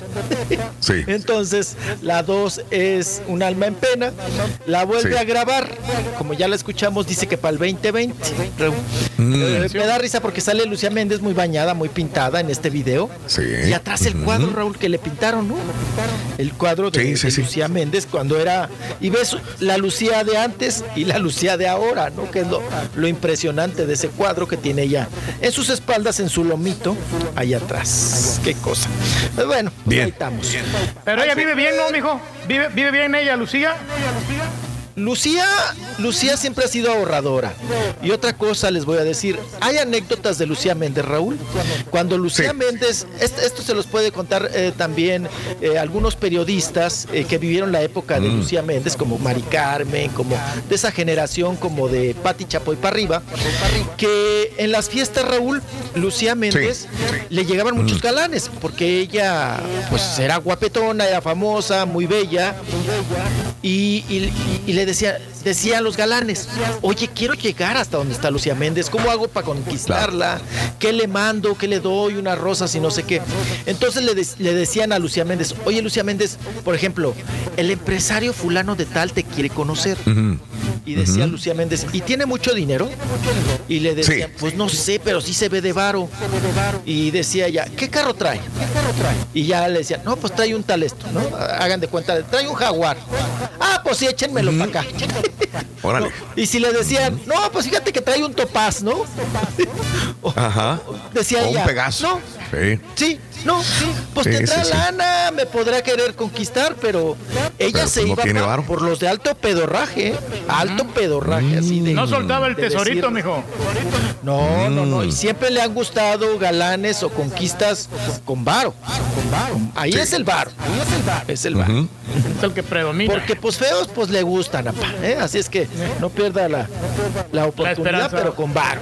S1: Sí.
S40: Entonces, la dos es Un alma en pena. La vuelve
S1: Sí.
S40: a grabar. Como ya la escuchamos, dice que para el 2020. Raúl.
S1: Mm.
S40: Eh, me da risa porque sale Lucía Méndez muy bañada, muy pintada en este video.
S1: Sí.
S40: Y atrás el cuadro, Raúl, que le pintaron, ¿no? El cuadro de,
S1: Sí, sí,
S40: de
S1: sí.
S40: Lucía Méndez cuando era. Y ves la Lucía de antes y la Lucía de ahora, ¿no? Que es lo, lo impresionante de ese cuadro que tiene ella en sus espaldas, en su lomito, ahí atrás. Qué cosa. Pues bueno, pues
S1: Bien.
S40: ahí estamos.
S2: Pero ella vive bien, ¿no, mijo? ¿Vive, vive bien ella, Lucía?
S40: Lucía, Lucía siempre ha sido ahorradora. Y otra cosa les voy a decir, hay anécdotas de Lucía Méndez, Raúl. Cuando Lucía
S1: Sí.
S40: Méndez, est- esto se los puede contar eh, también eh, algunos periodistas eh, que vivieron la época de
S1: Mm.
S40: Lucía Méndez, como Mari Carmen, como de esa generación, como de Patti Chapoy para arriba, que en las fiestas, Raúl, Lucía Méndez le llegaban
S1: Mm.
S40: muchos galanes, porque ella pues era guapetona, era famosa, muy bella, y, y- y le decía, decía a los galanes, oye, quiero llegar hasta donde está Lucía Méndez, ¿cómo hago para conquistarla? ¿Qué le mando? ¿Qué le doy? Unas rosas y no sé qué. Entonces le, de- le decían a Lucía Méndez, oye Lucía Méndez, por ejemplo, el empresario fulano de tal te quiere conocer. Y decía. Lucía Méndez, ¿y tiene mucho dinero? Y le decían,
S1: Sí.
S40: pues no sé, pero sí se ve de varo. Y decía ella, ¿qué carro trae? Y ya le decían, no, pues trae un tal esto, ¿no? Hagan de cuenta, trae un jaguar. Ah, pues sí, échenmelo para acá.
S1: Órale.
S40: Y si le decían, no, pues fíjate que trae un topaz, ¿no?
S1: Ajá.
S40: Decía
S1: O un Pegaso.
S40: no,
S1: Sí.
S40: Sí, no, pues
S1: Sí,
S40: tendrá
S1: sí, sí.
S40: lana, me podrá querer conquistar, pero ella
S1: Pero,
S40: se
S1: pues,
S40: iba
S1: tiene varo.
S40: por los de alto pedorraje, ¿eh? alto pedorraje, así de.
S2: No soltaba el
S40: de
S2: tesorito,
S40: decir-
S2: mijo.
S40: No, no, no, y
S1: Mm.
S40: siempre le han gustado galanes o conquistas con varo. Con varo. Ahí
S1: Sí.
S40: es el varo, es el varo.
S1: Ujú.
S2: Es el que predomina.
S40: Porque pues feos pues le gustan, apa, ¿eh? así es que no pierda la, la oportunidad, pero con bar,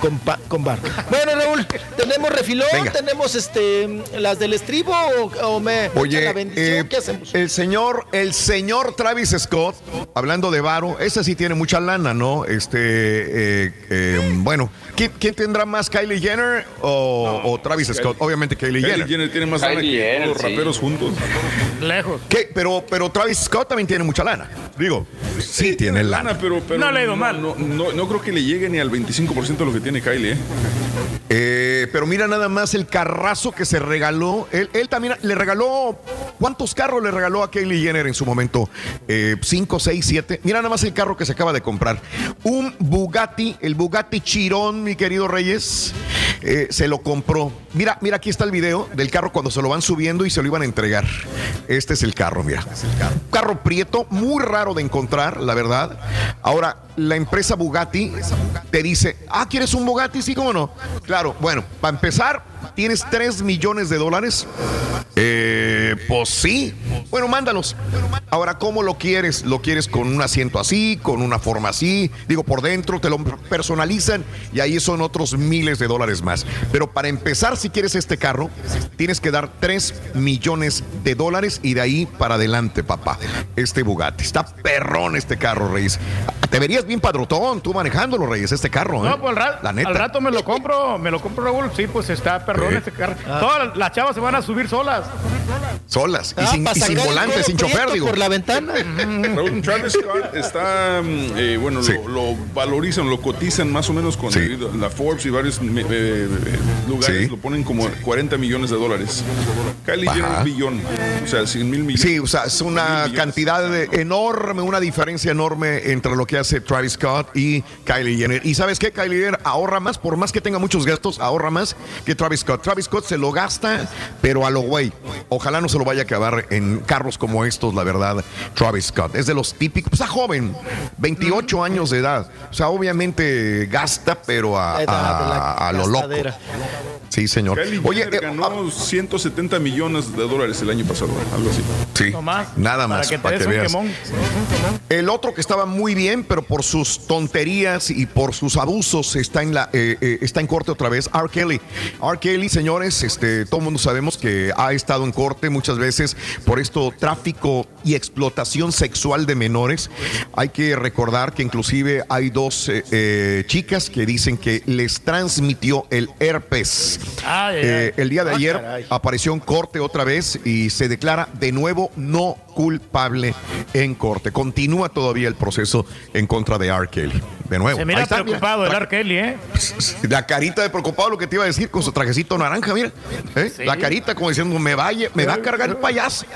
S40: con, pa- con bar. Bueno, Raúl, tenemos refilón,
S1: Venga.
S40: tenemos este las del estribo o, o me echan
S1: Oye,
S40: la bendición,
S1: eh,
S40: ¿qué hacemos?
S1: el señor, el señor Travis Scott, hablando de Varo, ese sí tiene mucha lana, ¿no? Este, eh, eh, bueno, ¿quién, quién tendrá más, Kylie Jenner o, o Travis Scott? Obviamente Kylie,
S4: Kylie
S1: Jenner.
S4: Jenner tiene más lana que
S6: Jenner,
S4: todos los
S6: sí.
S4: raperos juntos.
S2: Lejos.
S1: ¿Qué? Pero, pero Travis Scott también tiene mucha lana. Digo, sí, tiene lana.
S4: pero, pero
S2: No le ha ido mal.
S4: No, no, no creo que le llegue ni al 25% de lo que tiene Kylie, ¿eh?
S1: Eh, pero mira nada más el carrazo que se regaló. Él, él también le regaló. ¿Cuántos carros le regaló a Kylie Jenner en su momento? Eh, cinco, seis, siete. Mira nada más el carro que se acaba de comprar. Un Bugatti, el Bugatti Chirón, mi querido Reyes. eh, se lo compró. mira, mira, aquí está el video del carro cuando se lo van subiendo y se lo iban a entregar. Este es el carro, mira. Carro prieto, muy raro de encontrar, la verdad. Ahora, la empresa Bugatti te dice, ah, ¿quieres un Bugatti? Sí, cómo no. Claro, bueno, para empezar, ¿tienes 3 millones de dólares? Eh, pues sí. Bueno, mándalos. Ahora, ¿cómo lo quieres? ¿Lo quieres con un asiento así, con una forma así? Digo, por dentro te lo personalizan y ahí son otros miles de dólares más. Pero para empezar, si quieres este carro, tienes que dar 3 millones de dólares y de ahí para adelante, papá. Este Bugatti. Está perrón este carro, Reyes. Te bien padrotón tú manejándolo, Reyes, este carro. ¿eh?
S2: No, pues al, ra-
S1: La neta.
S2: al rato me lo compro, me lo compro Raúl. Sí, pues está perrón este carro.
S40: Ah.
S2: Todas las chavas se van a subir solas.
S1: Solas. Y
S40: Ah,
S1: sin, y sin volante, sin chofer, digo.
S40: Por la ventana.
S4: Raúl, Travis Scott está, mm, eh, bueno,
S1: Sí.
S4: lo, lo valorizan, lo cotizan más o menos con
S1: Sí.
S4: la Forbes y varios eh, eh, lugares,
S1: Sí.
S4: lo ponen como 40 millones de dólares. Kylie
S1: Ajá.
S4: Jenner un billón, o sea, 100 mil millones.
S1: Sí, o sea, es una cantidad de- enorme, una diferencia enorme entre lo que hace Travis Scott y Kylie Jenner. Y sabes qué, Kylie Jenner ahorra más, por más que tenga muchos gastos, ahorra más que Travis Scott. Travis Scott se lo gasta, pero a lo güey. Ojalá no se lo vaya a acabar en carros como estos, la verdad, Travis Scott. Es de los típicos, pues, está joven, 28 años de edad. O sea, obviamente gasta, pero a, a- a lo loco. Sí, señor.
S4: Kylie
S1: Oye,
S4: Jenner
S1: eh,
S4: ganó 170 millones de dólares el año pasado, algo así.
S1: Sí, nada
S2: para
S1: más,
S2: que te
S1: para que veas.
S2: quemón.
S1: El otro que estaba muy bien, pero por sus tonterías y por sus abusos está en la eh, eh, está en corte otra vez. R. Kelly. R. Kelly, señores, este, todo el mundo sabemos que ha estado en corte muchas veces por esto tráfico y explotación sexual de menores. Hay que recordar que inclusive hay dos eh, chicas que dicen que les transmitió el herpes.
S2: Ay, ay, ay.
S1: el día de
S2: Ah,
S1: ayer apareció en corte otra vez y se declara de nuevo no culpable en corte. Continúa todavía el proceso en contra de R. Kelly. De nuevo.
S2: Se mira
S1: está, mira.
S2: preocupado el R. Kelly, ¿eh?
S1: La carita de preocupado, lo que te iba a decir, con su trajecito naranja, mira. ¿Eh?
S2: Sí.
S1: La carita como diciendo, me va, a lle- me va a cargar el payaso.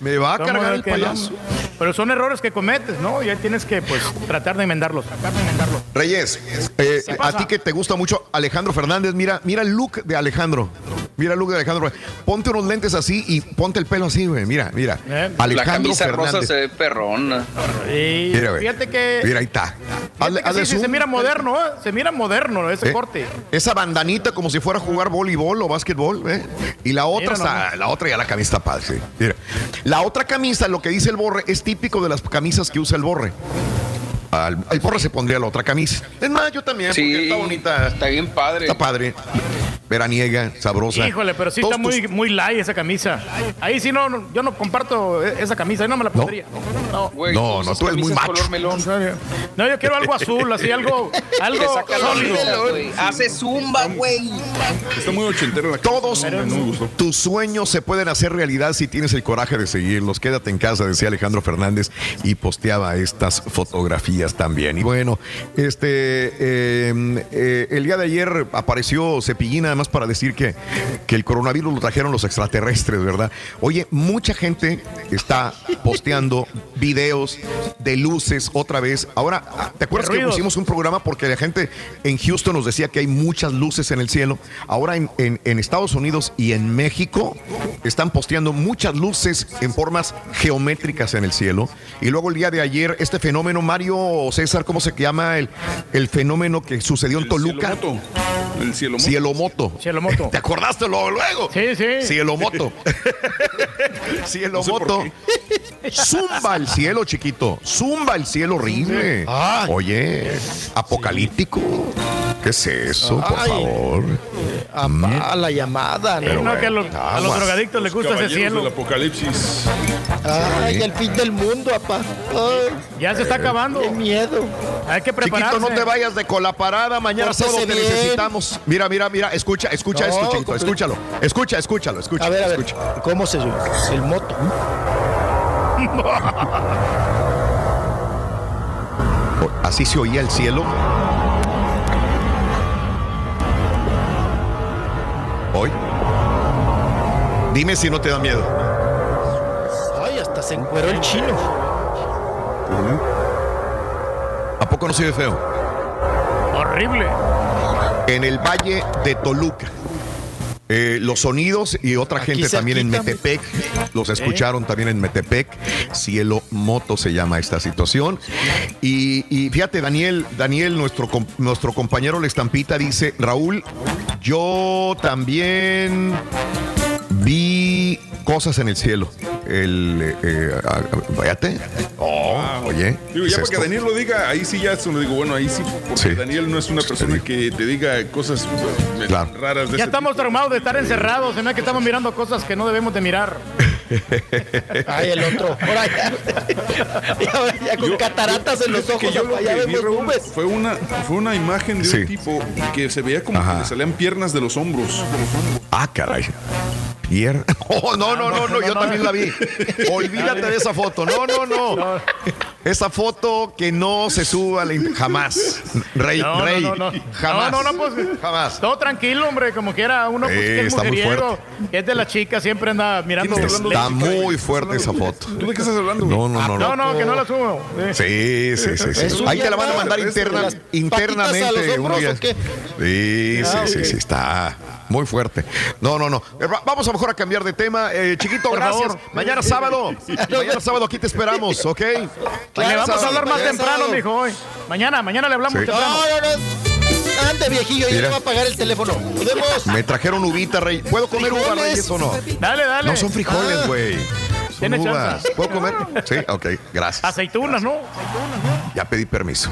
S1: Me va a
S2: ¿Cómo
S1: cargar el payaso.
S2: Pero son errores que cometes, ¿no? Y ahí tienes que, pues, tratar de enmendarlos. Tratar de enmendarlos.
S1: Reyes, eh,
S2: ¿Qué
S1: a ti que te gusta mucho Alejandro Fernández, mira, mira el look de Alejandro. Mira el look de Alejandro. Ponte unos lentes así y ponte el pelo así, güey. Mira, mira.
S2: Eh.
S6: La
S1: Alejandro
S6: camisa rosa
S1: Fernández.
S6: se ve perrona.
S2: Y
S1: Mira, güey.
S2: fíjate que,
S1: Mira, ahí está.
S2: Fíjate
S1: Hazle-
S2: que
S1: hazle
S2: sí, sí, se mira moderno, ¿eh? Se mira moderno ese
S1: Eh,
S2: corte.
S1: Esa bandanita como si fuera a jugar voleibol o básquetbol, ¿eh? Y la otra, está- la otra ya la camisa padre, sí. Mira. La otra camisa, lo que dice el borre, es típico de las camisas que usa el borre. Al- el borre se pondría la otra camisa. Es más, yo también, porque
S6: Sí,
S1: está bonita.
S6: está bien padre.
S1: Está padre. Veraniega, sabrosa.
S2: Híjole, pero sí
S1: Todos
S2: está muy,
S1: tus-
S2: muy light esa camisa. Ahí sí no, no, yo no comparto e- esa camisa, ahí no me la pondría. No,
S1: No, tú eres muy macho.
S6: color melón.
S2: No, yo quiero algo azul, así algo, algo sólido.
S6: Hace zumba, güey.
S4: Está muy ochentero la
S1: Todos tus sueños se pueden hacer realidad si tienes el coraje de seguirlos. Quédate en casa, decía Alejandro Fernández y posteaba estas fotografías también. Y bueno, este eh, eh, el día de ayer apareció Cepillín nada más para decir que, que el coronavirus lo trajeron los extraterrestres, ¿verdad? Oye, mucha gente está posteando videos de luces otra vez. Ahora, ¿te acuerdas que hicimos un programa porque la gente en Houston nos decía que hay muchas luces en el cielo? Ahora en, en- en Estados Unidos y en México están posteando muchas luces en formas geométricas en el cielo. Y luego el día de ayer, este fenómeno, Mario César, ¿cómo se llama? El, el fenómeno que sucedió en
S4: El
S1: Toluca.
S4: Cielomoto. El cielo
S1: Cielomoto.
S2: Cielomoto.
S1: ¿Te acordaste luego? luego?
S2: Sí, sí.
S1: Cielomoto. Cielomoto. Zumba el cielo, chiquito. Zumba el cielo horrible.
S40: Ay.
S1: Oye, apocalíptico. ¿Qué es eso, por
S40: Ay.
S1: favor?
S40: Apá, la llamada, ¿no?
S2: no, que a los, a drogadictos les gusta ese
S4: Caballeros del
S2: cielo.
S4: apocalipsis.
S40: Ay, el fin del mundo, apá. Ay,
S2: Ya se está acabando.
S40: Miedo.
S2: Hay que prepararse.
S1: Chiquito, no te vayas de cola parada. Mañana
S40: Pórtese
S1: todos te
S40: bien.
S1: necesitamos. Mira, mira, mira. Escucha, escucha
S40: No,
S1: esto, chiquito. Escúchalo. Escucha, escúchalo, escucha.
S40: A ver, a ver,
S1: escucha.
S40: ¿cómo se llama? El moto.
S1: Así se oía el cielo. Hoy. Dime si no te da miedo.
S40: Ay, hasta se encueró el chino.
S1: ¿A ve feo?
S2: Horrible.
S1: En el valle de Toluca. Eh, los sonidos y otra
S40: Aquí
S1: gente también en Metepec, los escucharon también en Metepec, Cielo Moto se llama esta situación. Y, y fíjate, Daniel, Daniel, nuestro, nuestro compañero La Estampita, dice, Raúl, yo también vi cosas en el cielo. El, eh, eh, ah, váyate. Oh, oye.
S4: Digo,
S1: ¿qué
S4: ya
S1: es
S4: para que
S1: esto?
S4: Daniel lo diga, ahí sí ya es donde digo, bueno, ahí sí, porque
S1: Sí.
S4: Daniel no es una persona que te diga cosas eh,
S1: Claro.
S4: raras de
S2: Ya
S4: ese
S2: estamos traumados de estar encerrados, se me hace que estamos mirando cosas que no debemos de mirar.
S40: Ay, el otro. Por allá. Y ahora ya con cataratas en los
S4: que
S40: ojos.
S4: yo lo
S40: allá
S4: que vi,
S40: vemos
S4: Raúl,
S40: nubes.
S4: fue una, fue una imagen de
S1: Sí.
S4: un tipo que se veía como que le salían piernas de los hombros.
S1: Ah, caray. Pier- Oh, no, no, no, no, yo también la vi. Olvídate de esa foto. No, no, no. Esa foto que no se suba jamás. Rey, rey.
S2: no, no.
S1: Jamás.
S2: No, no, no, pues.
S1: Jamás.
S2: Todo tranquilo, hombre, como quiera. Uno pues,
S1: Eh,
S2: que es
S1: está muy
S2: mujeriego, que es de la chica, siempre anda mirando.
S1: Está muy fuerte esa foto.
S4: ¿Tú de qué estás hablando?
S1: No, no, no.
S2: No, no, que no la subo.
S1: Sí, sí, sí. Ahí te la van a mandar
S40: ¿es de
S1: interna,
S40: las patitas a
S1: internamente. Sí, sí,
S40: Ah,
S1: sí, sí, está muy fuerte. No, no, no. Eh, va- Vamos a mejor a cambiar de tema. Eh, chiquito,
S2: Por
S1: gracias.
S2: favor.
S1: Mañana sábado. Mañana sábado aquí te esperamos, ¿ok?
S2: le
S1: Mañana
S2: vamos a hablar más temprano, mijo, hoy. Mañana, mañana le hablamos
S1: Sí.
S2: temprano.
S40: No, no, no. Ande, viejillo, ya no va a pagar el teléfono. Podemos.
S1: Me trajeron uvita, Rey. ¿Puedo comer uva,
S40: Frijoles.
S1: Reyes, o no?
S2: Dale, dale.
S1: No son frijoles,
S40: Ah.
S1: güey. Son
S2: Tiene
S1: uvas.
S2: chance.
S1: ¿Puedo comer? Sí, ok, gracias.
S2: Aceitunas, ¿no?
S1: Ya pedí permiso.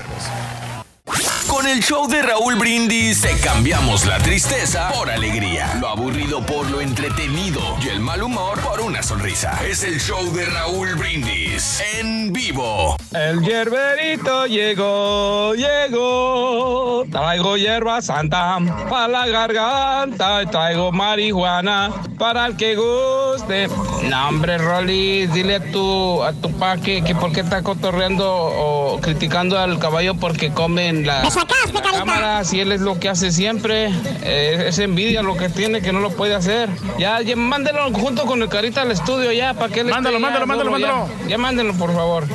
S9: Con el show de Raúl Brindis te cambiamos la tristeza por alegría, lo aburrido por lo entretenido y el mal humor por una sonrisa. Es el show de Raúl Brindis en vivo.
S42: El hierberito llegó, llegó. Traigo hierba santa para la garganta. Traigo marihuana para el que guste. No, hombre, Rolly, dile tu, a tu pa que, que por qué está cotorreando o criticando al caballo porque comen la cámara. Si él es lo que hace siempre. Eh, es envidia lo que tiene que no lo puede hacer. Ya, ya mándelo junto con el carita al estudio ya, para que le
S2: Mándalo,
S42: esté ya
S2: mándalo, mándalo,
S42: duro, ya.
S2: mándalo.
S42: Ya mándenlo, por favor.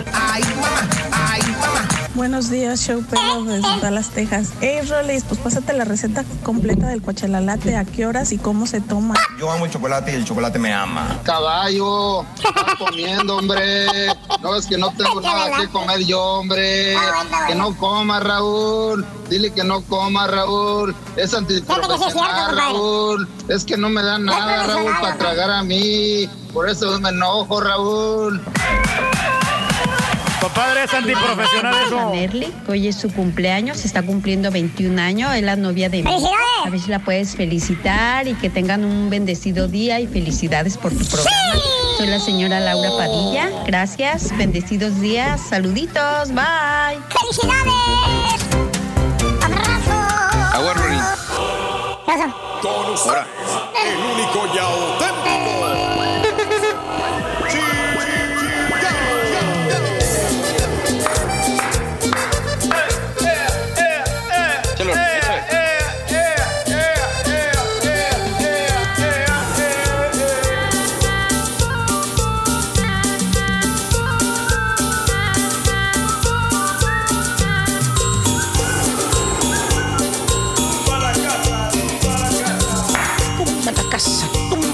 S53: Buenos días, show perro desde Dallas, Texas. Hey, Rolis, pues pásate la receta completa del cochalalate, a qué horas y cómo se toma.
S54: Yo amo el chocolate y el chocolate me ama.
S32: Caballo, estás comiendo, hombre. No es que no tengo nada que comer yo, hombre. Que no coma, Raúl. Dile que no coma, Raúl. Es antiprofesional, Raúl. Es que no me da nada, Raúl, para tragar a mí. Por eso me enojo, Raúl.
S2: Compadre, es antiprofesional eso.
S55: Hoy es su cumpleaños, está cumpliendo 21 años, es la novia de. A ver si la puedes felicitar y que tengan un bendecido día y felicidades por tu programa. Soy la señora Laura Padilla, gracias, bendecidos días, saluditos, bye.
S3: ¡Felicidades! ¡Abrazo!
S6: Agua,
S19: usted, el único y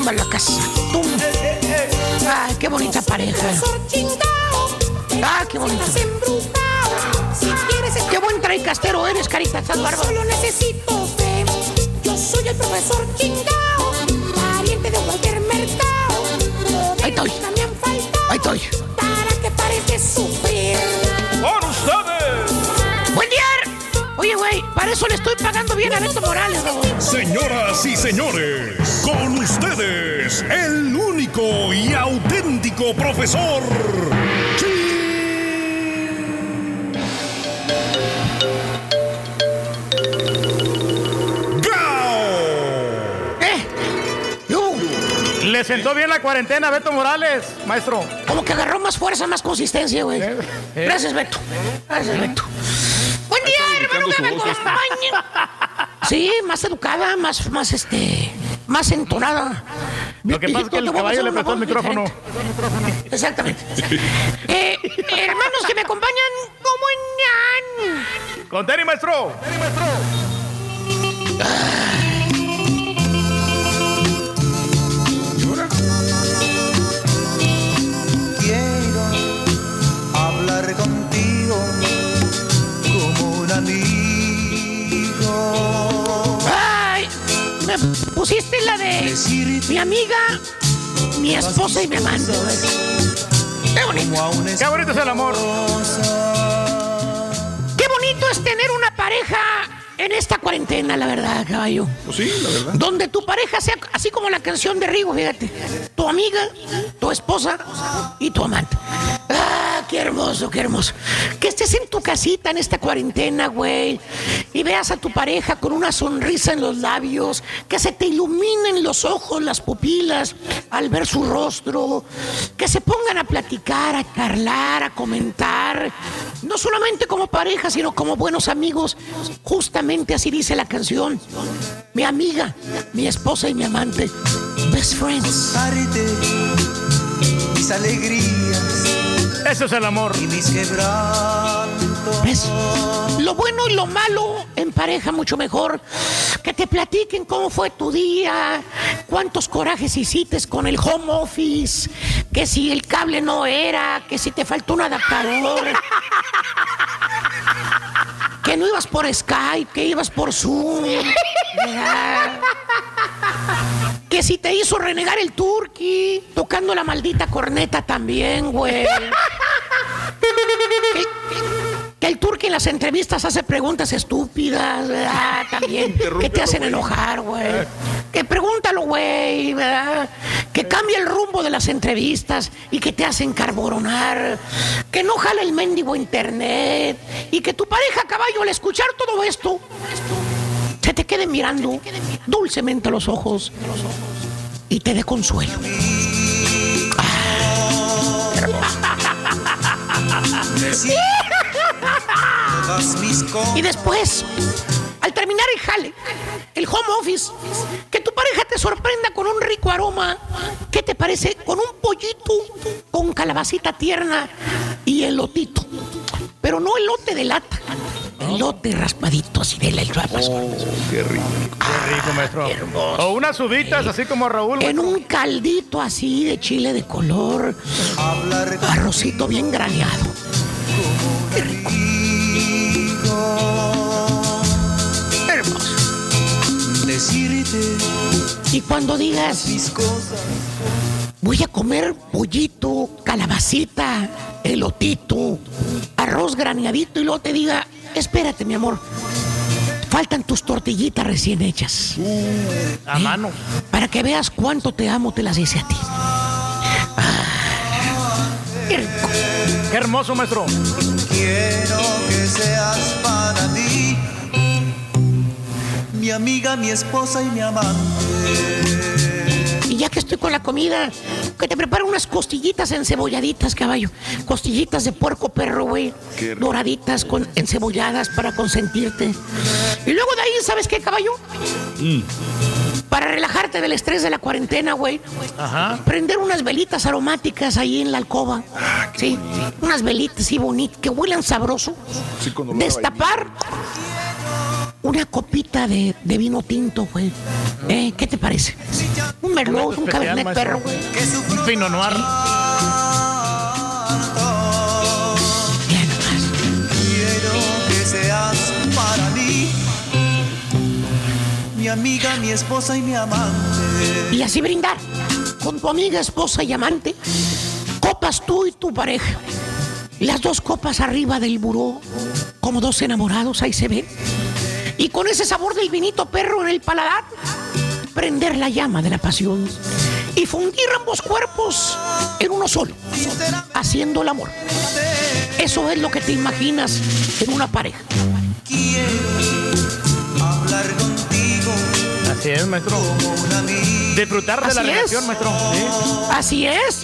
S7: tumba la casa, tumba. Ay, qué bonita pareja. Ah, qué bonito. Qué buen traicastero eres, carita, estás bárbaro.
S3: Solo necesito fe. Yo soy el profesor chingao, pariente de cualquier mercado.
S7: Ahí estoy. Ahí estoy.
S3: para que pares de sufrir.
S2: ¡Con ustedes!
S7: Oye, güey, para eso le estoy pagando bien a Beto Morales, Raúl.
S19: Señoras y señores, con ustedes, el único y auténtico profesor.
S7: ¿Eh? Yo,
S2: Le sentó bien la cuarentena a Beto Morales, maestro.
S7: como que agarró más fuerza, más consistencia, güey.
S2: Eh.
S7: Gracias, Beto. Gracias, Beto. Que me acompañe. Sí, más educada, más, más, este, más entonada.
S2: Lo que pasa es que el
S7: Te voy a
S2: caballo le prestó el
S7: voz
S2: micrófono.
S7: diferente. Exactamente. Eh, hermanos que me acompañan, ¿cómo están?
S2: Con Terry, maestro.
S7: Me pusiste la de mi amiga, mi esposa y mi amante. Qué bonito.
S2: Qué bonito es el amor.
S7: Qué bonito es tener una pareja en esta cuarentena, la verdad, caballo.
S4: Pues sí, la verdad.
S7: Donde tu pareja sea así como la canción de Rigo, fíjate. Tu amiga, tu esposa y tu amante. Ah, qué hermoso, qué hermoso. Que estés en tu casita en esta cuarentena, güey. Y veas a tu pareja con una sonrisa en los labios. Que se te iluminen los ojos, las pupilas al ver su rostro. Que se pongan a platicar, a charlar, a comentar. No solamente como pareja, sino como buenos amigos. Justamente así dice la canción. Mi amiga, mi esposa y mi amante. Best friends.
S56: mis alegrías
S2: Eso es el amor.
S56: y mis quebrantos.
S7: ¿Ves? Lo bueno y lo malo en pareja mucho mejor. Que te platiquen cómo fue tu día, cuántos corajes hiciste con el home office, que si el cable no era, que si te faltó un adaptador. Que no ibas por Skype, que ibas por Zoom. Que si te hizo renegar el tocando la maldita corneta también, güey. Que, que el turqui en las entrevistas hace preguntas estúpidas, ¿verdad? También. Que te hacen enojar, güey. Que pregúntalo, güey, ¿verdad? Que cambia el rumbo de las entrevistas y que te hacen carboronar. Que no jala el mendigo internet. Y que tu pareja caballo al escuchar todo esto se te quede mirando dulcemente a los ojos y te dé consuelo. Y después, al terminar el jale, el home office, que tu pareja te sorprenda con un rico aroma. ¿Qué te parece? Con un pollito, con calabacita tierna y elotito. Pero no elote de lata, elote raspadito así de la rapas.
S4: Qué rico.
S2: Qué rico, maestro. O unas subitas, así como Raúl.
S7: En
S2: maestro.
S7: un caldito así de chile de color, arrocito bien graneado. Qué rico. Hermoso.
S56: decirte
S7: Y cuando digas, voy a comer pollito, calabacita, elotito, arroz graneadito, y luego te diga, espérate, mi amor, faltan tus tortillitas recién hechas.
S2: A mano.
S7: Para que veas cuánto te amo, te las hice a ti. Ah, qué rico.
S2: Qué hermoso, maestro.
S56: quiero que seas para mí mi amiga, mi esposa y mi amante.
S7: Ya que estoy con la comida, que te preparo unas costillitas encebolladitas, caballo. Costillitas de puerco perro, güey. Doraditas, con, encebolladas para consentirte. Y luego de ahí, ¿sabes qué, caballo? Para relajarte del estrés de la cuarentena, güey.
S2: Ajá.
S7: Prender unas velitas aromáticas ahí en la alcoba. sí, unas velitas así bonitas, que huelan sabroso.
S4: Sí,
S7: Destapar una copita de, de vino tinto, güey. Eh, ¿Qué te parece? Un merlot, un cabernet perro, güey.
S2: Un Pinot Noir.
S7: Bien.
S56: Quiero que seas para mí mi amiga, mi esposa y mi amante.
S7: Y así brindar con tu amiga, esposa y amante. Copas tú y tu pareja. Las dos copas arriba del buró, como dos enamorados, ahí se ve. Y con ese sabor del vinito perro en el paladar, prender la llama de la pasión y fundir ambos cuerpos en uno solo, haciendo el amor. Eso es lo que te imaginas en una pareja.
S56: Quiero hablar contigo
S2: Así es, maestro. Disfrutar de la
S7: es.
S2: relación, maestro. Sí.
S7: Así es.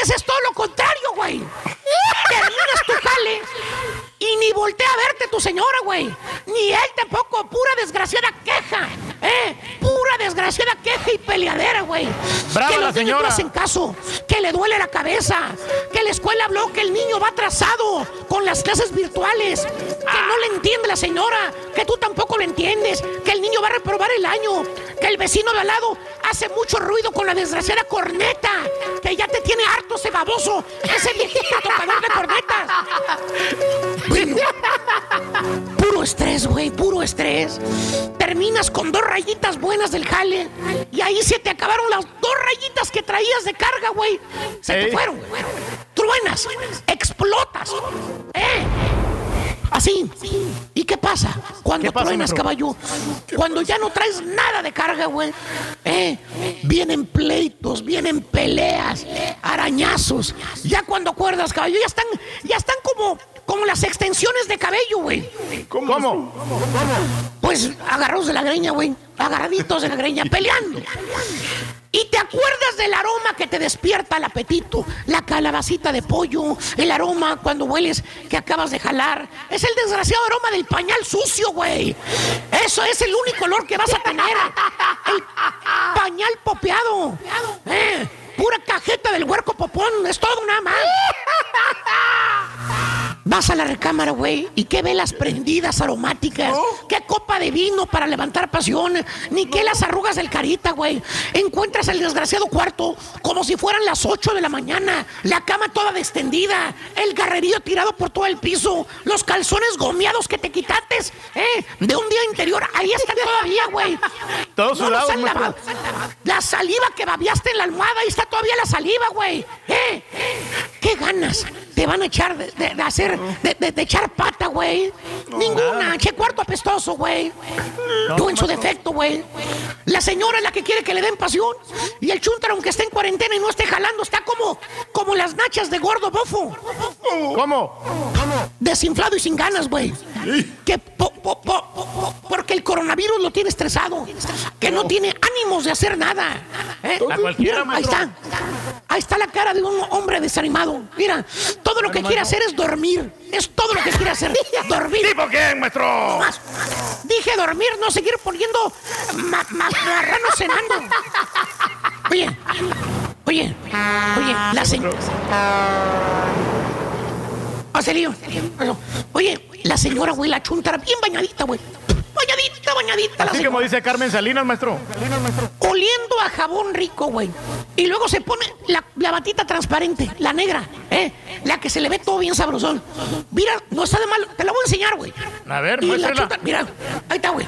S7: Tienes es todo lo contrario, güey. Terminas tu jale y ni voltea a verte tu señora, güey. Ni él tampoco, pura desgraciada queja. ¡Eh! Pura desgraciada queja y peleadera, güey.
S2: Brava
S7: que
S2: la
S7: los niños no
S2: señora.
S7: hacen caso, que le duele la cabeza, que la escuela habló que el niño va atrasado con las clases virtuales, que no le entiende la señora, que tú tampoco lo entiendes, que el niño va a reprobar el año, que el vecino de al lado hace mucho ruido con la desgraciada corneta, que ya te tiene harto ese baboso, ese viejito tocador de cornetas. Bueno, puro estrés, güey, puro estrés. Terminas con dos rayitas buenas del jale y ahí se te acabaron las dos rayitas que traías de carga, güey. Se te fueron, güey. Truenas, explotas. ¿Eh? Así. ¿Y qué pasa? Cuando
S2: ¿Qué pasa,
S7: truenas, caballo. Cuando ya no traes nada de carga, güey. ¿Eh? Vienen pleitos, vienen peleas, arañazos. Ya cuando acuerdas, caballo, ya están, ya están como, como las extensiones de cabello, güey.
S2: ¿Cómo?
S7: Pues agarrados de la greña, güey. Agarraditos de la greña, peleando. Y te acuerdas del aroma que te despierta el apetito. La calabacita de pollo, el aroma cuando hueles que acabas de jalar. Es el desgraciado aroma del pañal sucio, güey. Eso es el único olor que vas a tener. El pañal popeado. Eh, pura cajeta del huerco popón. Es todo nada más. Vas a la recámara, güey, y qué velas prendidas aromáticas, qué copa de vino para levantar pasión, ni qué las arrugas del carita, güey. Encuentras el desgraciado cuarto como si fueran las 8 de la mañana, la cama toda extendida, el garrerío tirado por todo el piso, los calzones gomeados que te quitaste, ¿eh? De un día interior, ahí están todavía, güey.
S2: Todos
S7: No los
S2: sudados,
S7: lavado. La saliva que babiaste en la almohada, ahí está todavía la saliva, güey. ¿Eh? ¿Qué ganas te van a echar de, de- de hacer, de, echar pata, güey? Ninguna. Che cuarto apestoso, güey. Tú en su defecto, güey. La señora es la que quiere que le den pasión. Y el chuntaro, aunque esté en cuarentena y no esté jalando, está como, como las nachas de gordo bofo.
S2: ¿Cómo?
S7: Desinflado y sin ganas, güey. Que po- po- po- po- porque el coronavirus lo tiene estresado. Que no tiene ánimos de hacer nada. ¿eh?
S2: A cualquiera,
S7: Mira, ahí está. Ahí está la cara de un hombre desanimado. Mira, todo lo que quiere hacer es dormir. Es todo lo que quiere hacer. Dormir.
S2: ¿Tipo qué, maestro?
S7: No más. Dije dormir, no seguir poniendo ma- ma- marranos cenando. Oye, oye, oye, la señora. Marcelillo. Oye, la señora, güey, la chuntara, bien bañadita, güey. Bañadita, bañadita.
S2: Así como dice Carmen Salinas, maestro.
S7: Oliendo a jabón rico, güey. Y luego se pone la, la batita transparente, la negra, ¿eh? La que se le ve todo bien sabrosón. Mira, no está de mal. Te la voy a enseñar, güey.
S2: A ver,
S7: Y la chuta, mira, ahí está, güey.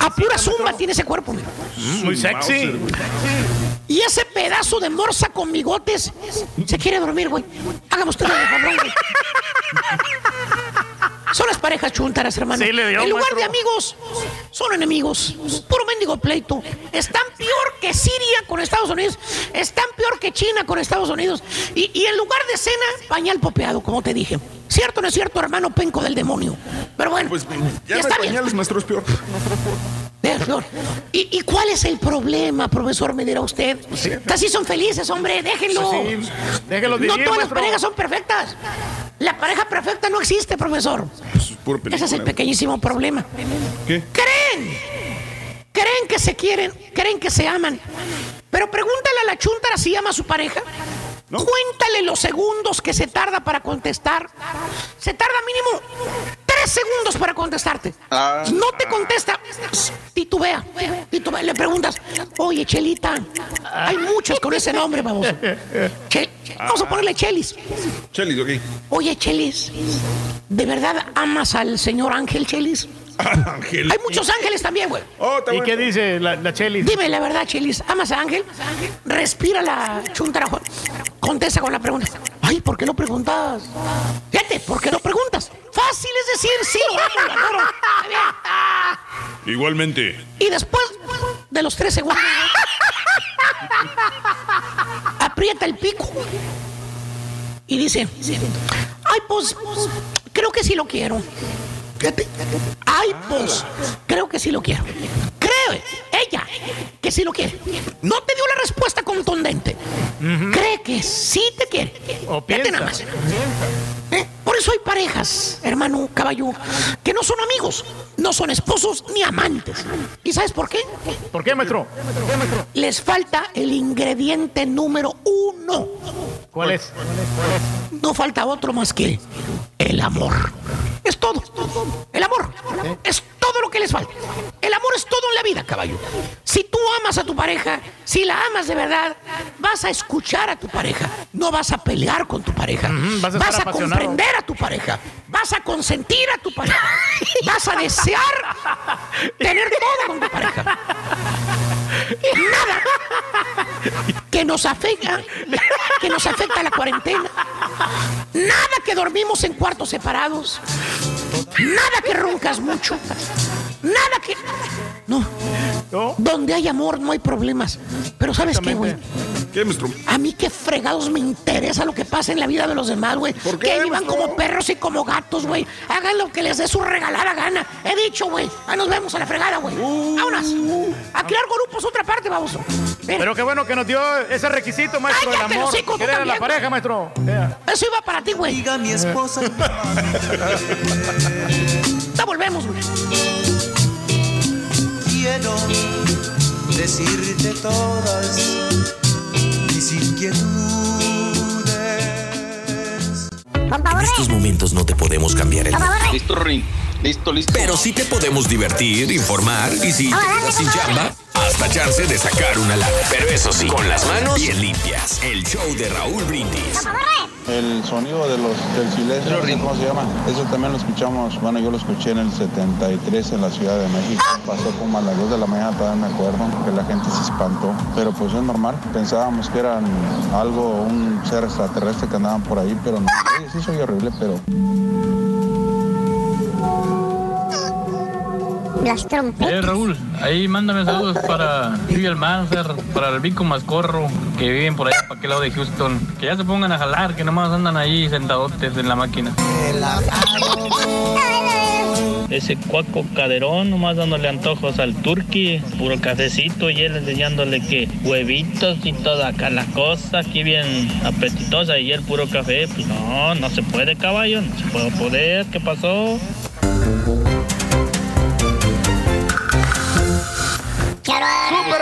S7: A pura zumba tiene ese cuerpo, mira.
S2: Muy sexy.
S7: Y ese pedazo de morsa con bigotes se quiere dormir, güey. Hágame usted el favor, güey. Son las parejas chuntaras, hermano.
S2: Sí, le dio,
S7: en lugar
S2: maestro.
S7: de amigos, son enemigos. Puro mendigo pleito. Están peor que Siria con Estados Unidos. Están peor que China con Estados Unidos. Y, y en lugar de cena, pañal popeado, como te dije. ¿Cierto o no es cierto, hermano penco del demonio? Pero bueno,
S4: Pues ya
S7: ya
S4: no
S7: está
S4: hay
S7: bien.
S4: pañales, maestro, es peor.
S7: ¿Y, y cuál es el problema, profesor? Me dirá usted. Así son felices, hombre, déjenlo.
S2: Sí. Déjenlos
S7: no todas las parejas son perfectas. La pareja perfecta no existe, profesor.
S4: Puro
S7: Ese es el pequeñísimo problema.
S4: ¿Qué?
S7: ¿Creen? ¿Creen que se quieren? ¿Creen que se aman? Pero pregúntale a la chuntara si ama a su pareja. Cuéntale los segundos que se tarda para contestar. Se tarda mínimo tres segundos para contestarte.
S6: Ah.
S7: No te contesta. Titubea. Titubea. Le preguntas, oye, Chelita. Hay muchos con ese nombre, vamos. Che- vamos a ponerle Chelis.
S4: Chelis, ok.
S7: Oye, Chelis, ¿de verdad amas al señor Ángel Chelis?
S4: Ángel.
S7: Hay muchos ángeles también, güey.
S4: Oh,
S2: ¿Y
S4: bueno.
S2: qué dice la, la Chelis?
S7: Dime la verdad, Chelis. ¿Amas a Ángel? Respira la chuntara. Contesta con la pregunta. Ay, ¿por qué no preguntas? Fíjate, ¿por qué no preguntas? Fácil es decir, sí, lo amo, lo adoro. Está bien.
S4: Igualmente.
S7: Y después de los tres segundos, aprieta el pico y dice, ay, pues, creo que sí lo quiero. Ay, pues, creo que sí lo quiero. Ella que sí lo quiere. No te dio la respuesta contundente. Cree que sí te quiere.
S2: O piensa.
S7: nada más. ¿Eh? Por eso hay parejas, hermano caballo, que no son amigos, no son esposos ni amantes. ¿Y sabes por qué?
S2: ¿Por qué, maestro?
S7: Les falta el ingrediente número uno.
S2: ¿Cuál es?
S7: No falta otro más que el amor. Es todo. El amor. Es todo lo que les falta. El amor es todo en la vida, caballo. Si tú amas a tu pareja, si la amas de verdad, vas a escuchar a tu pareja. No vas a pelear con tu pareja.
S2: vas a
S7: vas a comprender a tu pareja. Vas a consentir a tu pareja. Vas a desear tener todo con tu pareja. Nada que nos afecta, que nos afecta la cuarentena. Nada que dormimos en cuartos separados. Nada que roncas mucho. Nada que. No. Donde hay amor no hay problemas. Pero ¿sabes qué, güey?
S4: ¿Qué, maestro?
S7: A mí qué fregados me interesa lo que pasa en la vida de los demás, güey. Que vivan como perros y como gatos, güey. Hagan lo que les dé su regalada gana. He dicho, güey. Ahí nos vemos a la fregada, güey. Vámonos. A crear grupos otra parte, baboso.
S2: Pero qué bueno que nos dio ese requisito, maestro, del amor.
S7: hocico, tú
S2: ¿Qué era la pareja, maestro?
S7: Eso iba para ti, güey.
S56: Diga mi esposa.
S7: Ya volvemos, güey.
S56: Quiero decirte todas mis inquietudes.
S9: En estos momentos no te podemos cambiar el
S6: Listo, Rin. Listo, listo.
S9: Pero sí te podemos divertir, informar y si te quedas sin chamba, hasta chance de sacar una lana. Pero eso sí, con las manos bien limpias. El show de Raúl Brindis.
S57: El sonido de los, del silencio, no sé ¿cómo se llama? Eso también lo escuchamos, bueno, yo lo escuché en el 73 en la Ciudad de México. Pasó como a las 2 de la mañana, todavía me acuerdo, que la gente se espantó. Pero pues es normal, pensábamos que eran algo, un ser extraterrestre que andaban por ahí, pero no. Sí, sí soy horrible, pero...
S3: Las trompetas.
S58: Eh, Raúl, ahí mándame saludos para Trivial Manzer, para el Vico Mascorro, que viven por allá para aquel lado de Houston. Que ya se pongan a jalar, que nomás andan ahí sentadotes en la máquina. Ese cuaco caderón, nomás dándole antojos al turqui, puro cafecito y él enseñándole que huevitos y toda acá la cosa, aquí bien apetitosa y él puro café. Pues no, no se puede caballo, no se puede poder, ¿qué pasó?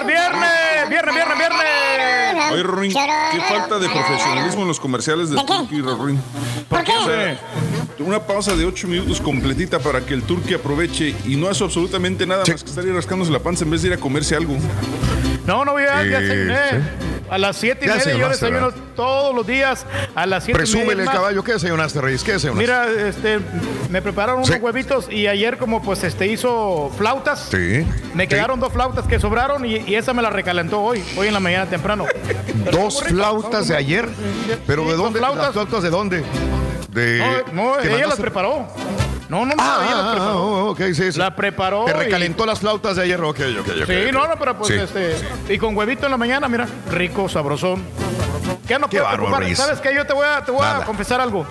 S2: ¡Super viernes! ¡Viernes, viernes, viernes!
S4: Oye, Rorín, qué falta de profesionalismo en los comerciales del Turqui, Rorín.
S2: ¿Por qué?
S4: O sea, una pausa de ocho minutos completita para que el Turqui aproveche y no hace absolutamente nada más que estar ahí rascándose la panza en vez de ir a comerse algo.
S2: No, no, ya, ya
S4: Sí,
S2: desayuné.
S4: sí.
S2: A las siete y
S1: Ya
S2: media yo desayuno
S1: ¿verdad?
S2: todos los días a las siete y
S1: Presúmele
S2: media.
S1: el caballo. ¿Qué desayunaste, Reyes? ¿Qué desayunaste?
S2: Mira, este, me prepararon
S1: Sí.
S2: unos huevitos y ayer como pues este hizo flautas.
S1: Sí.
S2: Me
S1: Sí.
S2: quedaron dos flautas que sobraron y, y esa me la recalentó hoy, hoy en la mañana temprano.
S1: Dos flautas de ayer. ¿Pero
S2: Sí,
S1: de dónde?
S2: flautas.
S1: ¿Las flautas de dónde? De,
S2: No, no,
S1: ¿que
S2: ella las preparó. No, no, no,
S1: Ah,
S2: ella las
S1: ah,
S2: preparó.
S1: ah, ok, sí, sí.
S2: La preparó.
S1: Te
S2: y-
S1: recalentó las flautas de ayer. Ok, ok, ok.
S2: Sí, no, no, pero pues
S1: Sí.
S2: este. Y con huevito en la mañana, mira, rico, sabrosón. ¿Qué no
S1: Qué
S2: puedo
S1: bárbaro,
S2: preocupar?
S1: Reyes.
S2: ¿Sabes qué? Yo te voy a, te voy a
S1: Nada.
S2: confesar algo.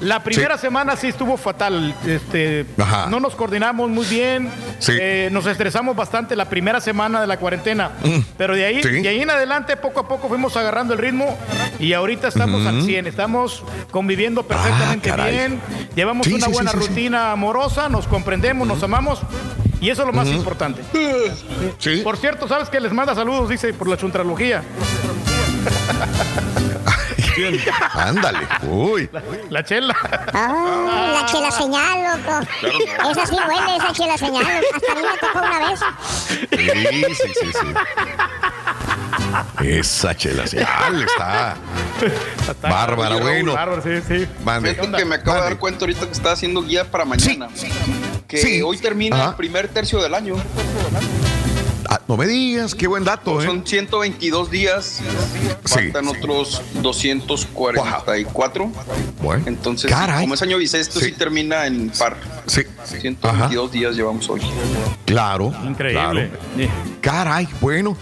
S2: La primera semana sí estuvo fatal. Este,
S1: Ajá.
S2: no nos coordinamos muy bien.
S1: Sí.
S2: Eh, nos estresamos bastante la primera semana de la cuarentena.
S1: Mm.
S2: Pero de ahí,
S1: Sí.
S2: de ahí en adelante, poco a poco fuimos agarrando el ritmo y ahorita estamos al 100. Estamos conviviendo perfectamente
S1: Ah,
S2: bien. Llevamos una buena rutina amorosa, nos comprendemos, nos amamos. Y eso es lo más importante. Por cierto, ¿sabes que les manda saludos? Dice, por la chuntralogía.
S1: Ándale. Uy.
S2: La chela.
S3: Ah, la chela señal, loco. Esa sí huele, esa chela señal. Hasta a mí me tocó una vez.
S1: Sí, sí, sí, sí. Esa chela señal está. Bárbara, bueno.
S2: Bárbaro, sí, sí.
S1: Mande.
S6: Fíjate que me acabo de dar cuenta ahorita que está haciendo guía para mañana. Que
S1: Sí.
S6: hoy termina
S1: Ajá.
S6: el primer tercio del año.
S1: Ah, no me digas, qué buen dato, ¿eh?
S6: Son 122 días. Faltan otros 244.
S1: Bueno.
S6: Entonces,
S1: Caray.
S6: como es año bisiesto, sí. termina en par.
S1: Sí.
S6: 122 días llevamos hoy.
S1: Claro.
S2: Increíble.
S1: claro. Caray, bueno.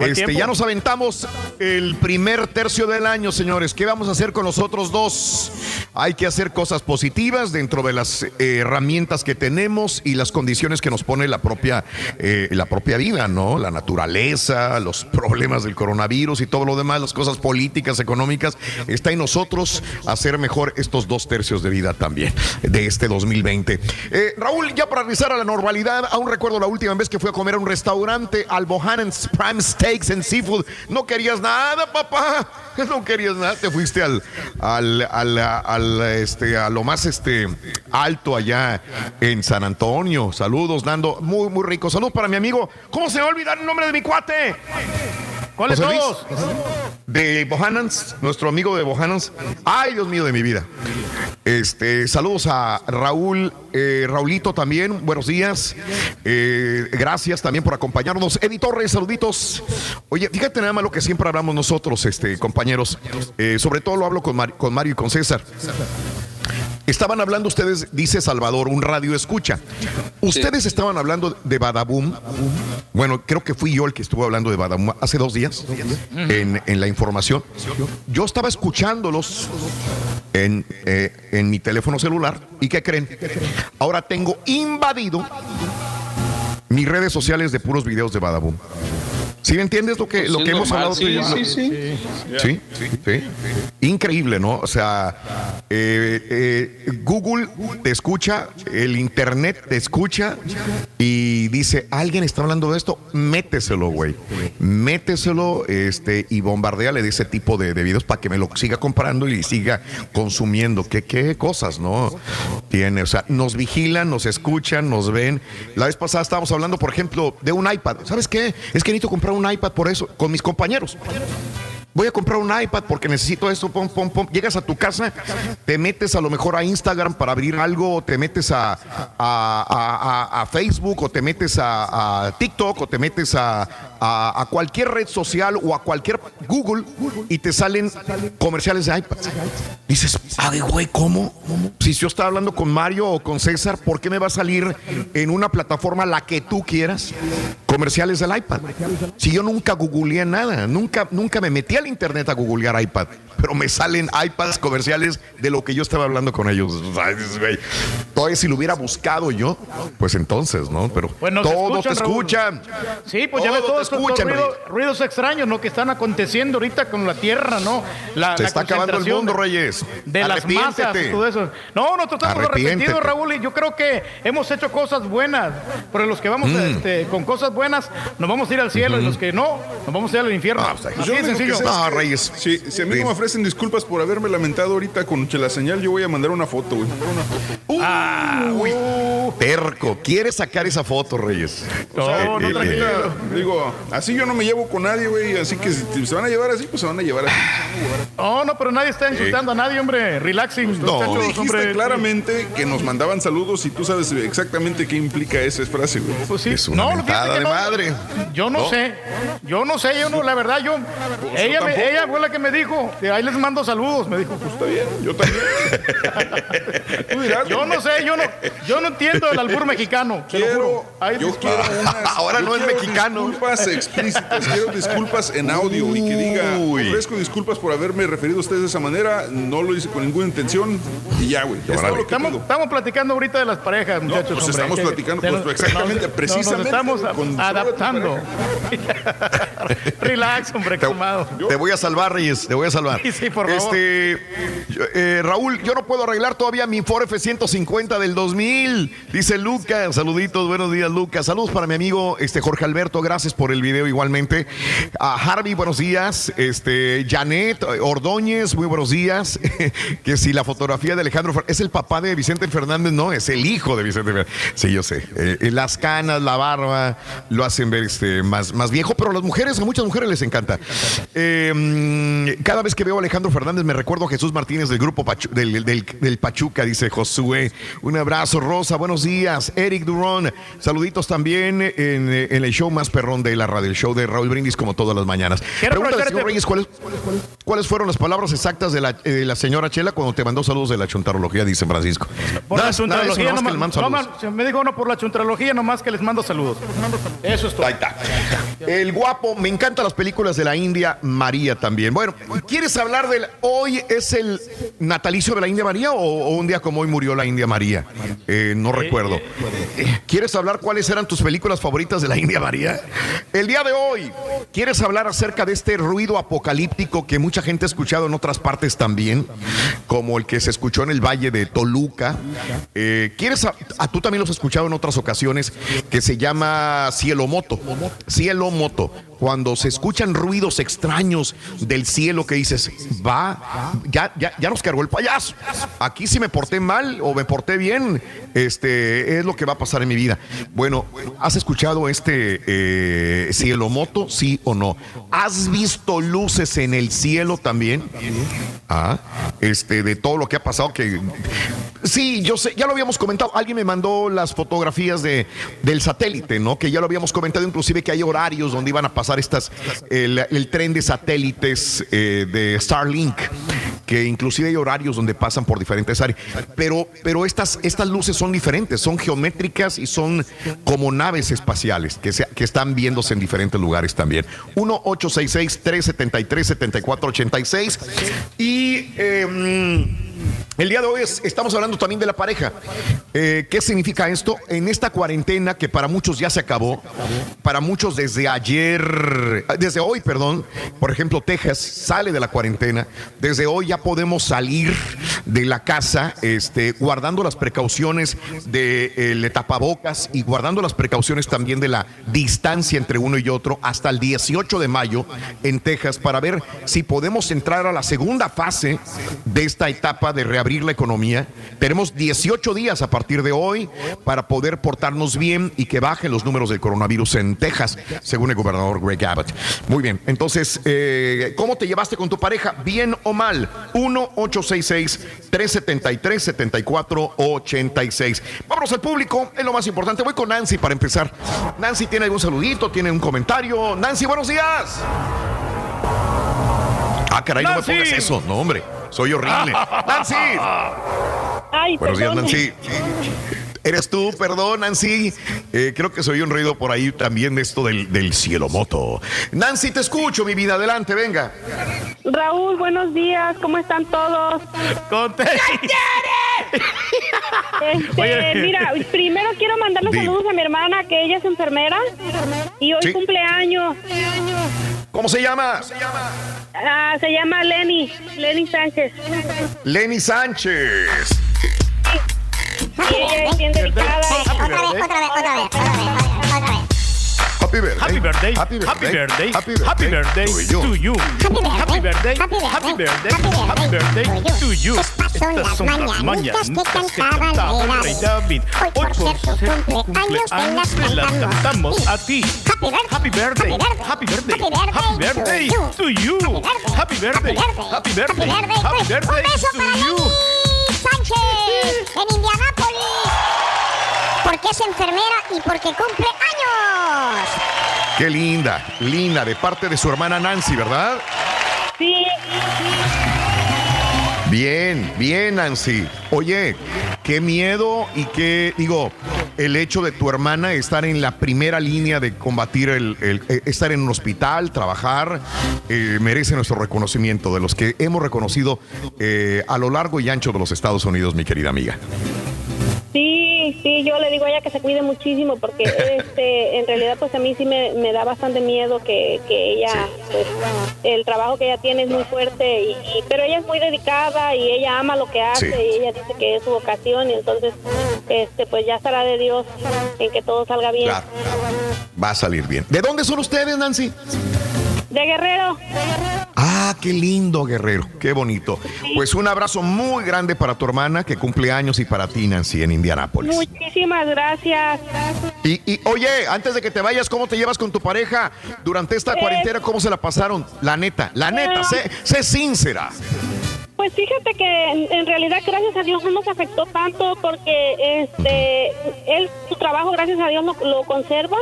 S1: Este, ya nos aventamos el primer tercio del año, señores. ¿Qué vamos a hacer con los otros dos? Hay que hacer cosas positivas dentro de las eh, herramientas que tenemos y las condiciones que nos pone la propia, eh, la propia vida, ¿no? La naturaleza, los problemas del coronavirus y todo lo demás, las cosas políticas, económicas. Está en nosotros hacer mejor estos dos tercios de vida también de este 2020. Eh, Raúl, ya para regresar a la normalidad, aún recuerdo la última vez que fui a comer a un restaurante, al Bohannon's Prime Steaks and Seafood. No querías nada, papá. No querías nada. Te fuiste al, al, al, al, este, a lo más este, alto allá en San Antonio. Saludos, Nando. Muy, muy rico. Saludos para mi amigo. ¿Cómo se va a olvidar el nombre de mi cuate?
S2: ¿Cuál es
S1: José Luis,
S2: todos?
S1: De Bohannons, nuestro amigo de Bohannons. Ay, Dios mío de mi vida. Este, saludos a Raúl, eh, Raulito también, buenos días. Eh, gracias también por acompañarnos. Eddie Torres, saluditos. Oye, fíjate nada más lo que siempre hablamos nosotros, este, compañeros. Eh, sobre todo lo hablo con, Mar- con Mario y con César. Estaban hablando ustedes, dice Salvador, un radio escucha. Ustedes estaban hablando de Badaboom. Bueno, creo que fui yo el que estuvo hablando de Badaboom hace dos días en, en la información. Yo estaba escuchándolos en, eh, en mi teléfono celular. ¿Y qué creen? Ahora tengo invadido mis redes sociales de puros videos de Badaboom. ¿Sí me entiendes lo que,
S6: Pues
S1: lo
S6: sí,
S1: que hemos hablado tú y yo?
S6: sí, sí, sí.
S1: Sí, sí. Increíble, ¿no? O sea, eh, eh, Google te escucha, el Internet te escucha y dice, alguien está hablando de esto, méteselo, güey. Méteselo este, y bombardeale de ese tipo de, de videos para que me lo siga comprando y siga consumiendo. ¿Qué, qué cosas, no? Tiene, o sea, nos vigilan, nos escuchan, nos ven. La vez pasada estábamos hablando, por ejemplo, de un iPad. ¿Sabes qué? Es que necesito comprar un iPad por eso, con mis compañeros. Voy a comprar un iPad porque necesito esto, pom, pom, pom. Llegas a tu casa, te metes a lo mejor a Instagram para abrir algo, o te metes a, Facebook, o te metes a, TikTok, o te metes a cualquier red social o a cualquier Google y te salen comerciales de iPad. Dices, ay, güey, ¿cómo? Si yo estaba hablando con Mario o con César, ¿por qué me va a salir en una plataforma la que tú quieras comerciales del iPad? Si yo nunca googleé nada, nunca, nunca me metí al internet a googlear iPad, pero me salen iPads comerciales de lo que yo estaba hablando con ellos. Todavía si lo hubiera buscado yo, pues entonces, ¿no? Pero
S2: Pues
S1: todos te
S2: escuchan, Raúl.
S1: escuchan.
S2: Sí, pues ya ves
S1: Todos te
S2: estos
S1: escuchan,
S2: ruido- ruidos extraños, ¿no? Que están aconteciendo ahorita con la tierra, ¿no? La,
S1: Se
S2: la
S1: está acabando el mundo,
S2: de-
S1: Reyes.
S2: De las masas todo eso. No, nosotros estamos arrepentidos, Raúl, y yo creo que hemos hecho cosas buenas. Pero los que vamos
S1: Mm.
S2: este, con cosas buenas, nos vamos a ir al cielo, y los que no, nos vamos a ir al infierno.
S4: Pues
S2: Así
S4: yo
S2: de
S4: lo único que
S2: sencillo.
S4: sé es que Si, si a mí no me ofrecen disculpas por haberme lamentado ahorita con la señal, yo voy a mandar una foto, güey.
S2: Ah, uy.
S1: Terco, ¿quieres sacar esa foto, Reyes?
S4: O sea,
S1: Eh,
S4: no,
S1: eh,
S4: tranquila.
S1: eh.
S4: Digo, así yo no me llevo con nadie, güey. Así que si se van a llevar así, pues se van a llevar así.
S2: No, no, pero nadie está insultando a nadie, hombre. Relaxing,
S4: No,
S2: muchachos,
S4: dijiste
S2: hombre.
S4: claramente que nos mandaban saludos y tú sabes exactamente qué implica esa frase, güey.
S2: Pues sí.
S1: Es una
S2: No,
S1: de
S2: no.
S1: madre.
S2: Yo no,
S4: ¿No?
S2: sé. Yo no sé, yo no, la verdad, yo.
S4: Pues
S2: ella,
S4: yo
S2: me- ella fue la que me dijo. Ahí les mando saludos. Me dijo, pues
S4: Está bien, yo también. Tú dirás,
S2: yo no sé, yo no, yo no entiendo el albur mexicano. te lo
S4: Quiero,
S2: juro. Ahí
S4: yo quiero unas,
S1: Ahora
S4: yo
S1: no es
S4: quiero
S1: mexicano.
S4: Disculpas explícitas, quiero disculpas en audio y que diga, ofrezco disculpas por haberme referido a ustedes de esa manera, no lo hice con ninguna intención y ya, güey. Es todo lo que
S2: Estamos,
S4: pido.
S2: estamos platicando ahorita de las parejas, muchachos.
S4: pues
S2: hombre,
S4: estamos platicando, pues, exactamente,
S2: nos- nos
S4: precisamente,
S2: estamos adaptando. Relax, hombre, calmado.
S1: Te voy a salvar, Reyes, te voy a salvar. Este, eh, Raúl, yo no puedo arreglar todavía mi Ford F-150 del 2000, dice Lucas. Saluditos, buenos días, Lucas. Saludos para mi amigo este, Jorge Alberto, gracias por el video igualmente. A Harvey, buenos días. Este, Janet Ordóñez, muy buenos días. que si la fotografía de Alejandro es el papá de Vicente Fernández, no, es el hijo de Vicente Fernández. Sí, yo sé. Eh, las canas, la barba, lo hacen ver este, más, más viejo, pero a las mujeres, a muchas mujeres les encanta. Mm, cada vez que veo Alejandro Fernández me recuerdo a Jesús Martínez del grupo Pachu- del, del- del Pachuca, dice Josué. Un abrazo, Rosa, buenos días. Eric Durón, saluditos también en, en el show más perrón de la radio, el show de Raúl Brindis como todas las mañanas.
S2: Aprovecharte-
S1: señor Reyes, ¿cuáles, ¿cuáles fueron las palabras exactas de la, eh, de la señora Chela cuando te mandó saludos de la chuntarología, dice Francisco?
S2: Por
S1: Nada-
S2: la chuntralogía,
S1: nomás que
S2: nomás, nomás- me dijo uno por la chuntralogía, nomás que les mando saludos. Eso es todo.
S1: Ahí está. El guapo me encantan las películas de la India María también. Bueno, ¿quieres hablar del hoy es el natalicio de la India María o, o un día como hoy murió la India María? Eh, no recuerdo. ¿Quieres hablar cuáles eran tus películas favoritas de la India María? El día de hoy, ¿quieres hablar acerca de este ruido apocalíptico que mucha gente ha escuchado en otras partes también, como el que se escuchó en el Valle de Toluca? Eh, ¿Quieres a, a- tú también los has escuchado en otras ocasiones que se llama cielo moto? Cielo moto. Cuando se escuchan ruidos extraños del cielo que dices, va, ya, ya, ya nos cargó el payaso. Aquí si me porté mal o me porté bien, este es lo que va a pasar en mi vida. Bueno, ¿has escuchado este eh, cielo moto? Sí o no. ¿Has visto luces en el cielo también? Ah, este, de todo lo que ha pasado que Sí, yo sé, ya lo habíamos comentado. Alguien me mandó las fotografías de, del satélite, ¿no? Que ya lo habíamos comentado, inclusive que hay horarios donde iban a pasar estas, el, tren de satélites eh, de Starlink, que inclusive hay horarios donde pasan por diferentes áreas. Pero, pero estas, estas luces son diferentes, son geométricas y son como naves espaciales que, se- que están viéndose en diferentes lugares también. 1-866-373-7486. Y. eh, el día de hoy es- estamos hablando también de la pareja. Eh, ¿Qué significa esto? En esta cuarentena que para muchos ya se acabó, para muchos desde ayer, desde hoy, perdón, por ejemplo, Texas sale de la cuarentena. Desde hoy ya podemos salir de la casa, este, guardando las precauciones de tapabocas y guardando las precauciones también de la distancia entre uno y otro hasta el 18 de mayo en Texas para ver si podemos entrar a la segunda fase de esta etapa de reabrir la economía. Tenemos 18 días a partir de hoy para poder portarnos bien y que bajen los números del coronavirus en Texas, según el gobernador Greg Abbott. Muy bien, entonces, eh, ¿cómo te llevaste con tu pareja? ¿Bien o mal? 1-866-373-7486. Vámonos al público, es lo más importante. Voy con Nancy para empezar. Nancy, ¿tiene algún saludito? ¿Tiene un comentario? Nancy, buenos días. Ah, caray, no me pongas eso. No, hombre, soy horrible. Nancy.
S50: Ay,
S1: Buenos días. Nancy. Eres tú, perdón, Nancy. Eh, creo que soy un ruido por ahí también de esto del, del cielo moto. Nancy, te escucho, mi vida. Adelante, venga.
S50: Raúl, buenos días, ¿cómo están todos? Este,
S2: Oye.
S50: mira, primero quiero mandarle
S1: Di.
S50: saludos a mi hermana, que ella es enfermera y hoy
S1: Sí.
S50: cumpleaños.
S1: ¿Cómo se llama?
S50: Ah, se llama Lenny, Lenny Sánchez.
S1: Lenny Sánchez.
S50: Y ella es bien dedicada.
S3: Otra vez, otra vez, otra vez, otra vez, otra vez.
S1: Happy birthday.
S2: Happy birthday.
S1: Happy
S2: Happy birthday.
S1: Happy
S2: Happy
S1: birthday.
S2: birthday
S1: to you.
S3: Happy birthday.
S2: Happy birthday.
S3: Happy
S2: Happy
S3: birthday.
S2: birthday. Happy birthday to you.
S3: Estas son las mañanitas que cantaba el rey
S2: David.
S3: Hoy, por ser tu cumpleaños, te las cantamos.
S2: a ti.
S3: Happy birthday.
S2: Happy birthday.
S3: Happy birthday.
S2: Happy birthday to you. Happy birthday. Happy birthday. Happy birthday
S3: Un beso para. Lenny Sánchez en Indianápolis. Porque es enfermera y porque cumple años.
S1: Qué linda, linda, de parte de su hermana Nancy, ¿verdad?
S50: Sí,
S1: Bien, bien, Nancy. Oye, qué miedo y qué, digo, el hecho de tu hermana estar en la primera línea de combatir el, el- eh, estar en un hospital, trabajar, eh, merece nuestro reconocimiento de los que hemos reconocido eh, a lo largo y ancho de los Estados Unidos, mi querida amiga.
S50: Sí, sí, yo le digo a ella que se cuide muchísimo porque este, en realidad pues a mí sí me, me da bastante miedo que, que ella, pues, el trabajo que ella tiene es muy fuerte, y, y- pero ella es muy dedicada y ella ama lo que hace
S1: Sí.
S50: y ella dice que es su vocación y entonces este pues ya estará de Dios en que todo salga bien.
S1: Claro, va a salir bien. ¿De dónde son ustedes, Nancy?
S50: De Guerrero.
S1: Ah, qué lindo, guerrero. Qué bonito. Pues un abrazo muy grande para tu hermana que cumple años y para ti, Nancy, en Indianápolis.
S50: Muchísimas gracias.
S1: Y, y, oye, antes de que te vayas, ¿cómo te llevas con tu pareja durante esta
S50: Eh.
S1: cuarentena? ¿Cómo se la pasaron? La neta, la neta, sé, sé sincera.
S59: Pues fíjate que en, en realidad gracias a Dios no nos afectó tanto porque este él su trabajo gracias a Dios lo, lo conserva.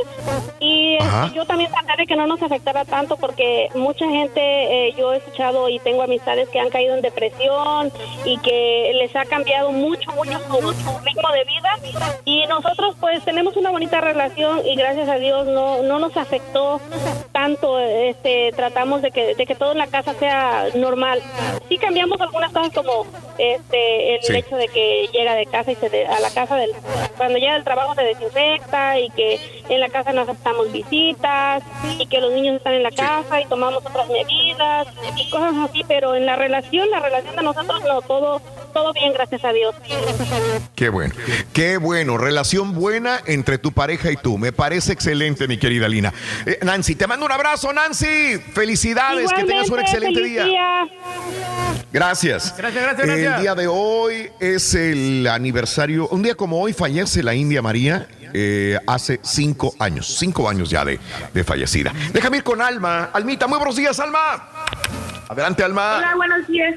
S59: Y este,
S60: Ajá.
S59: yo también traté de que no nos afectara tanto porque mucha gente eh, yo he escuchado y tengo amistades que han caído en depresión y que les ha cambiado mucho mucho su, su ritmo de vida. Y nosotros pues tenemos una bonita relación y gracias a Dios no no nos afectó tanto este tratamos de que de que todo en la casa sea normal. Sí cambiamos algunas cosas como este el
S60: Sí.
S59: hecho de que llega de casa y se de- a la casa del cuando llega del trabajo se desinfecta y que en la casa no aceptamos visitas y que los niños están en la casa y tomamos otras medidas y cosas así pero en la relación la relación de nosotros no todo todo bien gracias a Dios
S1: Qué bueno, qué bueno. Relación buena entre tu pareja y tú. Me parece excelente, mi querida Lina. Eh, Nancy, te mando un abrazo, Nancy. Felicidades, que tengas un excelente
S59: feliz
S1: día. Gracias.
S2: Gracias, gracias, gracias.
S1: El día de hoy es el aniversario. Un día como hoy fallece la India María. eh, hace cinco años, cinco años ya de, de fallecida. Déjame ir con Alma. Almita, muy buenos días, Alma. Adelante, Alma.
S60: Hola, buenos días.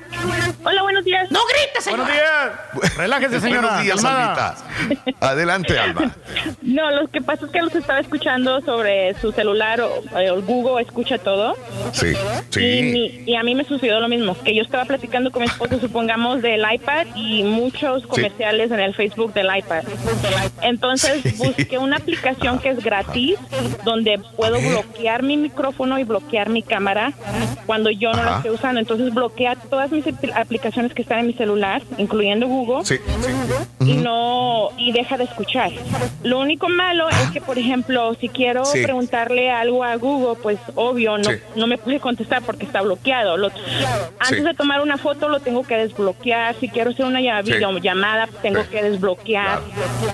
S60: Hola, buenos días.
S7: No grites,
S2: Buenos días. Relájese, señora.
S1: Buenos días. Almita. Adelante, Alma.
S60: No, lo que pasa es que los estaba escuchando sobre su celular o, o el Google escucha todo.
S1: Sí,
S60: Y,
S1: sí.
S60: mi- y a mí me sucedió lo mismo, que yo estaba platicando con mi esposo, supongamos, del iPad y muchos comerciales en el Facebook del iPad. Entonces busqué una aplicación que es gratis, donde puedo bloquear mi micrófono y bloquear mi cámara cuando yo no
S1: Ajá.
S60: Esté usando. Entonces bloquea todas mis apl- aplicaciones que están en mi celular, incluyendo Google
S1: Sí,
S60: y no y deja de escuchar. Lo único malo es que, por ejemplo, si quiero
S1: Sí.
S60: preguntarle algo a Google, pues obvio no no me puede contestar porque está bloqueado. Lo- antes de tomar una foto lo tengo que desbloquear. Si quiero hacer una videollamada tengo que desbloquear.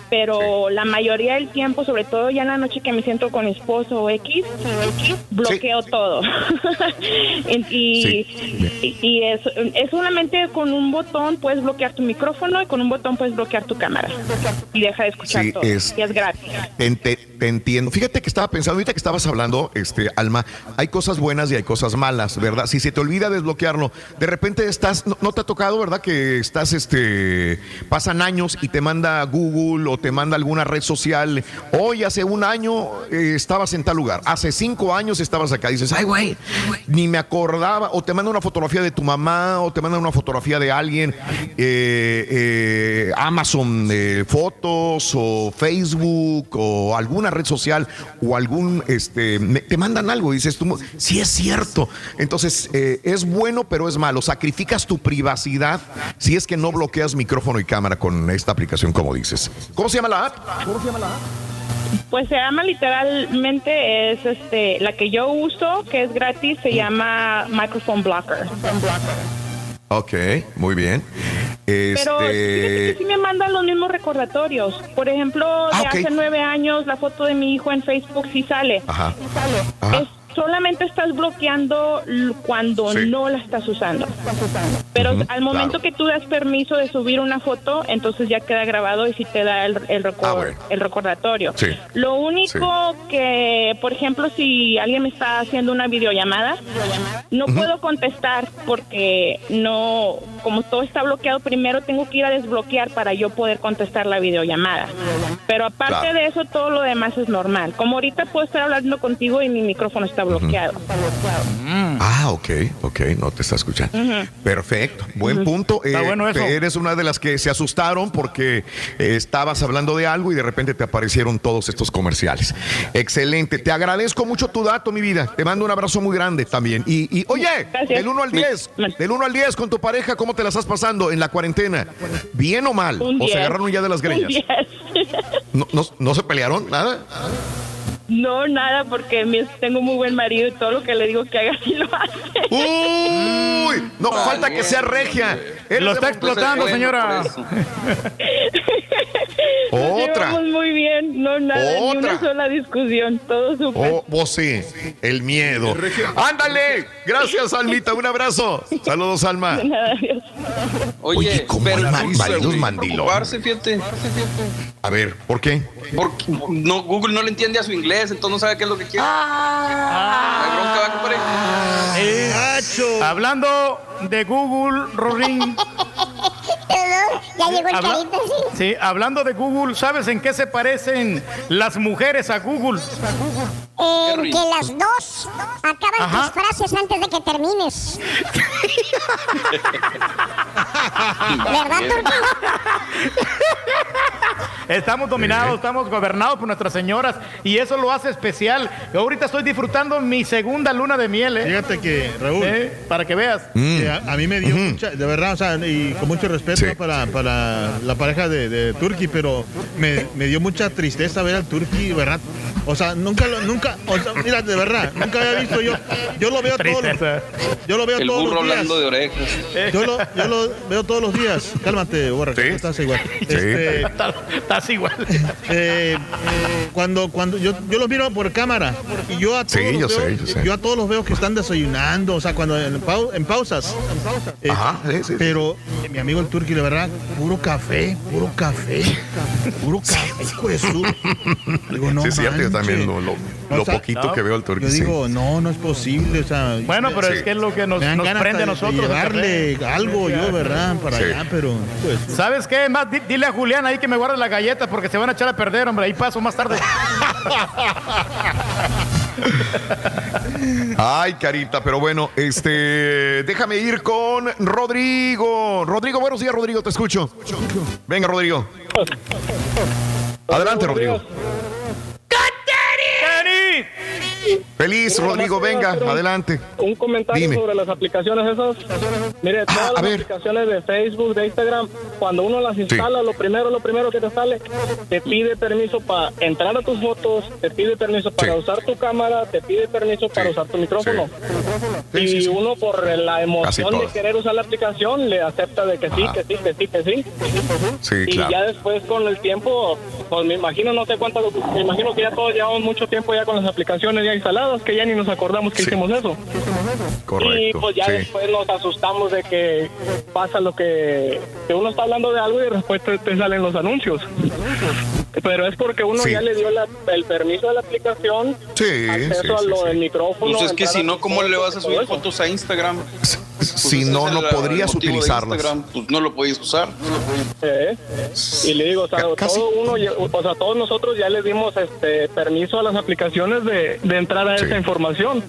S60: Pero la mayoría del tiempo, sobre todo ya en la noche que me siento con mi esposo o X, bloqueo todo. y, y, y es, es solamente con un botón puedes bloquear tu micrófono y con un botón puedes bloquear tu cámara. Y deja de escuchar
S1: Sí,
S60: todo.
S1: es-
S60: Y es gratis.
S1: Te, te- te entiendo. Fíjate que estaba pensando, ahorita que estabas hablando, este, Alma, hay cosas buenas y hay cosas malas, ¿verdad? Si se te olvida desbloquearlo, de repente estás, no, no te ha tocado, ¿verdad? Que estás, este, pasan años y te manda Google o te manda alguna red social. Hoy, hace un año, eh, estabas en tal lugar. Hace cinco años estabas acá. Dices, ay, güey, ni me acordaba. O te manda una fotografía de tu mamá o te manda una fotografía de alguien. eh, eh, Amazon eh, Fotos o Facebook o alguna red social o algún, este, me- te mandan algo y dices tú, sí es cierto. Entonces, eh, es bueno, pero es malo. Sacrificas tu privacidad si es que no bloqueas micrófono y cámara con esta aplicación, como dices. ¿Cómo se llama la app?
S60: Pues se llama literalmente, es este la que yo uso, que es gratis, se llama Microphone Blocker.
S1: Ok, muy bien.
S60: Pero fíjate que
S1: Este,
S60: sí me mandan los mismos recordatorios. Por ejemplo, de
S1: Ah, ok.
S60: hace nueve años, la foto de mi hijo en Facebook sí sale.
S1: Ajá. Ajá.
S60: Es- solamente estás bloqueando cuando
S1: Sí.
S60: no la estás usando. Pero al momento
S1: claro.
S60: que tú das permiso de subir una foto, entonces ya queda grabado y sí te da el, el, recor-
S1: Ah, bueno.
S60: el recordatorio.
S1: Sí.
S60: Lo único que, por ejemplo, si alguien me está haciendo una videollamada, no puedo contestar porque no, como todo está bloqueado, primero tengo que ir a desbloquear para yo poder contestar la videollamada. Pero aparte
S1: Claro.
S60: de eso, todo lo demás es normal. Como ahorita puedo estar hablando contigo y mi micrófono está bloqueado.
S1: Ah, ok, ok, no te está escuchando. Perfecto, buen punto.
S2: Está
S1: Eh,
S2: bueno eso.
S1: Eres una de las que se asustaron porque eh, estabas hablando de algo y de repente te aparecieron todos estos comerciales. Excelente, te agradezco mucho tu dato, mi vida. Te mando un abrazo muy grande también. Y, y, oye, del 1 al 10, del 1 al 10 con tu pareja, ¿cómo te la estás pasando en la cuarentena? ¿Bien o mal?
S60: Un
S1: ¿O se
S60: 10.
S1: agarraron ya de las
S60: Un
S1: greñas?
S60: 10.
S1: ¿No, no, no se pelearon? ¿Nada?
S60: No, nada, porque mi- tengo muy buen marido y todo lo que le digo que haga, sí lo hace.
S1: Uy, no falta que sea regia.
S2: Lo está
S1: de
S2: explotando, señora.
S1: Otra.
S60: llevamos muy bien, no nada, ni
S1: Otra.
S60: una sola discusión, todo súper.
S1: Oh, vos sí, el miedo. Ándale, gracias Almita, un abrazo. Saludos Alma.
S6: Oye,
S1: Oye, ¿cómo
S6: pero
S1: hay
S6: no
S1: ma-
S6: usa,
S1: maridos
S6: güey,
S1: mandilones?
S6: preocuparse, fíjate.
S1: A ver, ¿por qué?
S6: Porque no, Google no le entiende a su inglés, entonces no sabe qué es lo que quiere.
S60: Ah.
S6: Hay bronca, va, compadre.
S2: Eh, hablando de Google, Rorín.
S3: Ya llegó el
S2: Habla-
S3: carita, sí.
S2: Sí, hablando de Google, ¿sabes en qué se parecen las mujeres a Google?
S3: Eh, que las dos acaban
S2: Ajá.
S3: tus frases antes de que termines. ¿Verdad, Turco?
S2: Estamos dominados, estamos gobernados por nuestras señoras y eso lo hace especial. Yo ahorita estoy disfrutando mi segunda luna de miel, ¿eh?
S5: Fíjate que, Raúl.
S2: Eh, Para que veas.
S5: Que a, a mí me dio mucha, de verdad, o sea, y con mucho respeto para, para la pareja de, de Turki, pero me, me dio mucha tristeza ver al Turki, ¿verdad? O sea, nunca, lo- nunca, o sea, mira, de verdad, nunca había visto yo, yo lo veo todos los, yo lo veo
S6: El
S5: todos
S6: burro
S5: los días.
S6: hablando de orejas.
S5: Yo lo, yo lo veo todos los días. Cálmate, borracho, no estás igual. Este,
S2: Estás igual.
S5: eh, cuando cuando yo, yo los miro por cámara y yo a todos
S1: Sí,
S5: los
S1: yo
S5: veo,
S1: sé, yo sé.
S5: yo a todos los veo que están desayunando, o sea, cuando en, pau- en pausas. Eh,
S1: Ajá, sí, sí, sí.
S5: Pero eh, mi amigo el turqui, de verdad, puro café, puro café, puro café, hijo de su. Digo, no
S1: sí, es cierto, yo
S5: manches.
S1: también lo, lo-
S5: O
S1: lo
S5: sea,
S1: poquito que veo al turco.
S5: Yo digo, no, no es posible, o sea.
S2: Bueno, pero
S5: sí.
S2: es que es lo que nos, nos prende a nosotros. el
S5: llevarle algo yo, ¿verdad? Para
S1: Sí.
S5: allá, pero. pues,
S2: ¿Sabes qué? Más, di- dile a Julián ahí que me guarde las galletas porque se van a echar a perder, hombre. Ahí paso más tarde.
S1: Ay, carita, pero bueno, este, déjame ir con Rodrigo. Rodrigo, buenos días, Rodrigo, te escucho. Venga, Rodrigo. Adelante, Rodrigo. Feliz, Rodrigo, venga, adelante.
S61: Un comentario
S1: Dime.
S61: sobre las aplicaciones esas. Mire, todas las
S1: ver.
S61: aplicaciones de Facebook, de Instagram, cuando uno las instala, lo primero, lo primero que te sale, te pide permiso para entrar a tus fotos, te pide permiso para
S1: Sí.
S61: usar tu cámara, te pide permiso para usar tu micrófono. Y uno por la emoción de querer usar la aplicación le acepta de que sí,
S1: Ajá.
S61: que sí, que sí, que sí.
S1: Sí,
S61: y
S1: claro.
S61: ya después con el tiempo, pues me imagino, no sé cuánto, me imagino que ya todos llevamos mucho tiempo ya con las aplicaciones ya instaladas, que ya ni nos acordamos que hicimos eso. Y
S1: Correcto.
S61: pues ya
S1: sí.
S61: después nos asustamos de que pasa lo que, que uno está hablando de algo y después te, te salen los anuncios. Pero es porque uno
S1: Sí.
S61: ya le dio la- el permiso de la aplicación,
S1: Sí,
S61: acceso
S1: sí,
S61: a
S1: sí,
S61: lo
S1: sí.
S61: del micrófono.
S6: Pues es que si
S61: a
S6: no, ¿cómo le vas a subir fotos a Instagram? Pues
S1: Si
S6: ese
S1: no, no podrías utilizarlas.
S6: Pues no lo podías usar.
S61: Eh, Y le digo, o sea,
S1: Casi-
S61: todo uno, ya- o sea, todos nosotros ya les dimos este permiso a las aplicaciones de, de entrar a
S1: Sí.
S61: esa información.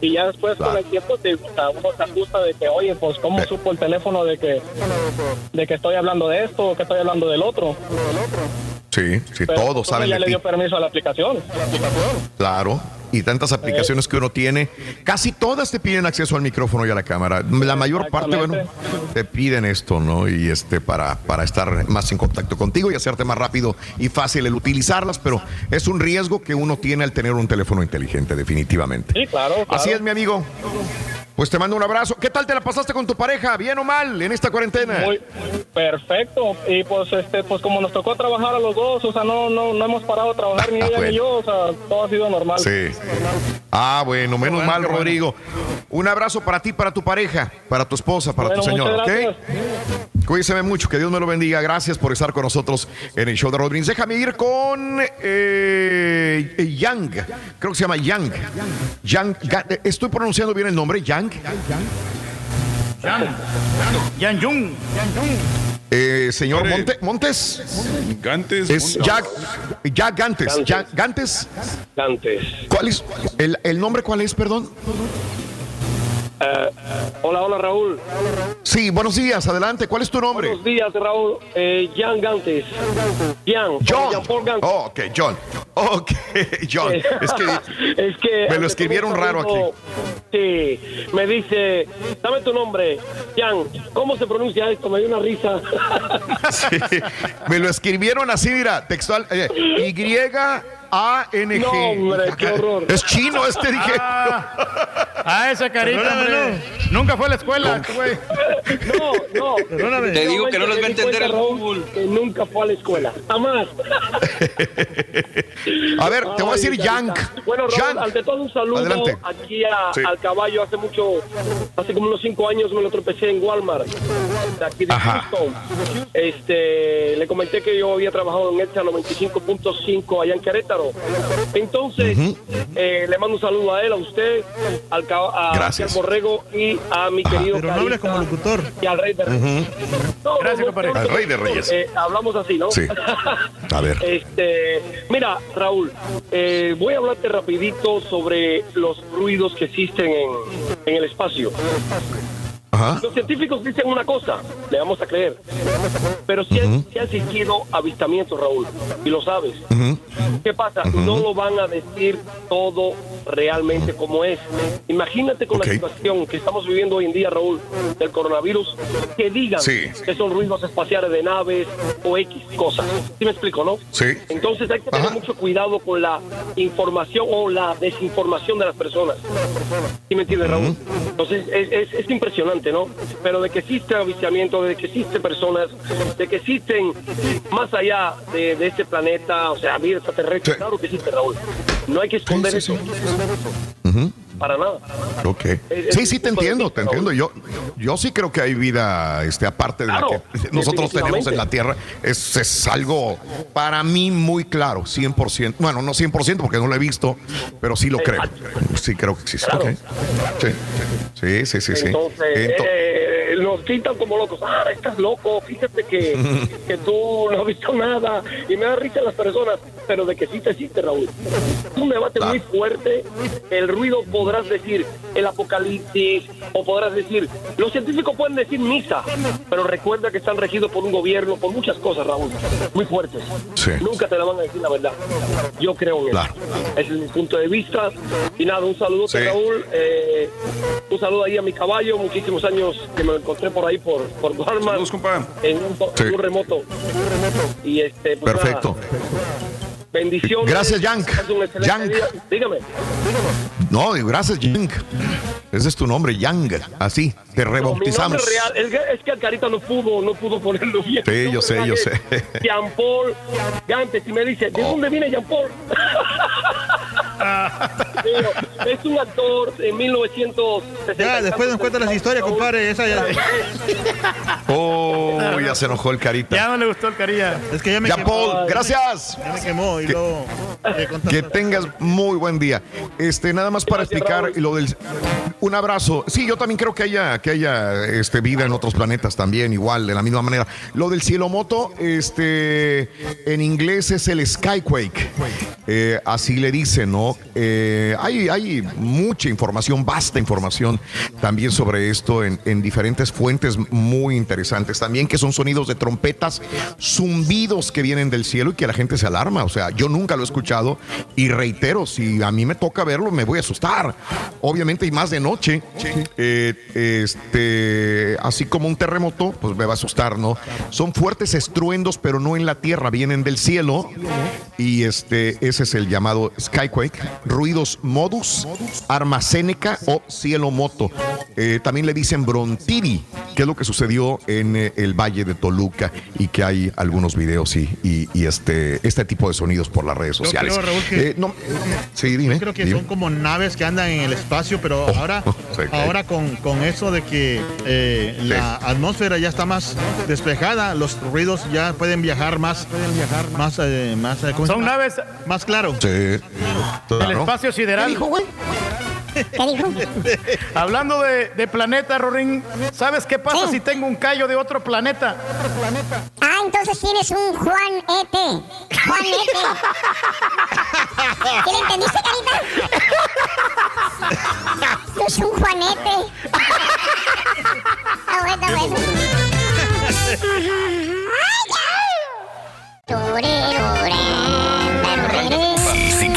S61: Y ya después con el tiempo te, o sea, uno se asusta de que, oye, pues cómo
S1: Eh.
S61: supo el teléfono de que de que estoy hablando de esto o que estoy hablando del otro.
S1: Sí, sí,
S61: Pero
S1: todos saben
S61: ya
S1: de
S61: le
S1: ti.
S61: dio permiso a la aplicación.
S1: Claro. Y tantas aplicaciones que uno tiene, casi todas te piden acceso al micrófono y a la cámara. La mayor parte, bueno, te piden esto, ¿no? Y este para, para estar más en contacto contigo y hacerte más rápido y fácil el utilizarlas, pero es un riesgo que uno tiene al tener un teléfono inteligente, definitivamente.
S61: Sí, claro.
S1: Así
S61: claro.
S1: es, mi amigo. Pues te mando un abrazo. ¿Qué tal te la pasaste con tu pareja? ¿Bien o mal en esta cuarentena?
S61: Muy perfecto. Y pues este pues como nos tocó trabajar a los dos, o sea, no no no hemos parado de trabajar ni
S1: Ah,
S61: ella
S1: bueno.
S61: ni yo, o sea, todo ha sido normal.
S1: Sí. Ah, bueno, menos
S61: bueno,
S1: mal,
S61: bueno.
S1: Rodrigo. Un abrazo para ti, para tu pareja, para tu esposa, para
S61: Bueno,
S1: tu señora, ¿ok?
S61: gracias.
S1: Cuídense mucho, que Dios me lo bendiga. Gracias por estar con nosotros en el show de Rodríguez. Déjame ir con eh, Yang. Creo que se llama Yang. Yang. Ga- ¿Estoy pronunciando bien el nombre? Yang.
S2: Yan. Yan Jung.
S1: Eh, señor. Monte- Montes.
S4: Gantes.
S1: Es
S4: Montes.
S1: Jack, Jack Gantes. Jack Gantes.
S61: Antes.
S1: ¿Cuál es? El, el nombre cuál es, perdón?
S61: Eh, hola, hola Raúl.
S1: Sí, buenos días, adelante. ¿Cuál es tu nombre?
S61: Buenos días, Raúl. Eh, Jan Gantes. Jan.
S1: John.
S61: Jean Paul Gantes.
S1: Oh, ok, John. Ok, John. Es que
S61: Es que
S1: me lo escribieron raro aquí.
S61: Sí, me dice, dame tu nombre, Jan. ¿Cómo se pronuncia esto? Me dio una risa.
S1: Sí, me lo escribieron así, mira, textual. eh, y A-N-G.
S62: No, hombre, qué horror.
S1: Es chino este, dije.
S2: Ah, esa carita,
S63: Perdóname,
S2: hombre. Nunca fue a la escuela, güey.
S62: No, no.
S6: Te digo que no los va a entender el
S62: que nunca fue a la escuela. Jamás.
S1: A ver, te voy a decir Yank.
S62: Bueno, Raúl,
S1: Yank.
S62: ante todo un saludo
S1: Adelante.
S62: aquí a-
S1: Sí.
S62: al caballo. Hace mucho, hace como unos cinco años me lo tropecé en Walmart, de aquí de
S1: Ajá.
S62: Houston. Este, le comenté que yo había trabajado en ETA 95.5 allá en Querétaro. Entonces, eh, le mando un saludo a él, a usted, al, a,
S1: Gracias.
S62: al Borrego y a mi querido
S63: Pero no hables como locutor.
S62: y al Rey de Reyes. No,
S2: Gracias,
S62: no,
S2: compadre.
S62: no,
S1: Al Rey de Reyes.
S62: eh, hablamos así, ¿no?
S1: Sí. A ver.
S62: Este, mira, Raúl, eh, voy a hablarte rapidito sobre los ruidos que existen en, en el espacio.
S1: Ajá.
S62: Los científicos dicen una cosa, le vamos a creer, pero si, ha- si ha existido avistamientos, Raúl, y lo sabes. ¿Qué pasa? No lo van a decir todo realmente como es. Imagínate con la situación que estamos viviendo hoy en día, Raúl, del coronavirus, que digan
S1: Sí.
S62: que son ruidos espaciales de naves o X cosas. ¿Sí me explico, no?
S1: Sí.
S62: Entonces hay que tener
S1: Ajá.
S62: mucho cuidado con la información o la desinformación de las personas. ¿Sí me entiendes, Raúl? Entonces es, es- es impresionante, ¿no? Pero de que existe avistamiento, de que existen personas, de que existen más allá de, de este planeta, o sea, vida extraterrestre,
S1: Sí.
S62: claro que existe, Raúl. No hay que esconder
S1: sí,
S62: eso. Para nada.
S1: Ok.
S62: es
S1: Sí, sí, te entiendo, te entiendo. Yo, yo sí creo que hay vida, este, aparte de la que nosotros tenemos en la Tierra. Es, es algo para mí muy claro, 100%. Bueno, no 100% porque no lo he visto, pero sí lo creo. Sí creo que existe.
S62: Claro.
S1: Sí, sí, sí, sí. sí.
S62: Entonces,
S1: Ento-
S62: eh, nos quitan como locos. Ah, estás loco, fíjate que, que tú no has visto nada. Y me da risa las personas, pero de que sí te existe, Raúl. Es un debate muy fuerte. El ruido podrás decir el apocalipsis, o podrás decir, los científicos pueden decir misa, pero recuerda que están regidos por un gobierno, por muchas cosas, Raúl, muy fuertes.
S1: Sí.
S62: Nunca te la van a decir la verdad. Yo creo en eso. Ese es mi punto de vista. Y nada, un saludo,
S1: Sí.
S62: Raúl. Eh, un saludo ahí a mi caballo. Muchísimos años que me lo encontré por ahí por, por Walmart.
S4: Saludos, compa.
S62: En un,
S1: Sí.
S62: en un remoto. Y este, pues
S1: Perfecto.
S62: nada, bendiciones.
S1: Gracias, Yank. Yank.
S62: Dígame.
S1: No, gracias, Yang. Ese es tu nombre, Yang. Así, te
S62: No, mi
S1: rebautizamos.
S62: real, es que, no pudo, no pudo ponerlo bien.
S1: Sí, yo sé, yo sé.
S62: Jean Paul Gantes y me dice, ¿de dónde viene Jean Paul? Es un actor en 1960.
S63: Ya, después nos cuentan las historias, compadre. Esa ya.
S1: Oh, ya se enojó el carita.
S2: Ya no le gustó el carilla.
S63: Es que ya me
S1: Ya,
S63: quemó.
S1: Paul, gracias.
S63: Ya me quemó y luego. eh, con
S1: Que tengas muy buen día. Este, nada más para explicar lo del un abrazo. Sí, yo también creo que haya que haya este vida en otros planetas también igual de la misma manera. Lo del cielo moto, este en inglés es el skyquake. Eh, así le dicen, ¿no? Eh, hay, mucha información, vasta información también sobre esto en, en diferentes fuentes muy interesantes. También que son sonidos de trompetas, zumbidos que vienen del cielo y que la gente se alarma. O sea, yo nunca lo he escuchado y reitero, si a mí me toca verlo, me voy a asustar. Obviamente, y más de noche, eh, este, así como un terremoto, pues me va a asustar, ¿no? Son fuertes estruendos, pero no en la tierra, vienen del cielo. Y este, ese es el llamado Ruidos modus, armacénica o cielo moto. Eh, también le dicen Brontiri, que es lo que sucedió en eh, el Valle de Toluca y que hay algunos videos y, y- y este, este tipo de sonidos por las redes
S63: Yo
S1: sociales.
S63: creo, Raúl, que-
S1: Eh, no, sí, dime.
S63: Yo creo que
S1: dime.
S63: son como naves que andan en el espacio, pero ahora,
S1: sí, ok.
S63: ahora con, con eso de que eh, la atmósfera ya está más despejada, los ruidos ya pueden viajar más, pueden viajar más, eh, más, eh, ¿cómo se
S2: Son naves
S63: más claro.
S1: Sí. Claro.
S2: espacio
S3: ¿Qué
S2: sideral.
S3: dijo, güey? ¿Qué dijo?
S2: Hablando de, de planeta, Rorín, ¿sabes qué pasa
S3: Sí.
S2: si tengo un callo de otro planeta?
S3: Ah, entonces tienes un Juan E.T. Juan E.T. ¿Qué le entendiste, carita? Es un Juanete. Está bueno, está bueno.
S9: Y si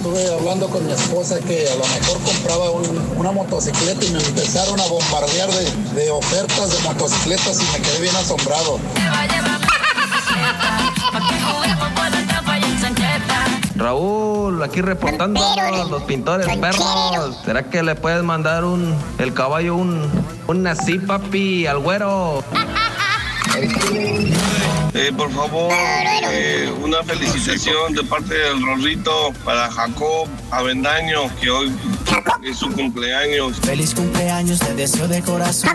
S64: Estuve hablando con mi esposa que a lo mejor compraba un- una motocicleta y me empezaron a bombardear de, de ofertas de motocicletas y me quedé bien asombrado.
S65: Raúl, aquí reportando los pintores perros. ¿Será que le puedes mandar un el caballo un un así, papi, al güero?
S66: Eh, por favor, eh, una felicitación de parte del Rorrito para Jacob Avendaño, que hoy es su cumpleaños.
S56: Feliz cumpleaños, te deseo de corazón.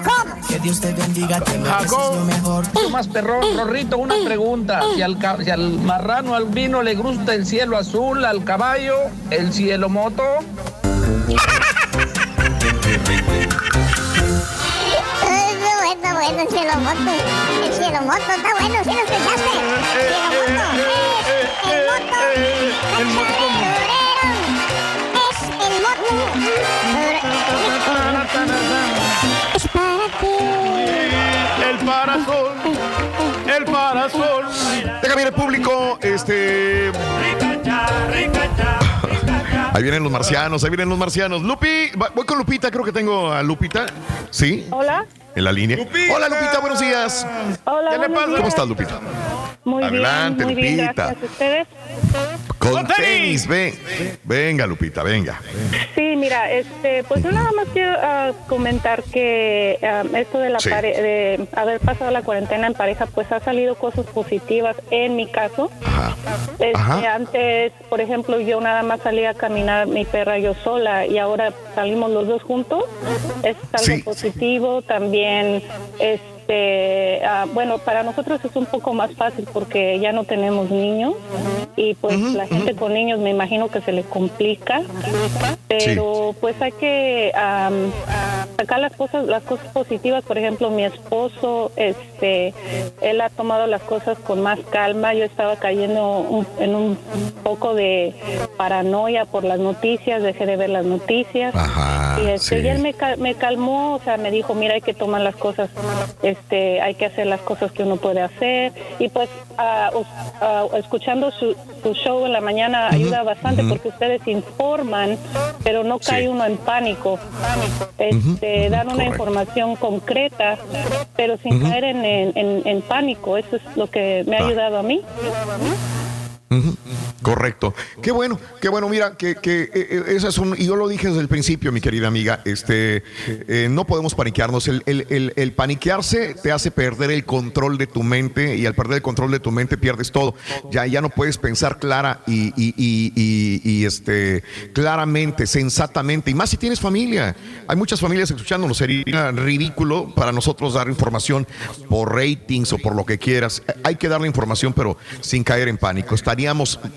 S56: Que Dios te bendiga, te mereces lo mejor.
S67: Más perrón, Rorrito, una pregunta. Si al, si al marrano albino le gusta el cielo azul, al caballo, el cielo moto.
S3: Está bueno, el cielo moto. El cielo moto está bueno, ¿sí lo escuchaste? Cielo moto. Es el moto. El moto. Es el moto. Es para ti.
S2: El parasol. El parasol.
S1: Déjame ir el público, este. Ahí vienen los marcianos, ahí vienen los marcianos. Lupi, voy con Lupita, creo que tengo a Lupita. ¿Sí?
S50: Hola.
S1: En la línea. Hola Lupita, buenos días.
S50: Hola, días.
S1: ¿Cómo estás Lupita?
S50: Muy
S1: Adelante,
S50: bien, muy bien,
S1: Lupita.
S50: gracias. ¿Ustedes?
S1: Con tenis, ven. Venga Lupita, venga.
S50: Sí, mira, este, pues yo nada más quiero ah, comentar que ah, esto de la
S1: Sí.
S50: pare- de haber pasado la cuarentena en pareja, pues ha salido cosas positivas en mi caso. Este,
S1: Ajá.
S50: antes, por ejemplo, yo nada más salía a caminar mi perra yo sola y ahora salimos los dos juntos. Es algo
S1: Sí.
S50: positivo. También, este, ah, bueno, para nosotros es un poco más fácil porque ya no tenemos niños y pues la gente con niños me imagino que se le complica, pero pues hay que sacar las cosas, las cosas positivas. Por ejemplo, mi esposo, este, él ha tomado las cosas con más calma. Yo estaba cayendo un- en un poco de paranoia por las noticias, dejé de ver las noticias.
S1: Ajá,
S50: y este,
S1: sí.
S50: y él me, cal- me calmó, o sea, me dijo, mira, hay que tomar las cosas, este, hay que hacer las cosas que uno puede hacer. Y pues, us- ah, escuchando su, su show en la mañana ayuda bastante porque ustedes informan, pero no cae
S1: Sí.
S50: uno en pánico. Este, dan una
S1: correcto.
S50: información concreta, pero sin caer en, en- en- en pánico. Eso es lo que me ha
S1: Ah.
S50: ayudado a mí.
S1: Correcto. Qué bueno, qué bueno. Mira, que, que eh, eh, es un. Y yo lo dije desde el principio, mi querida amiga. Este, eh, no podemos paniquearnos. El, el- el- paniquearse te hace perder el control de tu mente y al perder el control de tu mente pierdes todo. Ya, ya no puedes pensar clara y, y- y- y- este, claramente, sensatamente. Y más si tienes familia. Hay muchas familias escuchándonos. Sería ridículo para nosotros dar información por ratings o por lo que quieras. Hay que dar la información, pero sin caer en pánico.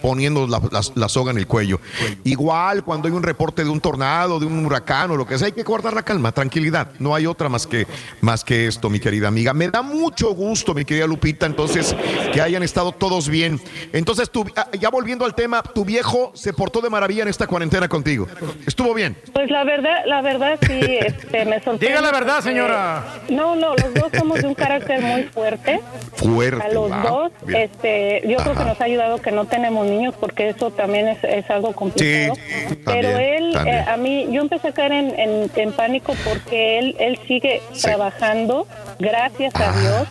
S1: Poniendo la, la- la soga en el cuello. Igual cuando hay un reporte de un tornado, de un huracán o lo que sea, hay que guardar la calma, tranquilidad. No hay otra más que, más que esto, mi querida amiga. Me da mucho gusto, mi querida Lupita, entonces, que hayan estado todos bien. Entonces, tú, ah, ya volviendo al tema, tu viejo se portó de maravilla en esta cuarentena contigo. Estuvo bien.
S50: Pues la verdad, la verdad sí, este, me sorprende.
S2: Diga la verdad, señora.
S50: No, no, los dos somos de un carácter muy fuerte.
S1: Fuerte.
S50: A los
S1: wow.
S50: dos,
S1: Bien.
S50: este, yo creo que nos ha ayudado que no tenemos niños porque eso también es, es algo complicado.
S1: Sí,
S50: Pero él, eh, a mí, yo empecé a caer en, en- en pánico porque él, él sigue trabajando, gracias
S1: Ah.
S50: a Dios.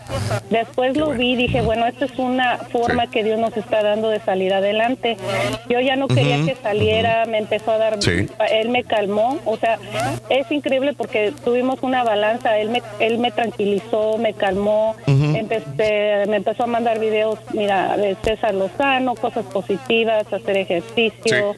S50: Después lo vi y dije, bueno, esta es una forma que Dios nos está dando de salir adelante. Yo ya no quería que saliera, me empezó a dar, él me calmó, o sea, es increíble porque tuvimos una balanza, él me, él me tranquilizó, me calmó, empecé, me empezó a mandar videos, mira, de César Lozano, cosas positivas, hacer ejercicio,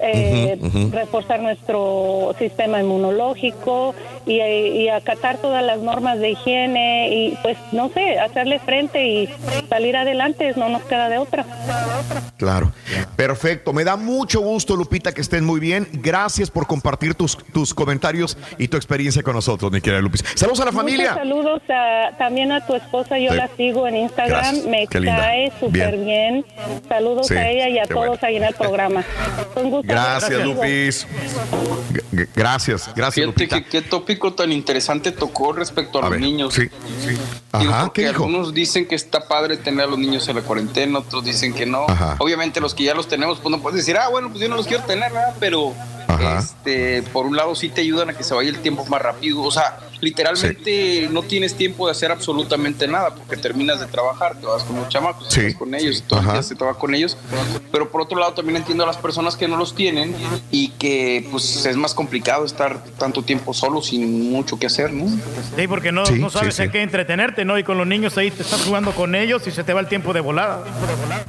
S50: eh, reforzar nuestro sistema inmunológico y, y acatar todas las normas de higiene y pues no sé, hacerle frente y salir adelante, no nos queda de otra.
S1: Claro. Perfecto. Me da mucho gusto, Lupita, que estén muy bien. Gracias por compartir tus, tus comentarios y tu experiencia con nosotros, mi querida Lupis. Saludos a la
S50: Muchos
S1: familia.
S50: saludos a- también a tu esposa yo
S1: Sí.
S50: la sigo en Instagram,
S1: Gracias.
S50: me
S1: Qué
S50: cae súper bien. Saludos
S1: Sí,
S50: a ella y a todos
S1: bueno.
S50: ahí en el programa. Un gusto
S1: Gracias. Lupis. G- Gracias, gracias,
S6: Fíjate
S1: Lupita.
S6: que qué tópico tan interesante tocó respecto a,
S1: A
S6: los
S1: ver,
S6: niños.
S1: sí,
S6: Digo,
S1: Ajá, ¿qué dijo?
S6: algunos dicen que está padre tener a los niños en la cuarentena, otros dicen que no.
S1: Ajá.
S6: Obviamente los que ya los tenemos, pues no puedes decir, ah, bueno, pues yo no los quiero tener, ¿verdad? Pero
S1: Ajá.
S6: este, por un lado sí te ayudan a que se vaya el tiempo más rápido. O sea, literalmente no tienes tiempo de hacer absolutamente nada porque terminas de trabajar, te vas con los chamacos,
S1: Sí.
S6: te vas con ellos, y todo el se te va con ellos. Pero por otro lado también entiendo a las personas que no los tienen y que pues es más complicado estar tanto tiempo solo sin mucho que hacer, ¿no?
S2: Sí, porque no,
S1: Sí,
S2: no sabes
S1: sí,
S2: en
S1: sí.
S2: qué entretenerte, ¿no? Y con los niños ahí te estás jugando con ellos y se te va el tiempo de volada.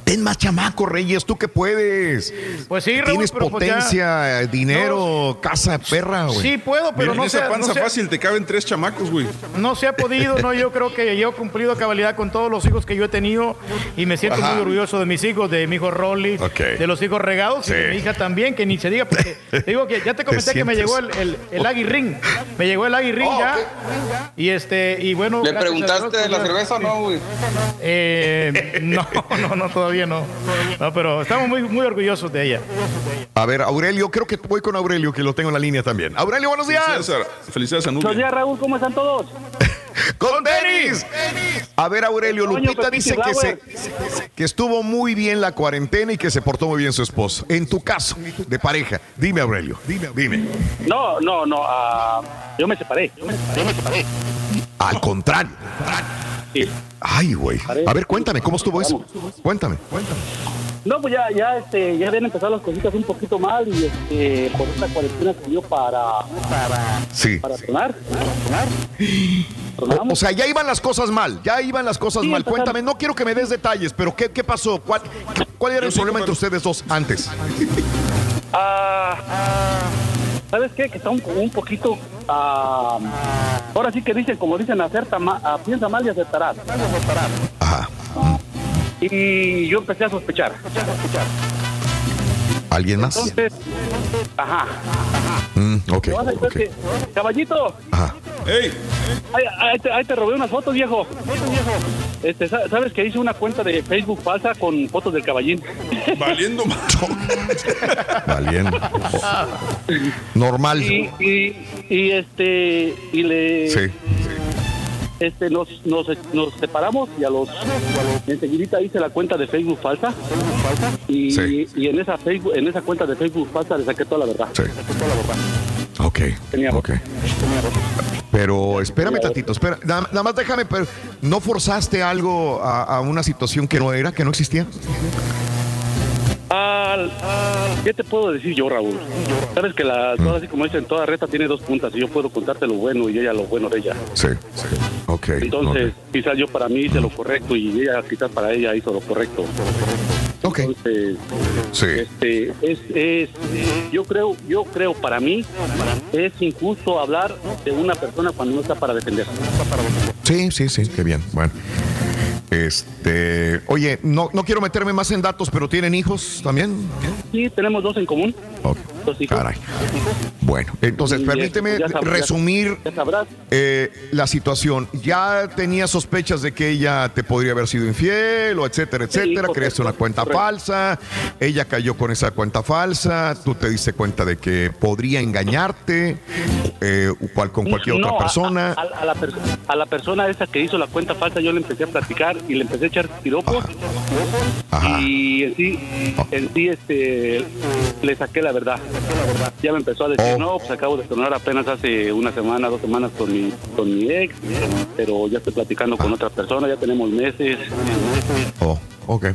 S1: Ten más chamaco, Reyes, tú que puedes.
S2: Pues sí, Raúl,
S1: Tienes
S2: pero pues ya-
S1: potencia, eh, dinero, casa, perra, güey.
S2: Sí puedo, pero
S4: Mira,
S2: no
S4: en esa panza
S2: no sé-
S4: fácil te caben tres chamacos, güey.
S2: No se ha podido, no, yo creo que yo he cumplido a cabalidad con todos los hijos que yo he tenido y me siento
S1: Ajá.
S2: muy orgulloso de mis hijos, de mi hijo Rolly, de los hijos regados
S1: Sí.
S2: y de mi hija también, que ni se diga, porque te digo que ya te comenté que me llegó el, el, el aguirrín, me llegó el aguirrín
S1: Oh,
S2: ya, y este, y bueno.
S6: ¿Le preguntaste de la
S2: pues,
S6: cerveza o no, güey?
S2: Eh, no, no, no, todavía no. No, pero estamos muy, muy orgullosos de ella.
S1: A ver, Aurelio, creo que voy con Aurelio, que lo tengo en la línea también. Aurelio, buenos días.
S4: Felicidades a, felicidades a Nubia.
S68: Buenos días, Raúl, ¿cómo están todos?
S1: ¡Con tenis! A ver, Aurelio, Lupita dice que, se, que estuvo muy bien la cuarentena y que se portó muy bien su esposo. En tu caso, de pareja, dime, Aurelio, dime, dime.
S68: No, no, no, ah, yo me separé. Yo me separé, me separé.
S1: Al contrario.
S68: Sí.
S1: Ay, güey. A ver, cuéntame, ¿cómo estuvo eso? Cuéntame.
S68: No, pues ya, ya, este, ya habían empezado las cositas un poquito mal y este, por esta cuarentena se dio para, para,
S1: Sí.
S68: para tronar.
S1: O, o sea, ya iban las cosas mal, ya iban las cosas
S68: Sí,
S1: mal.
S68: empezaron.
S1: Cuéntame, no quiero que me des detalles, pero ¿qué, qué pasó? ¿Cuál, cuál era el problema entre ustedes dos antes?
S68: Ah, ¿Sabes qué? Que está un, un poquito. ah, ahora sí que dicen, como dicen, acerta ma- ah, piensa mal y acertarás.
S1: Ajá.
S68: Y yo empecé a sospechar.
S1: ¿Alguien más?
S68: Entonces, ajá.
S1: Mm, ok,
S68: ¿Te vas a creer
S1: ok.
S68: que- caballito,
S1: Ajá.
S4: ¡Ey!
S68: ahí, ahí te, ahí te robé unas fotos, viejo. Este, sa- ¿Sabes que hice una cuenta de Facebook falsa con fotos del caballín?
S4: Valiendo más.
S1: Valiendo. Normal.
S68: Y, y, y, este, y le,
S1: Sí.
S68: Este, nos, nos, nos separamos y a los, enseguidita hice la cuenta de Facebook falsa y,
S1: Sí.
S68: y en esa Facebook, en esa cuenta de Facebook falsa le saqué toda la verdad.
S1: Sí. Ok.
S68: Tenía
S1: ok. Pero espérame tantito, espera. Nada, nada más déjame, pero ¿no forzaste algo a, a una situación que no era, que no existía?
S68: Al- ¿Qué te puedo decir yo, Raúl? Sabes que la,
S1: Mm.
S68: ahora sí como dicen, toda reta tiene dos puntas y yo puedo contarte lo bueno y ella lo bueno de ella.
S1: Sí. sí. Ok.
S68: Entonces, quizás yo para mí hice lo correcto y ella quizás para ella hizo lo correcto.
S1: Ok.
S68: Entonces,
S1: Sí.
S68: este, es, es, yo creo, yo creo para mí es injusto hablar de una persona cuando no está para defender.
S1: Sí, sí, sí, qué bien. Bueno. Este, oye, no, no quiero meterme más en datos, pero ¿tienen hijos también?
S68: Sí, tenemos dos en común.
S1: Ok.
S68: Dos hijos.
S1: Caray. Bueno, entonces
S68: Y,
S1: permíteme
S68: este, ya sabrás-
S1: resumir
S68: Ya sabrás.
S1: eh, la situación. Ya tenía sospechas de que ella te podría haber sido infiel o etcétera, etcétera.
S68: correcto,
S1: Creaste una cuenta
S68: correcto.
S1: falsa. Ella cayó con esa cuenta falsa. Tú te diste cuenta de que podría engañarte eh, cual, con cualquier
S68: No,
S1: otra persona.
S68: A, a la perso- a la persona esa que hizo la cuenta falsa yo le empecé a platicar y le empecé a echar piropos
S1: Ajá.
S68: y en sí, en sí este, le saqué la verdad. Ya me empezó a decir,
S1: Oh.
S68: no, pues acabo de tornar apenas hace una semana, dos semanas con mi, con mi ex, pero ya estoy platicando
S1: Ah.
S68: con otra persona, ya tenemos meses.
S1: Oh, ok.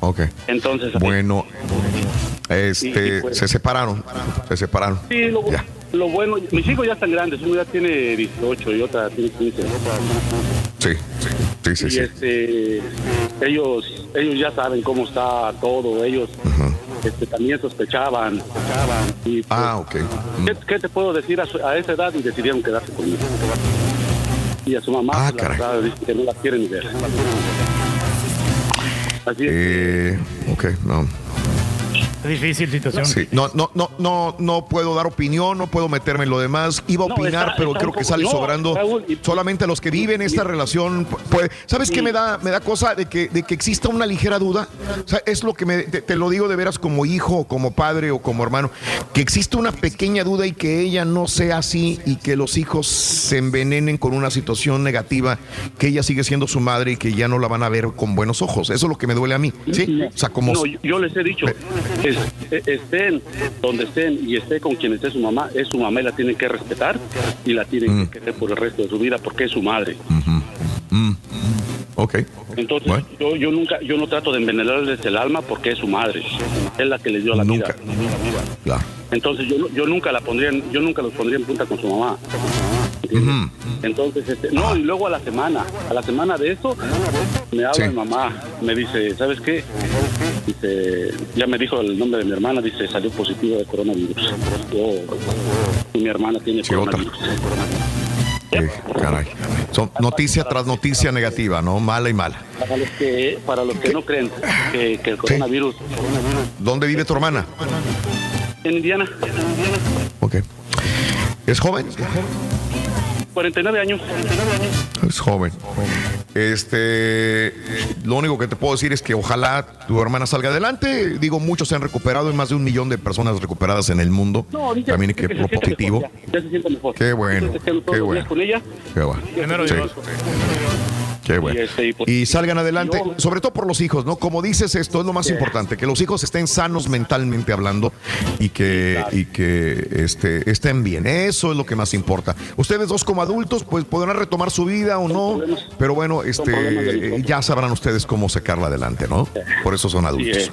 S1: Ok.
S68: Entonces,
S1: Bueno, este,
S68: Sí, pues.
S1: se separaron. Se separaron.
S68: sí, lo,
S1: Ya.
S68: Lo bueno, mis hijos ya están grandes, uno ya tiene 18 y otra tiene 15.
S1: Sí, sí, sí, sí.
S68: y
S1: sí.
S68: este ellos ellos ya saben cómo está todo ellos este, también sospechaban, sospechaban y, pues,
S1: Ah, ok.
S68: ¿qué, qué te puedo decir a, su- a esa edad y decidieron quedarse conmigo y a su mamá
S1: Ah,
S68: pues, la verdad, dice que no la quieren ver así es
S1: Eh, ok, no.
S2: Difícil situación.
S1: Sí, no, no, no, no, no puedo dar opinión, no puedo meterme en lo demás. Iba a opinar,
S68: está-
S1: pero
S68: está
S1: creo que sale sobrando.
S68: Raúl, y-
S1: Solamente los que viven esta relación. Pues, ¿sabes qué me da, me da cosa de que, de que exista una ligera duda? O sea, es lo que me, te, te lo digo de veras como hijo, como padre o como hermano, que existe una pequeña duda y que ella no sea así y que los hijos se envenenen con una situación negativa, que ella sigue siendo su madre y que ya no la van a ver con buenos ojos. Eso es lo que me duele a mí. ¿sí? O sea, como
S68: No, yo, yo les he dicho, es- e- estén donde estén y esté con quien esté su mamá, es su mamá y la tienen que respetar y la tienen
S1: Mm.
S68: que querer por el resto de su vida porque es su madre.
S1: Mm. Ok.
S68: Entonces, yo, yo nunca, yo no trato de envenenarles el alma porque es su madre, es la que les dio la vida.
S1: Claro.
S68: Entonces yo, yo nunca la pondría, yo nunca los pondría en punta con su mamá. Entonces, este, no, y luego a la semana, a la semana de eso, me habla
S1: Sí.
S68: mi mamá, me dice, ¿sabes qué? Dice, ya me dijo el nombre de mi hermana, dice, salió positivo de coronavirus. Yo, y mi hermana tiene coronavirus.
S1: Eh, caray. Son noticia tras noticia negativa, ¿no? Mala y mala.
S68: Para los que, para los que no creen que, que el coronavirus
S1: ¿Dónde vive tu hermana?
S68: en Indiana,
S1: Ok. ¿Es joven?
S68: 49 años.
S1: Es joven. Este, lo único que te puedo decir es que ojalá tu hermana salga adelante. Digo, muchos se han recuperado, hay más de un millón de personas recuperadas en el mundo.
S68: No, dice,
S1: También hay que lo
S68: siente
S1: positivo.
S68: mejor, ya, ya se siente mejor.
S1: Qué bueno, qué bueno.
S68: días con ella.
S1: Qué bueno. Sí.
S68: Dios.
S1: Qué bueno.
S68: Y, este, y por-
S1: Y salgan adelante,
S68: yo-
S1: sobre todo por los hijos, ¿no? Como dices, esto es lo más importante, que los hijos estén sanos mentalmente hablando y que, y que este, estén bien. Eso es lo que más importa. Ustedes dos como adultos, pues podrán retomar su vida o no, pero bueno, este, ya sabrán ustedes cómo sacarla adelante, ¿no? Por eso son
S68: Así
S1: adultos.
S68: es.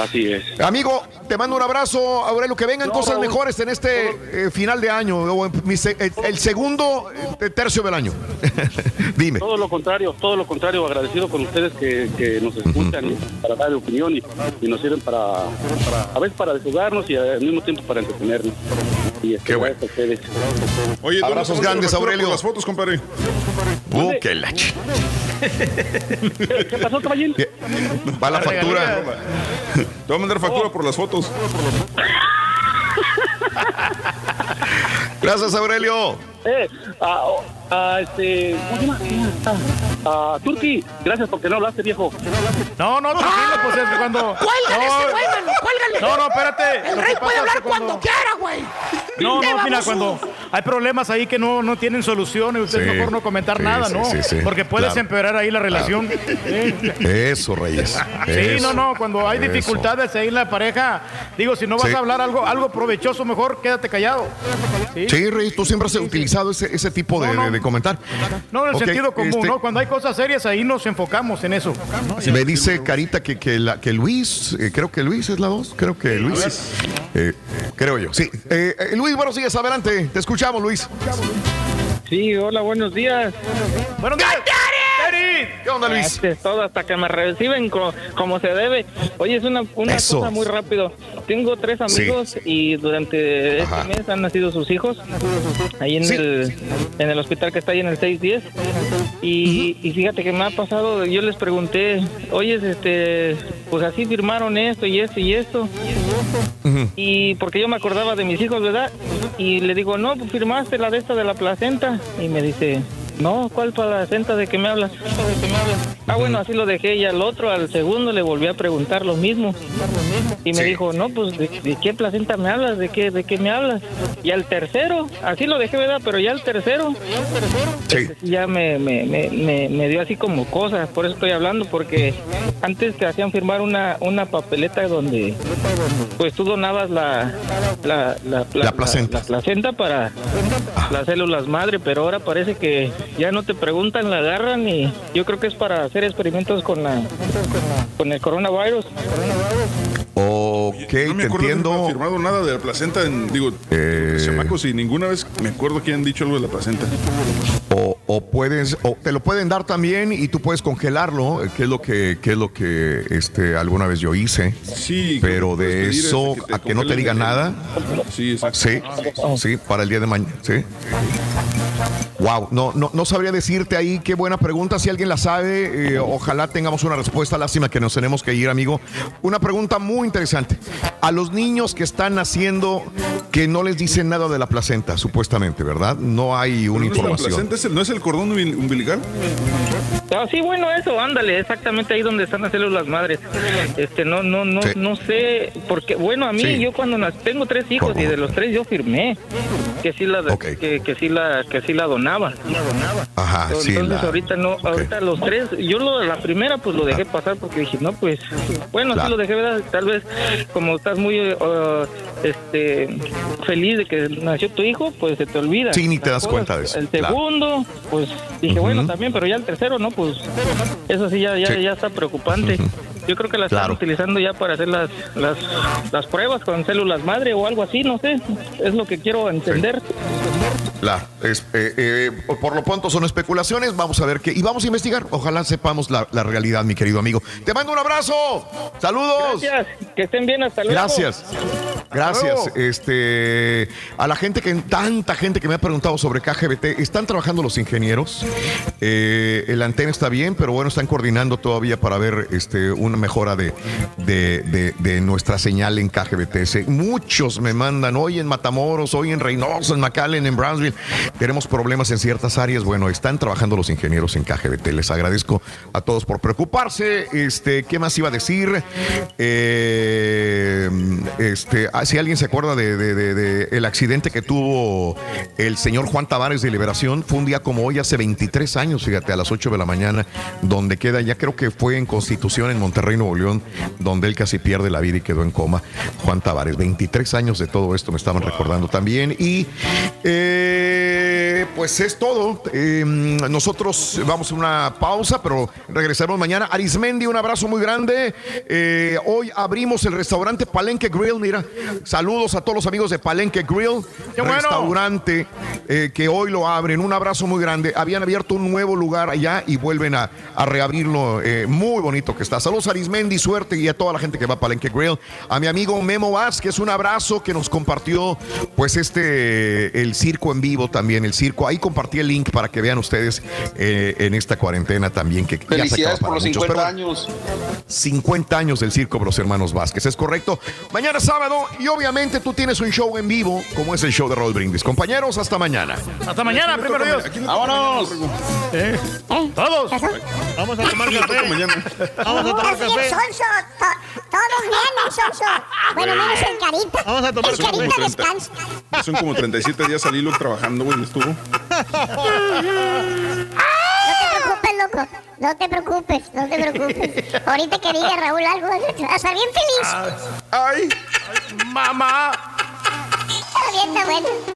S68: Así es.
S1: Amigo, te mando un abrazo, Aurelio, que vengan
S68: No,
S1: cosas
S68: Raúl.
S1: mejores en este eh, final de año, o en el segundo eh, tercio del año. Dime.
S68: Todo lo contrario, todo lo contrario, agradecido con ustedes que, que nos escuchan para dar opinión y, y nos sirven para, para, a veces para desjugarnos y al mismo tiempo para entretenernos. Y
S1: Qué bueno.
S68: gracias a ustedes.
S4: Oye, ¿dónde
S1: Abrazos grandes, Aurelio.
S4: las fotos, compadre.
S1: Uh, qué la ch-
S68: ¿Qué pasó, caballín?
S1: Va la
S4: La
S1: factura.
S4: Te voy a mandar factura por las fotos.
S1: Gracias, Aurelio.
S68: Eh, ah, oh, ah, este, ¿cómo se llama? Ah, ah, Turki, gracias porque no hablaste, viejo.
S2: No, no, tranquilo, pues es que cuando.
S69: ¡Cuélgale
S2: no,
S69: ese güey, mano! ¡Cuélgale!
S2: No, no, espérate.
S69: El rey puede hablar
S2: es que
S69: cuando quiera, güey.
S2: No, no, mira, cuando hay problemas ahí que no, no tienen solución, y usted
S1: Sí,
S2: mejor no comentar
S1: sí,
S2: nada,
S1: sí,
S2: ¿no?
S1: sí, sí,
S2: Porque puedes
S1: claro.
S2: empeorar ahí la relación.
S1: Eso, Reyes.
S2: Sí,
S1: Eso.
S2: no, no, cuando hay
S1: Eso.
S2: dificultades ahí en la pareja, digo, si no vas
S1: Sí.
S2: a hablar algo, algo provechoso, mejor quédate callado. Sí,
S1: Sí, Reyes, tú siempre has utilizado ese, ese tipo de,
S2: No, no.
S1: de- de comentar.
S2: No, en el sentido común,
S1: este,
S2: ¿no? Cuando hay cosas serias, ahí nos enfocamos en eso.
S1: Me dice Carita que, que, la- que Luis, eh, creo que Luis es la dos, creo que Luis. eh, creo yo, sí. Eh, eh, Luis, buenos días, adelante. Te escuchamos, Luis.
S70: Sí, hola, buenos días.
S2: Buenos días.
S1: ¿Qué onda, Luis?
S70: Este es todo hasta que me reciben co- como se debe. Oye, es una, una
S1: Eso.
S70: cosa muy rápido. Tengo tres amigos y durante
S1: Ajá.
S70: este mes han nacido sus hijos ahí en,
S1: Sí.
S70: el, en el hospital que está ahí en el 610. Y, y fíjate que me ha pasado, yo les pregunté, oye, este, pues así firmaron esto y esto y esto. Y porque yo me acordaba de mis hijos, ¿verdad? Y le digo, no, pues firmaste la de esta de la placenta. Y me dice, no, ¿cuál placenta de qué me hablas? Ah, bueno, así lo dejé. Y al otro, al segundo, le volví a preguntar lo mismo. Y me dijo, no, pues, ¿de, de qué placenta me hablas? ¿De qué, ¿De qué me hablas? Y al tercero, así lo dejé, ¿verdad? Pero ya al tercero, sí, ya me, me, me, me, me dio así como cosas. Por eso estoy hablando, porque antes te hacían firmar una, una papeleta donde, pues, tú donabas la, la, la,
S1: La placenta.
S70: la placenta para las células madre, pero ahora parece que ya no te preguntan, la agarran y yo creo que es para hacer experimentos con la con el coronavirus.
S1: Ok,
S4: no me
S1: te entiendo.
S4: haber firmado nada de la placenta en, digo,
S1: Eh.
S4: chamacos y ninguna vez me acuerdo que han dicho algo de la placenta.
S1: O, o puedes, o te lo pueden dar también y tú puedes congelarlo, eh, que es lo que, que es lo que este, alguna vez yo hice.
S4: Sí,
S1: Pero
S4: puedes
S1: de eso
S4: que
S1: a que no te
S4: el-
S1: nada.
S4: Sí, exacto.
S1: Sí, sí, para el día de mañana, sí. Wow, no, no, no sabría decirte ahí qué buena pregunta. Si alguien la sabe, eh, ojalá tengamos una respuesta. Lástima que nos tenemos que ir, amigo. Una pregunta muy interesante. A los niños que están naciendo, que no les dicen nada de la placenta, supuestamente, ¿verdad? No hay una
S4: ¿No es la
S1: información.
S4: placenta? ¿Es el- ¿No es el cordón umbil- umbilical?
S70: Ah, sí, bueno, eso, ándale, exactamente ahí donde están las células madres. Este, no, no, no,
S4: Sí.
S70: no sé, porque, bueno, a mí,
S4: Sí.
S70: yo cuando tengo tres hijos y de los tres yo firmé que sí la, que, que sí la, que sí la donaba.
S1: Ajá,
S70: Entonces
S1: sí. la-
S70: ahorita no, ahorita los tres, yo lo la primera pues lo dejé pasar porque dije, no, pues, bueno, sí lo dejé, ¿verdad? Tal vez como estás muy, uh, este, feliz de que nació tu hijo, pues se te olvida.
S1: Sí, ni te das cuenta de eso,
S70: El segundo, pues dije, bueno, también, pero ya el tercero, no, pues, eso sí ya, ya,
S1: Sí.
S70: ya está preocupante. Yo creo que la están utilizando ya para hacer las, las, las pruebas con células madre o algo así, no sé, es lo que quiero entender.
S1: La- es- eh, eh, por lo pronto son especulaciones, vamos a ver qué. Y vamos a investigar. Ojalá sepamos la, la realidad, mi querido amigo. Te mando un abrazo. Saludos.
S70: Gracias, que estén bien, hasta luego.
S1: Gracias. Gracias.
S70: luego.
S1: Este, a la gente que, tanta gente que me ha preguntado sobre KGBT, ¿están trabajando los ingenieros? Eh, el antena está bien, pero bueno, están coordinando todavía para ver este, una mejora de, de, de- de nuestra señal en KGBT. Muchos me mandan hoy en Matamoros, hoy en Reynosa, en McAllen, en Brownsville. Tenemos problemas en ciertas áreas. Bueno, están trabajando los ingenieros en KGBT. Les agradezco a todos por preocuparse. Este, ¿qué más iba a decir? Eh, este, ah, si alguien se acuerda de, de- el accidente que tuvo el señor Juan Tavares de Liberación, fue un día como hoy, hace 23 años, fíjate, a las 8 de la mañana, donde queda, ya creo que fue en Constitución, en Monterrey, Nuevo León, donde él casi pierde la vida y quedó en coma. Juan Tavares, 23 años de todo esto me estaban recordando también. Y eh, pues es todo. Eh, nosotros vamos a una pausa, pero regresaremos mañana. Arismendi, un abrazo muy grande. Eh, hoy abrimos el restaurante Palenque Grill. Mira, saludos a todos los amigos de Palenque Grill.
S2: ¡Qué bueno!
S1: Restaurante eh, que hoy lo abren. Un abrazo muy grande. Habían abierto un nuevo lugar allá y vuelven a, a reabrirlo. eh, muy bonito que está. Saludos a Arismendi, suerte y a toda la gente que va a Palenque Grill. A mi amigo Memo Vázquez, un abrazo que nos compartió pues este, el circo en vivo también, el circo. Ahí compartí el link para que vean ustedes eh, en esta cuarentena también que ya se acaba
S6: Felicidades por los
S1: muchos,
S6: 50
S1: pero-
S6: años.
S1: 50 años del circo de los hermanos Vázquez, es correcto. Mañana sábado y obviamente tú tienes un show en vivo como es el show de Roll Brindis. Compañeros, hasta mañana.
S2: Hasta mañana, primero Dios.
S6: Vámonos.
S2: Eh, Todos.
S63: Vamos a tomar café. Vamos a tomar
S3: es,
S63: café.
S3: Todos vienen, Sonso. Bueno, menos el Carita.
S63: Vamos a tomar
S3: El
S4: Son como
S3: Carita
S4: 30
S3: descansa.
S4: Son como 37 días al hilo trabajando, güey, estuvo.
S3: No te preocupes, loco. No te preocupes, no te preocupes. Ahorita que diga Raúl algo, vas a estar bien feliz.
S4: Ay.
S2: Mamá.
S3: Está bien, está bueno.